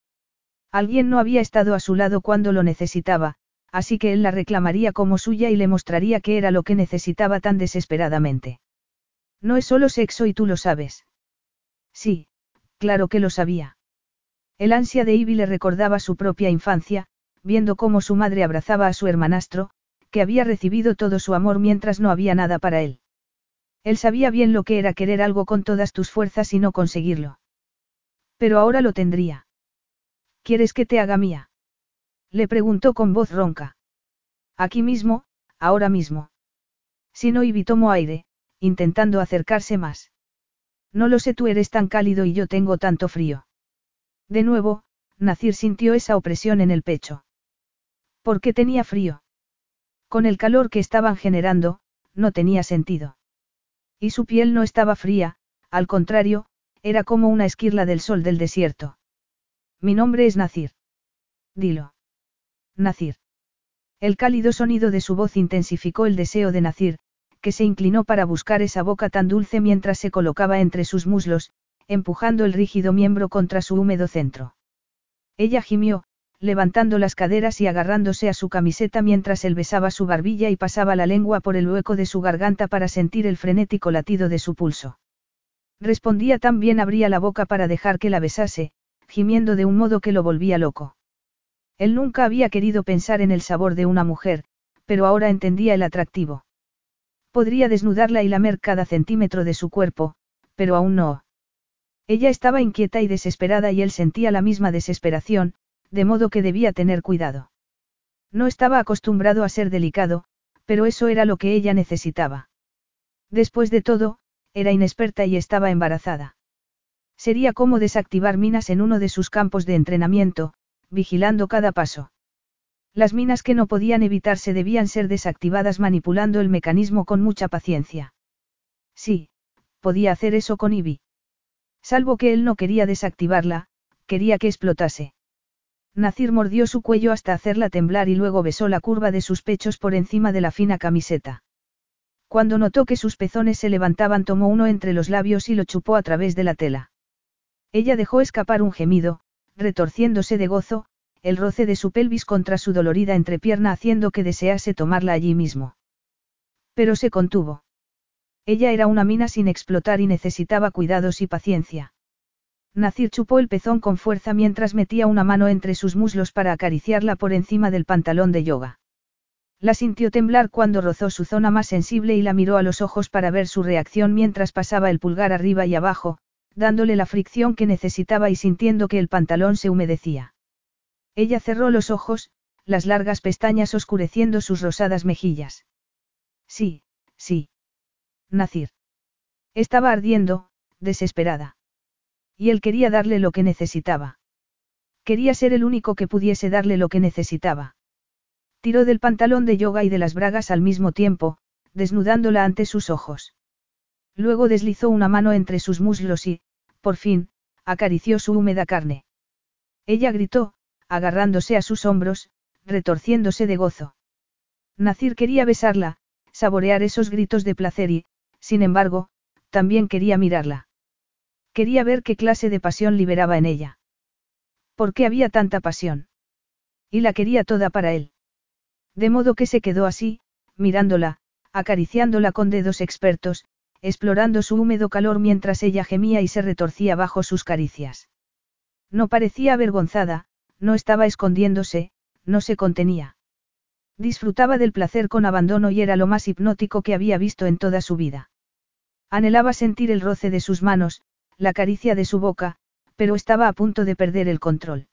Alguien no había estado a su lado cuando lo necesitaba, así que él la reclamaría como suya y le mostraría qué era lo que necesitaba tan desesperadamente. No es solo sexo y tú lo sabes. Sí, claro que lo sabía. El ansia de Ivy le recordaba su propia infancia, viendo cómo su madre abrazaba a su hermanastro, que había recibido todo su amor mientras no había nada para él. Él sabía bien lo que era querer algo con todas tus fuerzas y no conseguirlo. Pero ahora lo tendría. ¿Quieres que te haga mía? Le preguntó con voz ronca. Aquí mismo, ahora mismo. Si no, Ivy tomó aire, intentando acercarse más. No lo sé, tú eres tan cálido y yo tengo tanto frío. De nuevo, Nacir sintió esa opresión en el pecho. ¿Por qué tenía frío? Con el calor que estaban generando, no tenía sentido. Y su piel no estaba fría, al contrario, era como una esquirla del sol del desierto. Mi nombre es Nacir. Dilo. Nacir. El cálido sonido de su voz intensificó el deseo de Nacir, que se inclinó para buscar esa boca tan dulce mientras se colocaba entre sus muslos, empujando el rígido miembro contra su húmedo centro. Ella gimió, levantando las caderas y agarrándose a su camiseta mientras él besaba su barbilla y pasaba la lengua por el hueco de su garganta para sentir el frenético latido de su pulso. Respondía tan bien abría la boca para dejar que la besase, gimiendo de un modo que lo volvía loco. Él nunca había querido pensar en el sabor de una mujer, pero ahora entendía el atractivo. Podría desnudarla y lamer cada centímetro de su cuerpo, pero aún no. Ella estaba inquieta y desesperada y él sentía la misma desesperación, de modo que debía tener cuidado. No estaba acostumbrado a ser delicado, pero eso era lo que ella necesitaba. Después de todo, era inexperta y estaba embarazada. Sería como desactivar minas en uno de sus campos de entrenamiento, vigilando cada paso. Las minas que no podían evitarse debían ser desactivadas manipulando el mecanismo con mucha paciencia. Sí, podía hacer eso con Ivy. Salvo que él no quería desactivarla, quería que explotase. Nacir mordió su cuello hasta hacerla temblar y luego besó la curva de sus pechos por encima de la fina camiseta. Cuando notó que sus pezones se levantaban tomó uno entre los labios y lo chupó a través de la tela. Ella dejó escapar un gemido, retorciéndose de gozo, el roce de su pelvis contra su dolorida entrepierna haciendo que desease tomarla allí mismo. Pero se contuvo. Ella era una mina sin explotar y necesitaba cuidados y paciencia. Nacir chupó el pezón con fuerza mientras metía una mano entre sus muslos para acariciarla por encima del pantalón de yoga. La sintió temblar cuando rozó su zona más sensible y la miró a los ojos para ver su reacción mientras pasaba el pulgar arriba y abajo, dándole la fricción que necesitaba y sintiendo que el pantalón se humedecía. Ella cerró los ojos, las largas pestañas oscureciendo sus rosadas mejillas. Sí, sí. Nacir. Estaba ardiendo, desesperada. Y él quería darle lo que necesitaba. Quería ser el único que pudiese darle lo que necesitaba. Tiró del pantalón de yoga y de las bragas al mismo tiempo, desnudándola ante sus ojos. Luego deslizó una mano entre sus muslos y, por fin, acarició su húmeda carne. Ella gritó, agarrándose a sus hombros, retorciéndose de gozo. Nacir quería besarla, saborear esos gritos de placer y, sin embargo, también quería mirarla. Quería ver qué clase de pasión liberaba en ella. ¿Por qué había tanta pasión? Y la quería toda para él. De modo que se quedó así, mirándola, acariciándola con dedos expertos, explorando su húmedo calor mientras ella gemía y se retorcía bajo sus caricias. No parecía avergonzada, no estaba escondiéndose, no se contenía. Disfrutaba del placer con abandono y era lo más hipnótico que había visto en toda su vida. Anhelaba sentir el roce de sus manos, la caricia de su boca, pero estaba a punto de perder el control.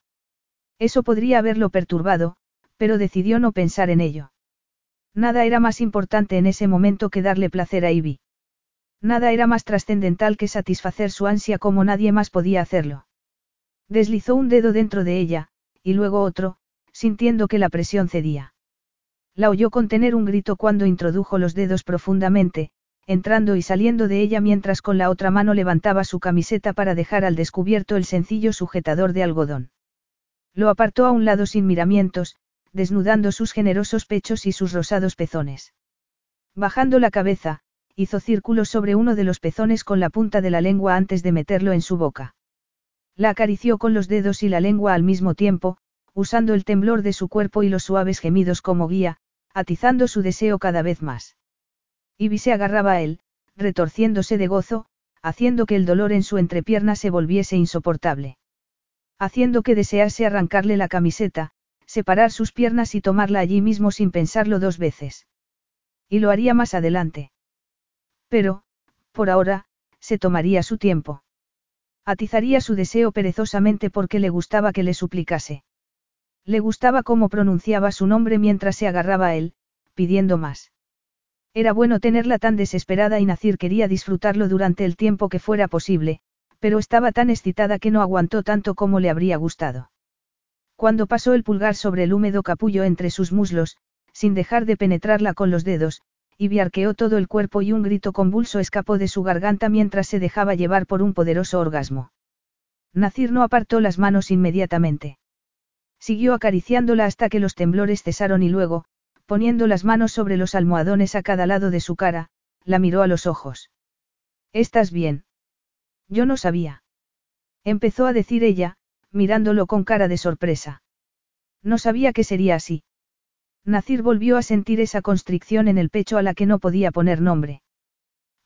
Eso podría haberlo perturbado, pero decidió no pensar en ello. Nada era más importante en ese momento que darle placer a Ivy. Nada era más trascendental que satisfacer su ansia como nadie más podía hacerlo. Deslizó un dedo dentro de ella, y luego otro, sintiendo que la presión cedía. La oyó contener un grito cuando introdujo los dedos profundamente, entrando y saliendo de ella mientras con la otra mano levantaba su camiseta para dejar al descubierto el sencillo sujetador de algodón. Lo apartó a un lado sin miramientos, desnudando sus generosos pechos y sus rosados pezones. Bajando la cabeza, hizo círculos sobre uno de los pezones con la punta de la lengua antes de meterlo en su boca. La acarició con los dedos y la lengua al mismo tiempo, usando el temblor de su cuerpo y los suaves gemidos como guía, atizando su deseo cada vez más. Ivy se agarraba a él, retorciéndose de gozo, haciendo que el dolor en su entrepierna se volviese insoportable. Haciendo que desease arrancarle la camiseta, separar sus piernas y tomarla allí mismo sin pensarlo dos veces. Y lo haría más adelante. Pero, por ahora, se tomaría su tiempo. Atizaría su deseo perezosamente porque le gustaba que le suplicase. Le gustaba cómo pronunciaba su nombre mientras se agarraba a él, pidiendo más. Era bueno tenerla tan desesperada y Nacir quería disfrutarlo durante el tiempo que fuera posible, pero estaba tan excitada que no aguantó tanto como le habría gustado. Cuando pasó el pulgar sobre el húmedo capullo entre sus muslos, sin dejar de penetrarla con los dedos, y todo el cuerpo y un grito convulso escapó de su garganta mientras se dejaba llevar por un poderoso orgasmo. Nacir no apartó las manos inmediatamente. Siguió acariciándola hasta que los temblores cesaron y luego, poniendo las manos sobre los almohadones a cada lado de su cara, la miró a los ojos. ¿Estás bien? Yo no sabía. Empezó a decir ella, mirándolo con cara de sorpresa. No sabía que sería así. Nacir volvió a sentir esa constricción en el pecho a la que no podía poner nombre.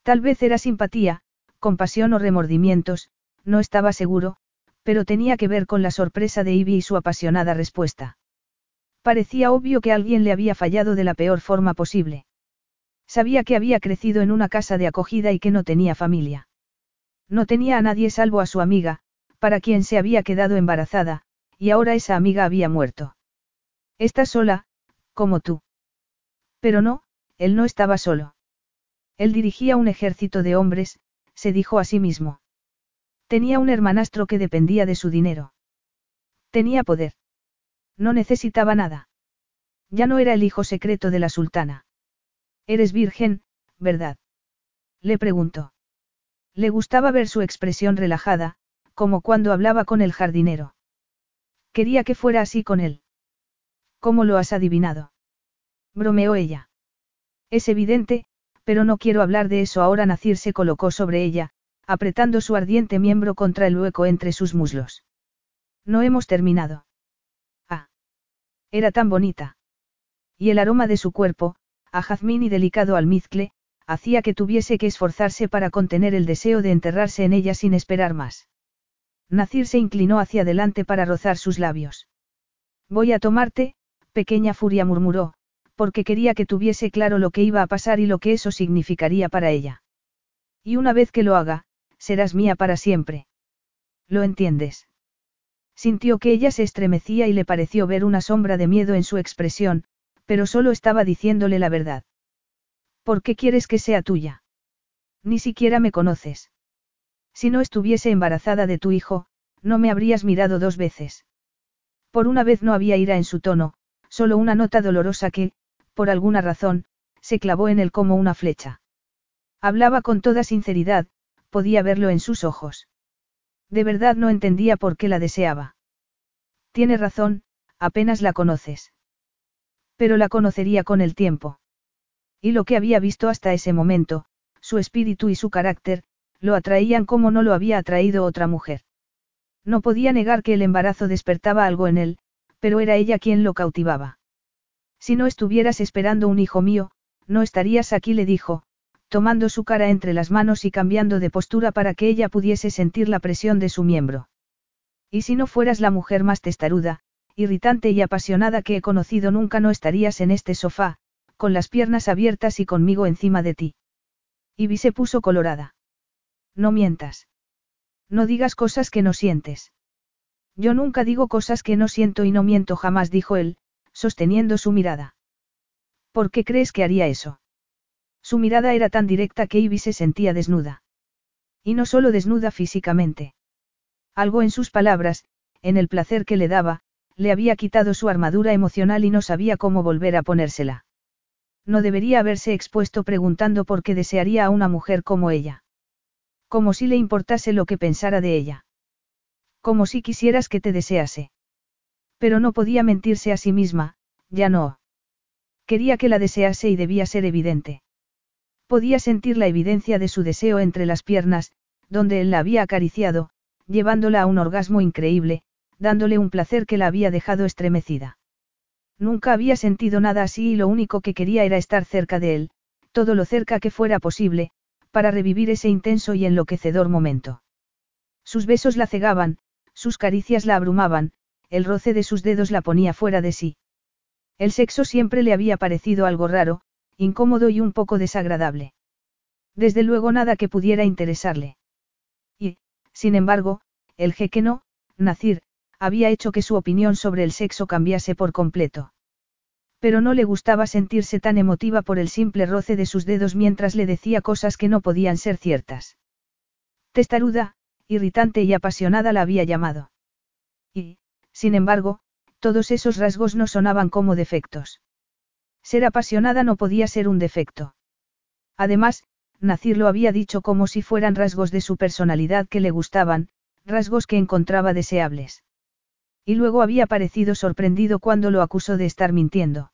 Tal vez era simpatía, compasión o remordimientos, no estaba seguro, pero tenía que ver con la sorpresa de Ivy y su apasionada respuesta. Parecía obvio que alguien le había fallado de la peor forma posible. Sabía que había crecido en una casa de acogida y que no tenía familia. No tenía a nadie salvo a su amiga, para quien se había quedado embarazada, y ahora esa amiga había muerto. Estás sola, como tú. Pero no, él no estaba solo. Él dirigía un ejército de hombres, se dijo a sí mismo. Tenía un hermanastro que dependía de su dinero. Tenía poder. No necesitaba nada. Ya no era el hijo secreto de la sultana. Eres virgen, ¿verdad? Le preguntó. Le gustaba ver su expresión relajada, como cuando hablaba con el jardinero. Quería que fuera así con él. ¿Cómo lo has adivinado? Bromeó ella. Es evidente, pero no quiero hablar de eso ahora. Nacir se colocó sobre ella, apretando su ardiente miembro contra el hueco entre sus muslos. No hemos terminado. Era tan bonita. Y el aroma de su cuerpo, a jazmín y delicado almizcle, hacía que tuviese que esforzarse para contener el deseo de enterrarse en ella sin esperar más. Nacir se inclinó hacia adelante para rozar sus labios. Voy a tomarte, pequeña furia murmuró, porque quería que tuviese claro lo que iba a pasar y lo que eso significaría para ella. Y una vez que lo haga, serás mía para siempre. ¿Lo entiendes? Sintió que ella se estremecía y le pareció ver una sombra de miedo en su expresión, pero solo estaba diciéndole la verdad. ¿Por qué quieres que sea tuya? Ni siquiera me conoces. Si no estuviese embarazada de tu hijo, no me habrías mirado dos veces. Por una vez no había ira en su tono, solo una nota dolorosa que, por alguna razón, se clavó en él como una flecha. Hablaba con toda sinceridad, podía verlo en sus ojos. De verdad no entendía por qué la deseaba. Tiene razón, apenas la conoces. Pero la conocería con el tiempo. Y lo que había visto hasta ese momento, su espíritu y su carácter, lo atraían como no lo había atraído otra mujer. No podía negar que el embarazo despertaba algo en él, pero era ella quien lo cautivaba. Si no estuvieras esperando un hijo mío, no estarías aquí, le dijo, tomando su cara entre las manos y cambiando de postura para que ella pudiese sentir la presión de su miembro. Y si no fueras la mujer más testaruda, irritante y apasionada que he conocido nunca no estarías en este sofá, con las piernas abiertas y conmigo encima de ti. Ivy se puso colorada. No mientas. No digas cosas que no sientes. Yo nunca digo cosas que no siento y no miento jamás, dijo él, sosteniendo su mirada. ¿Por qué crees que haría eso? Su mirada era tan directa que Ivy se sentía desnuda. Y no solo desnuda físicamente. Algo en sus palabras, en el placer que le daba, le había quitado su armadura emocional y no sabía cómo volver a ponérsela. No debería haberse expuesto preguntando por qué desearía a una mujer como ella. Como si le importase lo que pensara de ella. Como si quisieras que te desease. Pero no podía mentirse a sí misma, ya no. Quería que la desease y debía ser evidente. Podía sentir la evidencia de su deseo entre las piernas, donde él la había acariciado, llevándola a un orgasmo increíble, dándole un placer que la había dejado estremecida. Nunca había sentido nada así y lo único que quería era estar cerca de él, todo lo cerca que fuera posible, para revivir ese intenso y enloquecedor momento. Sus besos la cegaban, sus caricias la abrumaban, el roce de sus dedos la ponía fuera de sí. El sexo siempre le había parecido algo raro, incómodo y un poco desagradable. Desde luego nada que pudiera interesarle. Y, sin embargo, el jeque no, Nacir, había hecho que su opinión sobre el sexo cambiase por completo. Pero no le gustaba sentirse tan emotiva por el simple roce de sus dedos mientras le decía cosas que no podían ser ciertas. Testaruda, irritante y apasionada la había llamado. Y, sin embargo, todos esos rasgos no sonaban como defectos. Ser apasionada no podía ser un defecto. Además, Nacir lo había dicho como si fueran rasgos de su personalidad que le gustaban, rasgos que encontraba deseables. Y luego había parecido sorprendido cuando lo acusó de estar mintiendo.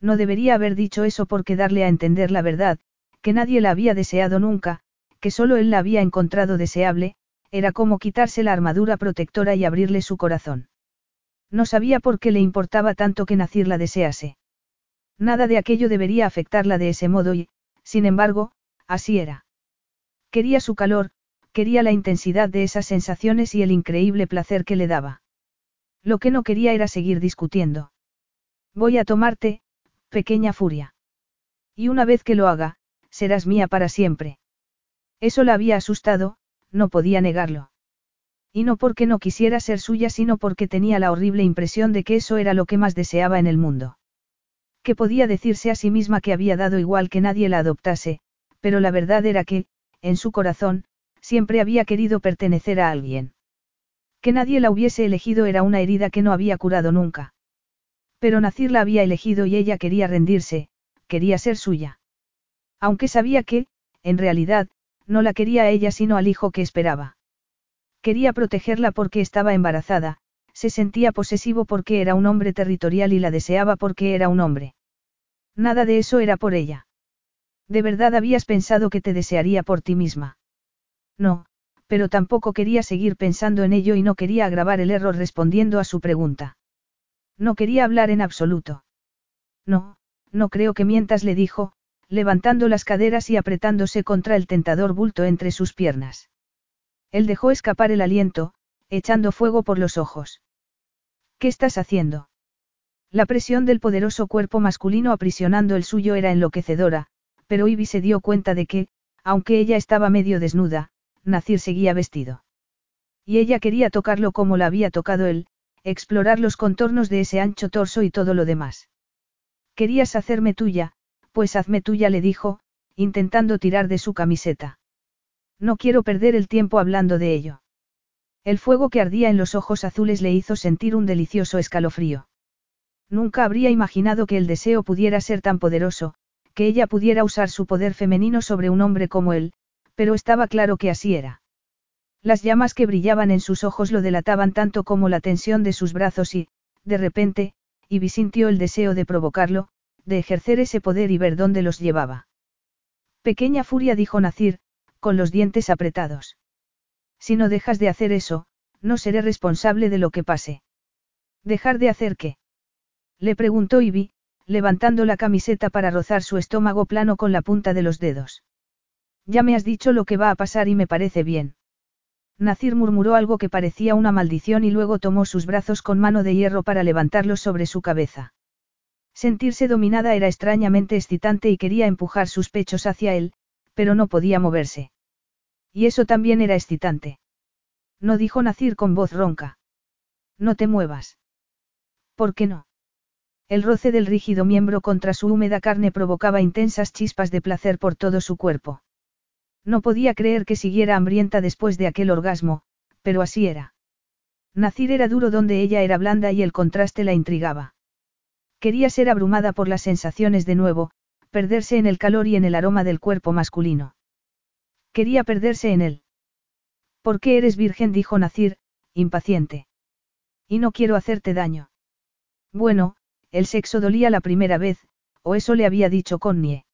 No debería haber dicho eso porque darle a entender la verdad, que nadie la había deseado nunca, que solo él la había encontrado deseable, era como quitarse la armadura protectora y abrirle su corazón. No sabía por qué le importaba tanto que Nacir la desease. Nada de aquello debería afectarla de ese modo y, sin embargo, así era. Quería su calor, quería la intensidad de esas sensaciones y el increíble placer que le daba. Lo que no quería era seguir discutiendo. Voy a tomarte, pequeña furia. Y una vez que lo haga, serás mía para siempre. Eso la había asustado, no podía negarlo. Y no porque no quisiera ser suya, sino porque tenía la horrible impresión de que eso era lo que más deseaba en el mundo. Que podía decirse a sí misma que había dado igual que nadie la adoptase, pero la verdad era que, en su corazón, siempre había querido pertenecer a alguien. Que nadie la hubiese elegido era una herida que no había curado nunca. Pero Nacir la había elegido y ella quería rendirse, quería ser suya. Aunque sabía que, en realidad, no la quería a ella sino al hijo que esperaba. Quería protegerla porque estaba embarazada, se sentía posesivo porque era un hombre territorial y la deseaba porque era un hombre. Nada de eso era por ella. ¿De verdad habías pensado que te desearía por ti misma? No, pero tampoco quería seguir pensando en ello y no quería agravar el error respondiendo a su pregunta. No quería hablar en absoluto. No, no creo que mientas, le dijo, levantando las caderas y apretándose contra el tentador bulto entre sus piernas. Él dejó escapar el aliento, echando fuego por los ojos. ¿Qué estás haciendo? La presión del poderoso cuerpo masculino aprisionando el suyo era enloquecedora, pero Ivy se dio cuenta de que, aunque ella estaba medio desnuda, Nacir seguía vestido. Y ella quería tocarlo como la había tocado él, explorar los contornos de ese ancho torso y todo lo demás. Querías hacerme tuya, pues hazme tuya, le dijo, intentando tirar de su camiseta. No quiero perder el tiempo hablando de ello. El fuego que ardía en los ojos azules le hizo sentir un delicioso escalofrío. Nunca habría imaginado que el deseo pudiera ser tan poderoso, que ella pudiera usar su poder femenino sobre un hombre como él, pero estaba claro que así era. Las llamas que brillaban en sus ojos lo delataban tanto como la tensión de sus brazos y, de repente, Ivy sintió el deseo de provocarlo, de ejercer ese poder y ver dónde los llevaba. Pequeña furia dijo Nacir, con los dientes apretados. Si no dejas de hacer eso, no seré responsable de lo que pase. ¿Dejar de hacer qué? Le preguntó Ivy, levantando la camiseta para rozar su estómago plano con la punta de los dedos. Ya me has dicho lo que va a pasar y me parece bien. Nacir murmuró algo que parecía una maldición y luego tomó sus brazos con mano de hierro para levantarlos sobre su cabeza. Sentirse dominada era extrañamente excitante y quería empujar sus pechos hacia él, pero no podía moverse. Y eso también era excitante. No dijo Nacir con voz ronca. No te muevas. ¿Por qué no? El roce del rígido miembro contra su húmeda carne provocaba intensas chispas de placer por todo su cuerpo. No podía creer que siguiera hambrienta después de aquel orgasmo, pero así era. Nacir era duro donde ella era blanda y el contraste la intrigaba. Quería ser abrumada por las sensaciones de nuevo, perderse en el calor y en el aroma del cuerpo masculino. Quería perderse en él. ¿Por qué eres virgen? dijo Nacir, impaciente. Y no quiero hacerte daño. Bueno, el sexo dolía la primera vez, o eso le había dicho Connie.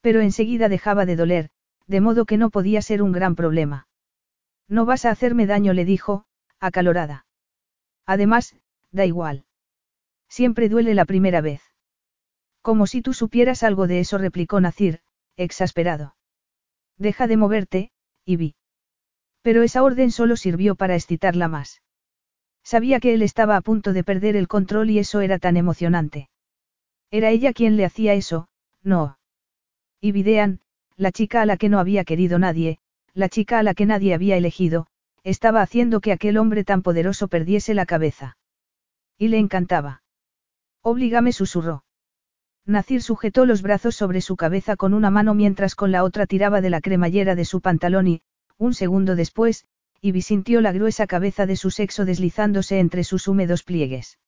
Pero enseguida dejaba de doler, de modo que no podía ser un gran problema. No vas a hacerme daño, le dijo, acalorada. Además, da igual. Siempre duele la primera vez. Como si tú supieras algo de eso, replicó Nacir, exasperado. Deja de moverte, Ivy. Pero esa orden solo sirvió para excitarla más. Sabía que él estaba a punto de perder el control y eso era tan emocionante. Era ella quien le hacía eso, no. Ivy Dean, la chica a la que no había querido nadie, la chica a la que nadie había elegido, estaba haciendo que aquel hombre tan poderoso perdiese la cabeza. Y le encantaba. Oblígame susurró. Nacir sujetó los brazos sobre su cabeza con una mano mientras con la otra tiraba de la cremallera de su pantalón y, un segundo después, Ivy sintió la gruesa cabeza de su sexo deslizándose entre sus húmedos pliegues.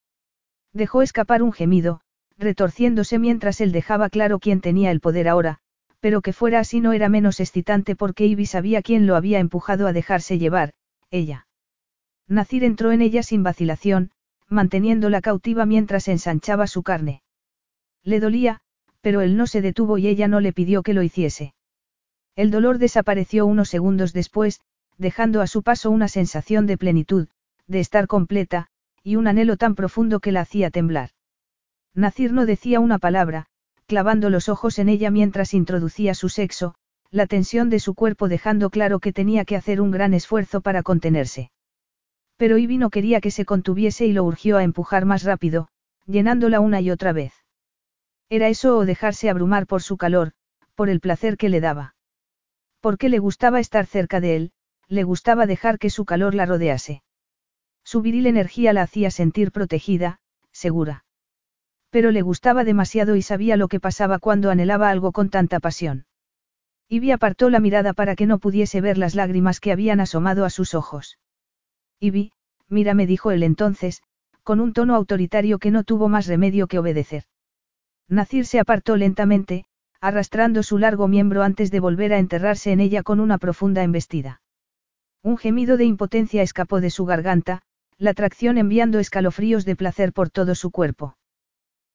Dejó escapar un gemido, retorciéndose mientras él dejaba claro quién tenía el poder ahora, pero que fuera así no era menos excitante porque Ivy sabía quién lo había empujado a dejarse llevar, ella. Nacir entró en ella sin vacilación, manteniéndola cautiva mientras ensanchaba su carne. Le dolía, pero él no se detuvo y ella no le pidió que lo hiciese. El dolor desapareció unos segundos después, dejando a su paso una sensación de plenitud, de estar completa, y un anhelo tan profundo que la hacía temblar. Nacir no decía una palabra, clavando los ojos en ella mientras introducía su sexo, la tensión de su cuerpo dejando claro que tenía que hacer un gran esfuerzo para contenerse. Pero Ivy no quería que se contuviese y lo urgió a empujar más rápido, llenándola una y otra vez. Era eso o dejarse abrumar por su calor, por el placer que le daba. Porque le gustaba estar cerca de él, le gustaba dejar que su calor la rodease. Su viril energía la hacía sentir protegida, segura. Pero le gustaba demasiado y sabía lo que pasaba cuando anhelaba algo con tanta pasión. Ivy apartó la mirada para que no pudiese ver las lágrimas que habían asomado a sus ojos. Ivy, mírame dijo él entonces, con un tono autoritario que no tuvo más remedio que obedecer. Nacir se apartó lentamente, arrastrando su largo miembro antes de volver a enterrarse en ella con una profunda embestida. Un gemido de impotencia escapó de su garganta, la tracción enviando escalofríos de placer por todo su cuerpo.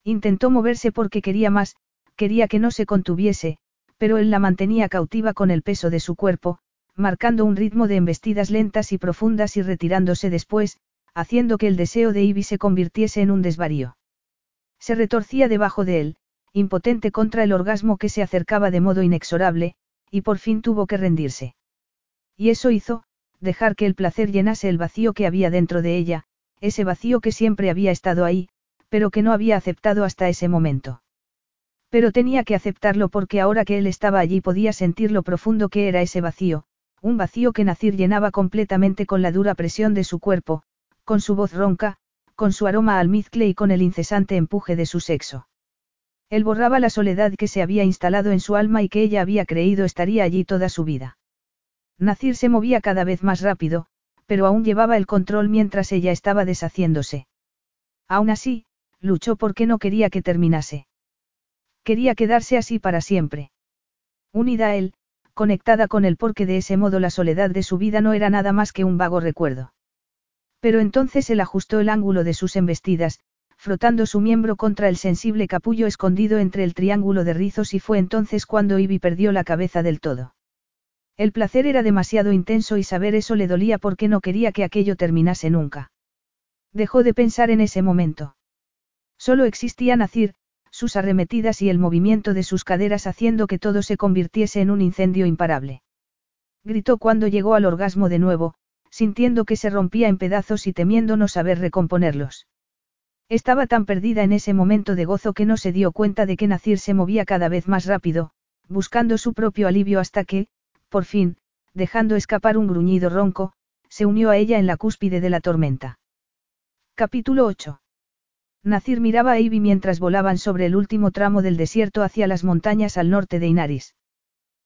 Intentó moverse porque quería más, quería que no se contuviese, pero él la mantenía cautiva con el peso de su cuerpo, marcando un ritmo de embestidas lentas y profundas y retirándose después, haciendo que el deseo de Ivy se convirtiese en un desvarío. Se retorcía debajo de él, impotente contra el orgasmo que se acercaba de modo inexorable, y por fin tuvo que rendirse. Y eso hizo, dejar que el placer llenase el vacío que había dentro de ella, ese vacío que siempre había estado ahí, pero que no había aceptado hasta ese momento. Pero tenía que aceptarlo porque ahora que él estaba allí podía sentir lo profundo que era ese vacío, un vacío que Nacir llenaba completamente con la dura presión de su cuerpo, con su voz ronca, con su aroma almizcle y con el incesante empuje de su sexo. Él borraba la soledad que se había instalado en su alma y que ella había creído estaría allí toda su vida. Nacir se movía cada vez más rápido, pero aún llevaba el control mientras ella estaba deshaciéndose. Aún así, luchó porque no quería que terminase. Quería quedarse así para siempre. Unida a él, conectada con él porque de ese modo la soledad de su vida no era nada más que un vago recuerdo. Pero entonces él ajustó el ángulo de sus embestidas, frotando su miembro contra el sensible capullo escondido entre el triángulo de rizos y fue entonces cuando Ivy perdió la cabeza del todo. El placer era demasiado intenso y saber eso le dolía porque no quería que aquello terminase nunca. Dejó de pensar en ese momento. Solo existía Nacir, sus arremetidas y el movimiento de sus caderas haciendo que todo se convirtiese en un incendio imparable. Gritó cuando llegó al orgasmo de nuevo, sintiendo que se rompía en pedazos y temiendo no saber recomponerlos. Estaba tan perdida en ese momento de gozo que no se dio cuenta de que Nacir se movía cada vez más rápido, buscando su propio alivio hasta que, por fin, dejando escapar un gruñido ronco, se unió a ella en la cúspide de la tormenta. Capítulo 8. Nacir miraba a Ivy mientras volaban sobre el último tramo del desierto hacia las montañas al norte de Inaris.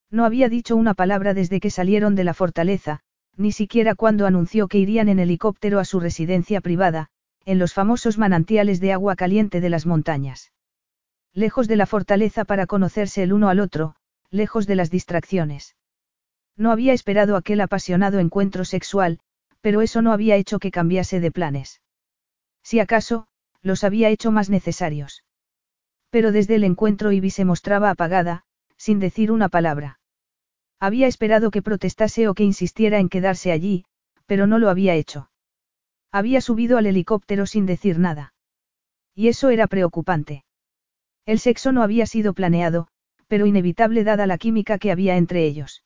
No había dicho una palabra desde que salieron de la fortaleza, ni siquiera cuando anunció que irían en helicóptero a su residencia privada, en los famosos manantiales de agua caliente de las montañas. Lejos de la fortaleza para conocerse el uno al otro, lejos de las distracciones. No había esperado aquel apasionado encuentro sexual, pero eso no había hecho que cambiase de planes. Si acaso, los había hecho más necesarios. Pero desde el encuentro Ivy se mostraba apagada, sin decir una palabra. Había esperado que protestase o que insistiera en quedarse allí, pero no lo había hecho. Había subido al helicóptero sin decir nada. Y eso era preocupante. El sexo no había sido planeado, pero inevitable dada la química que había entre ellos.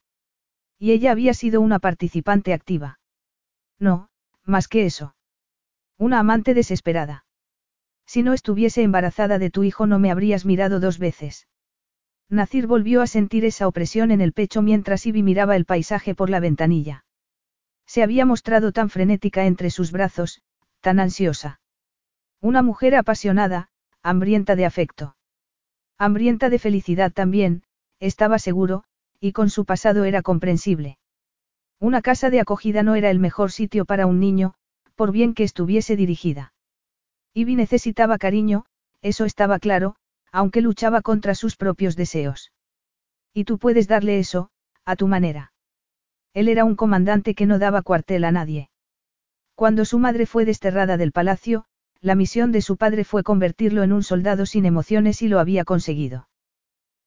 Y ella había sido una participante activa. No, más que eso. Una amante desesperada. Si no estuviese embarazada de tu hijo no me habrías mirado dos veces. Nacir volvió a sentir esa opresión en el pecho mientras Ivy miraba el paisaje por la ventanilla. Se había mostrado tan frenética entre sus brazos, tan ansiosa. Una mujer apasionada, hambrienta de afecto. Hambrienta de felicidad también, estaba seguro, y con su pasado era comprensible. Una casa de acogida no era el mejor sitio para un niño, por bien que estuviese dirigida. Ivy necesitaba cariño, eso estaba claro, aunque luchaba contra sus propios deseos. Y tú puedes darle eso, a tu manera. Él era un comandante que no daba cuartel a nadie. Cuando su madre fue desterrada del palacio, la misión de su padre fue convertirlo en un soldado sin emociones y lo había conseguido.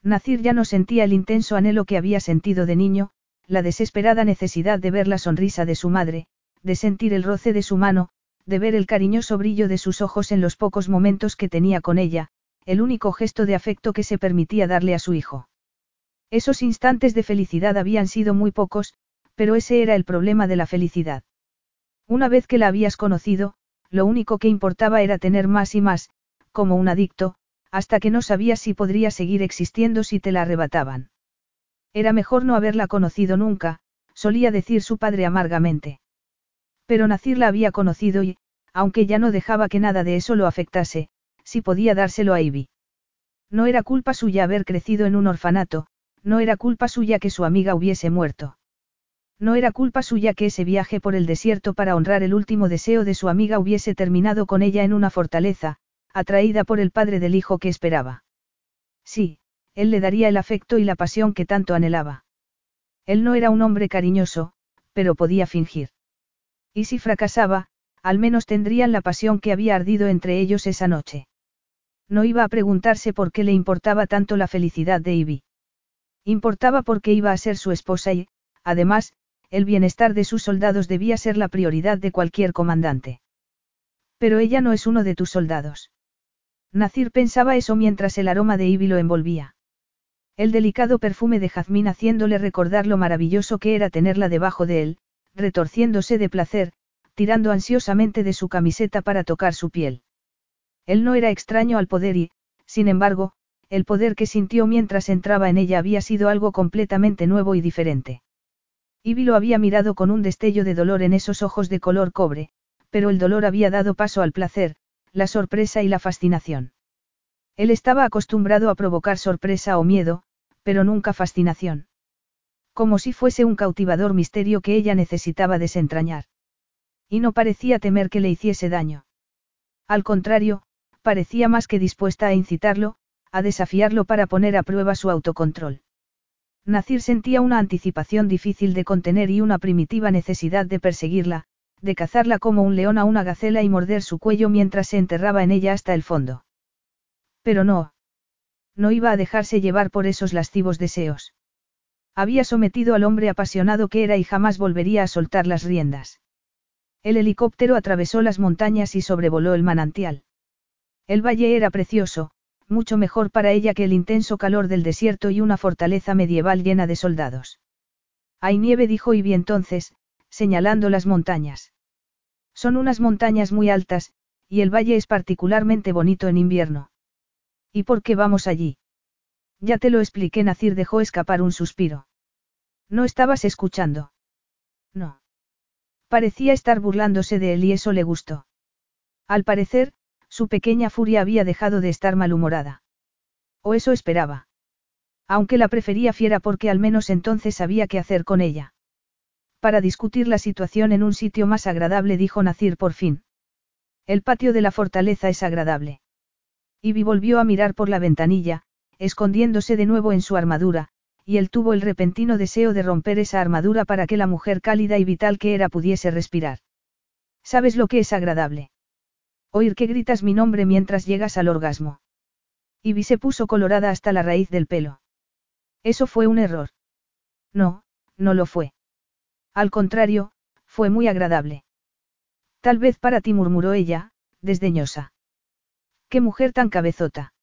Nacir ya no sentía el intenso anhelo que había sentido de niño, la desesperada necesidad de ver la sonrisa de su madre, de sentir el roce de su mano, de ver el cariñoso brillo de sus ojos en los pocos momentos que tenía con ella, el único gesto de afecto que se permitía darle a su hijo. Esos instantes de felicidad habían sido muy pocos, pero ese era el problema de la felicidad. Una vez que la habías conocido, lo único que importaba era tener más y más, como un adicto, hasta que no sabías si podría seguir existiendo si te la arrebataban. Era mejor no haberla conocido nunca, solía decir su padre amargamente. Pero Nacir la había conocido y, aunque ya no dejaba que nada de eso lo afectase, sí podía dárselo a Ivy. No era culpa suya haber crecido en un orfanato, no era culpa suya que su amiga hubiese muerto. No era culpa suya que ese viaje por el desierto para honrar el último deseo de su amiga hubiese terminado con ella en una fortaleza, atraída por el padre del hijo que esperaba. Sí, él le daría el afecto y la pasión que tanto anhelaba. Él no era un hombre cariñoso, pero podía fingir. Y si fracasaba, al menos tendrían la pasión que había ardido entre ellos esa noche. No iba a preguntarse por qué le importaba tanto la felicidad de Ivy. Importaba porque iba a ser su esposa y, además, el bienestar de sus soldados debía ser la prioridad de cualquier comandante. Pero ella no es uno de tus soldados. Nacir pensaba eso mientras el aroma de Ivy lo envolvía. El delicado perfume de jazmín haciéndole recordar lo maravilloso que era tenerla debajo de él, retorciéndose de placer, tirando ansiosamente de su camiseta para tocar su piel. Él no era extraño al poder y, sin embargo, el poder que sintió mientras entraba en ella había sido algo completamente nuevo y diferente. Ivy lo había mirado con un destello de dolor en esos ojos de color cobre, pero el dolor había dado paso al placer, la sorpresa y la fascinación. Él estaba acostumbrado a provocar sorpresa o miedo, pero nunca fascinación. Como si fuese un cautivador misterio que ella necesitaba desentrañar. Y no parecía temer que le hiciese daño. Al contrario, parecía más que dispuesta a incitarlo, a desafiarlo para poner a prueba su autocontrol. Nacir sentía una anticipación difícil de contener y una primitiva necesidad de perseguirla, de cazarla como un león a una gacela y morder su cuello mientras se enterraba en ella hasta el fondo. Pero no. No iba a dejarse llevar por esos lascivos deseos. Había sometido al hombre apasionado que era y jamás volvería a soltar las riendas. El helicóptero atravesó las montañas y sobrevoló el manantial. El valle era precioso, mucho mejor para ella que el intenso calor del desierto y una fortaleza medieval llena de soldados. Hay nieve, dijo Ivy entonces, señalando las montañas. Son unas montañas muy altas, y el valle es particularmente bonito en invierno. ¿Y por qué vamos allí? Ya te lo expliqué, Nacir dejó escapar un suspiro. ¿No estabas escuchando? No. Parecía estar burlándose de él y eso le gustó. Al parecer, su pequeña furia había dejado de estar malhumorada. O eso esperaba. Aunque la prefería fiera porque al menos entonces sabía qué hacer con ella. Para discutir la situación en un sitio más agradable, dijo Nacir por fin. El patio de la fortaleza es agradable. Ivy volvió a mirar por la ventanilla, escondiéndose de nuevo en su armadura, y él tuvo el repentino deseo de romper esa armadura para que la mujer cálida y vital que era pudiese respirar. ¿Sabes lo que es agradable? Oír que gritas mi nombre mientras llegas al orgasmo. Ivy se puso colorada hasta la raíz del pelo. Eso fue un error. No, no lo fue. Al contrario, fue muy agradable. Tal vez para ti murmuró ella, desdeñosa. Qué mujer tan cabezota.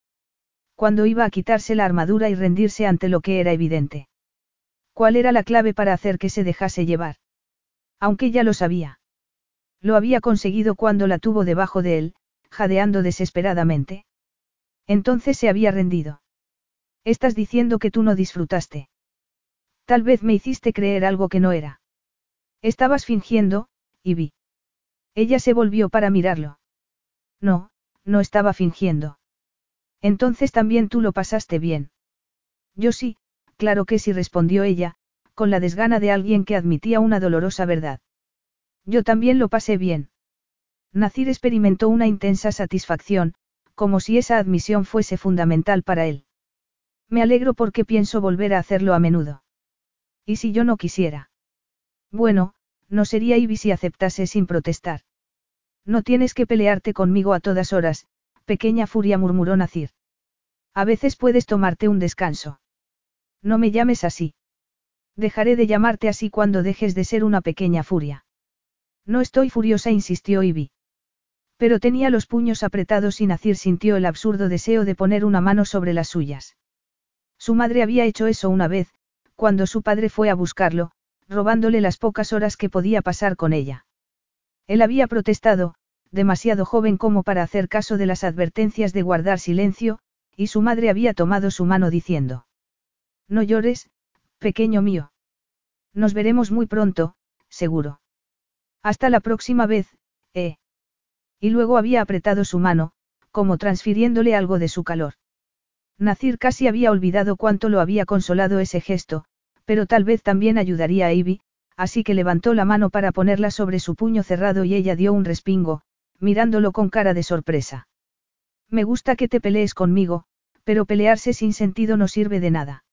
Cuando iba a quitarse la armadura y rendirse ante lo que era evidente. ¿Cuál era la clave para hacer que se dejase llevar? Aunque ya lo sabía. Lo había conseguido cuando la tuvo debajo de él, jadeando desesperadamente. Entonces se había rendido. Estás diciendo que tú no disfrutaste. Tal vez me hiciste creer algo que no era. Estabas fingiendo, y vi. Ella se volvió para mirarlo. No, no estaba fingiendo. Entonces también tú lo pasaste bien. Yo sí, claro que sí respondió ella, con la desgana de alguien que admitía una dolorosa verdad. Yo también lo pasé bien. Nacir experimentó una intensa satisfacción, como si esa admisión fuese fundamental para él. Me alegro porque pienso volver a hacerlo a menudo. ¿Y si yo no quisiera? Bueno, no sería Ivy si aceptase sin protestar. No tienes que pelearte conmigo a todas horas, pequeña furia murmuró Nacir. A veces puedes tomarte un descanso. No me llames así. Dejaré de llamarte así cuando dejes de ser una pequeña furia. No estoy furiosa, insistió Ivy. Pero tenía los puños apretados y Nacir sintió el absurdo deseo de poner una mano sobre las suyas. Su madre había hecho eso una vez, cuando su padre fue a buscarlo, robándole las pocas horas que podía pasar con ella. Él había protestado, demasiado joven como para hacer caso de las advertencias de guardar silencio, y su madre había tomado su mano diciendo. No llores, pequeño mío. Nos veremos muy pronto, seguro. Hasta la próxima vez, eh. Y luego había apretado su mano, como transfiriéndole algo de su calor. Nacir casi había olvidado cuánto lo había consolado ese gesto, pero tal vez también ayudaría a Ivy, así que levantó la mano para ponerla sobre su puño cerrado y ella dio un respingo, mirándolo con cara de sorpresa. Me gusta que te pelees conmigo, pero pelearse sin sentido no sirve de nada.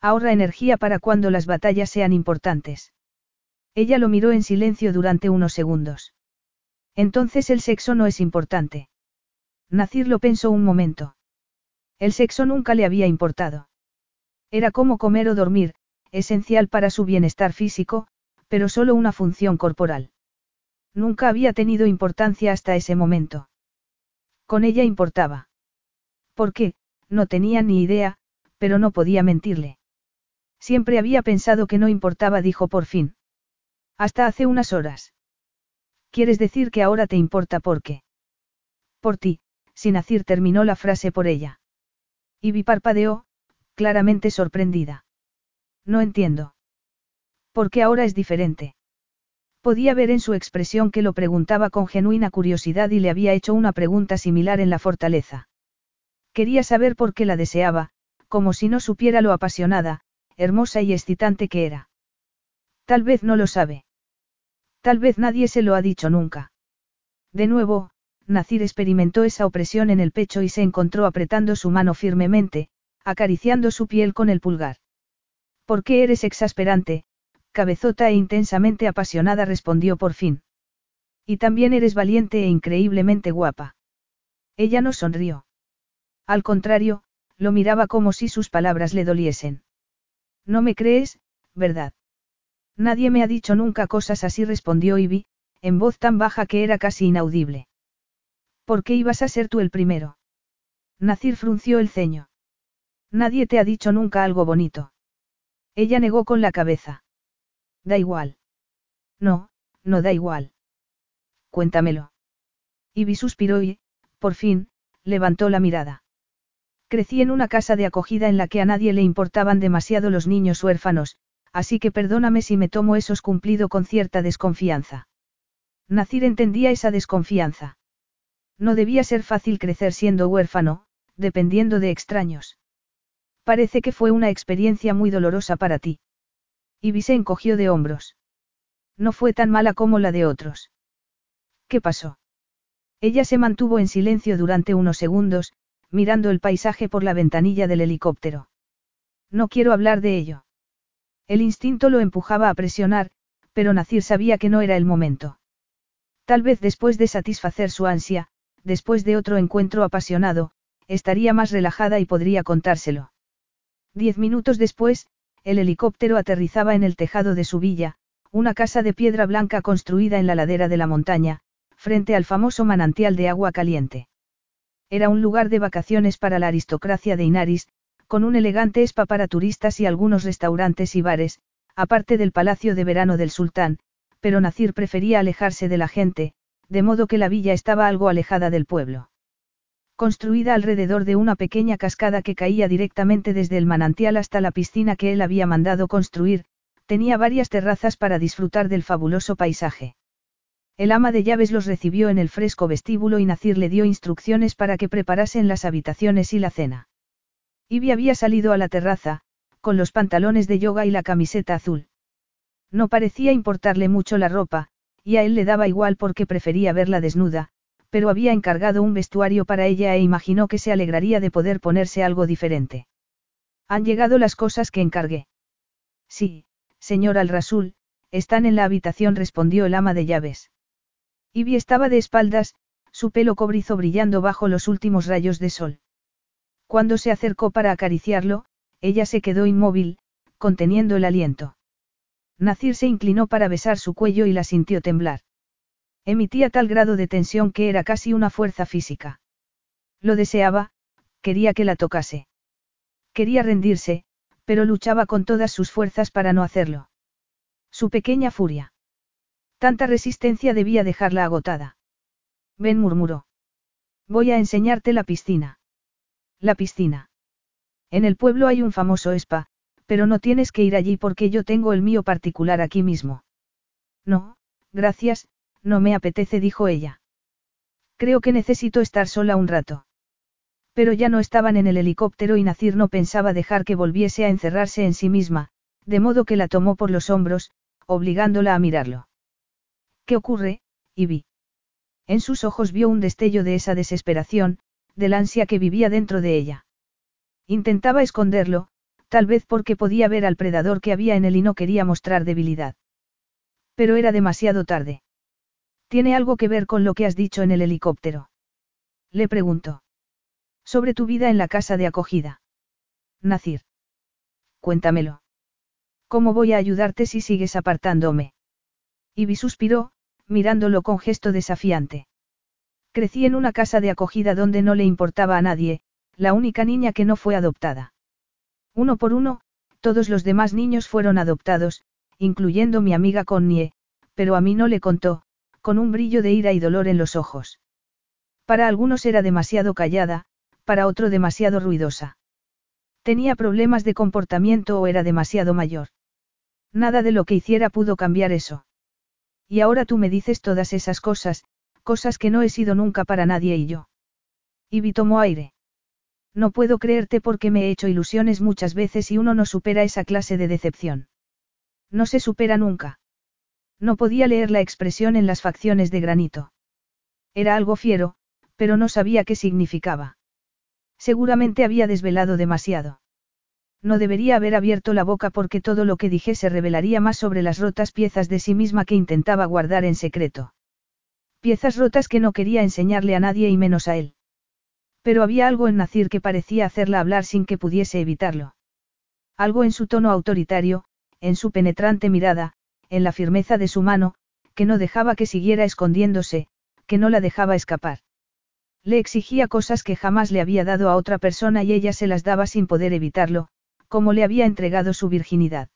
Ahorra energía para cuando las batallas sean importantes. Ella lo miró en silencio durante unos segundos. Entonces el sexo no es importante. Nacir lo pensó un momento. El sexo nunca le había importado. Era como comer o dormir, esencial para su bienestar físico, pero solo una función corporal. Nunca había tenido importancia hasta ese momento. Con ella importaba. ¿Por qué? No tenía ni idea, pero no podía mentirle. Siempre había pensado que no importaba, dijo por fin. Hasta hace unas horas. ¿Quieres decir que ahora te importa por qué? Por ti, Sinacir terminó la frase por ella. Y parpadeó, claramente sorprendida. No entiendo. ¿Por qué ahora es diferente? Podía ver en su expresión que lo preguntaba con genuina curiosidad y le había hecho una pregunta similar en la fortaleza. Quería saber por qué la deseaba, como si no supiera lo apasionada, hermosa y excitante que era. Tal vez no lo sabe. Tal vez nadie se lo ha dicho nunca. De nuevo, Nacir experimentó esa opresión en el pecho y se encontró apretando su mano firmemente, acariciando su piel con el pulgar. ¿Por qué eres exasperante? Cabezota e intensamente apasionada respondió por fin. Y también eres valiente e increíblemente guapa. Ella no sonrió. Al contrario, lo miraba como si sus palabras le doliesen. No me crees, ¿verdad? Nadie me ha dicho nunca cosas así, respondió Ivy, en voz tan baja que era casi inaudible. ¿Por qué ibas a ser tú el primero? Nacir frunció el ceño. Nadie te ha dicho nunca algo bonito. Ella negó con la cabeza. Da igual. No, no da igual. Cuéntamelo. Ivy suspiró y, por fin, levantó la mirada. Crecí en una casa de acogida en la que a nadie le importaban demasiado los niños huérfanos, así que perdóname si me tomo esos cumplido con cierta desconfianza. Nacir entendía esa desconfianza. No debía ser fácil crecer siendo huérfano, dependiendo de extraños. Parece que fue una experiencia muy dolorosa para ti. Ivy se encogió de hombros. No fue tan mala como la de otros. ¿Qué pasó? Ella se mantuvo en silencio durante unos segundos, mirando el paisaje por la ventanilla del helicóptero. No quiero hablar de ello. El instinto lo empujaba a presionar, pero Nacir sabía que no era el momento. Tal vez después de satisfacer su ansia, después de otro encuentro apasionado, estaría más relajada y podría contárselo. Diez minutos después, el helicóptero aterrizaba en el tejado de su villa, una casa de piedra blanca construida en la ladera de la montaña, frente al famoso manantial de agua caliente. Era un lugar de vacaciones para la aristocracia de Inaris, con un elegante spa para turistas y algunos restaurantes y bares, aparte del palacio de verano del sultán, pero Nacir prefería alejarse de la gente, de modo que la villa estaba algo alejada del pueblo. Construida alrededor de una pequeña cascada que caía directamente desde el manantial hasta la piscina que él había mandado construir, tenía varias terrazas para disfrutar del fabuloso paisaje. El ama de llaves los recibió en el fresco vestíbulo y Nacir le dio instrucciones para que preparasen las habitaciones y la cena. Ivy había salido a la terraza, con los pantalones de yoga y la camiseta azul. No parecía importarle mucho la ropa, y a él le daba igual porque prefería verla desnuda, pero había encargado un vestuario para ella e imaginó que se alegraría de poder ponerse algo diferente. Han llegado las cosas que encargué. Sí, señor Al-Rasul, están en la habitación, respondió el ama de llaves. Ivy estaba de espaldas, su pelo cobrizo brillando bajo los últimos rayos de sol. Cuando se acercó para acariciarlo, ella se quedó inmóvil, conteniendo el aliento. Nacir se inclinó para besar su cuello y la sintió temblar. Emitía tal grado de tensión que era casi una fuerza física. Lo deseaba, quería que la tocase. Quería rendirse, pero luchaba con todas sus fuerzas para no hacerlo. Su pequeña furia. Tanta resistencia debía dejarla agotada. Ven murmuró. Voy a enseñarte la piscina. La piscina. En el pueblo hay un famoso spa, pero no tienes que ir allí porque yo tengo el mío particular aquí mismo. No, gracias, no me apetece, dijo ella. Creo que necesito estar sola un rato. Pero ya no estaban en el helicóptero y Nacir no pensaba dejar que volviese a encerrarse en sí misma, de modo que la tomó por los hombros, obligándola a mirarlo. ¿Qué ocurre, Ivy? En sus ojos vio un destello de esa desesperación, del ansia que vivía dentro de ella. Intentaba esconderlo, tal vez porque podía ver al predador que había en él y no quería mostrar debilidad. Pero era demasiado tarde. ¿Tiene algo que ver con lo que has dicho en el helicóptero? Le preguntó. Sobre tu vida en la casa de acogida. Nacir. Cuéntamelo. ¿Cómo voy a ayudarte si sigues apartándome? Ivy suspiró, mirándolo con gesto desafiante. Crecí en una casa de acogida donde no le importaba a nadie, la única niña que no fue adoptada. Uno por uno, todos los demás niños fueron adoptados, incluyendo mi amiga Connie, pero a mí no le contó, con un brillo de ira y dolor en los ojos. Para algunos era demasiado callada, para otro demasiado ruidosa. Tenía problemas de comportamiento o era demasiado mayor. Nada de lo que hiciera pudo cambiar eso. Y ahora tú me dices todas esas cosas, cosas que no he sido nunca para nadie y yo. Ivy tomó aire. No puedo creerte porque me he hecho ilusiones muchas veces y uno no supera esa clase de decepción. No se supera nunca. No podía leer la expresión en las facciones de granito. Era algo fiero, pero no sabía qué significaba. Seguramente había desvelado demasiado. No debería haber abierto la boca porque todo lo que dijese revelaría más sobre las rotas piezas de sí misma que intentaba guardar en secreto. Piezas rotas que no quería enseñarle a nadie y menos a él. Pero había algo en Nacir que parecía hacerla hablar sin que pudiese evitarlo. Algo en su tono autoritario, en su penetrante mirada, en la firmeza de su mano, que no dejaba que siguiera escondiéndose, que no la dejaba escapar. Le exigía cosas que jamás le había dado a otra persona y ella se las daba sin poder evitarlo, como le había entregado su virginidad.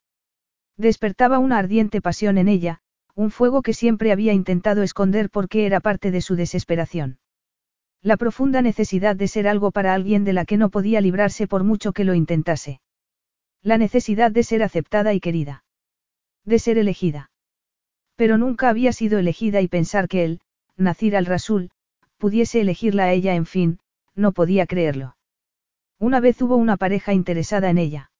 Despertaba una ardiente pasión en ella, un fuego que siempre había intentado esconder porque era parte de su desesperación. La profunda necesidad de ser algo para alguien de la que no podía librarse por mucho que lo intentase. La necesidad de ser aceptada y querida. De ser elegida. Pero nunca había sido elegida y pensar que él, Nacir al-Rasul, pudiese elegirla a ella, en fin, no podía creerlo. Una vez hubo una pareja interesada en ella.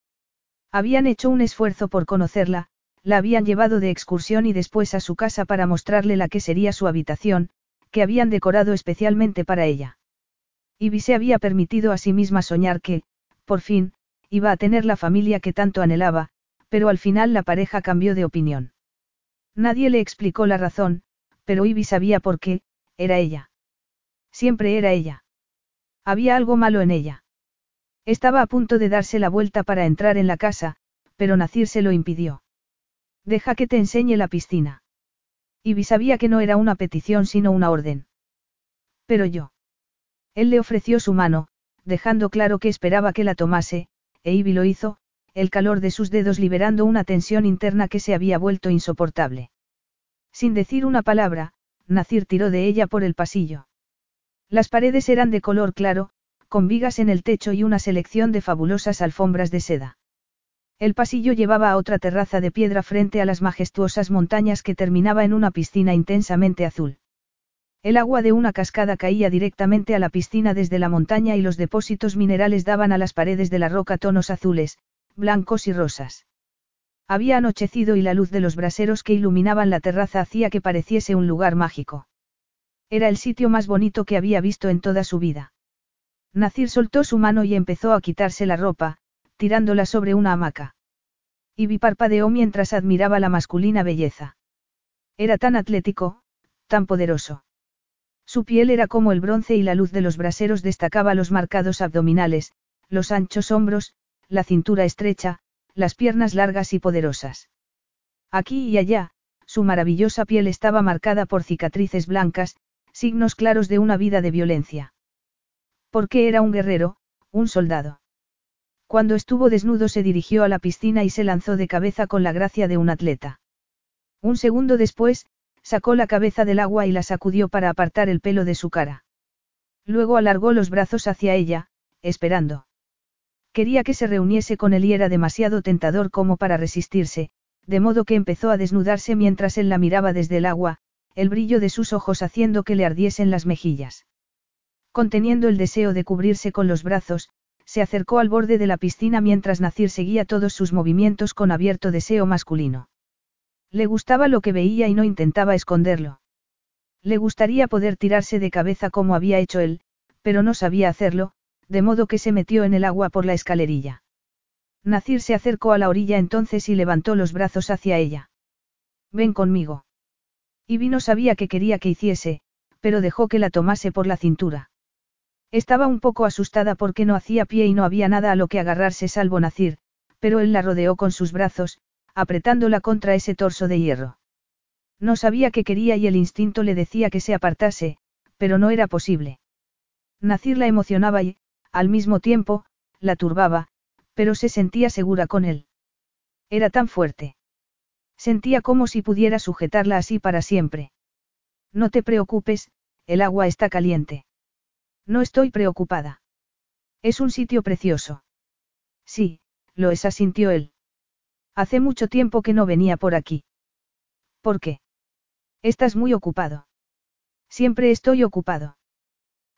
Habían hecho un esfuerzo por conocerla, la habían llevado de excursión y después a su casa para mostrarle la que sería su habitación, que habían decorado especialmente para ella. Ivy se había permitido a sí misma soñar que, por fin, iba a tener la familia que tanto anhelaba, pero al final la pareja cambió de opinión. Nadie le explicó la razón, pero Ivy sabía por qué, era ella. Siempre era ella. Había algo malo en ella. Estaba a punto de darse la vuelta para entrar en la casa, pero Nacir se lo impidió. Deja que te enseñe la piscina. Ivy sabía que no era una petición sino una orden. Pero yo. Él le ofreció su mano, dejando claro que esperaba que la tomase, e Ivy lo hizo, el calor de sus dedos liberando una tensión interna que se había vuelto insoportable. Sin decir una palabra, Nacir tiró de ella por el pasillo. Las paredes eran de color claro, con vigas en el techo y una selección de fabulosas alfombras de seda. El pasillo llevaba a otra terraza de piedra frente a las majestuosas montañas que terminaba en una piscina intensamente azul. El agua de una cascada caía directamente a la piscina desde la montaña y los depósitos minerales daban a las paredes de la roca tonos azules, blancos y rosas. Había anochecido y la luz de los braseros que iluminaban la terraza hacía que pareciese un lugar mágico. Era el sitio más bonito que había visto en toda su vida. Nacir soltó su mano y empezó a quitarse la ropa, tirándola sobre una hamaca. Y parpadeó mientras admiraba la masculina belleza. Era tan atlético, tan poderoso. Su piel era como el bronce y la luz de los braseros destacaba los marcados abdominales, los anchos hombros, la cintura estrecha, las piernas largas y poderosas. Aquí y allá, su maravillosa piel estaba marcada por cicatrices blancas, signos claros de una vida de violencia. Porque era un guerrero, un soldado. Cuando estuvo desnudo se dirigió a la piscina y se lanzó de cabeza con la gracia de un atleta. Un segundo después, sacó la cabeza del agua y la sacudió para apartar el pelo de su cara. Luego alargó los brazos hacia ella, esperando. Quería que se reuniese con él y era demasiado tentador como para resistirse, de modo que empezó a desnudarse mientras él la miraba desde el agua, el brillo de sus ojos haciendo que le ardiesen las mejillas. Conteniendo el deseo de cubrirse con los brazos, se acercó al borde de la piscina mientras Nacir seguía todos sus movimientos con abierto deseo masculino. Le gustaba lo que veía y no intentaba esconderlo. Le gustaría poder tirarse de cabeza como había hecho él, pero no sabía hacerlo, de modo que se metió en el agua por la escalerilla. Nacir se acercó a la orilla entonces y levantó los brazos hacia ella. Ven conmigo. Y no sabía qué quería que hiciese, pero dejó que la tomase por la cintura. Estaba un poco asustada porque no hacía pie y no había nada a lo que agarrarse salvo Nacir, pero él la rodeó con sus brazos, apretándola contra ese torso de hierro. No sabía qué quería y el instinto le decía que se apartase, pero no era posible. Nacir la emocionaba y, al mismo tiempo, la turbaba, pero se sentía segura con él. Era tan fuerte. Sentía como si pudiera sujetarla así para siempre. No te preocupes, el agua está caliente. No estoy preocupada. Es un sitio precioso. Sí, lo es, asintió él. Hace mucho tiempo que no venía por aquí. ¿Por qué? Estás muy ocupado. Siempre estoy ocupado.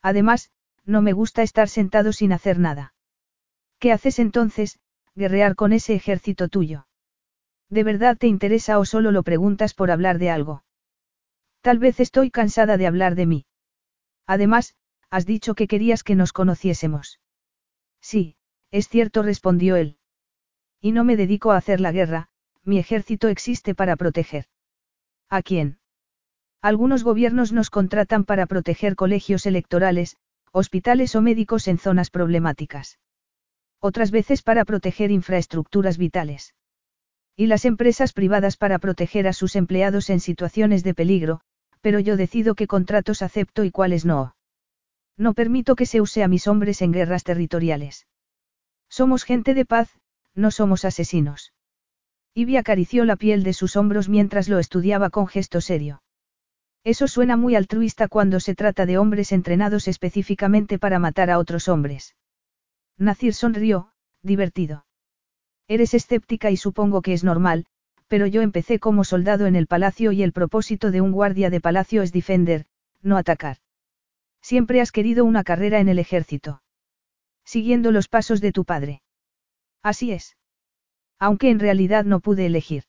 Además, no me gusta estar sentado sin hacer nada. ¿Qué haces entonces, guerrear con ese ejército tuyo? ¿De verdad te interesa o solo lo preguntas por hablar de algo? Tal vez estoy cansada de hablar de mí. Además, has dicho que querías que nos conociésemos. Sí, es cierto, respondió él. Y no me dedico a hacer la guerra, mi ejército existe para proteger. ¿A quién? Algunos gobiernos nos contratan para proteger colegios electorales, hospitales o médicos en zonas problemáticas. Otras veces para proteger infraestructuras vitales. Y las empresas privadas para proteger a sus empleados en situaciones de peligro, pero yo decido qué contratos acepto y cuáles no. No permito que se use a mis hombres en guerras territoriales. Somos gente de paz, no somos asesinos. Ivy acarició la piel de sus hombros mientras lo estudiaba con gesto serio. Eso suena muy altruista cuando se trata de hombres entrenados específicamente para matar a otros hombres. Nacir sonrió, divertido. Eres escéptica y supongo que es normal, pero yo empecé como soldado en el palacio y el propósito de un guardia de palacio es defender, no atacar. Siempre has querido una carrera en el ejército. Siguiendo los pasos de tu padre. Así es. Aunque en realidad no pude elegir.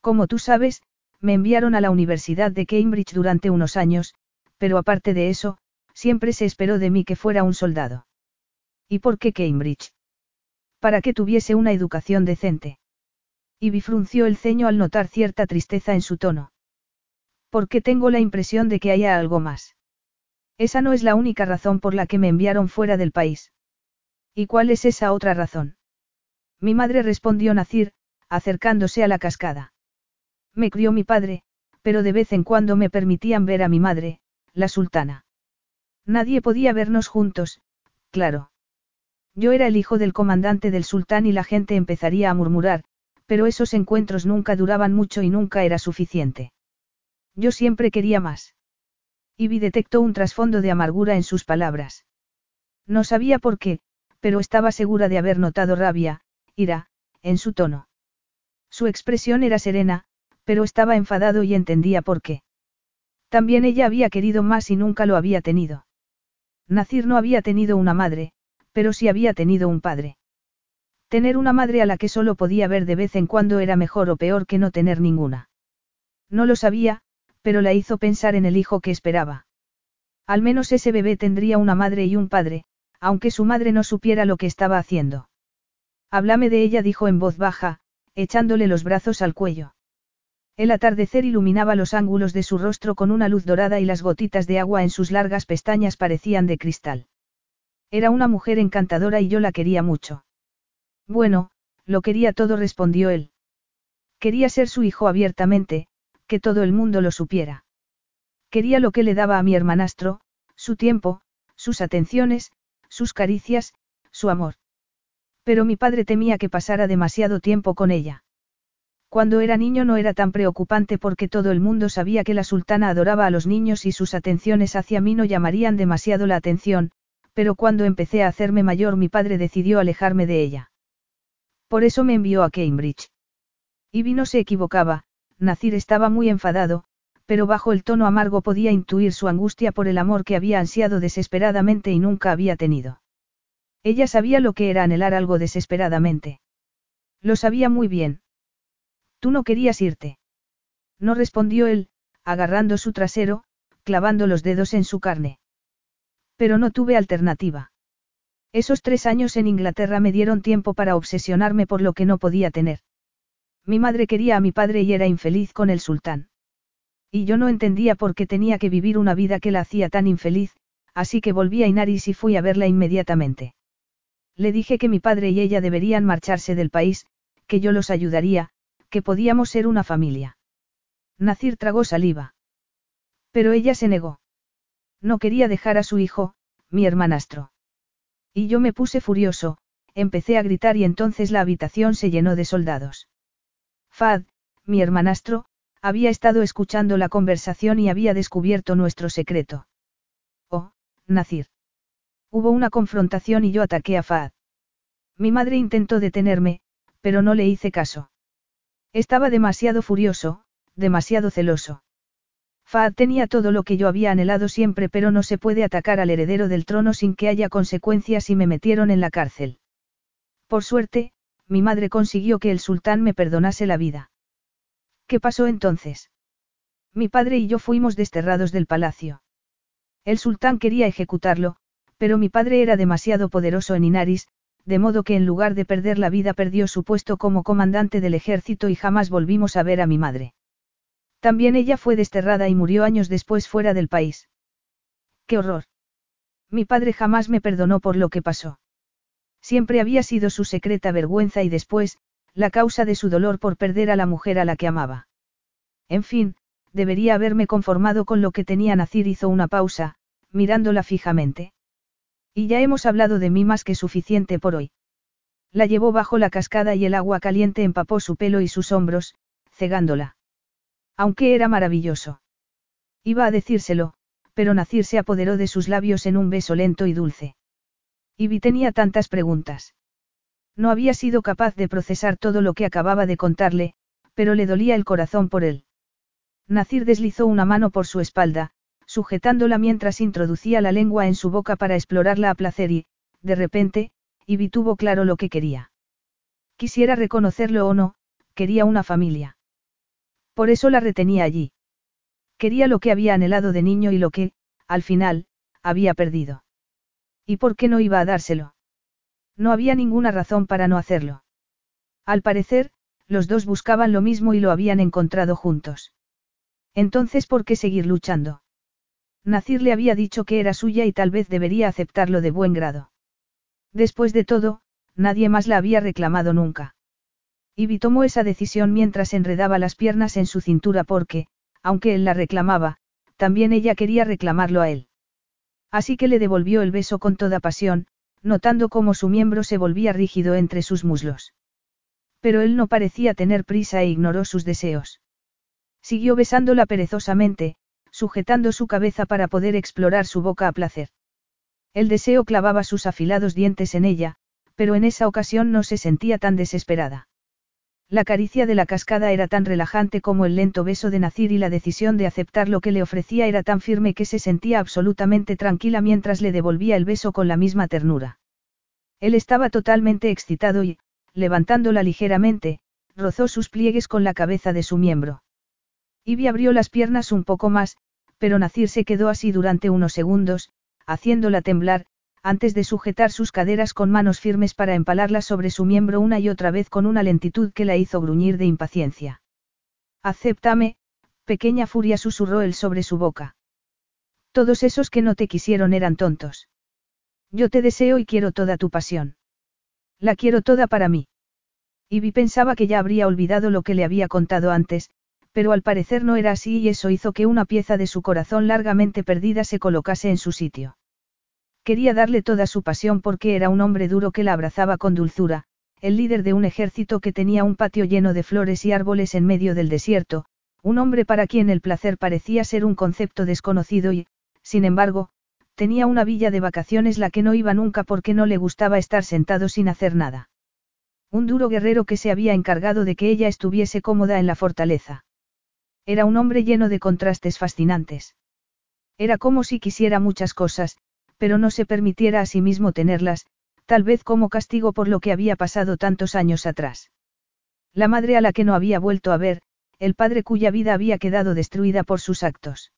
Como tú sabes, me enviaron a la Universidad de Cambridge durante unos años, pero aparte de eso, siempre se esperó de mí que fuera un soldado. ¿Y por qué Cambridge? Para que tuviese una educación decente. Y bifrunció el ceño al notar cierta tristeza en su tono. Porque tengo la impresión de que haya algo más. Esa no es la única razón por la que me enviaron fuera del país. ¿Y cuál es esa otra razón? Mi madre respondió Nacir, acercándose a la cascada. Me crió mi padre, pero de vez en cuando me permitían ver a mi madre, la sultana. Nadie podía vernos juntos, claro. Yo era el hijo del comandante del sultán y la gente empezaría a murmurar, pero esos encuentros nunca duraban mucho y nunca era suficiente. Yo siempre quería más. Ivy detectó un trasfondo de amargura en sus palabras. No sabía por qué, pero estaba segura de haber notado rabia, ira, en su tono. Su expresión era serena, pero estaba enfadado y entendía por qué. También ella había querido más y nunca lo había tenido. Nacir no había tenido una madre, pero sí había tenido un padre. Tener una madre a la que solo podía ver de vez en cuando era mejor o peor que no tener ninguna. No lo sabía, pero la hizo pensar en el hijo que esperaba. Al menos ese bebé tendría una madre y un padre, aunque su madre no supiera lo que estaba haciendo. Háblame de ella, dijo en voz baja, echándole los brazos al cuello. El atardecer iluminaba los ángulos de su rostro con una luz dorada y las gotitas de agua en sus largas pestañas parecían de cristal. Era una mujer encantadora y yo la quería mucho. Bueno, lo quería todo, respondió él. Quería ser su hijo abiertamente, que todo el mundo lo supiera. Quería lo que le daba a mi hermanastro, su tiempo, sus atenciones, sus caricias, su amor. Pero mi padre temía que pasara demasiado tiempo con ella. Cuando era niño no era tan preocupante porque todo el mundo sabía que la sultana adoraba a los niños y sus atenciones hacia mí no llamarían demasiado la atención, pero cuando empecé a hacerme mayor mi padre decidió alejarme de ella. Por eso me envió a Cambridge. Ivy no se equivocaba, Nacir estaba muy enfadado, pero bajo el tono amargo podía intuir su angustia por el amor que había ansiado desesperadamente y nunca había tenido. Ella sabía lo que era anhelar algo desesperadamente. Lo sabía muy bien. Tú no querías irte. No respondió él, agarrando su trasero, clavando los dedos en su carne. Pero no tuve alternativa. Esos tres años en Inglaterra me dieron tiempo para obsesionarme por lo que no podía tener. Mi madre quería a mi padre y era infeliz con el sultán. Y yo no entendía por qué tenía que vivir una vida que la hacía tan infeliz, así que volví a Inaris y fui a verla inmediatamente. Le dije que mi padre y ella deberían marcharse del país, que yo los ayudaría, que podíamos ser una familia. Nacir tragó saliva. Pero ella se negó. No quería dejar a su hijo, mi hermanastro. Y yo me puse furioso, empecé a gritar y entonces la habitación se llenó de soldados. Fad, mi hermanastro, había estado escuchando la conversación y había descubierto nuestro secreto. Oh, Nacir. Hubo una confrontación y yo ataqué a Fad. Mi madre intentó detenerme, pero no le hice caso. Estaba demasiado furioso, demasiado celoso. Faad tenía todo lo que yo había anhelado siempre, pero no se puede atacar al heredero del trono sin que haya consecuencias y me metieron en la cárcel. Por suerte, mi madre consiguió que el sultán me perdonase la vida. ¿Qué pasó entonces? Mi padre y yo fuimos desterrados del palacio. El sultán quería ejecutarlo, pero mi padre era demasiado poderoso en Inaris, de modo que en lugar de perder la vida perdió su puesto como comandante del ejército y jamás volvimos a ver a mi madre. También ella fue desterrada y murió años después fuera del país. ¡Qué horror! Mi padre jamás me perdonó por lo que pasó. Siempre había sido su secreta vergüenza y después, la causa de su dolor por perder a la mujer a la que amaba. En fin, debería haberme conformado con lo que tenía Nacir hizo una pausa, mirándola fijamente. Y ya hemos hablado de mí más que suficiente por hoy. La llevó bajo la cascada y el agua caliente empapó su pelo y sus hombros, cegándola. Aunque era maravilloso. Iba a decírselo, pero Nacir se apoderó de sus labios en un beso lento y dulce. Ivy tenía tantas preguntas. No había sido capaz de procesar todo lo que acababa de contarle, pero le dolía el corazón por él. Nacir deslizó una mano por su espalda, sujetándola mientras introducía la lengua en su boca para explorarla a placer y, de repente, Ivy tuvo claro lo que quería. Quisiera reconocerlo o no, quería una familia. Por eso la retenía allí. Quería lo que había anhelado de niño y lo que, al final, había perdido. ¿Y por qué no iba a dárselo? No había ninguna razón para no hacerlo. Al parecer, los dos buscaban lo mismo y lo habían encontrado juntos. Entonces, ¿por qué seguir luchando? Nacir le había dicho que era suya y tal vez debería aceptarlo de buen grado. Después de todo, nadie más la había reclamado nunca. Ivy tomó esa decisión mientras enredaba las piernas en su cintura porque, aunque él la reclamaba, también ella quería reclamarlo a él. Así que le devolvió el beso con toda pasión, notando cómo su miembro se volvía rígido entre sus muslos. Pero él no parecía tener prisa e ignoró sus deseos. Siguió besándola perezosamente, sujetando su cabeza para poder explorar su boca a placer. El deseo clavaba sus afilados dientes en ella, pero en esa ocasión no se sentía tan desesperada. La caricia de la cascada era tan relajante como el lento beso de Nacir y la decisión de aceptar lo que le ofrecía era tan firme que se sentía absolutamente tranquila mientras le devolvía el beso con la misma ternura. Él estaba totalmente excitado y, levantándola ligeramente, rozó sus pliegues con la cabeza de su miembro. Ivy abrió las piernas un poco más, pero Nacir se quedó así durante unos segundos, haciéndola temblar, antes de sujetar sus caderas con manos firmes para empalarlas sobre su miembro una y otra vez con una lentitud que la hizo gruñir de impaciencia. Acéptame, pequeña furia susurró él sobre su boca. Todos esos que no te quisieron eran tontos. Yo te deseo y quiero toda tu pasión. La quiero toda para mí. Ivy pensaba que ya habría olvidado lo que le había contado antes, pero al parecer no era así y eso hizo que una pieza de su corazón largamente perdida se colocase en su sitio. Quería darle toda su pasión porque era un hombre duro que la abrazaba con dulzura, el líder de un ejército que tenía un patio lleno de flores y árboles en medio del desierto, un hombre para quien el placer parecía ser un concepto desconocido y, sin embargo, tenía una villa de vacaciones la que no iba nunca porque no le gustaba estar sentado sin hacer nada. Un duro guerrero que se había encargado de que ella estuviese cómoda en la fortaleza. Era un hombre lleno de contrastes fascinantes. Era como si quisiera muchas cosas, pero no se permitiera a sí mismo tenerlas, tal vez como castigo por lo que había pasado tantos años atrás. La madre a la que no había vuelto a ver, el padre cuya vida había quedado destruida por sus actos.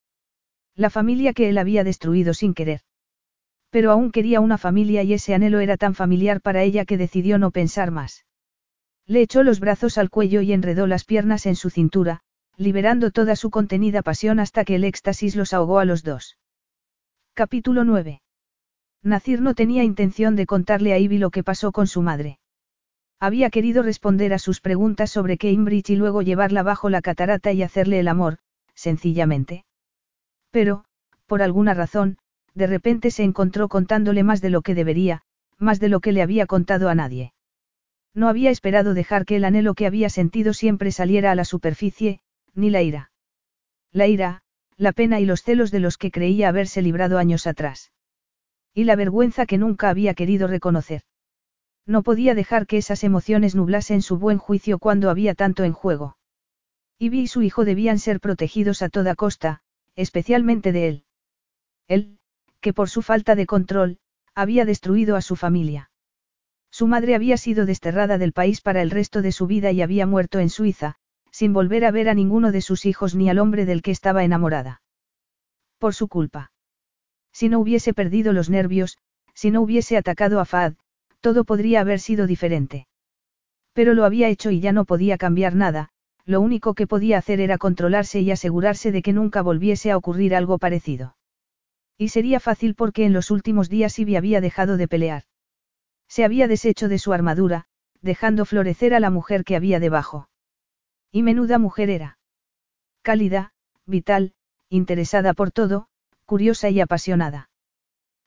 La familia que él había destruido sin querer. Pero aún quería una familia y ese anhelo era tan familiar para ella que decidió no pensar más. Le echó los brazos al cuello y enredó las piernas en su cintura, liberando toda su contenida pasión hasta que el éxtasis los ahogó a los dos. Capítulo 9. Nacir no tenía intención de contarle a Ivy lo que pasó con su madre. Había querido responder a sus preguntas sobre Cambridge y luego llevarla bajo la catarata y hacerle el amor, sencillamente. Pero, por alguna razón, de repente se encontró contándole más de lo que debería, más de lo que le había contado a nadie. No había esperado dejar que el anhelo que había sentido siempre saliera a la superficie, ni la ira. La ira, la pena y los celos de los que creía haberse librado años atrás. Y la vergüenza que nunca había querido reconocer. No podía dejar que esas emociones nublasen su buen juicio cuando había tanto en juego. Ivy y su hijo debían ser protegidos a toda costa, especialmente de él. Él, que por su falta de control, había destruido a su familia. Su madre había sido desterrada del país para el resto de su vida y había muerto en Suiza, sin volver a ver a ninguno de sus hijos ni al hombre del que estaba enamorada. Por su culpa. Si no hubiese perdido los nervios, si no hubiese atacado a Fad, todo podría haber sido diferente. Pero lo había hecho y ya no podía cambiar nada, lo único que podía hacer era controlarse y asegurarse de que nunca volviese a ocurrir algo parecido. Y sería fácil porque en los últimos días Ivy había dejado de pelear. Se había deshecho de su armadura, dejando florecer a la mujer que había debajo. Y menuda mujer era. Cálida, vital, interesada por todo, curiosa y apasionada.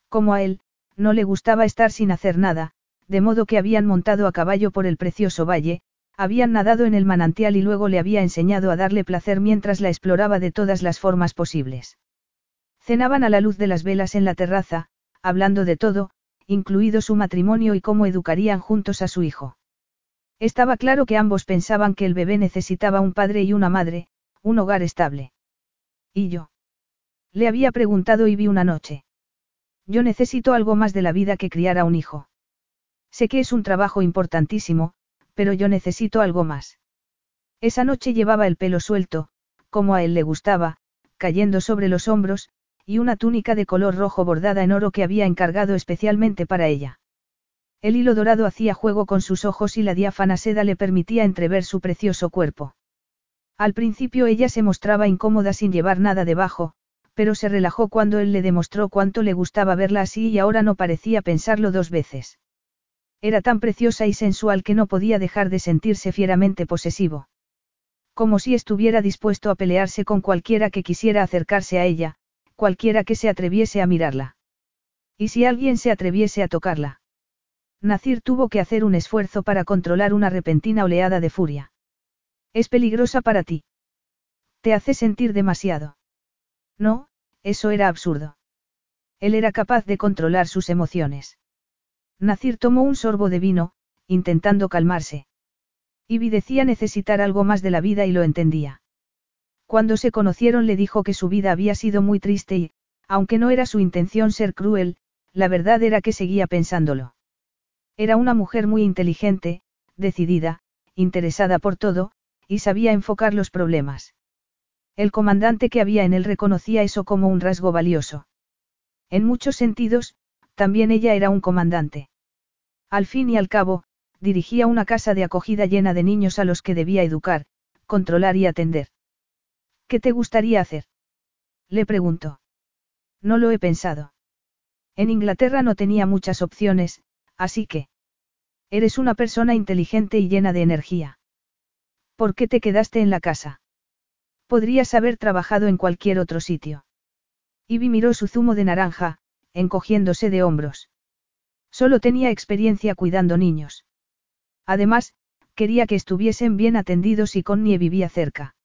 Como a él, no le gustaba estar sin hacer nada, de modo que habían montado a caballo por el precioso valle, habían nadado en el manantial y luego le había enseñado a darle placer mientras la exploraba de todas las formas posibles. Cenaban a la luz de las velas en la terraza, hablando de todo, incluido su matrimonio y cómo educarían juntos a su hijo. Estaba claro que ambos pensaban que el bebé necesitaba un padre y una madre, un hogar estable. ¿Y yo? Le había preguntado y vi una noche. Yo necesito algo más de la vida que criar a un hijo. Sé que es un trabajo importantísimo, pero yo necesito algo más. Esa noche llevaba el pelo suelto, como a él le gustaba, cayendo sobre los hombros, y una túnica de color rojo bordada en oro que había encargado especialmente para ella. El hilo dorado hacía juego con sus ojos y la diáfana seda le permitía entrever su precioso cuerpo. Al principio ella se mostraba incómoda sin llevar nada debajo, pero se relajó cuando él le demostró cuánto le gustaba verla así y ahora no parecía pensarlo dos veces. Era tan preciosa y sensual que no podía dejar de sentirse fieramente posesivo. Como si estuviera dispuesto a pelearse con cualquiera que quisiera acercarse a ella, cualquiera que se atreviese a mirarla. ¿Y si alguien se atreviese a tocarla? Nacir tuvo que hacer un esfuerzo para controlar una repentina oleada de furia. Es peligrosa para ti. Te hace sentir demasiado. No, eso era absurdo. Él era capaz de controlar sus emociones. Nacir tomó un sorbo de vino, intentando calmarse. Ivy decía necesitar algo más de la vida y lo entendía. Cuando se conocieron le dijo que su vida había sido muy triste y, aunque no era su intención ser cruel, la verdad era que seguía pensándolo. Era una mujer muy inteligente, decidida, interesada por todo, y sabía enfocar los problemas. El comandante que había en él reconocía eso como un rasgo valioso. En muchos sentidos, también ella era un comandante. Al fin y al cabo, dirigía una casa de acogida llena de niños a los que debía educar, controlar y atender. ¿Qué te gustaría hacer? Le preguntó. No lo he pensado. En Inglaterra no tenía muchas opciones, así que... Eres una persona inteligente y llena de energía. ¿Por qué te quedaste en la casa? Podrías haber trabajado en cualquier otro sitio. Ivy miró su zumo de naranja, encogiéndose de hombros. Solo tenía experiencia cuidando niños. Además, quería que estuviesen bien atendidos y Connie vivía cerca.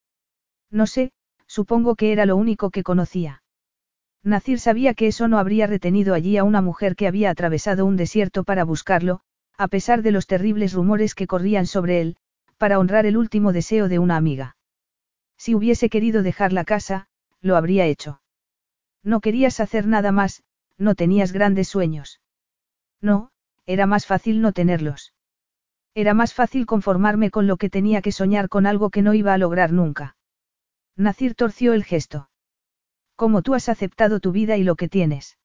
No sé, supongo que era lo único que conocía. Nacir sabía que eso no habría retenido allí a una mujer que había atravesado un desierto para buscarlo, a pesar de los terribles rumores que corrían sobre él, para honrar el último deseo de una amiga. Si hubiese querido dejar la casa, lo habría hecho. No querías hacer nada más, no tenías grandes sueños. No, era más fácil no tenerlos. Era más fácil conformarme con lo que tenía que soñar con algo que no iba a lograr nunca. Nacir torció el gesto. Como tú has aceptado tu vida y lo que tienes.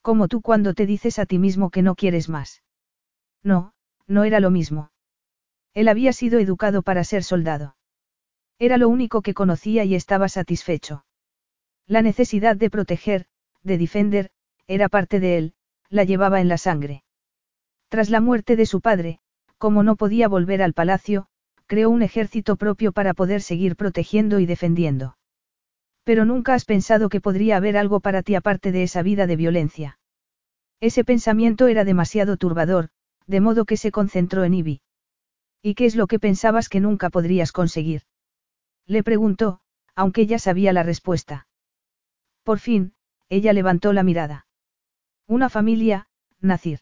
Como tú cuando te dices a ti mismo que no quieres más. No, no era lo mismo. Él había sido educado para ser soldado. Era lo único que conocía y estaba satisfecho. La necesidad de proteger, de defender, era parte de él, la llevaba en la sangre. Tras la muerte de su padre, como no podía volver al palacio, creó un ejército propio para poder seguir protegiendo y defendiendo. Pero nunca has pensado que podría haber algo para ti aparte de esa vida de violencia. Ese pensamiento era demasiado turbador, de modo que se concentró en Ivy. ¿Y qué es lo que pensabas que nunca podrías conseguir? Le preguntó, aunque ya sabía la respuesta. Por fin, ella levantó la mirada. Una familia, Nacir.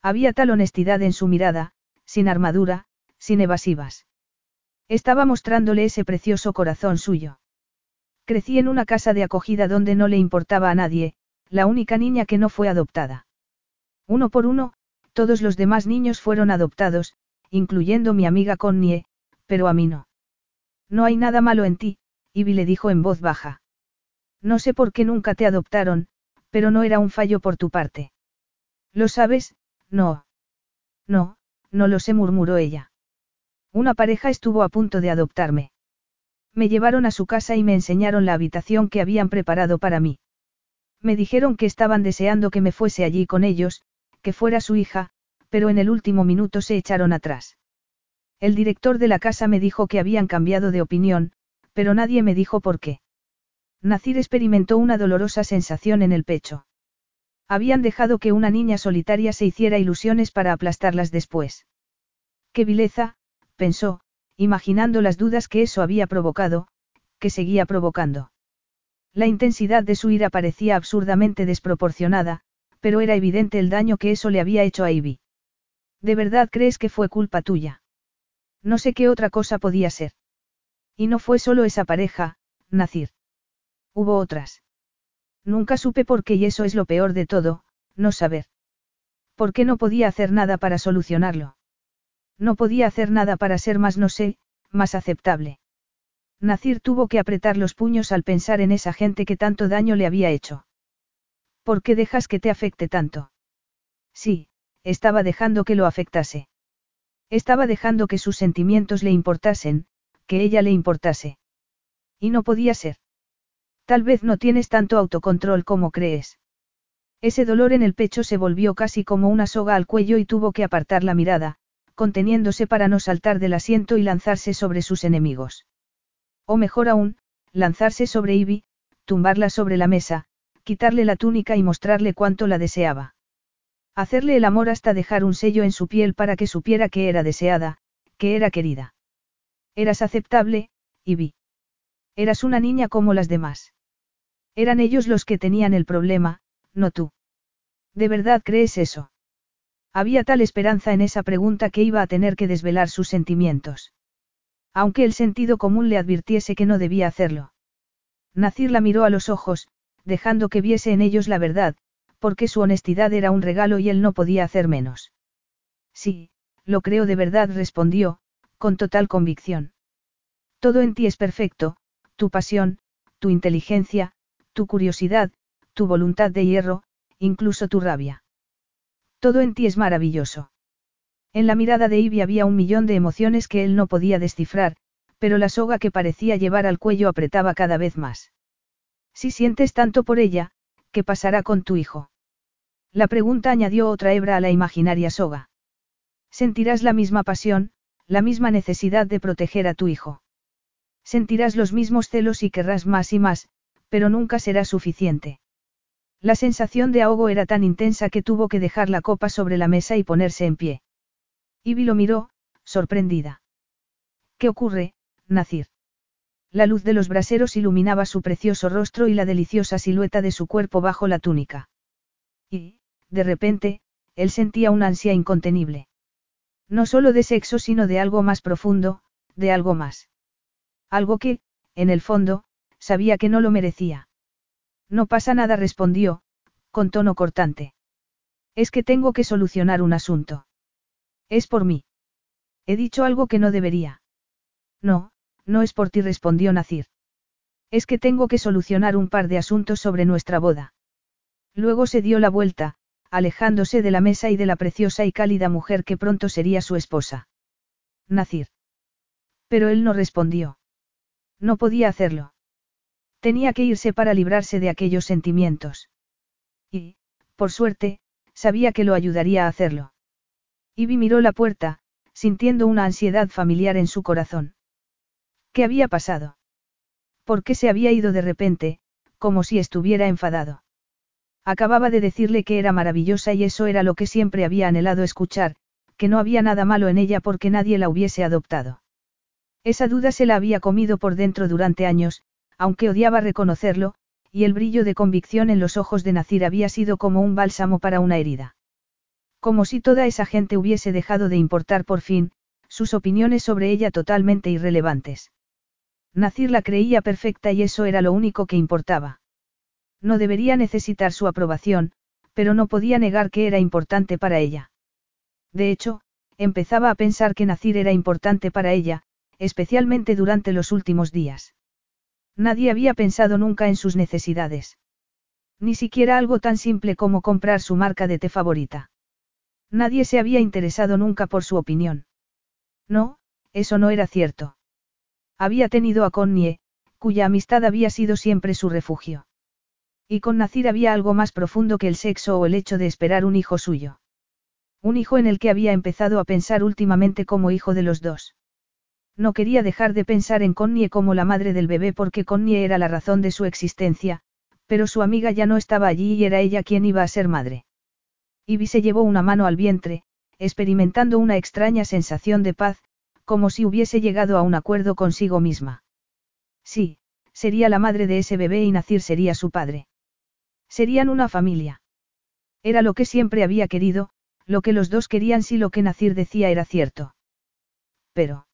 Había tal honestidad en su mirada, sin armadura, sin evasivas. Estaba mostrándole ese precioso corazón suyo. Crecí en una casa de acogida donde no le importaba a nadie, la única niña que no fue adoptada. Uno por uno, Todos los demás niños fueron adoptados, incluyendo mi amiga Connie, pero a mí no. No hay nada malo en ti, Ivy le dijo en voz baja. No sé por qué nunca te adoptaron, pero no era un fallo por tu parte. ¿Lo sabes? No. No, no lo sé, murmuró ella. Una pareja estuvo a punto de adoptarme. Me llevaron a su casa y me enseñaron la habitación que habían preparado para mí. Me dijeron que estaban deseando que me fuese allí con ellos, que fuera su hija, pero en el último minuto se echaron atrás. El director de la casa me dijo que habían cambiado de opinión, pero nadie me dijo por qué. Nacir experimentó una dolorosa sensación en el pecho. Habían dejado que una niña solitaria se hiciera ilusiones para aplastarlas después. Qué vileza, pensó, imaginando las dudas que eso había provocado, que seguía provocando. La intensidad de su ira parecía absurdamente desproporcionada, pero era evidente el daño que eso le había hecho a Ivy. ¿De verdad crees que fue culpa tuya? No sé qué otra cosa podía ser. Y no fue solo esa pareja, Nacir. Hubo otras. Nunca supe por qué y eso es lo peor de todo, no saber. ¿Por qué no podía hacer nada para solucionarlo? No podía hacer nada para ser más, no sé, más aceptable. Nacir tuvo que apretar los puños al pensar en esa gente que tanto daño le había hecho. ¿Por qué dejas que te afecte tanto? Sí, estaba dejando que lo afectase. Estaba dejando que sus sentimientos le importasen, que ella le importase. Y no podía ser. Tal vez no tienes tanto autocontrol como crees. Ese dolor en el pecho se volvió casi como una soga al cuello y tuvo que apartar la mirada, conteniéndose para no saltar del asiento y lanzarse sobre sus enemigos. O mejor aún, lanzarse sobre Ivy, tumbarla sobre la mesa, quitarle la túnica y mostrarle cuánto la deseaba. Hacerle el amor hasta dejar un sello en su piel para que supiera que era deseada, que era querida. Eras aceptable, Ivy. Eras una niña como las demás. Eran ellos los que tenían el problema, no tú. ¿De verdad crees eso? Había tal esperanza en esa pregunta que iba a tener que desvelar sus sentimientos. Aunque el sentido común le advirtiese que no debía hacerlo. Nacir la miró a los ojos, dejando que viese en ellos la verdad, porque su honestidad era un regalo y él no podía hacer menos. Sí, lo creo de verdad, respondió, con total convicción. Todo en ti es perfecto, tu pasión, tu inteligencia, tu curiosidad, tu voluntad de hierro, incluso tu rabia. Todo en ti es maravilloso. En la mirada de Ivy había un millón de emociones que él no podía descifrar, pero la soga que parecía llevar al cuello apretaba cada vez más. Si sientes tanto por ella, ¿qué pasará con tu hijo? La pregunta añadió otra hebra a la imaginaria soga. Sentirás la misma pasión, la misma necesidad de proteger a tu hijo. Sentirás los mismos celos y querrás más y más, pero nunca será suficiente. La sensación de ahogo era tan intensa que tuvo que dejar la copa sobre la mesa y ponerse en pie. Ivy lo miró, sorprendida. ¿Qué ocurre, Nacir? La luz de los braseros iluminaba su precioso rostro y la deliciosa silueta de su cuerpo bajo la túnica. Y, de repente, él sentía una ansia incontenible. No solo de sexo, sino de algo más profundo, de algo más. Algo que, en el fondo, sabía que no lo merecía. No pasa nada, respondió, con tono cortante. Es que tengo que solucionar un asunto. Es por mí. He dicho algo que no debería. No, no es por ti, respondió Nacir. Es que tengo que solucionar un par de asuntos sobre nuestra boda. Luego se dio la vuelta, alejándose de la mesa y de la preciosa y cálida mujer que pronto sería su esposa. Nacir. Pero él no respondió. No podía hacerlo. Tenía que irse para librarse de aquellos sentimientos. Y, por suerte, sabía que lo ayudaría a hacerlo. Ivy miró la puerta, sintiendo una ansiedad familiar en su corazón. ¿Qué había pasado? ¿Por qué se había ido de repente, como si estuviera enfadado? Acababa de decirle que era maravillosa y eso era lo que siempre había anhelado escuchar, que no había nada malo en ella porque nadie la hubiese adoptado. Esa duda se la había comido por dentro durante años, aunque odiaba reconocerlo, y el brillo de convicción en los ojos de Nacir había sido como un bálsamo para una herida. Como si toda esa gente hubiese dejado de importar por fin, sus opiniones sobre ella totalmente irrelevantes. Nacir la creía perfecta y eso era lo único que importaba. No debería necesitar su aprobación, pero no podía negar que era importante para ella. De hecho, empezaba a pensar que Nacir era importante para ella, especialmente durante los últimos días. Nadie había pensado nunca en sus necesidades. Ni siquiera algo tan simple como comprar su marca de té favorita. Nadie se había interesado nunca por su opinión. No, eso no era cierto. Había tenido a Connie, cuya amistad había sido siempre su refugio. Y con Nacir había algo más profundo que el sexo o el hecho de esperar un hijo suyo. Un hijo en el que había empezado a pensar últimamente como hijo de los dos. No quería dejar de pensar en Connie como la madre del bebé porque Connie era la razón de su existencia, pero su amiga ya no estaba allí y era ella quien iba a ser madre. Ivy se llevó una mano al vientre, experimentando una extraña sensación de paz, como si hubiese llegado a un acuerdo consigo misma. Sí, sería la madre de ese bebé y Nacir sería su padre. Serían una familia. Era lo que siempre había querido, lo que los dos querían si lo que Nacir decía era cierto. Pero.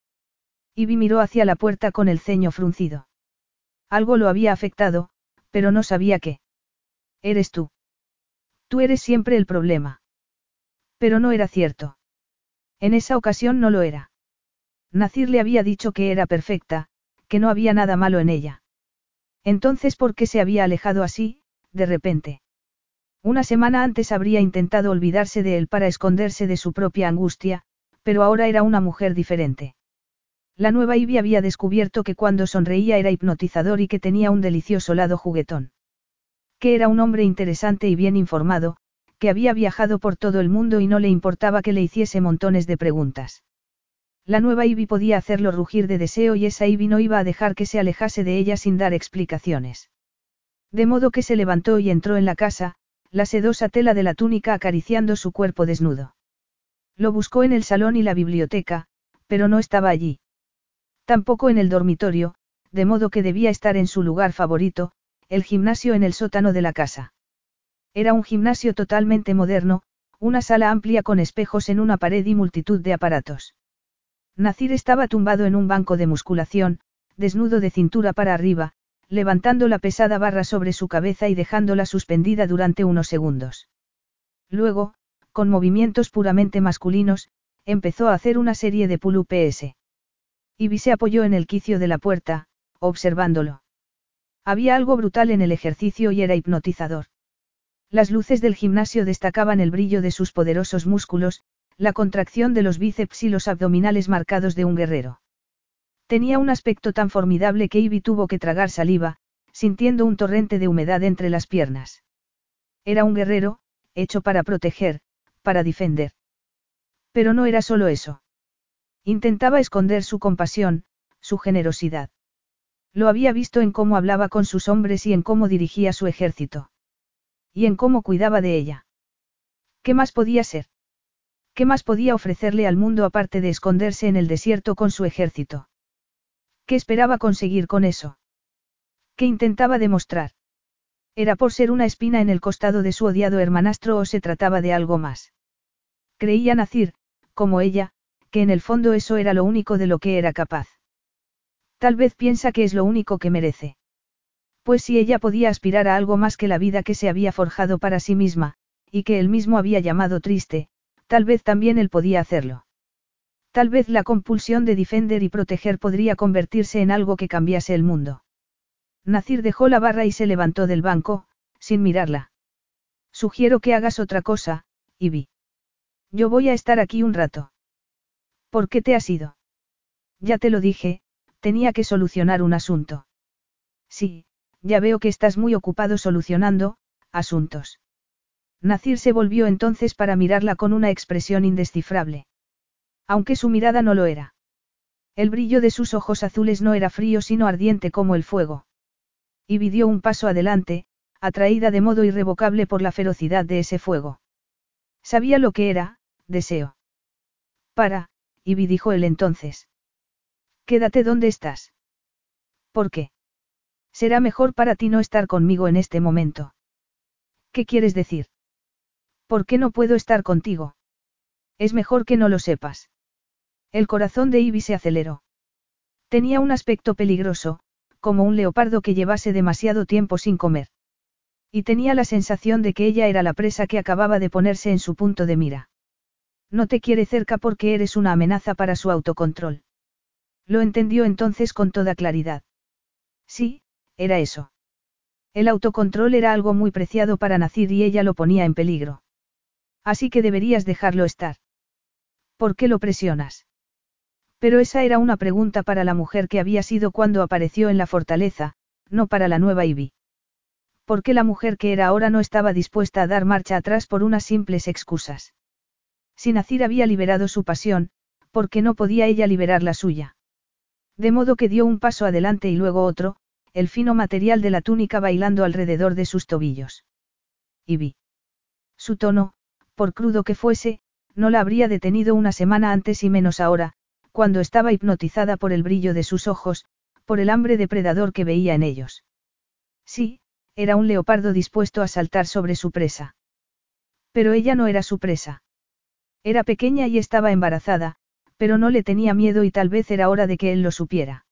Ivy miró hacia la puerta con el ceño fruncido. Algo lo había afectado, pero no sabía qué. Eres tú. Tú eres siempre el problema. Pero no era cierto. En esa ocasión no lo era. Nacir le había dicho que era perfecta, que no había nada malo en ella. Entonces, ¿por qué se había alejado así, de repente? Una semana antes habría intentado olvidarse de él para esconderse de su propia angustia, pero ahora era una mujer diferente. La nueva Ivy había descubierto que cuando sonreía era hipnotizador y que tenía un delicioso lado juguetón. Que era un hombre interesante y bien informado, que había viajado por todo el mundo y no le importaba que le hiciese montones de preguntas. La nueva Ivy podía hacerlo rugir de deseo y esa Ivy no iba a dejar que se alejase de ella sin dar explicaciones. De modo que se levantó y entró en la casa, la sedosa tela de la túnica acariciando su cuerpo desnudo. Lo buscó en el salón y la biblioteca, pero no estaba allí. Tampoco en el dormitorio, de modo que debía estar en su lugar favorito, el gimnasio en el sótano de la casa. Era un gimnasio totalmente moderno, una sala amplia con espejos en una pared y multitud de aparatos. Nacir estaba tumbado en un banco de musculación, desnudo de cintura para arriba, levantando la pesada barra sobre su cabeza y dejándola suspendida durante unos segundos. Luego, con movimientos puramente masculinos, empezó a hacer una serie de pull PS. Ivy se apoyó en el quicio de la puerta, observándolo. Había algo brutal en el ejercicio y era hipnotizador. Las luces del gimnasio destacaban el brillo de sus poderosos músculos, la contracción de los bíceps y los abdominales marcados de un guerrero. Tenía un aspecto tan formidable que Ivy tuvo que tragar saliva, sintiendo un torrente de humedad entre las piernas. Era un guerrero, hecho para proteger, para defender. Pero no era solo eso. Intentaba esconder su compasión, su generosidad. Lo había visto en cómo hablaba con sus hombres y en cómo dirigía su ejército. Y en cómo cuidaba de ella. ¿Qué más podía ser? ¿Qué más podía ofrecerle al mundo aparte de esconderse en el desierto con su ejército? ¿Qué esperaba conseguir con eso? ¿Qué intentaba demostrar? ¿Era por ser una espina en el costado de su odiado hermanastro o se trataba de algo más? Creía Nacir, como ella, que en el fondo eso era lo único de lo que era capaz. Tal vez piensa que es lo único que merece. Pues si ella podía aspirar a algo más que la vida que se había forjado para sí misma, y que él mismo había llamado triste, tal vez también él podía hacerlo. Tal vez la compulsión de defender y proteger podría convertirse en algo que cambiase el mundo. Nacir dejó la barra y se levantó del banco, sin mirarla. Sugiero que hagas otra cosa, Ivy. Yo voy a estar aquí un rato. ¿Por qué te has ido? Ya te lo dije, tenía que solucionar un asunto. Sí, ya veo que estás muy ocupado solucionando, asuntos. Nacir se volvió entonces para mirarla con una expresión indescifrable. Aunque su mirada no lo era. El brillo de sus ojos azules no era frío sino ardiente como el fuego. Y dio un paso adelante, atraída de modo irrevocable por la ferocidad de ese fuego. Sabía lo que era, deseo. Para, Ivy dijo él entonces. Quédate donde estás. ¿Por qué? Será mejor para ti no estar conmigo en este momento. ¿Qué quieres decir? ¿Por qué no puedo estar contigo? Es mejor que no lo sepas. El corazón de Ivy se aceleró. Tenía un aspecto peligroso, como un leopardo que llevase demasiado tiempo sin comer. Y tenía la sensación de que ella era la presa que acababa de ponerse en su punto de mira. No te quiere cerca porque eres una amenaza para su autocontrol. Lo entendió entonces con toda claridad. Sí, era eso. El autocontrol era algo muy preciado para Nacir y ella lo ponía en peligro. Así que deberías dejarlo estar. ¿Por qué lo presionas? Pero esa era una pregunta para la mujer que había sido cuando apareció en la fortaleza, no para la nueva Ivy. ¿Por qué la mujer que era ahora no estaba dispuesta a dar marcha atrás por unas simples excusas? Si Nacir había liberado su pasión, ¿por qué no podía ella liberar la suya? De modo que dio un paso adelante y luego otro, el fino material de la túnica bailando alrededor de sus tobillos. Y vi. Su tono, por crudo que fuese, no la habría detenido una semana antes y menos ahora, cuando estaba hipnotizada por el brillo de sus ojos, por el hambre depredador que veía en ellos. Sí, era un leopardo dispuesto a saltar sobre su presa. Pero ella no era su presa. Era pequeña y estaba embarazada, pero no le tenía miedo y tal vez era hora de que él lo supiera.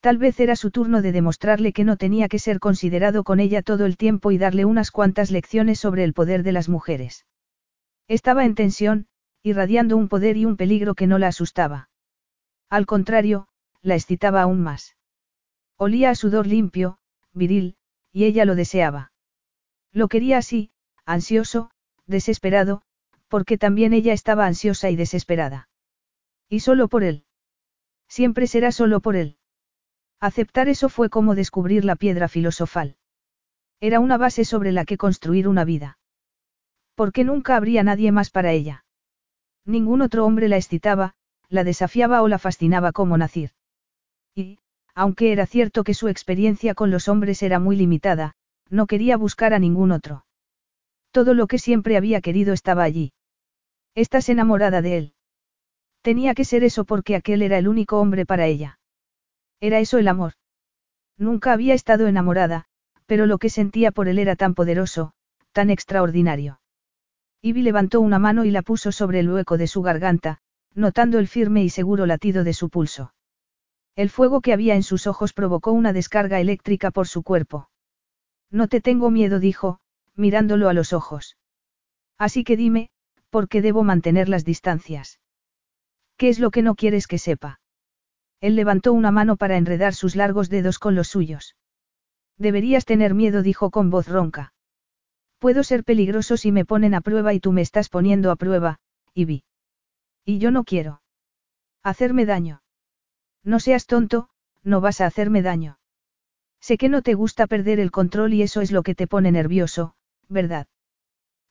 Tal vez era su turno de demostrarle que no tenía que ser considerado con ella todo el tiempo y darle unas cuantas lecciones sobre el poder de las mujeres. Estaba en tensión, irradiando un poder y un peligro que no la asustaba. Al contrario, la excitaba aún más. Olía a sudor limpio, viril, y ella lo deseaba. Lo quería así, ansioso, desesperado, porque también ella estaba ansiosa y desesperada. Y solo por él. Siempre será solo por él. Aceptar eso fue como descubrir la piedra filosofal. Era una base sobre la que construir una vida. Porque nunca habría nadie más para ella. Ningún otro hombre la excitaba, la desafiaba o la fascinaba como Nacir. Y, aunque era cierto que su experiencia con los hombres era muy limitada, no quería buscar a ningún otro. Todo lo que siempre había querido estaba allí. Estás enamorada de él. Tenía que ser eso porque aquel era el único hombre para ella. Era eso el amor. Nunca había estado enamorada, pero lo que sentía por él era tan poderoso, tan extraordinario. Ivy levantó una mano y la puso sobre el hueco de su garganta, notando el firme y seguro latido de su pulso. El fuego que había en sus ojos provocó una descarga eléctrica por su cuerpo. No te tengo miedo, dijo, mirándolo a los ojos. Así que dime, ¿por qué debo mantener las distancias? ¿Qué es lo que no quieres que sepa? Él levantó una mano para enredar sus largos dedos con los suyos. Deberías tener miedo, dijo con voz ronca. Puedo ser peligroso si me ponen a prueba y tú me estás poniendo a prueba, Ivy. Y yo no quiero. Hacerme daño. No seas tonto, no vas a hacerme daño. Sé que no te gusta perder el control y eso es lo que te pone nervioso, ¿verdad?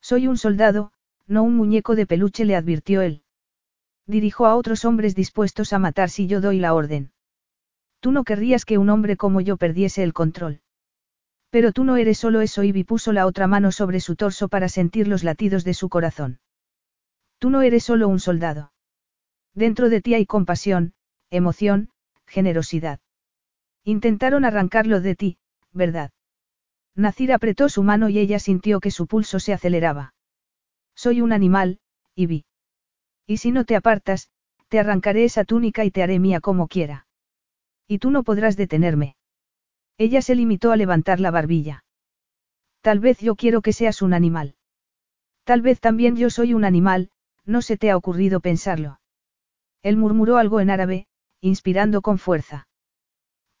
Soy un soldado, no un muñeco de peluche, le advirtió él. Dirijo a otros hombres dispuestos a matar si yo doy la orden. Tú no querrías que un hombre como yo perdiese el control. Pero tú no eres solo eso y puso la otra mano sobre su torso para sentir los latidos de su corazón. Tú no eres solo un soldado. Dentro de ti hay compasión, emoción, generosidad. Intentaron arrancarlo de ti, ¿verdad? Nacir apretó su mano y ella sintió que su pulso se aceleraba. Soy un animal, Ivy. Y si no te apartas, te arrancaré esa túnica y te haré mía como quiera. Y tú no podrás detenerme. Ella se limitó a levantar la barbilla. Tal vez yo quiero que seas un animal. Tal vez también yo soy un animal, no se te ha ocurrido pensarlo. Él murmuró algo en árabe, inspirando con fuerza.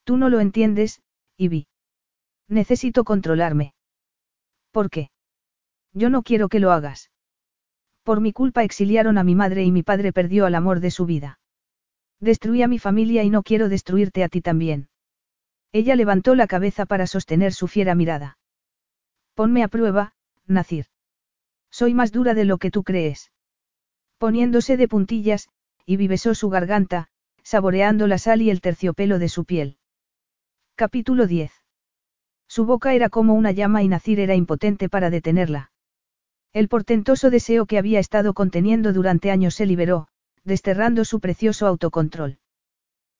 Tú no lo entiendes, Ivy. Necesito controlarme. ¿Por qué? Yo no quiero que lo hagas. Por mi culpa exiliaron a mi madre y mi padre perdió al amor de su vida. Destruí a mi familia y no quiero destruirte a ti también. Ella levantó la cabeza para sostener su fiera mirada. Ponme a prueba, Nacir. Soy más dura de lo que tú crees. Poniéndose de puntillas, y besó su garganta, saboreando la sal y el terciopelo de su piel. Capítulo 10. Su boca era como una llama y Nacir era impotente para detenerla. El portentoso deseo que había estado conteniendo durante años se liberó, desterrando su precioso autocontrol.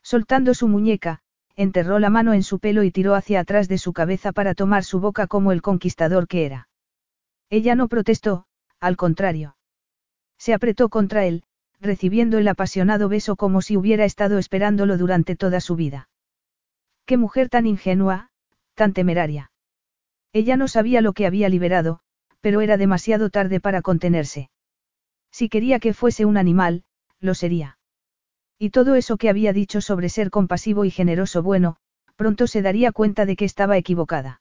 Soltando su muñeca, enterró la mano en su pelo y tiró hacia atrás de su cabeza para tomar su boca como el conquistador que era. Ella no protestó, al contrario. Se apretó contra él, recibiendo el apasionado beso como si hubiera estado esperándolo durante toda su vida. Qué mujer tan ingenua, tan temeraria. Ella no sabía lo que había liberado, pero era demasiado tarde para contenerse. Si quería que fuese un animal, lo sería. Y todo eso que había dicho sobre ser compasivo y generoso bueno, pronto se daría cuenta de que estaba equivocada.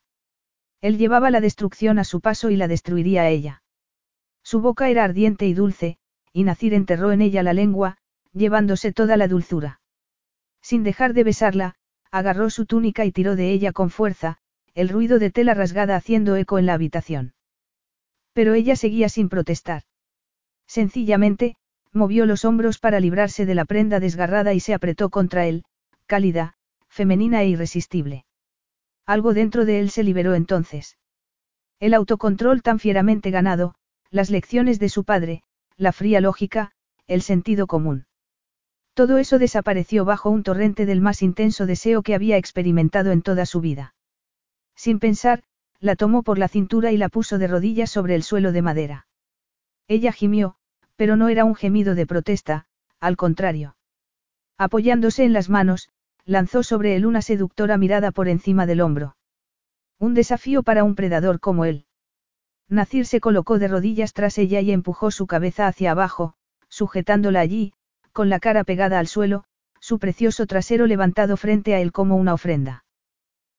Él llevaba la destrucción a su paso y la destruiría a ella. Su boca era ardiente y dulce, y Nacir enterró en ella la lengua, llevándose toda la dulzura. Sin dejar de besarla, agarró su túnica y tiró de ella con fuerza, el ruido de tela rasgada haciendo eco en la habitación. Pero ella seguía sin protestar. Sencillamente, movió los hombros para librarse de la prenda desgarrada y se apretó contra él, cálida, femenina e irresistible. Algo dentro de él se liberó entonces. El autocontrol tan fieramente ganado, las lecciones de su padre, la fría lógica, el sentido común. Todo eso desapareció bajo un torrente del más intenso deseo que había experimentado en toda su vida. Sin pensar, la tomó por la cintura y la puso de rodillas sobre el suelo de madera. Ella gimió, pero no era un gemido de protesta, al contrario. Apoyándose en las manos, lanzó sobre él una seductora mirada por encima del hombro. Un desafío para un predador como él. Nacir se colocó de rodillas tras ella y empujó su cabeza hacia abajo, sujetándola allí, con la cara pegada al suelo, su precioso trasero levantado frente a él como una ofrenda.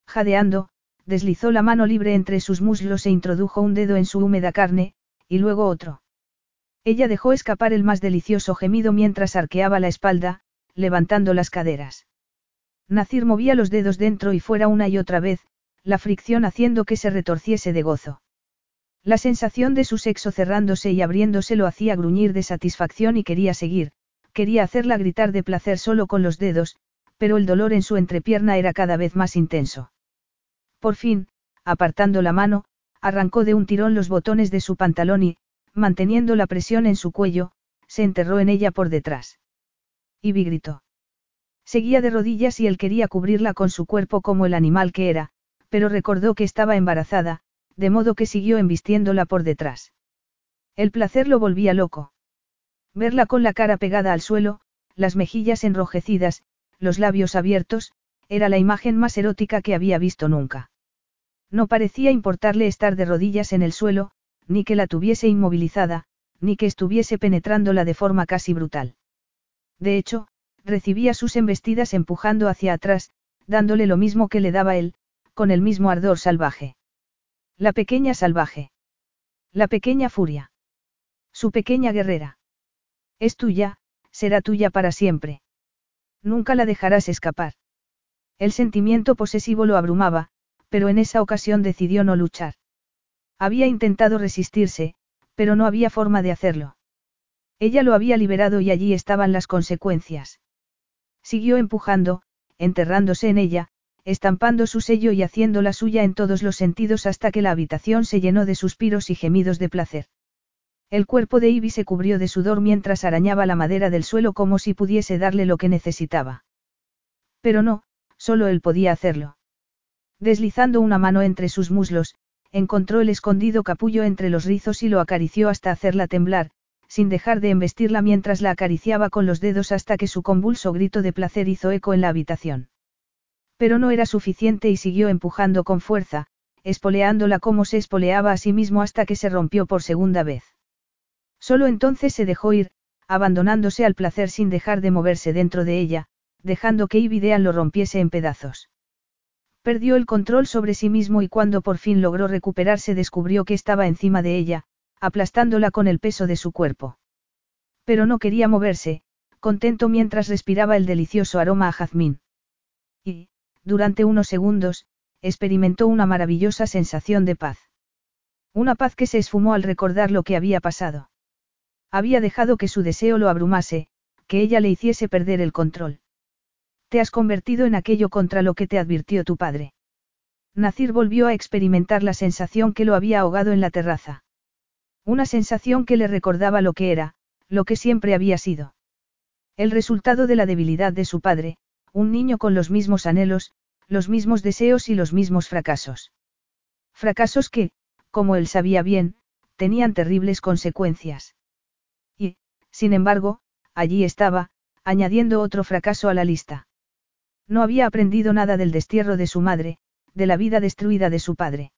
Jadeando, deslizó la mano libre entre sus muslos e introdujo un dedo en su húmeda carne, y luego otro. Ella dejó escapar el más delicioso gemido mientras arqueaba la espalda, levantando las caderas. Nacir movía los dedos dentro y fuera una y otra vez, la fricción haciendo que se retorciese de gozo. La sensación de su sexo cerrándose y abriéndose lo hacía gruñir de satisfacción y quería seguir, quería hacerla gritar de placer solo con los dedos, pero el dolor en su entrepierna era cada vez más intenso. Por fin, apartando la mano, arrancó de un tirón los botones de su pantalón y, manteniendo la presión en su cuello, se enterró en ella por detrás. Ivy gritó. Seguía de rodillas y él quería cubrirla con su cuerpo como el animal que era, pero recordó que estaba embarazada, de modo que siguió embistiéndola por detrás. El placer lo volvía loco. Verla con la cara pegada al suelo, las mejillas enrojecidas, los labios abiertos, era la imagen más erótica que había visto nunca. No parecía importarle estar de rodillas en el suelo, ni que la tuviese inmovilizada, ni que estuviese penetrándola de forma casi brutal. De hecho, recibía sus embestidas empujando hacia atrás, dándole lo mismo que le daba él, con el mismo ardor salvaje. La pequeña salvaje. La pequeña furia. Su pequeña guerrera. Es tuya, será tuya para siempre. Nunca la dejarás escapar. El sentimiento posesivo lo abrumaba, pero en esa ocasión decidió no luchar. Había intentado resistirse, pero no había forma de hacerlo. Ella lo había liberado y allí estaban las consecuencias. Siguió empujando, enterrándose en ella, estampando su sello y haciendo la suya en todos los sentidos hasta que la habitación se llenó de suspiros y gemidos de placer. El cuerpo de Ivy se cubrió de sudor mientras arañaba la madera del suelo como si pudiese darle lo que necesitaba. Pero no, solo él podía hacerlo. Deslizando una mano entre sus muslos, encontró el escondido capullo entre los rizos y lo acarició hasta hacerla temblar, sin dejar de embestirla mientras la acariciaba con los dedos hasta que su convulso grito de placer hizo eco en la habitación. Pero no era suficiente y siguió empujando con fuerza, espoleándola como se espoleaba a sí mismo hasta que se rompió por segunda vez. Solo entonces se dejó ir, abandonándose al placer sin dejar de moverse dentro de ella, dejando que Ibidean lo rompiese en pedazos. Perdió el control sobre sí mismo y cuando por fin logró recuperarse descubrió que estaba encima de ella, aplastándola con el peso de su cuerpo. Pero no quería moverse, contento mientras respiraba el delicioso aroma a jazmín. Y, durante unos segundos, experimentó una maravillosa sensación de paz. Una paz que se esfumó al recordar lo que había pasado. Había dejado que su deseo lo abrumase, que ella le hiciese perder el control. Te has convertido en aquello contra lo que te advirtió tu padre. Nacir volvió a experimentar la sensación que lo había ahogado en la terraza. Una sensación que le recordaba lo que era, lo que siempre había sido. El resultado de la debilidad de su padre, un niño con los mismos anhelos, los mismos deseos y los mismos fracasos. Fracasos que, como él sabía bien, tenían terribles consecuencias. Sin embargo, allí estaba, añadiendo otro fracaso a la lista. No había aprendido nada del destierro de su madre, de la vida destruida de su padre.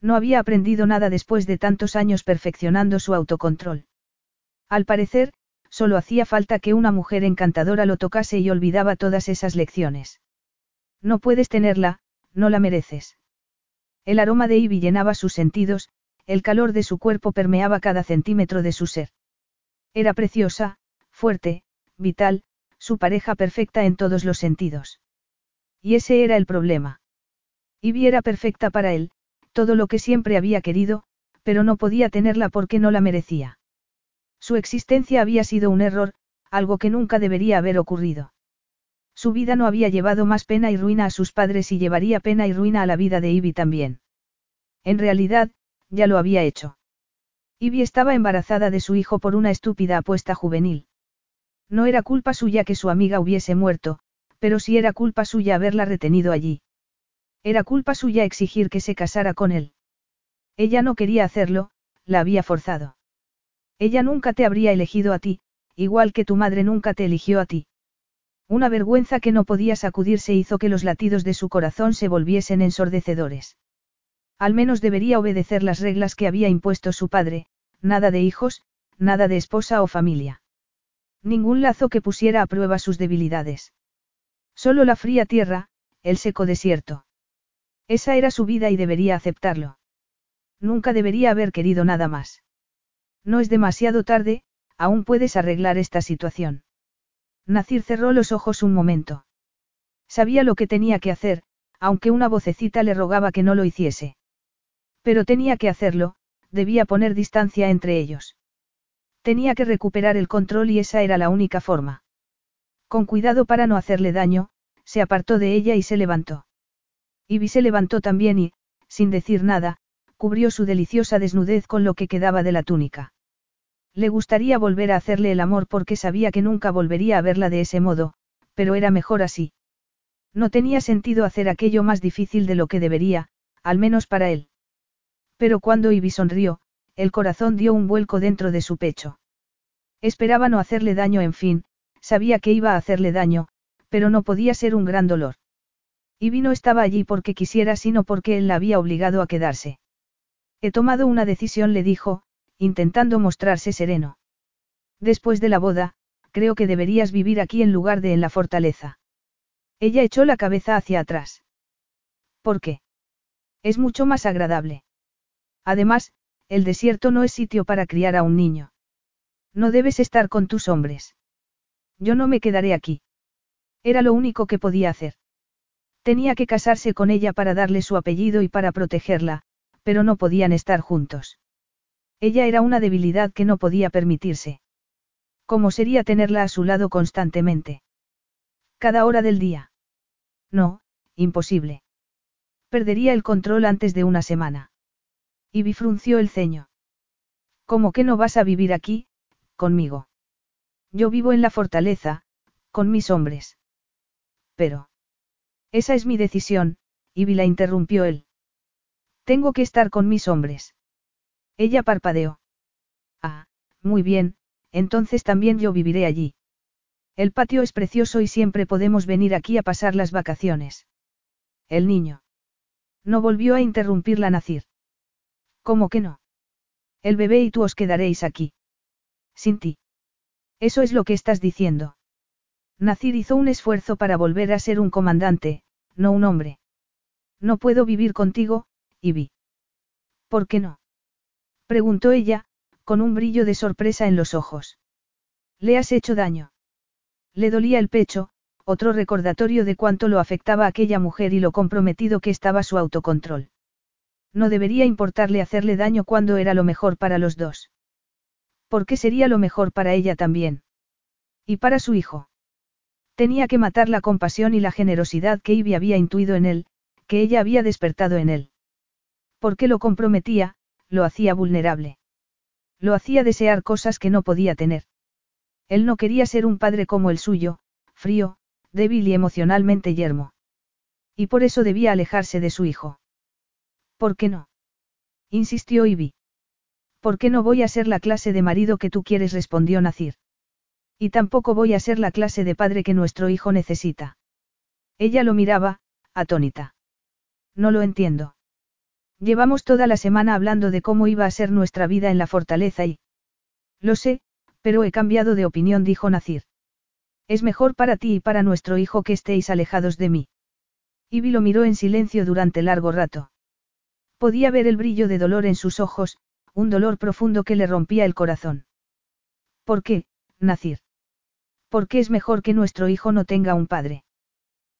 No había aprendido nada después de tantos años perfeccionando su autocontrol. Al parecer, solo hacía falta que una mujer encantadora lo tocase y olvidaba todas esas lecciones. No puedes tenerla, no la mereces. El aroma de Ivy llenaba sus sentidos, el calor de su cuerpo permeaba cada centímetro de su ser. Era preciosa, fuerte, vital, su pareja perfecta en todos los sentidos. Y ese era el problema. Ivy era perfecta para él, todo lo que siempre había querido, pero no podía tenerla porque no la merecía. Su existencia había sido un error, algo que nunca debería haber ocurrido. Su vida no había llevado más pena y ruina a sus padres y llevaría pena y ruina a la vida de Ivy también. En realidad, ya lo había hecho. Ivy estaba embarazada de su hijo por una estúpida apuesta juvenil. No era culpa suya que su amiga hubiese muerto, pero sí era culpa suya haberla retenido allí. Era culpa suya exigir que se casara con él. Ella no quería hacerlo, la había forzado. Ella nunca te habría elegido a ti, igual que tu madre nunca te eligió a ti. Una vergüenza que no podía sacudirse hizo que los latidos de su corazón se volviesen ensordecedores. Al menos debería obedecer las reglas que había impuesto su padre, nada de hijos, nada de esposa o familia. Ningún lazo que pusiera a prueba sus debilidades. Solo la fría tierra, el seco desierto. Esa era su vida y debería aceptarlo. Nunca debería haber querido nada más. No es demasiado tarde, aún puedes arreglar esta situación. Nacir cerró los ojos un momento. Sabía lo que tenía que hacer, aunque una vocecita le rogaba que no lo hiciese. Pero tenía que hacerlo, debía poner distancia entre ellos. Tenía que recuperar el control y esa era la única forma. Con cuidado para no hacerle daño, se apartó de ella y se levantó. Ivy se levantó también y, sin decir nada, cubrió su deliciosa desnudez con lo que quedaba de la túnica. Le gustaría volver a hacerle el amor porque sabía que nunca volvería a verla de ese modo, pero era mejor así. No tenía sentido hacer aquello más difícil de lo que debería, al menos para él. Pero cuando Ivy sonrió, el corazón dio un vuelco dentro de su pecho. Esperaba no hacerle daño, en fin, sabía que iba a hacerle daño, pero no podía ser un gran dolor. Ivy no estaba allí porque quisiera, sino porque él la había obligado a quedarse. He tomado una decisión, le dijo, intentando mostrarse sereno. Después de la boda, creo que deberías vivir aquí en lugar de en la fortaleza. Ella echó la cabeza hacia atrás. ¿Por qué? Es mucho más agradable. Además, el desierto no es sitio para criar a un niño. No debes estar con tus hombres. Yo no me quedaré aquí. Era lo único que podía hacer. Tenía que casarse con ella para darle su apellido y para protegerla, pero no podían estar juntos. Ella era una debilidad que no podía permitirse. ¿Cómo sería tenerla a su lado constantemente? Cada hora del día. No, imposible. Perdería el control antes de una semana. Y bifrunció el ceño. ¿Cómo que no vas a vivir aquí, conmigo? Yo vivo en la fortaleza, con mis hombres. Pero. Esa es mi decisión, Ivy la interrumpió él. Tengo que estar con mis hombres. Ella parpadeó. Ah, muy bien, entonces también yo viviré allí. El patio es precioso y siempre podemos venir aquí a pasar las vacaciones. El niño. No volvió a interrumpirla Nacir. ¿Cómo que no? El bebé y tú os quedaréis aquí. Sin ti. Eso es lo que estás diciendo. Nacir hizo un esfuerzo para volver a ser un comandante, no un hombre. No puedo vivir contigo, Ivy. ¿Por qué no? Preguntó ella, con un brillo de sorpresa en los ojos. ¿Le has hecho daño? Le dolía el pecho, otro recordatorio de cuánto lo afectaba aquella mujer y lo comprometido que estaba su autocontrol. No debería importarle hacerle daño cuando era lo mejor para los dos. ¿Por qué sería lo mejor para ella también? Y para su hijo. Tenía que matar la compasión y la generosidad que Ivy había intuido en él, que ella había despertado en él. Porque lo comprometía, lo hacía vulnerable. Lo hacía desear cosas que no podía tener. Él no quería ser un padre como el suyo, frío, débil y emocionalmente yermo. Y por eso debía alejarse de su hijo. ¿Por qué no? insistió Ivy. ¿Por qué no voy a ser la clase de marido que tú quieres? respondió Nacir. Y tampoco voy a ser la clase de padre que nuestro hijo necesita. Ella lo miraba, atónita. No lo entiendo. Llevamos toda la semana hablando de cómo iba a ser nuestra vida en la fortaleza y... Lo sé, Pero he cambiado de opinión, dijo Nacir. Es mejor para ti y para nuestro hijo que estéis alejados de mí. Ivy lo miró en silencio durante largo rato. Podía ver el brillo de dolor en sus ojos, un dolor profundo que le rompía el corazón. ¿Por qué, Nacir? ¿Por qué es mejor que nuestro hijo no tenga un padre?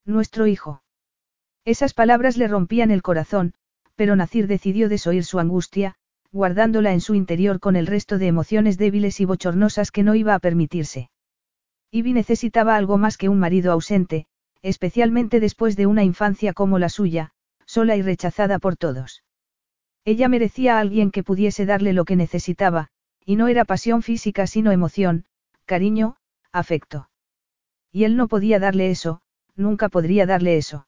Nuestro hijo. Esas palabras le rompían el corazón, pero Nacir decidió desoír su angustia, guardándola en su interior con el resto de emociones débiles y bochornosas que no iba a permitirse. Ivy necesitaba algo más que un marido ausente, especialmente después de una infancia como la suya, sola y rechazada por todos. Ella merecía a alguien que pudiese darle lo que necesitaba, y no era pasión física sino emoción, cariño, afecto. Y él no podía darle eso, nunca podría darle eso.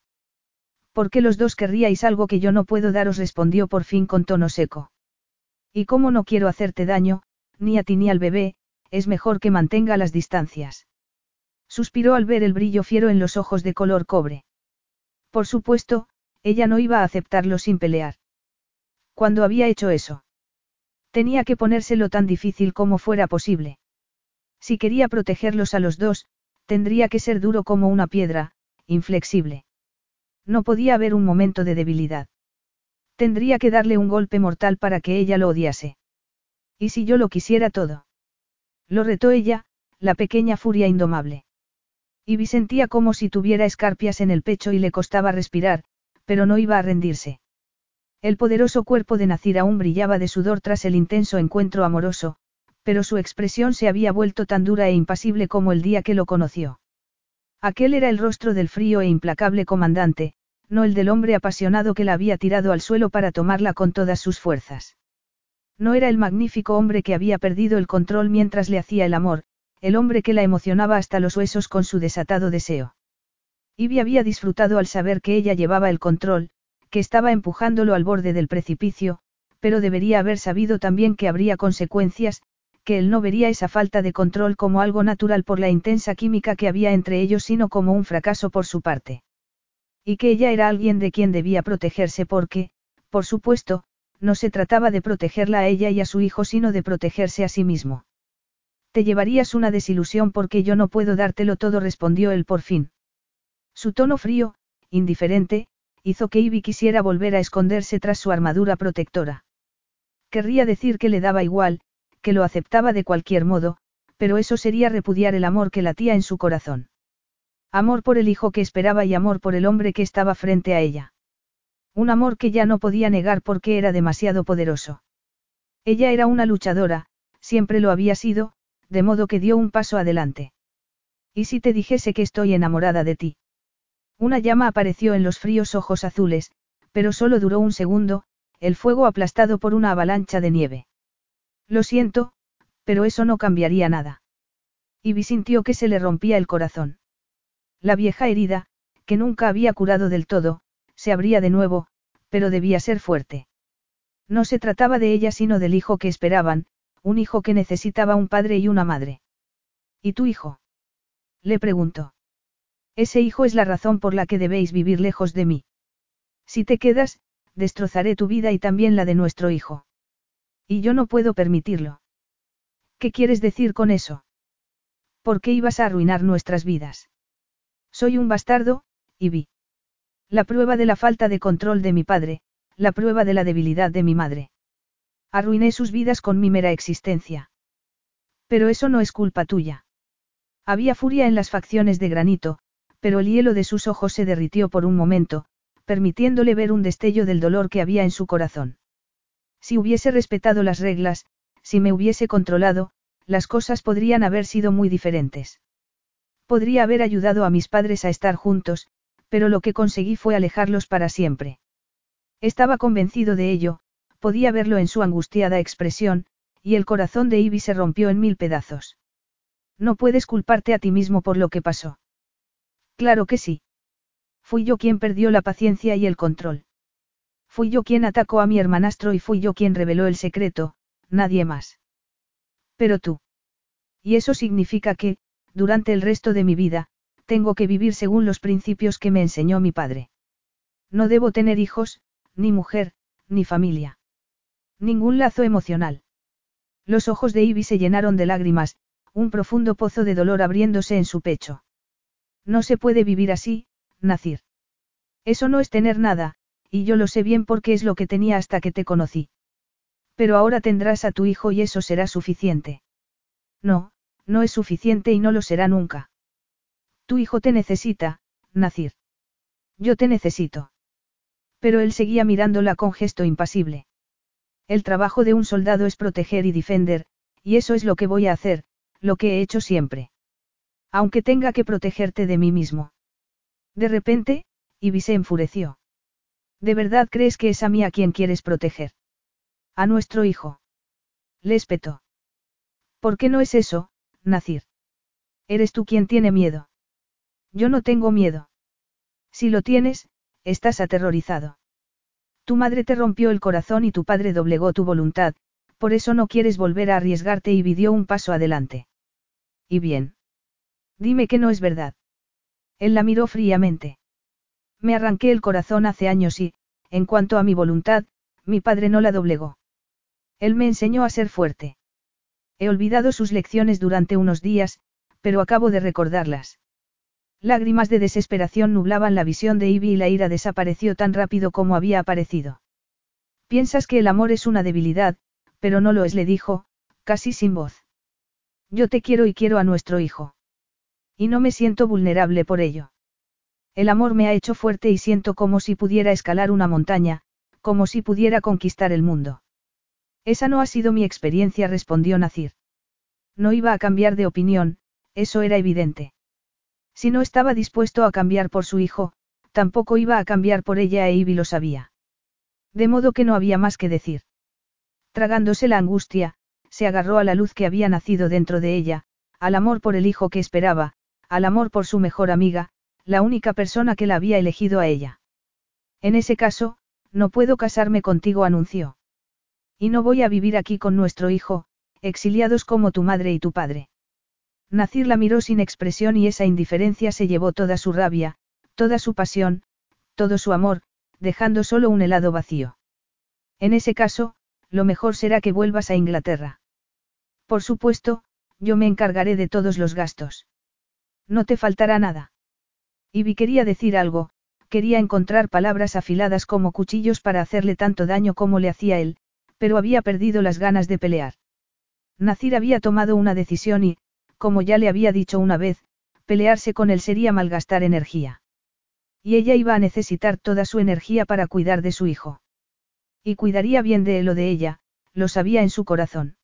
¿Por qué los dos querríais algo que yo no puedo daros? respondió por fin con tono seco. Y como no quiero hacerte daño, ni a ti ni al bebé, es mejor que mantenga las distancias. Suspiró al ver el brillo fiero en los ojos de color cobre. Por supuesto, ella no iba a aceptarlo sin pelear. ¿Cuándo había hecho eso? Tenía que ponérselo tan difícil como fuera posible. Si quería protegerlos a los dos, tendría que ser duro como una piedra, inflexible. No podía haber un momento de debilidad. Tendría que darle un golpe mortal para que ella lo odiase. ¿Y si yo lo quisiera todo? Lo retó ella, la pequeña furia indomable. Ivy sentía como si tuviera escarpias en el pecho y le costaba respirar, pero no iba a rendirse. El poderoso cuerpo de Nacir aún brillaba de sudor tras el intenso encuentro amoroso, pero su expresión se había vuelto tan dura e impasible como el día que lo conoció. Aquel era el rostro del frío e implacable comandante, no el del hombre apasionado que la había tirado al suelo para tomarla con todas sus fuerzas. No era el magnífico hombre que había perdido el control mientras le hacía el amor, el hombre que la emocionaba hasta los huesos con su desatado deseo. Ivy había disfrutado al saber que ella llevaba el control, que estaba empujándolo al borde del precipicio, pero debería haber sabido también que habría consecuencias, que él no vería esa falta de control como algo natural por la intensa química que había entre ellos, sino como un fracaso por su parte. Y que ella era alguien de quien debía protegerse porque, por supuesto, no se trataba de protegerla a ella y a su hijo, sino de protegerse a sí mismo. Te llevarías una desilusión porque yo no puedo dártelo todo, respondió él por fin. Su tono frío, indiferente, hizo que Ivy quisiera volver a esconderse tras su armadura protectora. Querría decir que le daba igual, que lo aceptaba de cualquier modo, pero eso sería repudiar el amor que latía en su corazón. Amor por el hijo que esperaba y amor por el hombre que estaba frente a ella. Un amor que ya no podía negar porque era demasiado poderoso. Ella era una luchadora, siempre lo había sido, de modo que dio un paso adelante. ¿Y si te dijese que estoy enamorada de ti? Una llama apareció en los fríos ojos azules, pero solo duró un segundo, el fuego aplastado por una avalancha de nieve. Lo siento, pero eso no cambiaría nada. Ivy sintió que se le rompía el corazón. La vieja herida, que nunca había curado del todo, se abría de nuevo, pero debía ser fuerte. No se trataba de ella sino del hijo que esperaban, un hijo que necesitaba un padre y una madre. ¿Y tu hijo? Le preguntó. Ese hijo es la razón por la que debéis vivir lejos de mí. Si te quedas, destrozaré tu vida y también la de nuestro hijo. Y yo no puedo permitirlo. ¿Qué quieres decir con eso? ¿Por qué ibas a arruinar nuestras vidas? Soy un bastardo, y vi. La prueba de la falta de control de mi padre, la prueba de la debilidad de mi madre. Arruiné sus vidas con mi mera existencia. Pero eso no es culpa tuya. Había furia en las facciones de granito, pero el hielo de sus ojos se derritió por un momento, permitiéndole ver un destello del dolor que había en su corazón. Si hubiese respetado las reglas, si me hubiese controlado, las cosas podrían haber sido muy diferentes. Podría haber ayudado a mis padres a estar juntos, pero lo que conseguí fue alejarlos para siempre. Estaba convencido de ello, podía verlo en su angustiada expresión, y el corazón de Ivy se rompió en mil pedazos. No puedes culparte a ti mismo por lo que pasó. Claro que sí. Fui yo quien perdió la paciencia y el control. Fui yo quien atacó a mi hermanastro y fui yo quien reveló el secreto, nadie más. Pero tú. Y eso significa que, durante el resto de mi vida, tengo que vivir según los principios que me enseñó mi padre. No debo tener hijos, ni mujer, ni familia. Ningún lazo emocional. Los ojos de Ivy se llenaron de lágrimas, un profundo pozo de dolor abriéndose en su pecho. No se puede vivir así, Nacir. Eso no es tener nada, y yo lo sé bien porque es lo que tenía hasta que te conocí. Pero ahora tendrás a tu hijo y eso será suficiente. No, no es suficiente y no lo será nunca. Tu hijo te necesita, Nacir. Yo te necesito. Pero él seguía mirándola con gesto impasible. El trabajo de un soldado es proteger y defender, y eso es lo que voy a hacer, lo que he hecho siempre. Aunque tenga que protegerte de mí mismo. De repente, Ivy se enfureció. ¿De verdad crees que es a mí a quien quieres proteger? A nuestro hijo. Le espetó. ¿Por qué no es eso, Nacir? Eres tú quien tiene miedo. Yo no tengo miedo. Si lo tienes, estás aterrorizado. Tu madre te rompió el corazón y tu padre doblegó tu voluntad, por eso no quieres volver a arriesgarte y dio un paso adelante. ¿Y bien? Dime que no es verdad. Él la miró fríamente. Me arranqué el corazón hace años y, en cuanto a mi voluntad, mi padre no la doblegó. Él me enseñó a ser fuerte. He olvidado sus lecciones durante unos días, pero acabo de recordarlas. Lágrimas de desesperación nublaban la visión de Ivy y la ira desapareció tan rápido como había aparecido. Piensas que el amor es una debilidad, pero no lo es, le dijo, casi sin voz. Yo te quiero y quiero a nuestro hijo. Y no me siento vulnerable por ello. El amor me ha hecho fuerte y siento como si pudiera escalar una montaña, como si pudiera conquistar el mundo. Esa no ha sido mi experiencia, respondió Nacir. No iba a cambiar de opinión, eso era evidente. Si no estaba dispuesto a cambiar por su hijo, tampoco iba a cambiar por ella e Ivy lo sabía. De modo que no había más que decir. Tragándose la angustia, se agarró a la luz que había nacido dentro de ella, al amor por el hijo que esperaba, al amor por su mejor amiga, la única persona que la había elegido a ella. En ese caso, no puedo casarme contigo, anunció. Y no voy a vivir aquí con nuestro hijo, exiliados como tu madre y tu padre. Nacir la miró sin expresión y esa indiferencia se llevó toda su rabia, toda su pasión, todo su amor, dejando solo un helado vacío. En ese caso, lo mejor será que vuelvas a Inglaterra. Por supuesto, yo me encargaré de todos los gastos. No te faltará nada. Ivy quería decir algo, quería encontrar palabras afiladas como cuchillos para hacerle tanto daño como le hacía él, pero había perdido las ganas de pelear. Nacir había tomado una decisión y, como ya le había dicho una vez, pelearse con él sería malgastar energía. Y ella iba a necesitar toda su energía para cuidar de su hijo. Y cuidaría bien de él o de ella, lo sabía en su corazón.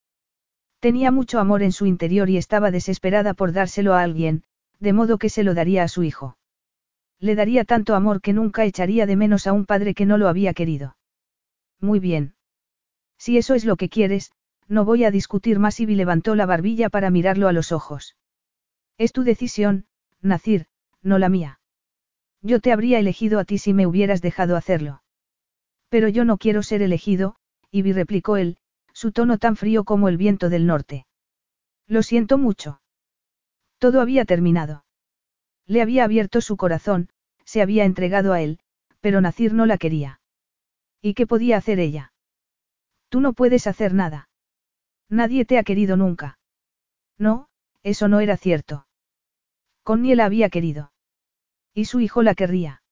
Tenía mucho amor en su interior y estaba desesperada por dárselo a alguien, de modo que se lo daría a su hijo. Le daría tanto amor que nunca echaría de menos a un padre que no lo había querido. Muy bien. Si eso es lo que quieres, no voy a discutir más. Ivy levantó la barbilla para mirarlo a los ojos. Es tu decisión, Nacir, no la mía. Yo te habría elegido a ti si me hubieras dejado hacerlo. Pero yo no quiero ser elegido, Ivy replicó él, su tono tan frío como el viento del norte. Lo siento mucho. Todo había terminado. Le había abierto su corazón, se había entregado a él, pero Nacir no la quería. ¿Y qué podía hacer ella? Tú no puedes hacer nada. Nadie te ha querido nunca. No, eso no era cierto. Connie la había querido. Y su hijo la querría.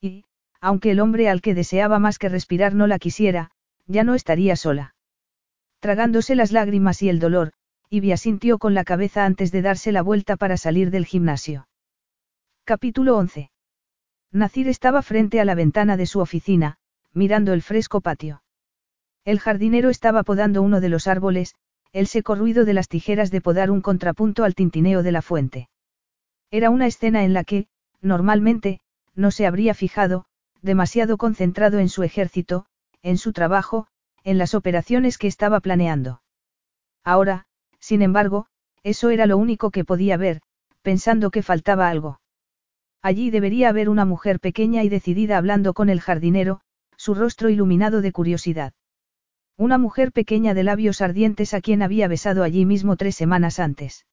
Y, aunque el hombre al que deseaba más que respirar no la quisiera, ya no estaría sola. Tragándose las lágrimas y el dolor, Ivy sintió con la cabeza antes de darse la vuelta para salir del gimnasio. Capítulo 11. Nacir estaba frente a la ventana de su oficina, mirando el fresco patio. El jardinero estaba podando uno de los árboles, el seco ruido de las tijeras de podar un contrapunto al tintineo de la fuente. Era una escena en la que, normalmente, no se habría fijado, demasiado concentrado en su ejército, en su trabajo, en las operaciones que estaba planeando. Ahora, sin embargo, eso era lo único que podía ver, pensando que faltaba algo. Allí debería haber una mujer pequeña y decidida hablando con el jardinero, su rostro iluminado de curiosidad. Una mujer pequeña de labios ardientes a quien había besado allí mismo tres semanas antes.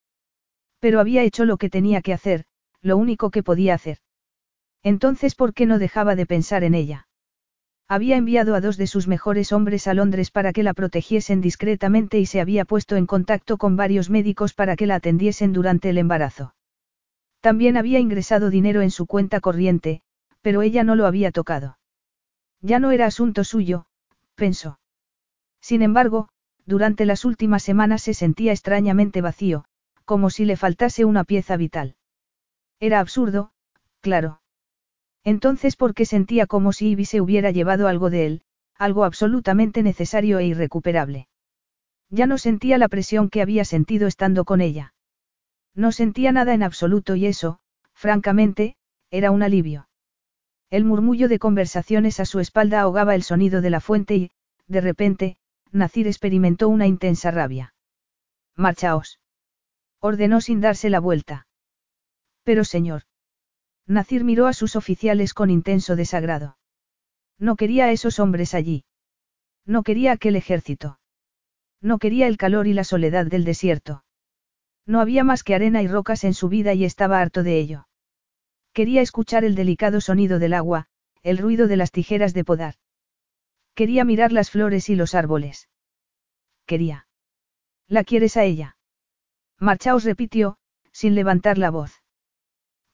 Pero había hecho lo que tenía que hacer, lo único que podía hacer. Entonces, ¿por qué no dejaba de pensar en ella? Había enviado a dos de sus mejores hombres a Londres para que la protegiesen discretamente y se había puesto en contacto con varios médicos para que la atendiesen durante el embarazo. También había ingresado dinero en su cuenta corriente, pero ella no lo había tocado. Ya no era asunto suyo, pensó. Sin embargo, durante las últimas semanas se sentía extrañamente vacío, como si le faltase una pieza vital. Era absurdo, claro. Entonces, ¿por qué sentía como si Ivy se hubiera llevado algo de él, algo absolutamente necesario e irrecuperable? Ya no sentía la presión que había sentido estando con ella. No sentía nada en absoluto y eso, francamente, era un alivio. El murmullo de conversaciones a su espalda ahogaba el sonido de la fuente y, de repente, Nacir experimentó una intensa rabia. Marchaos. Ordenó sin darse la vuelta. Pero señor. Nacir miró a sus oficiales con intenso desagrado. No quería a esos hombres allí. No quería aquel ejército. No quería el calor y la soledad del desierto. No había más que arena y rocas en su vida y estaba harto de ello. Quería escuchar el delicado sonido del agua, el ruido de las tijeras de podar. Quería mirar las flores y los árboles. Quería. ¿La quieres a ella? Marchaos repitió, sin levantar la voz.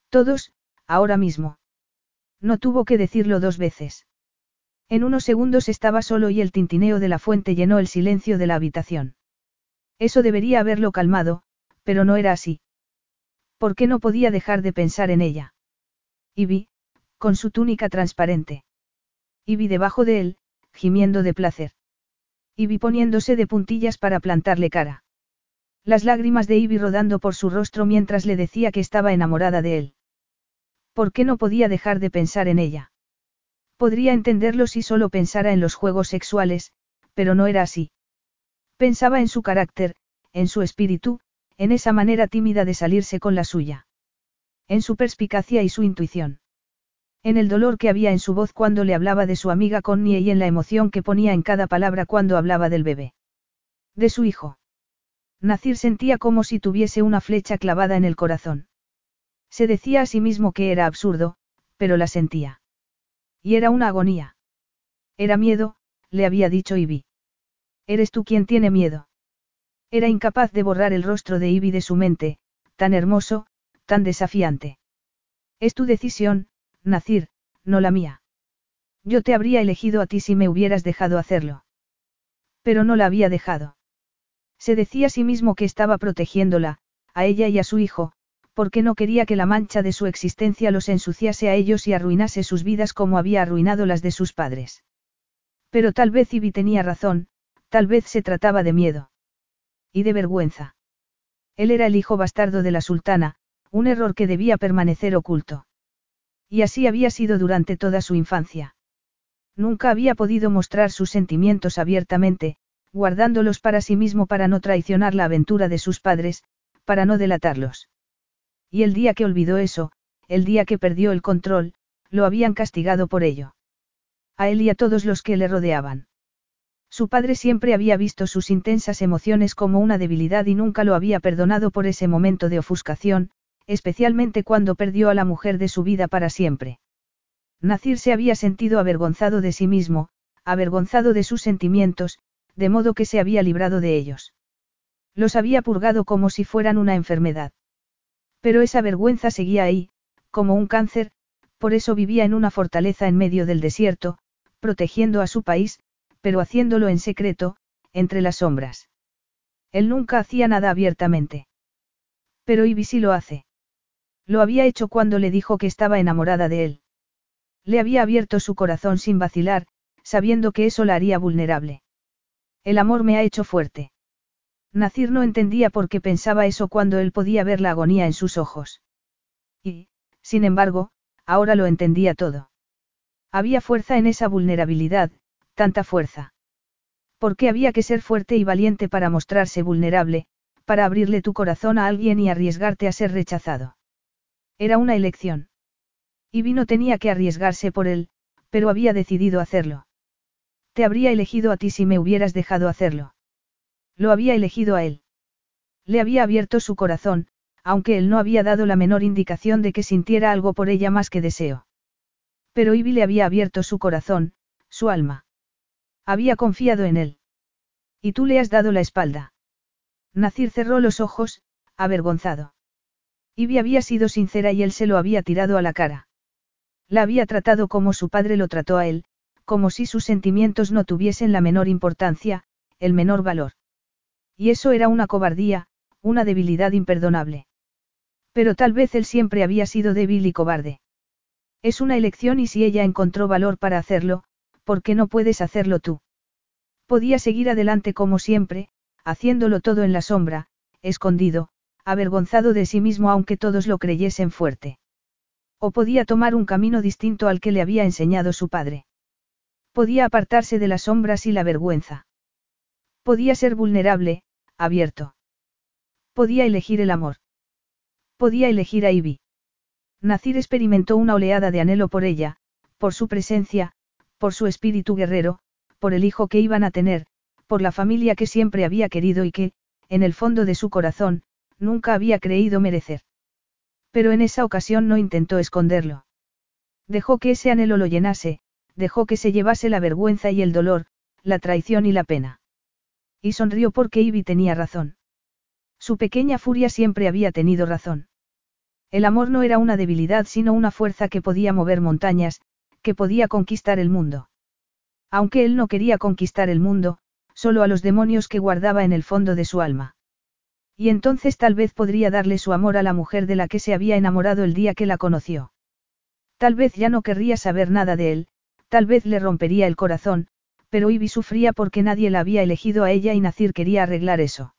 Todos, ahora mismo. No tuvo que decirlo dos veces. En unos segundos estaba solo y el tintineo de la fuente llenó el silencio de la habitación. Eso debería haberlo calmado, pero no era así. ¿Por qué no podía dejar de pensar en ella? Y vi, con su túnica transparente. Y vi debajo de él, gimiendo de placer. Y vi poniéndose de puntillas para plantarle cara. Las lágrimas de Ivy rodando por su rostro mientras le decía que estaba enamorada de él. ¿Por qué no podía dejar de pensar en ella? Podría entenderlo si solo pensara en los juegos sexuales, pero no era así. Pensaba en su carácter, en su espíritu, en esa manera tímida de salirse con la suya. En su perspicacia y su intuición. En el dolor que había en su voz cuando le hablaba de su amiga Connie y en la emoción que ponía en cada palabra cuando hablaba del bebé. De su hijo. Nacir sentía como si tuviese una flecha clavada en el corazón. Se decía a sí mismo que era absurdo, pero la sentía. Y era una agonía. Era miedo, le había dicho Ivy. Eres tú quien tiene miedo. Era incapaz de borrar el rostro de Ivy de su mente, tan hermoso, tan desafiante. Es tu decisión, Nacir, no la mía. Yo te habría elegido a ti si me hubieras dejado hacerlo. Pero no la había dejado. Se decía a sí mismo que estaba protegiéndola, a ella y a su hijo, porque no quería que la mancha de su existencia los ensuciase a ellos y arruinase sus vidas como había arruinado las de sus padres. Pero tal vez Ivy tenía razón, tal vez se trataba de miedo. Y de vergüenza. Él era el hijo bastardo de la sultana, un error que debía permanecer oculto. Y así había sido durante toda su infancia. Nunca había podido mostrar sus sentimientos abiertamente, guardándolos para sí mismo para no traicionar la aventura de sus padres, para no delatarlos. Y el día que olvidó eso, el día que perdió el control, lo habían castigado por ello. A él y a todos los que le rodeaban. Su padre siempre había visto sus intensas emociones como una debilidad y nunca lo había perdonado por ese momento de ofuscación, especialmente cuando perdió a la mujer de su vida para siempre. Nacir se había sentido avergonzado de sí mismo, avergonzado de sus sentimientos, de modo que se había librado de ellos. Los había purgado como si fueran una enfermedad. Pero esa vergüenza seguía ahí, como un cáncer, por eso vivía en una fortaleza en medio del desierto, protegiendo a su país, pero haciéndolo en secreto, entre las sombras. Él nunca hacía nada abiertamente. Pero Ivy sí lo hace. Lo había hecho cuando le dijo que estaba enamorada de él. Le había abierto su corazón sin vacilar, sabiendo que eso la haría vulnerable. El amor me ha hecho fuerte. Nacir no entendía por qué pensaba eso cuando él podía ver la agonía en sus ojos. Y, sin embargo, ahora lo entendía todo. Había fuerza en esa vulnerabilidad, tanta fuerza. ¿Por qué había que ser fuerte y valiente para mostrarse vulnerable, para abrirle tu corazón a alguien y arriesgarte a ser rechazado? Era una elección. Y no tenía que arriesgarse por él, pero había decidido hacerlo. Te habría elegido a ti si me hubieras dejado hacerlo. Lo había elegido a él. Le había abierto su corazón, aunque él no había dado la menor indicación de que sintiera algo por ella más que deseo. Pero Ivy le había abierto su corazón, Su alma. Había confiado en él. Y tú le has dado la espalda. Nacir cerró los ojos, avergonzado. Ivy había sido sincera y él se lo había tirado a la cara. La había tratado como su padre lo trató a él, como si sus sentimientos no tuviesen la menor importancia, el menor valor. Y eso era una cobardía, una debilidad imperdonable. Pero tal vez él siempre había sido débil y cobarde. Es una elección y si ella encontró valor para hacerlo, ¿por qué no puedes hacerlo tú? Podía seguir adelante como siempre, haciéndolo todo en la sombra, escondido, avergonzado de sí mismo aunque todos lo creyesen fuerte. O podía tomar un camino distinto al que le había enseñado su padre. Podía apartarse de las sombras y la vergüenza. Podía ser vulnerable, abierto. Podía elegir el amor. Podía elegir a Ivy. Nacir experimentó una oleada de anhelo por ella, por su presencia, por su espíritu guerrero, por el hijo que iban a tener, por la familia que siempre había querido y que, en el fondo de su corazón, nunca había creído merecer. Pero en esa ocasión no intentó esconderlo. Dejó que ese anhelo lo llenase, dejó que se llevase la vergüenza y el dolor, la traición y la pena. Y sonrió porque Ivy tenía razón. Su pequeña furia siempre había tenido razón. El amor no era una debilidad sino una fuerza que podía mover montañas, que podía conquistar el mundo. Aunque él no quería conquistar el mundo, solo a los demonios que guardaba en el fondo de su alma. Y entonces tal vez podría darle su amor a la mujer de la que se había enamorado el día que la conoció. Tal vez ya no querría saber nada de él, tal vez le rompería el corazón, pero Ivy sufría porque nadie la había elegido a ella y Nacir quería arreglar eso.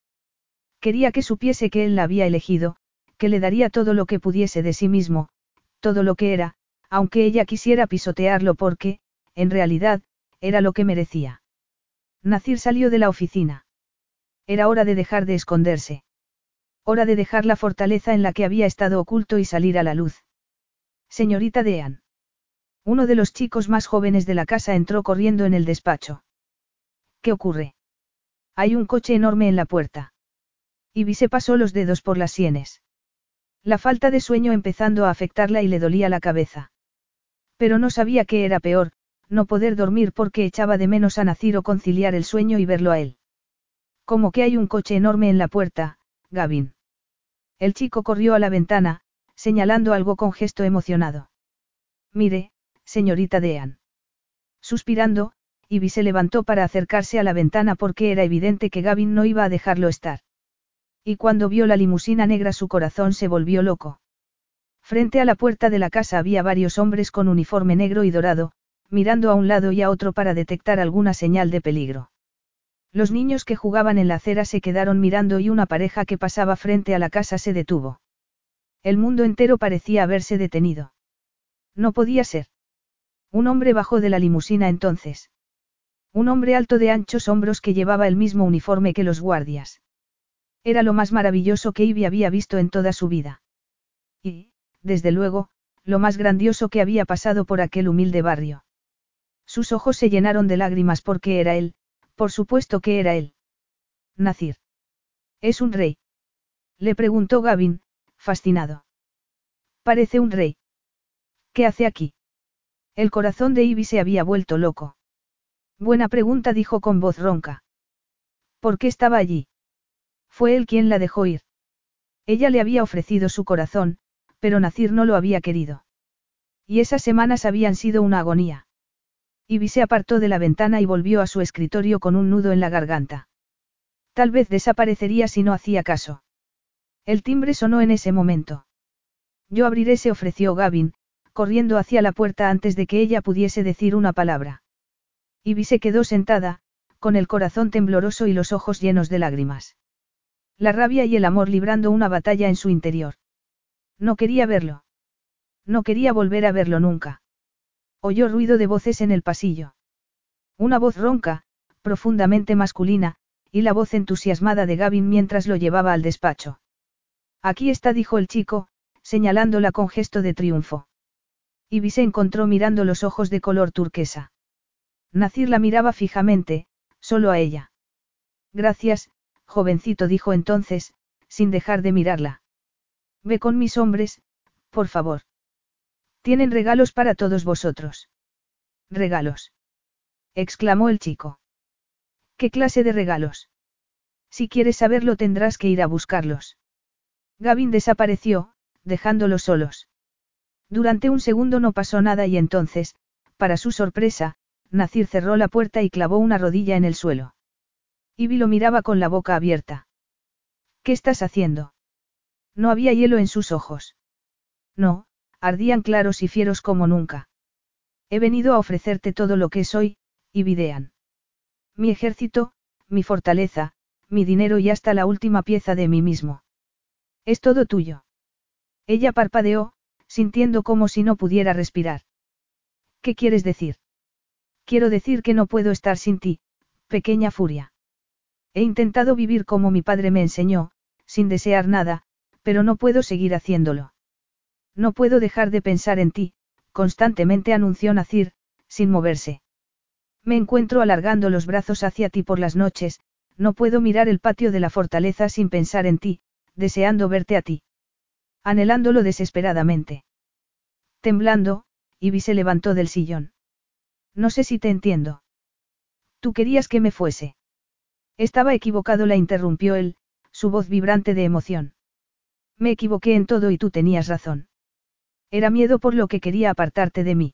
Quería que supiese que él la había elegido, que le daría todo lo que pudiese de sí mismo, todo lo que era, aunque ella quisiera pisotearlo porque, en realidad, era lo que merecía. Nacir salió de la oficina. Era hora de dejar de esconderse. Hora de dejar la fortaleza en la que había estado oculto y salir a la luz. Señorita Dean. Uno de los chicos más jóvenes de la casa entró corriendo en el despacho. ¿Qué ocurre? Hay un coche enorme en la puerta. Ivy se pasó los dedos por las sienes. La falta de sueño empezando a afectarla y le dolía la cabeza. Pero no sabía qué era peor, no poder dormir porque echaba de menos a Nacir o conciliar el sueño y verlo a él. Como que hay un coche enorme en la puerta, Gavin. El chico corrió a la ventana, señalando algo con gesto emocionado. Mire, señorita Dean. Suspirando, Ivy se levantó para acercarse a la ventana porque era evidente que Gavin no iba a dejarlo estar. Y cuando vio la limusina negra su corazón se volvió loco. Frente a la puerta de la casa había varios hombres con uniforme negro y dorado, mirando a un lado y a otro para detectar alguna señal de peligro. Los niños que jugaban en la acera se quedaron mirando y una pareja que pasaba frente a la casa se detuvo. El mundo entero parecía haberse detenido. No podía ser. Un hombre bajó de la limusina entonces. Un hombre alto de anchos hombros que llevaba el mismo uniforme que los guardias. Era lo más maravilloso que Ivy había visto en toda su vida. Y, desde luego, lo más grandioso que había pasado por aquel humilde barrio. Sus ojos se llenaron de lágrimas porque era él, por supuesto que era él. Nacir. ¿Es un rey? Le preguntó Gavin, fascinado. Parece un rey. ¿Qué hace aquí? El corazón de Ivy se había vuelto loco. Buena pregunta dijo con voz ronca. ¿Por qué estaba allí? Fue él quien la dejó ir. Ella le había ofrecido su corazón, pero Nacir no lo había querido. Y esas semanas habían sido una agonía. Ivy se apartó de la ventana y volvió a su escritorio con un nudo en la garganta. Tal vez desaparecería si no hacía caso. El timbre sonó en ese momento. Yo abriré, se ofreció Gavin, corriendo hacia la puerta antes de que ella pudiese decir una palabra. Ivy se quedó sentada, con el corazón tembloroso y los ojos llenos de lágrimas. La rabia y el amor librando una batalla en su interior. No quería verlo. No quería volver a verlo nunca. Oyó ruido de voces en el pasillo. Una voz ronca, profundamente masculina, y la voz entusiasmada de Gavin mientras lo llevaba al despacho. Aquí está, dijo el chico, señalándola con gesto de triunfo. Ivy se encontró mirando los ojos de color turquesa. Nacir la miraba fijamente, solo a ella. Gracias, jovencito, dijo entonces, sin dejar de mirarla. Ve con mis hombres, por favor. Tienen regalos para todos vosotros. Regalos. exclamó el chico. ¿Qué clase de regalos? Si quieres saberlo tendrás que ir a buscarlos. Gavin desapareció, dejándolos solos. Durante un segundo no pasó nada y entonces, para su sorpresa, Nacir cerró la puerta y clavó una rodilla en el suelo. Ivy lo miraba con la boca abierta. ¿Qué estás haciendo? No había hielo en sus ojos. No, ardían claros y fieros como nunca. He venido a ofrecerte todo lo que soy, Ibidean. Mi ejército, mi fortaleza, mi dinero y hasta la última pieza de mí mismo. Es todo tuyo. Ella parpadeó, sintiendo como si no pudiera respirar. ¿Qué quieres decir? Quiero decir que no puedo estar sin ti, pequeña furia. He intentado vivir como mi padre me enseñó, sin desear nada, pero no puedo seguir haciéndolo. No puedo dejar de pensar en ti, constantemente anunció Nacir, sin moverse. Me encuentro alargando los brazos hacia ti por las noches, no puedo mirar el patio de la fortaleza sin pensar en ti, deseando verte a ti. Anhelándolo desesperadamente. Temblando, Ivy se levantó del sillón. No sé si te entiendo. Tú querías que me fuese. Estaba equivocado, la interrumpió él, su voz vibrante de emoción. Me equivoqué en todo y tú tenías razón. Era miedo por lo que quería apartarte de mí.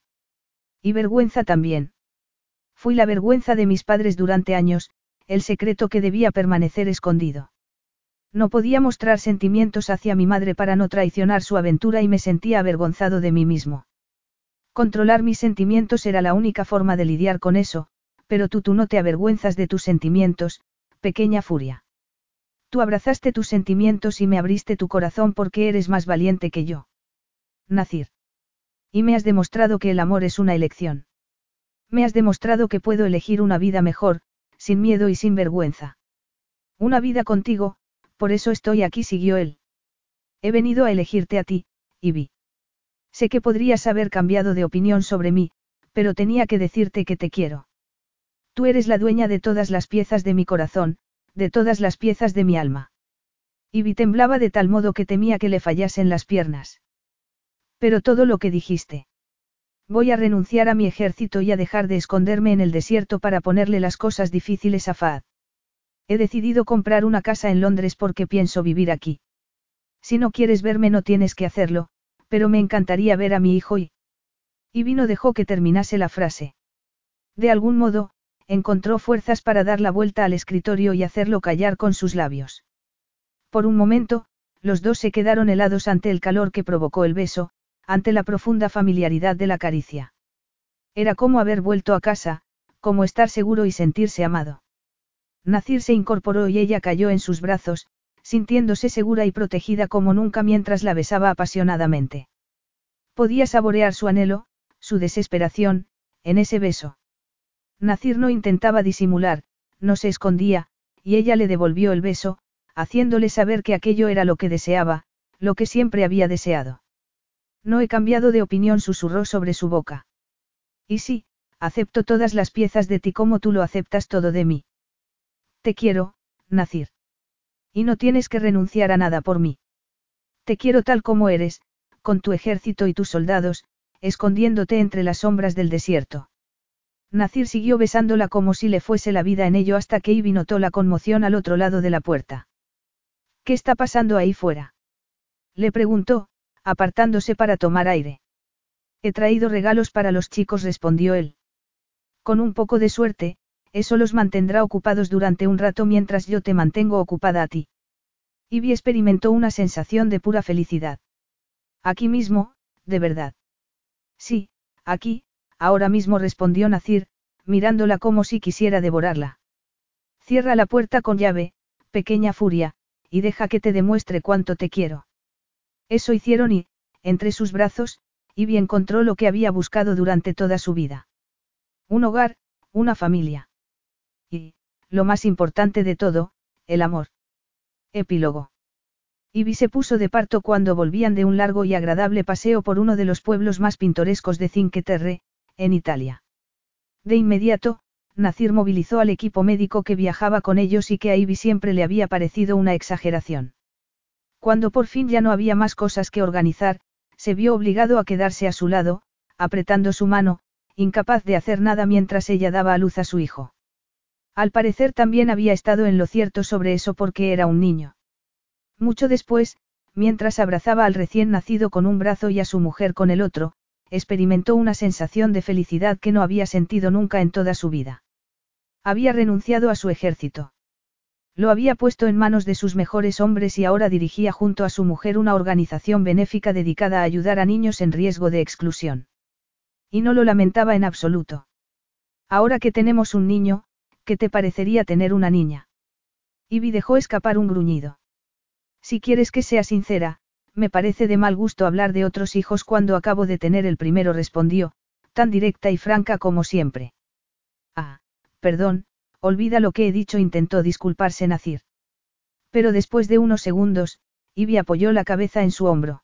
Y vergüenza también. Fui la vergüenza de mis padres durante años, el secreto que debía permanecer escondido. No podía mostrar sentimientos hacia mi madre para no traicionar su aventura y me sentía avergonzado de mí mismo. Controlar mis sentimientos era la única forma de lidiar con eso, pero tú tú no te avergüenzas de tus sentimientos, pequeña furia. Tú abrazaste tus sentimientos y me abriste tu corazón porque eres más valiente que yo. Nacir. Y me has demostrado que el amor es una elección. Me has demostrado que puedo elegir una vida mejor, sin miedo y sin vergüenza. Una vida contigo, por eso estoy aquí, siguió él. He venido a elegirte a ti, Ivy. Sé que podrías haber cambiado de opinión sobre mí, pero tenía que decirte que te quiero. Tú eres la dueña de todas las piezas de mi corazón, de todas las piezas de mi alma. Ivy temblaba de tal modo que temía que le fallasen las piernas. Pero todo lo que dijiste. Voy a renunciar a mi ejército y a dejar de esconderme en el desierto para ponerle las cosas difíciles a Fad. He decidido comprar una casa en Londres porque pienso vivir aquí. Si no quieres verme no tienes que hacerlo, pero me encantaría ver a mi hijo y... Y vino dejó que terminase la frase. De algún modo, encontró fuerzas para dar la vuelta al escritorio y hacerlo callar con sus labios. Por un momento, los dos se quedaron helados ante el calor que provocó el beso, ante la profunda familiaridad de la caricia. Era como haber vuelto a casa, como estar seguro y sentirse amado. Nacir se incorporó y ella cayó en sus brazos, sintiéndose segura y protegida como nunca mientras la besaba apasionadamente. Podía saborear su anhelo, su desesperación, en ese beso. Nacir no intentaba disimular, no se escondía, y ella le devolvió el beso, haciéndole saber que aquello era lo que deseaba, lo que siempre había deseado. No he cambiado de opinión, susurró sobre su boca. Y sí, acepto todas las piezas de ti como tú lo aceptas todo de mí. Te quiero, Nacir. Y no tienes que renunciar a nada por mí. Te quiero tal como eres, con tu ejército y tus soldados, escondiéndote entre las sombras del desierto. Nacir siguió besándola como si le fuese la vida en ello hasta que Ivy notó la conmoción al otro lado de la puerta. ¿Qué está pasando ahí fuera? Le preguntó, apartándose para tomar aire. He traído regalos para los chicos, respondió él. Con un poco de suerte, eso los mantendrá ocupados durante un rato mientras yo te mantengo ocupada a ti. Ivy experimentó una sensación de pura felicidad. Aquí mismo, de verdad. Sí, aquí, ahora mismo respondió Nacir, mirándola como si quisiera devorarla. Cierra la puerta con llave, pequeña furia, y deja que te demuestre cuánto te quiero. Eso hicieron y, entre sus brazos, Ivy encontró lo que había buscado durante toda su vida. Un hogar, una familia. Y, lo más importante de todo, el amor. Epílogo. Ivy se puso de parto cuando volvían de un largo y agradable paseo por uno de los pueblos más pintorescos de Cinque Terre, en Italia. De inmediato, Nacir movilizó al equipo médico que viajaba con ellos y que a Ivy siempre le había parecido una exageración. Cuando por fin ya no había más cosas que organizar, se vio obligado a quedarse a su lado, apretando su mano, incapaz de hacer nada mientras ella daba a luz a su hijo. Al parecer también había estado en lo cierto sobre eso porque era un niño. Mucho después, mientras abrazaba al recién nacido con un brazo y a su mujer con el otro, experimentó una sensación de felicidad que no había sentido nunca en toda su vida. Había renunciado a su ejército. Lo había puesto en manos de sus mejores hombres y ahora dirigía junto a su mujer una organización benéfica dedicada a ayudar a niños en riesgo de exclusión. Y no lo lamentaba en absoluto. Ahora que tenemos un niño, ¿qué te parecería tener una niña? Ivy dejó escapar un gruñido. Si quieres que sea sincera, me parece de mal gusto hablar de otros hijos cuando acabo de tener el primero, respondió, tan directa y franca como siempre. Ah, perdón, Olvida lo que he dicho, intentó disculparse Nacir. Pero después de unos segundos, Ivy apoyó la cabeza en su hombro.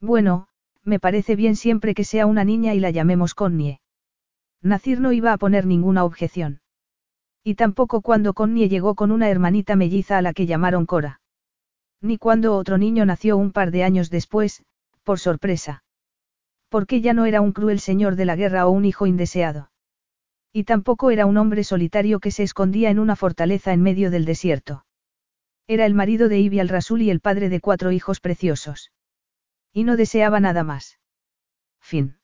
Bueno, me parece bien siempre que sea una niña y la llamemos Connie. Nacir no iba a poner ninguna objeción. Y tampoco cuando Connie llegó con una hermanita melliza a la que llamaron Cora. Ni cuando otro niño nació un par de años después, por sorpresa. Porque ya no era un cruel señor de la guerra o un hijo indeseado. Y tampoco era un hombre solitario que se escondía en una fortaleza en medio del desierto. Era el marido de Ibi al-Rasul y el padre de cuatro hijos preciosos. Y no deseaba nada más. Fin.